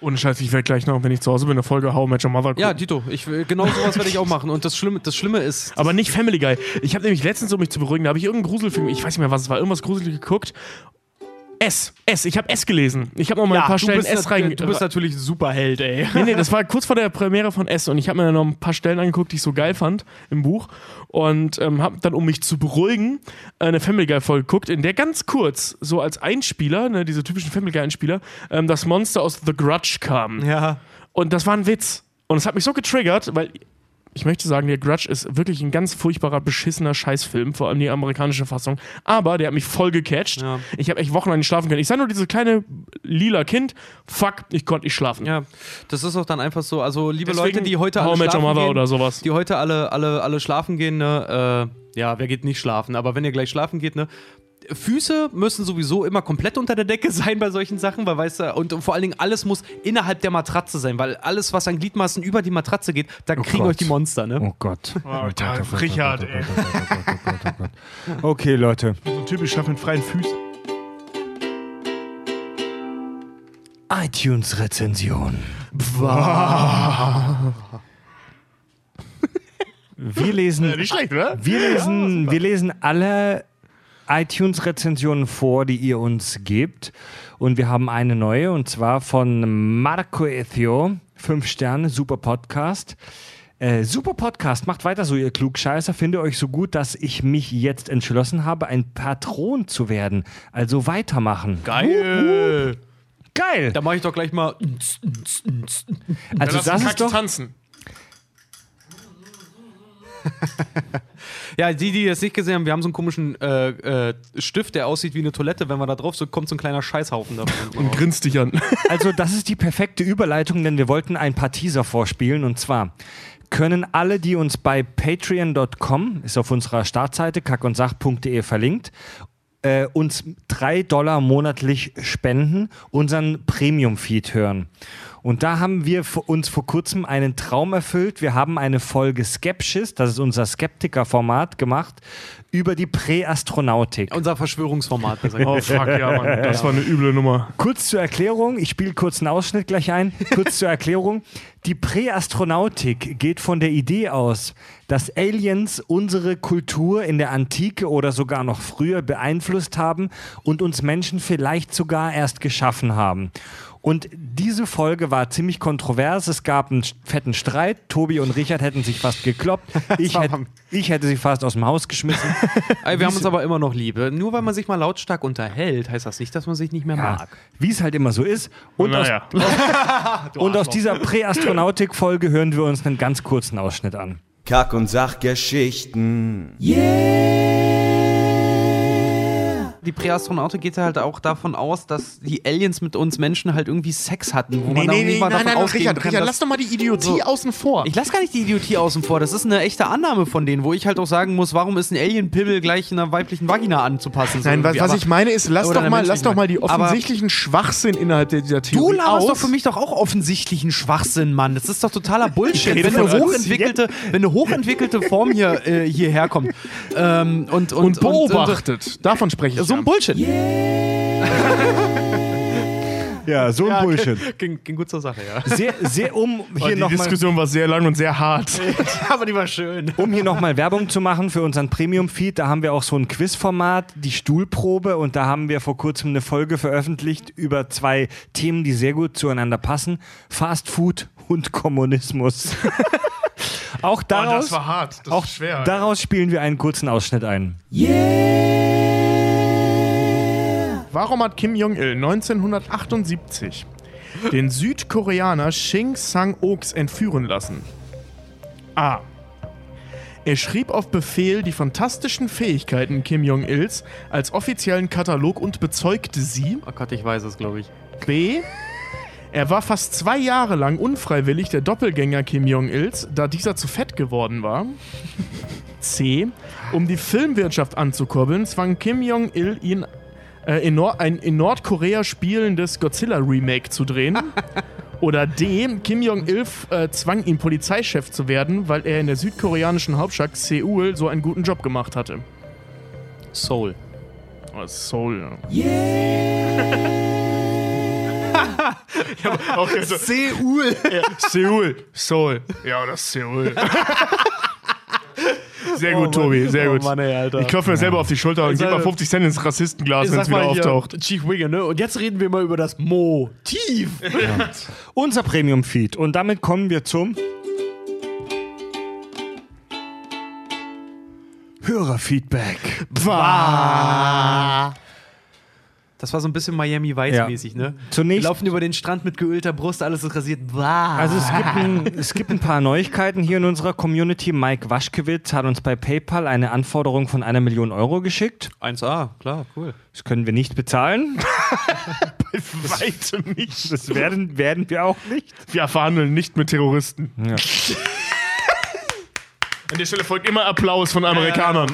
Ohne Scheiß, ich werde gleich noch, wenn ich zu Hause bin, eine Folge How Met Your Mother gucken. Ja, Dito, ich, genau sowas werde ich auch machen. Und das Schlimme, das Schlimme ist. Aber nicht Family Guy. Ich habe nämlich letztens, um mich zu beruhigen, da habe ich irgendeinen Gruselfilm, ich weiß nicht mehr, was es war, irgendwas Gruseliges geguckt. S, S, ich habe S gelesen. Ich habe noch mal ein paar Stellen S rein. du bist natürlich ein Superheld, ey. Nee, nee, das war kurz vor der Premiere von S und ich habe mir dann noch ein paar Stellen angeguckt, die ich so geil fand im Buch und ähm, habe dann, um mich zu beruhigen, eine Family Guy Folge geguckt, in der ganz kurz, so als Einspieler, ne, diese typischen Family Guy Einspieler, ähm, das Monster aus The Grudge kam. Ja. Und das war ein Witz. Und es hat mich so getriggert, weil ich möchte sagen, der Grudge ist wirklich ein ganz furchtbarer, beschissener Scheißfilm, vor allem die amerikanische Fassung. Aber der hat mich voll gecatcht. Ja. Ich habe echt wochenlang nicht schlafen können. Ich sah nur dieses kleine lila Kind. Fuck, ich konnte nicht schlafen. Ja, das ist auch dann einfach so. Also, liebe Deswegen Leute, die heute alle schlafen gehen, oder sowas. die heute alle, alle, alle schlafen gehen, ne, äh, ja, wer geht nicht schlafen? Aber wenn ihr gleich schlafen geht, ne, Füße müssen sowieso immer komplett unter der Decke sein bei solchen Sachen, weil weißt du, und vor allen Dingen alles muss innerhalb der Matratze sein, weil alles, was an Gliedmaßen über die Matratze geht, da kriegen Gott. euch die Monster, ne? Oh Gott. Alter, Richard, ey. Okay, Leute. So typisch schaffen mit freien Füßen. iTunes-Rezension. Wir lesen Nicht schlecht, oder? Wir lesen, wir lesen alle iTunes-Rezensionen vor, die ihr uns gebt. Und wir haben eine neue, und zwar von Marco Ethio. Fünf Sterne, super Podcast. Äh, super Podcast, macht weiter so, ihr Klugscheißer. Finde euch so gut, dass ich mich jetzt entschlossen habe, ein Patron zu werden. Also weitermachen. Geil! Geil! Da mache ich doch gleich mal. Also das ist doch. tanzen. Ja, die, die das nicht gesehen haben, wir haben so einen komischen äh, äh, Stift, der aussieht wie eine Toilette. Wenn man da drauf so kommt, so ein kleiner Scheißhaufen davon. Und grinst dich an. Also, das ist die perfekte Überleitung, denn wir wollten ein paar Teaser vorspielen. Und zwar können alle, die uns bei patreon.com, ist auf unserer Startseite kackundsach.de verlinkt, äh, uns drei Dollar monatlich spenden, unseren Premium-Feed hören. Und da haben wir für uns vor kurzem einen Traum erfüllt. Wir haben eine Folge Skepsis, das ist unser Skeptiker-Format, gemacht über die Präastronautik. Unser Verschwörungsformat. Oh fuck, ja, Mann. Das war eine üble Nummer. Kurz zur Erklärung, ich spiele kurz einen Ausschnitt gleich ein. Kurz zur Erklärung. Die Präastronautik geht von der Idee aus, dass Aliens unsere Kultur in der Antike oder sogar noch früher beeinflusst haben und uns Menschen vielleicht sogar erst geschaffen haben. Und diese Folge war ziemlich kontrovers. Es gab einen fetten Streit. Tobi und Richard hätten sich fast gekloppt. Ich, hätt, ich hätte sie fast aus dem Haus geschmissen. Wir haben uns aber immer noch lieb. Nur weil man sich mal lautstark unterhält, heißt das nicht, dass man sich nicht mehr Ja, mag. wie es halt immer so ist. Und aus Naja. Und aus dieser Präastronautik-Folge hören wir uns einen ganz kurzen Ausschnitt an. Kack- und Sachgeschichten. Die Präastronautik geht halt auch davon aus, dass die Aliens mit uns Menschen halt irgendwie Sex hatten. Wo Nee, man nee, nee, mal nein, davon nein, ausgehen Richard, kann, Richard, lass doch mal die Idiotie So. außen vor. Ich lasse gar nicht die Idiotie außen vor. Das ist eine echte Annahme von denen, wo ich halt auch sagen muss, warum ist ein Alien-Pimmel gleich einer weiblichen Vagina anzupassen? So Nein, was, was Aber ich meine ist, lass doch mal, lass doch mal die Aber- offensichtlichen Schwachsinn innerhalb der, dieser Du Theorie laberst aus. doch für mich doch auch offensichtlichen Schwachsinn, Mann. Das ist doch totaler Bullshit. Wenn eine, hochentwickelte, wenn eine hochentwickelte Form hier, äh, hierher kommt ähm, und, und, und beobachtet. Davon spreche ich. so. Ein Bullshit. Ja, so ein Bullshit. Ging, ging gut zur Sache, ja. Sehr, sehr, um Oh, hier die nochmal Diskussion war sehr lang und sehr hart. Aber die war schön. um hier noch mal Werbung zu machen für unseren Premium-Feed, da haben wir auch so ein Quizformat, die Stuhlprobe, und da haben wir vor kurzem eine Folge veröffentlicht über zwei Themen, die sehr gut zueinander passen: Fast Food und Kommunismus. auch daraus, hart. Das auch daraus spielen wir einen kurzen Ausschnitt ein. Warum hat Kim Jong-il 1978 den Südkoreaner Shin Sang-oks entführen lassen? A. Er schrieb auf Befehl die fantastischen Fähigkeiten Kim Jong-ils als offiziellen Katalog und bezeugte sie. Oh Gott, ich weiß es, glaube ich. B. Er war fast zwei Jahre lang unfreiwillig der Doppelgänger Kim Jong-ils, da dieser zu fett geworden war. C. Um die Filmwirtschaft anzukurbeln, zwang Kim Jong-il ihn äh, in Nor ein in Nordkorea spielendes Godzilla-Remake zu drehen. Oder D. Kim Jong-il äh, zwang ihn, Polizeichef zu werden, weil er in der südkoreanischen Hauptstadt Seoul so einen guten Job gemacht hatte. Soul. Oh, Seoul, ja. ich hab auch so, Seoul. ja, Seoul. Seoul. Ja, oder Seoul. Sehr gut, Tobi, sehr oh gut. Mann, ey, Alter. Ich klopfe mir selber auf die Schulter und gebe mal sag- 50 Cent ins Rassistenglas, wenn es wieder auftaucht. Chief Wiggin, ne? Und jetzt reden wir mal über das Motiv. Unser Premium-Feed. Und damit kommen wir zum Hörerfeedback. Das war so ein bisschen Miami Vice-mäßig, ne? Zunächst- Wir laufen über den Strand mit geölter Brust, alles ist rasiert. Bah. Also es gibt, ein, es gibt ein paar Neuigkeiten hier in unserer Community. Mike Waschkewitz hat uns bei PayPal eine Anforderung von einer Million Euro geschickt. 1A, klar, cool. Das können wir nicht bezahlen. Weitem nicht. Das werden, werden wir auch nicht. Wir verhandeln nicht mit Terroristen. Ja. An der Stelle folgt immer Applaus von Amerikanern.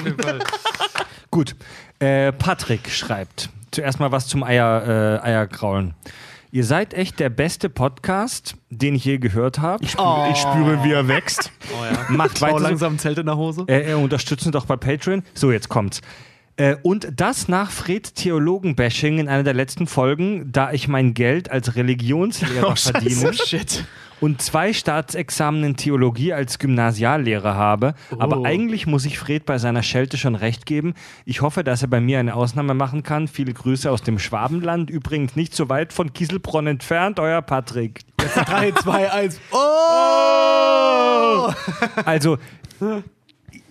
Gut. Äh, Patrick schreibt zuerst mal was zum Eier, äh, Eierkraulen. Ihr seid echt der beste Podcast, den ich je gehört habe. Ich spüre, wie er wächst. Oh ja. Macht weiter langsam Zelt in der Hose. Äh, äh, unterstützen doch bei Patreon. So, jetzt kommt's. Äh, und das nach Fred Theologen-Bashing in einer der letzten Folgen, da ich mein Geld als Religionslehrer Oh, Scheiße. verdiene Shit. Und zwei Staatsexamen in Theologie als Gymnasiallehrer habe. Aber eigentlich muss ich Fred bei seiner Schelte schon recht geben. Ich hoffe, dass er bei mir eine Ausnahme machen kann. Viele Grüße aus dem Schwabenland. Übrigens nicht so weit von Kieselbronn entfernt. Euer Patrick. 3, 2, 1. Oh! Also,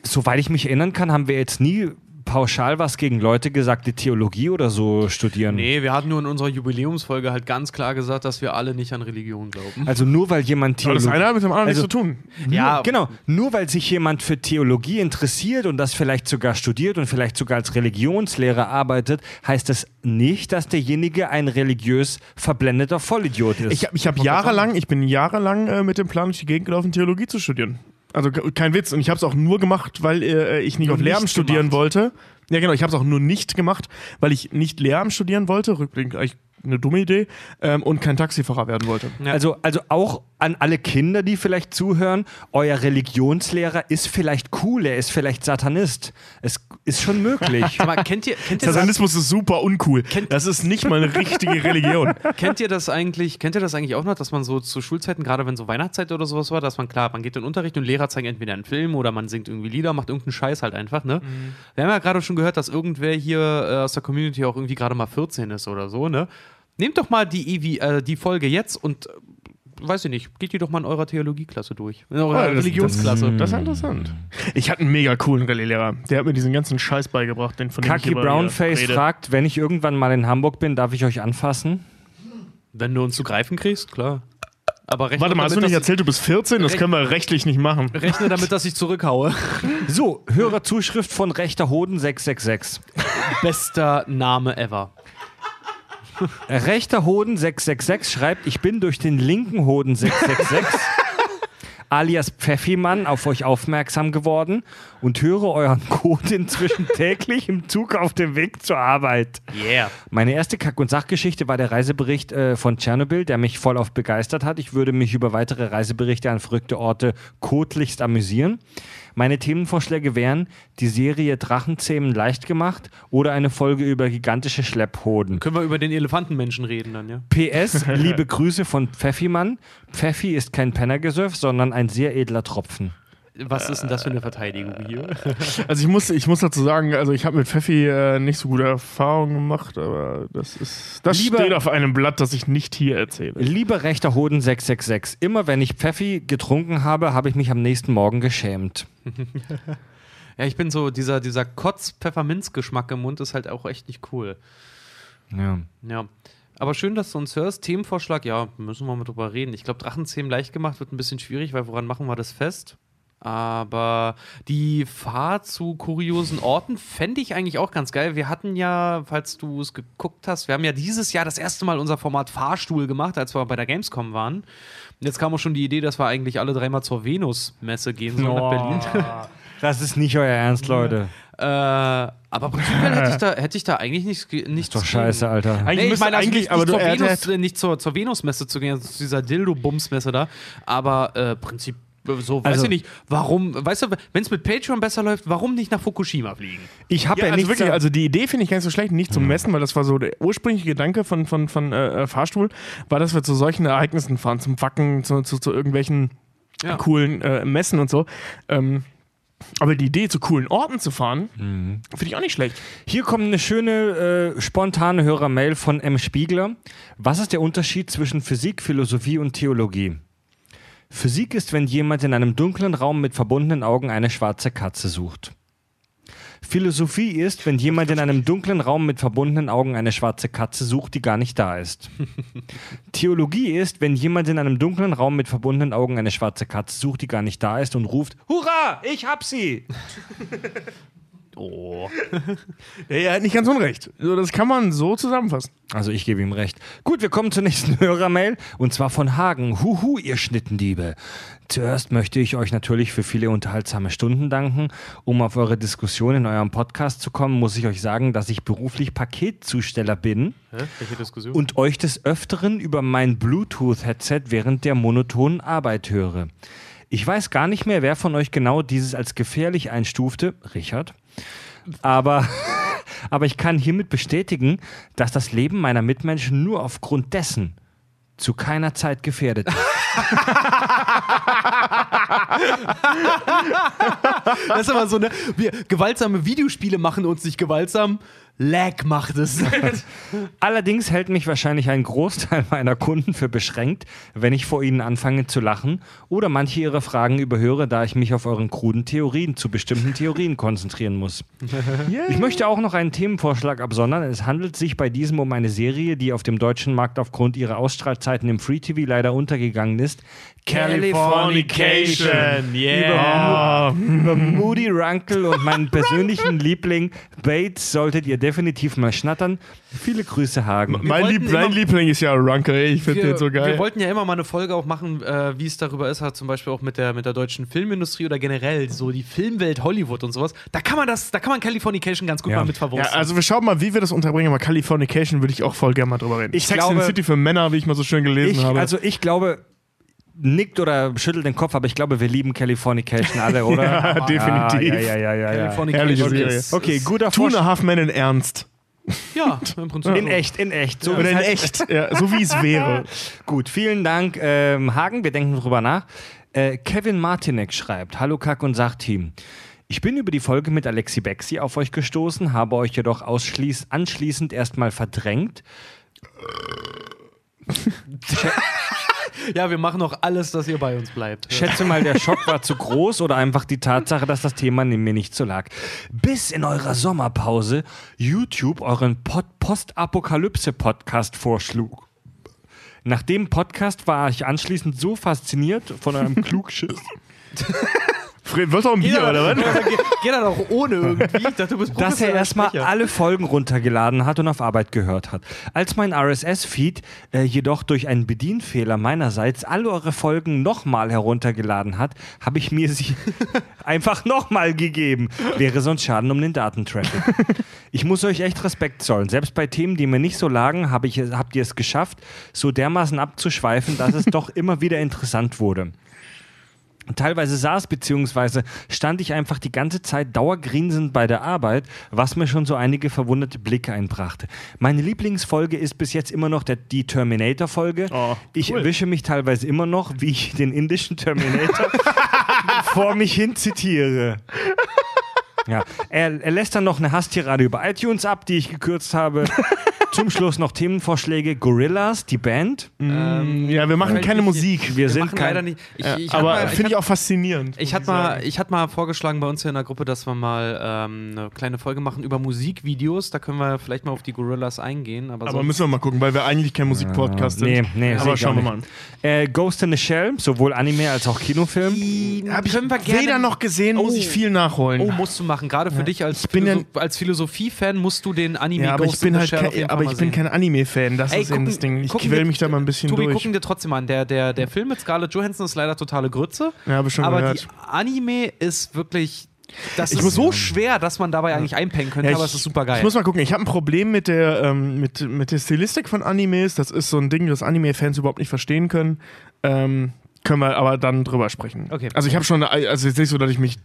soweit ich mich erinnern kann, haben wir jetzt nie pauschal was gegen Leute gesagt, die Theologie oder so studieren. Nee, wir hatten nur in unserer Jubiläumsfolge halt ganz klar gesagt, dass wir alle nicht an Religion glauben. Also nur weil jemand Aber das Theologie... eine hat mit dem anderen Also- nichts zu tun. Ja, Nur, genau, nur weil sich jemand für Theologie interessiert und das vielleicht sogar studiert und vielleicht sogar als Religionslehrer arbeitet, heißt das nicht, dass derjenige ein religiös verblendeter Vollidiot ist. Ich, hab- ich habe jahrelang, ich bin jahrelang äh, mit dem Plan durch die Gegend gelaufen, Theologie zu studieren. Also kein Witz. Und ich habe es auch nur gemacht, weil äh, ich nicht Nur auf Lehramt nicht studieren gemacht. wollte. Ja, genau. Ich habe es auch nur nicht gemacht, weil ich nicht Lehramt studieren wollte. Rückblickend eigentlich eine dumme Idee. Ähm, und kein Taxifahrer werden wollte. Also, also auch an alle Kinder, die vielleicht zuhören, euer Religionslehrer ist vielleicht cool, er ist vielleicht Satanist. Es ist schon möglich. Mal, kennt ihr, kennt ihr, das, Satanismus ist super uncool. Das ist nicht mal eine richtige Religion. kennt ihr das eigentlich, kennt ihr das eigentlich auch noch, dass man so zu Schulzeiten, gerade wenn so Weihnachtszeit oder sowas war, dass man klar, man geht in den Unterricht und Lehrer zeigen entweder einen Film oder man singt irgendwie Lieder, macht irgendeinen Scheiß halt einfach, ne? Wir haben ja gerade schon gehört, dass irgendwer hier äh, aus der Community auch irgendwie gerade mal 14 ist oder so, ne? Nehmt doch mal die, EV, äh, die Folge jetzt und äh, weiß ich nicht, geht die doch mal in eurer Theologieklasse durch. In eurer Ja, das- Religionsklasse. Das ist interessant. Ich hatte einen mega coolen Rallye-Lehrer. Der hat mir diesen ganzen Scheiß beigebracht, den von Kaki Brownface rede. fragt, wenn ich irgendwann mal in Hamburg bin, darf ich euch anfassen? Wenn du uns zu greifen kriegst, klar. Aber Warte mal, hast du damit, nicht erzählt, du bist 14? Das können wir rechtlich nicht machen. ich, rechne damit, dass ich zurückhaue. So, Hörerzuschrift von rechter Hoden 666. Bester Name ever. Rechter Hoden 666 schreibt, ich bin durch den linken Hoden 666 alias Pfeffimann auf euch aufmerksam geworden und höre euren Code inzwischen täglich im Zug auf dem Weg zur Arbeit. Yeah. Meine erste Kack- und Sachgeschichte war der Reisebericht äh, von Tschernobyl, der mich voll auf begeistert hat. Ich würde mich über weitere Reiseberichte an verrückte Orte kotlichst amüsieren. Meine Themenvorschläge wären die Serie Drachenzähmen leicht gemacht oder eine Folge über gigantische Schlepphoden. Können wir über den Elefantenmenschen reden dann, ja? PS, liebe Grüße von Pfeffimann. Pfeffi ist kein Pennergesöff, sondern ein sehr edler Tropfen. Was ist denn das für eine Verteidigung hier? Also ich muss, ich muss dazu sagen, also ich habe mit Pfeffi äh, nicht so gute Erfahrungen gemacht, aber das ist. Das Lieber- steht auf einem Blatt, das ich nicht hier erzähle. Lieber rechter Hoden 666, immer wenn ich Pfeffi getrunken habe, habe ich mich am nächsten Morgen geschämt. Ja, ich bin so, dieser, dieser Kotz-Pfefferminz-Geschmack im Mund ist halt auch echt nicht cool. Ja. Ja. Aber schön, dass du uns hörst. Themenvorschlag, ja, müssen wir mal drüber reden. Ich glaube, Drachenzähmen leicht gemacht wird ein bisschen schwierig, weil woran machen wir das fest? Aber die Fahrt zu kuriosen Orten fände ich eigentlich auch ganz geil. Wir hatten ja, falls du es geguckt hast, wir haben ja dieses Jahr das erste Mal unser Format Fahrstuhl gemacht, als wir bei der Gamescom waren. Und jetzt kam auch schon die Idee, dass wir eigentlich alle dreimal zur Venus-Messe gehen sollen nach Berlin. Das ist nicht euer Ernst, Leute. Äh, aber prinzipiell hätte ich da, hätte ich da eigentlich nichts, nichts Doch gegen. scheiße, Alter. Eigentlich Nee, ich müsste meine also eigentlich, nicht, aber nicht, du, zur Venus, nicht zur, zur Venus-Messe zu gehen, zu dieser Dildo-Bums-Messe da. Aber äh, Prinzip, so, weiß Also- ich nicht, warum, weißt du, wenn es mit Patreon besser läuft, warum nicht nach Fukushima fliegen? Ich habe ja, ja, also nichts wirklich, also die Idee finde ich gar nicht so schlecht, nicht zum Messen, weil das war so der ursprüngliche Gedanke von, von, von äh, Fahrstuhl, war, dass wir zu solchen Ereignissen fahren, zum Wacken, zu, zu, zu irgendwelchen Ja. coolen äh, Messen und so. Ähm, aber die Idee, zu coolen Orten zu fahren, finde ich auch nicht schlecht. Hier kommt eine schöne, äh, spontane Hörermail von M. Spiegler. Was ist der Unterschied zwischen Physik, Philosophie und Theologie? Physik ist, wenn jemand in einem dunklen Raum mit verbundenen Augen eine schwarze Katze sucht. Philosophie ist, wenn jemand in einem dunklen Raum mit verbundenen Augen eine schwarze Katze sucht, die gar nicht da ist. Theologie ist, wenn jemand in einem dunklen Raum mit verbundenen Augen eine schwarze Katze sucht, die gar nicht da ist und ruft, Hurra, ich hab sie! Oh. Ja, er hat nicht ganz unrecht. So, das kann man so zusammenfassen. Also ich gebe ihm recht. Gut, wir kommen zur nächsten Hörermail und zwar von Hagen. Huhu, ihr Schnittendiebe. Zuerst möchte ich euch natürlich für viele unterhaltsame Stunden danken. Um auf eure Diskussion in eurem Podcast zu kommen, muss ich euch sagen, dass ich beruflich Paketzusteller bin Hä? Welche Diskussion? und euch des Öfteren über mein Bluetooth-Headset während der monotonen Arbeit höre. Ich weiß gar nicht mehr, wer von euch genau dieses als gefährlich einstufte. Richard. Aber, aber ich kann hiermit bestätigen, dass das Leben meiner Mitmenschen nur aufgrund dessen zu keiner Zeit gefährdet. Das ist aber so, ne? Wir, gewaltsame Videospiele machen uns nicht gewaltsam. Lag macht es. Allerdings hält mich wahrscheinlich ein Großteil meiner Kunden für beschränkt, wenn ich vor ihnen anfange zu lachen oder manche ihre Fragen überhöre, da ich mich auf euren kruden Theorien zu bestimmten Theorien konzentrieren muss. Ich möchte auch noch einen Themenvorschlag absondern. Es handelt sich bei diesem um eine Serie, die auf dem deutschen Markt aufgrund ihrer Ausstrahlzeiten im Free TV leider untergegangen ist. Californication, yeah. Über, über Moody Runkle und meinen persönlichen Liebling Bates solltet ihr definitiv mal schnattern. Viele Grüße, Hagen. Mein, Lieb, mein Liebling ist ja Runker, ey. ich finde den so wir geil. wollten ja immer mal eine Folge auch machen, äh, wie es darüber ist, halt zum Beispiel auch mit der, mit der deutschen Filmindustrie oder generell so die Filmwelt Hollywood und sowas. Da kann man das, da kann man Californication ganz gut Ja. mal mit Ja, verwursten. also wir schauen mal, wie wir das unterbringen, aber Californication würde ich auch voll gerne mal drüber reden. Ich Sex glaube- in the City für Männer, wie ich mal so schön gelesen Ich, habe. also ich glaube, nickt oder schüttelt den Kopf, aber ich glaube, wir lieben Californication alle, oder? Ja, definitiv. Ja, ja, ja, ja, ja. Californication ist- Okay, guter Two and a. Half Men in Ernst. Ja, im Prinzip. In echt, in echt. So Oder wie es in halt- echt. Ja, so wie es wäre. Gut, vielen Dank, ähm, Hagen. Wir denken drüber nach. Äh, Kevin Martinek schreibt: Hallo Kack- und Sachteam. Ich bin über die Folge mit Alexi Bexi auf euch gestoßen, habe euch jedoch anschließend erstmal verdrängt. Ja, wir machen auch alles, dass ihr bei uns bleibt. Schätze mal, der Schock war zu groß oder einfach die Tatsache, dass das Thema neben mir nicht so lag. Bis in eurer Sommerpause YouTube euren Pod Postapokalypse-Podcast vorschlug. Nach dem Podcast war ich anschließend so fasziniert von eurem Klugschiss. Fred, du auch ein Bier, oder was? Geh, dann auch ohne irgendwie. Ich dachte, du bist dass er erstmal alle Folgen runtergeladen hat und auf Arbeit gehört hat. Als mein RSS-Feed äh, jedoch durch einen Bedienfehler meinerseits alle eure Folgen nochmal heruntergeladen hat, habe ich mir sie einfach nochmal gegeben. Wäre sonst Schaden um den Datentraffic. Ich muss euch echt Respekt zollen. Selbst bei Themen, die mir nicht so lagen, hab ich, habt ihr es geschafft, so dermaßen abzuschweifen, dass es doch immer wieder interessant wurde. Teilweise saß bzw. stand ich einfach die ganze Zeit dauergrinsend bei der Arbeit, was mir schon so einige verwunderte Blicke einbrachte. Meine Lieblingsfolge ist bis jetzt immer noch der, die Terminator-Folge. Oh, ich erwische mich teilweise immer noch, wie ich den indischen Terminator vor mich hin zitiere. Ja, er, er lässt dann noch eine Hasstirade über iTunes ab, die ich gekürzt habe. Zum Schluss noch Themenvorschläge. Gorillas, die Band. ja, wir machen keine Wir Musik. Wir sind machen kein- leider nicht. Ich, Ja, ich aber finde ich auch faszinierend. Ich muss hatte mal, ich hatte mal vorgeschlagen bei uns hier in der Gruppe, dass wir mal ähm, eine kleine Folge machen über Musikvideos. Da können wir vielleicht mal auf die Gorillas eingehen. Aber, Aber müssen wir mal gucken, weil wir eigentlich kein Musikpodcast sind. Nee, nee, aber ich schauen wir mal. nicht. Äh, Ghost in the Shell, sowohl Anime als auch Kinofilm. Hab ich Können wir gerne- weder noch gesehen, muss Oh. ich viel nachholen. Oh, musst du machen. Gerade für dich als, Philosoph ja- als Philosophie-Fan musst du den Anime ja, aber ich Ghost bin in the halt Shell kein, auf jeden Fall aber ich bin sehen. kein Anime-Fan. Das Ey, ist eben das Ding. Ich gucken quäl wir- mich da mal ein bisschen Tobi, durch. gucken dir trotzdem an. Der, der, der Film mit Scarlett Johansson ist leider totale Grütze. Ja, ich schon aber gehört. die Anime ist wirklich. Das Ich ist muss- so schwer, dass man dabei eigentlich einpennen könnte, Ja, aber ich- es ist super geil. Ich muss mal gucken, ich habe ein Problem mit der, ähm, mit, mit der Stilistik von Animes. Das ist so ein Ding, das Anime-Fans überhaupt nicht verstehen können. Ähm, können wir aber dann drüber sprechen. Okay. Also ich habe schon, also jetzt nicht so, dass ich mich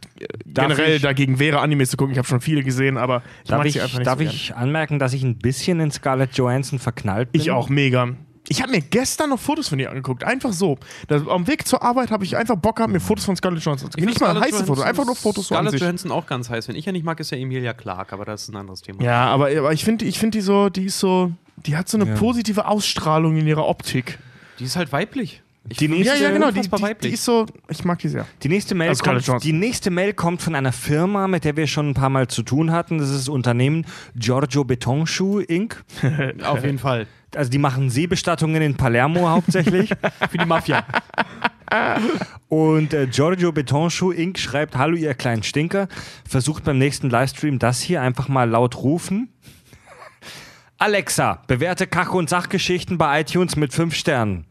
Darf generell ich- dagegen wäre, Animes zu gucken. Ich habe schon viele gesehen, aber ich Darf mag ich, sie einfach nicht darf so gern. ich anmerken, dass ich ein bisschen in Scarlett Johansson verknallt bin? Ich auch, mega. Ich habe mir gestern noch Fotos von ihr angeguckt. Einfach so. Das, am Weg zur Arbeit habe ich einfach Bock gehabt, mir Fotos von Scarlett Johansson zu Ich Nicht mal Scarlett heiße Fotos, einfach nur Fotos so an Scarlett sich. Johansson auch ganz heiß. Wenn ich ja nicht mag, ist ja Emilia Clarke, aber das ist ein anderes Thema. Ja, aber, aber ich finde ich find die so, die ist so, die hat so eine Ja. positive Ausstrahlung in ihrer Optik. Die ist halt weiblich. Ich Die nächste- die Ja, ja, genau. Die, die, die ist so, ich mag die sehr. Die nächste, Mail Also kommt, die nächste Mail kommt von einer Firma, mit der wir schon ein paar Mal zu tun hatten. Das ist das Unternehmen Giorgio Betonschuh Inc. Auf jeden Fall. Also die machen Seebestattungen in Palermo hauptsächlich. Für die Mafia. Und äh, Giorgio Betonschuh Inc. schreibt, hallo ihr kleinen Stinker, versucht beim nächsten Livestream das hier einfach mal laut rufen. Alexa, bewerte Kach- und Sachgeschichten bei iTunes mit 5 Sternen.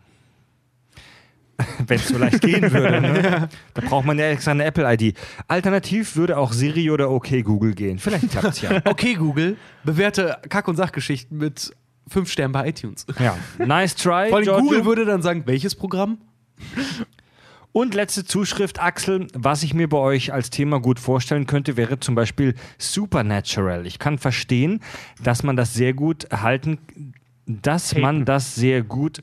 Wenn es so leicht gehen würde. Ne? Da braucht man ja extra eine Apple-ID. Alternativ würde auch Siri oder OK Google gehen. Vielleicht klappt es ja. Okay, Google, bewerte Kack- und Sachgeschichten mit 5 Sternen bei iTunes. ja. Nice try, Vor allem Giorgio. Google würde dann sagen, welches Programm? Und letzte Zuschrift, Axel, was ich mir bei euch als Thema gut vorstellen könnte, wäre zum Beispiel Supernatural. Ich kann verstehen, dass man das sehr gut erhalten, dass man das sehr gut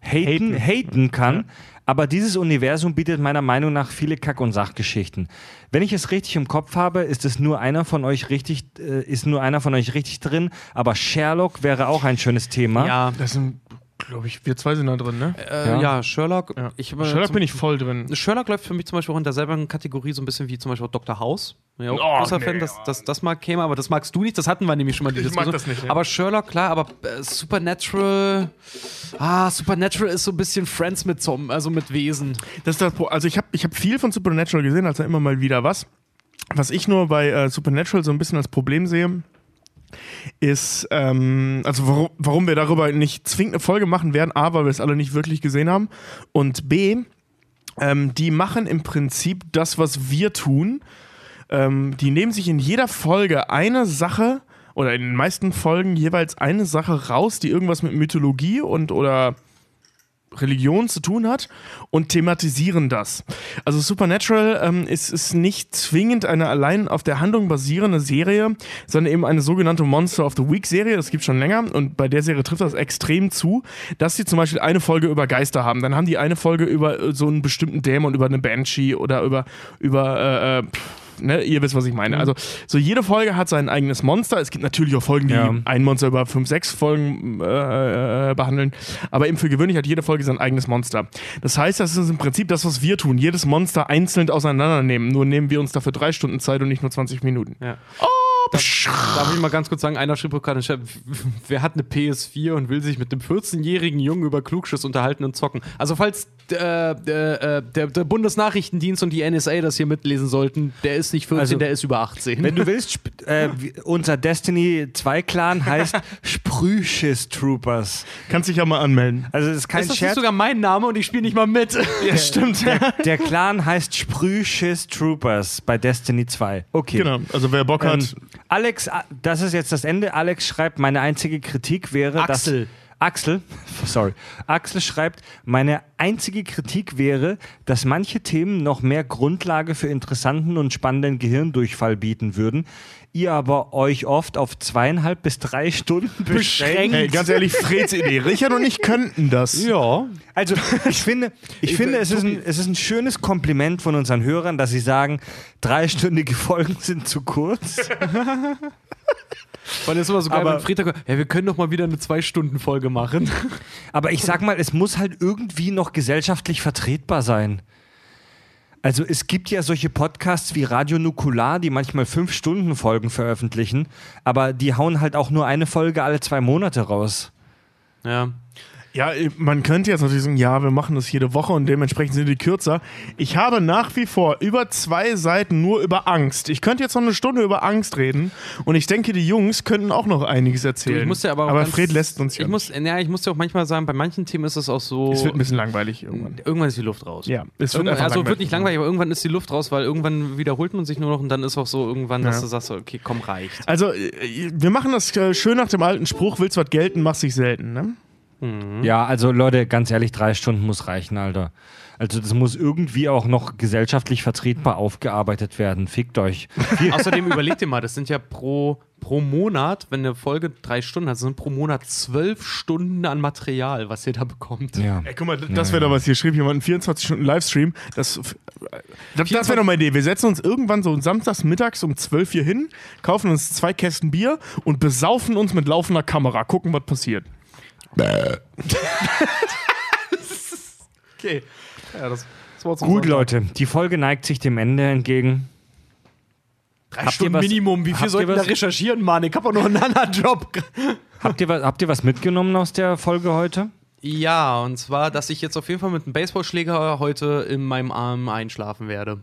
haten, haten kann. Aber dieses Universum bietet meiner Meinung nach viele Kack- und Sachgeschichten. Wenn ich es richtig im Kopf habe, ist es nur einer von euch richtig, äh, ist nur einer von euch richtig drin. Aber Sherlock wäre auch ein schönes Thema. Ja, Das sind, glaube ich, wir zwei sind da drin, ne? äh, Ja. ja. Sherlock. Ja. Ich, Sherlock bin ich voll drin. Sherlock läuft für mich zum Beispiel auch in derselben Kategorie, so ein bisschen wie zum Beispiel auch Dr. House. Ja, auch Oh, großer nee, Fan, dass dass das mal käme, aber das magst du nicht. Das hatten wir nämlich schon mal die Ich mag Diskussion. das nicht, ja. Aber Sherlock, klar, aber äh, Supernatural. Ah, Supernatural ist so ein bisschen Friends mit Zom, also mit Wesen. Das ist das, also ich habe ich hab viel von Supernatural gesehen, also immer mal wieder was. Was ich nur bei äh, Supernatural so ein bisschen als Problem sehe, ist, ähm, also warum, warum wir darüber nicht zwingend eine Folge machen werden, A, weil wir es alle nicht wirklich gesehen haben und B, ähm, die machen im Prinzip das, was wir tun. Ähm, die nehmen sich in jeder Folge eine Sache oder in den meisten Folgen jeweils eine Sache raus, die irgendwas mit Mythologie und oder Religion zu tun hat und thematisieren das. Also Supernatural ähm, ist, ist nicht zwingend eine allein auf der Handlung basierende Serie, sondern eben eine sogenannte Monster of the Week Serie. Das gibt schon länger und bei der Serie trifft das extrem zu, dass sie zum Beispiel eine Folge über Geister haben. Dann haben die eine Folge über äh, so einen bestimmten Dämon, über eine Banshee oder über, über äh, äh, Ne, ihr wisst, was ich meine. Also, so jede Folge hat sein eigenes Monster. Es gibt natürlich auch Folgen, die Ja. ein Monster über fünf, sechs Folgen äh, äh, behandeln. Aber eben für gewöhnlich hat jede Folge sein eigenes Monster. Das heißt, das ist im Prinzip das, was wir tun. Jedes Monster einzeln auseinandernehmen. Nur nehmen wir uns dafür drei Stunden Zeit und nicht nur 20 Minuten. Ja. Darf ich mal ganz kurz sagen, einer schrieb gerade, Chat, wer hat eine PS4 und will sich mit einem 14-jährigen Jungen über Klugschiss unterhalten und zocken? Also falls äh, äh, äh, der, der Bundesnachrichtendienst und die NSA das hier mitlesen sollten, der ist nicht 14, Also, der ist über 18. Wenn du willst, äh, unser Destiny 2 Clan heißt Sprühschiss Troopers. Kannst dich ja mal anmelden. Also es ist kein ist das nicht Scherz. sogar mein Name und ich spiele nicht mal mit? Ja, stimmt. Der Clan heißt Sprühschiss Troopers bei Destiny 2. Okay. Genau. Also wer Bock Ähm, hat, Alex, ah, das ist jetzt das Ende. Alex schreibt, meine einzige Kritik wäre, Axel. dass. Axel, sorry. Axel schreibt, meine einzige Kritik wäre, dass manche Themen noch mehr Grundlage für interessanten und spannenden Gehirndurchfall bieten würden, ihr aber euch oft auf zweieinhalb bis drei Stunden beschränkt. Hey, ganz ehrlich, Freds Idee. Richard und ich könnten das. Ja. Also ich finde, ich finde es, ist ein, es ist ein schönes Kompliment von unseren Hörern, dass sie sagen, dreistündige Folgen sind zu kurz. Weil es immer so geil, Aber- wenn Friedrich kommt, ja, wir können doch mal wieder eine Zwei-Stunden-Folge machen. Aber ich sag mal, es muss halt irgendwie noch gesellschaftlich vertretbar sein. Also es gibt ja solche Podcasts wie Radio Nukular, die manchmal fünf Stunden Folgen veröffentlichen, aber die hauen halt auch nur eine Folge alle zwei Monate raus. Ja. Ja, man könnte jetzt natürlich sagen, ja, wir machen das jede Woche und dementsprechend sind die kürzer. Ich habe nach wie vor über zwei Seiten nur über Angst. Ich könnte jetzt noch eine Stunde über Angst reden und ich denke, die Jungs könnten auch noch einiges erzählen. Du, ich muss ja aber aber Fred lässt uns ja. Ich muss, ja, ich muss ja auch manchmal sagen, bei manchen Themen ist es auch so. es wird ein bisschen langweilig irgendwann. irgendwann ist die Luft raus. Ja, es wird also wird nicht langweilig, aber irgendwann ist die Luft raus, weil irgendwann wiederholt man sich nur noch und dann ist auch so irgendwann, dass Ja. du sagst, okay, komm, reicht. Also, äh, wir machen das äh, schön nach dem alten Spruch, willst was gelten, machst dich selten, ne? Ja, also Leute, ganz ehrlich, drei Stunden muss reichen, Alter. Also das muss irgendwie auch noch gesellschaftlich vertretbar aufgearbeitet werden. Fickt euch. Außerdem überleg dir mal, das sind ja pro, pro Monat, wenn eine Folge drei Stunden hat, sind pro Monat zwölf Stunden an Material, was ihr da bekommt. Ja. Ey, guck mal, das wäre doch was. Hier schrieb jemand einen 24-Stunden-Livestream. Das, das, das wäre doch meine Idee. Wir setzen uns irgendwann so samstags mittags um 12 hier hin, kaufen uns zwei Kästen Bier und besaufen uns mit laufender Kamera. Gucken, was passiert. Okay. Ja, das, das war Gut, Leute, die Folge neigt sich dem Ende entgegen. Drei Habt Stunden was- Minimum. Wie viel sollten wir da recherchieren, Mann? Ich hab auch noch einen anderen Job. Habt ihr, was, habt ihr was mitgenommen aus der Folge heute? Ja, und zwar, dass ich jetzt auf jeden Fall mit einem Baseballschläger heute in meinem Arm einschlafen werde.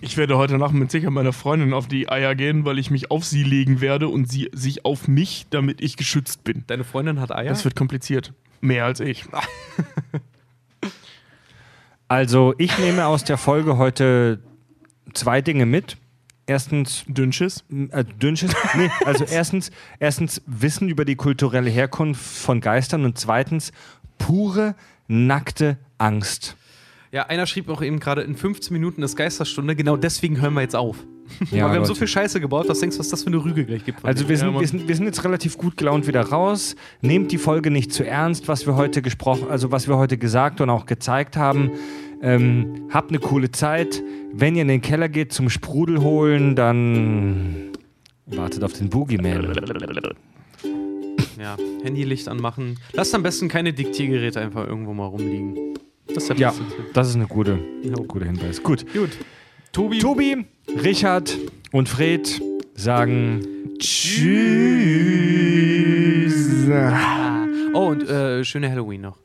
Ich werde heute Nacht mit sicher meiner Freundin auf die Eier gehen, weil ich mich auf sie legen werde und sie sich auf mich, damit ich geschützt bin. Deine Freundin hat Eier? Das wird kompliziert. Mehr als ich. Also, ich nehme aus der Folge heute zwei Dinge mit. Erstens, Dünnschiss. äh, Dünnschiss. Nee, also erstens, erstens Wissen über die kulturelle Herkunft von Geistern und zweitens pure, nackte Angst. Ja, einer schrieb auch eben gerade, in 15 Minuten ist Geisterstunde, genau deswegen hören wir jetzt auf. Ja, wir haben so viel Scheiße gebaut, was denkst du, was das für eine Rüge gleich gibt? Also wir sind, wir, sind, wir sind jetzt relativ gut gelaunt wieder raus. Nehmt die Folge nicht zu ernst, was wir heute gesprochen, also was wir heute gesagt und auch gezeigt haben. Ähm, habt eine coole Zeit. Wenn ihr in den Keller geht zum Sprudel holen, dann wartet auf den Boogeyman. ja, Handylicht anmachen. Lasst am besten keine Diktiergeräte einfach irgendwo mal rumliegen. Das Ja, das ist eine gute, guter Hinweis. Gut. Gut. Tobi, Tobi, Richard und Fred sagen Tschüss. Oh, und äh, schöne Halloween noch.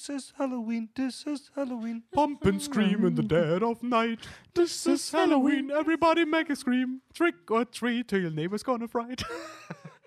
This is Halloween, this is Halloween. Pump and scream in the dead of night. This is Halloween. Everybody make a scream. Trick or treat till your neighbor's gonna fright.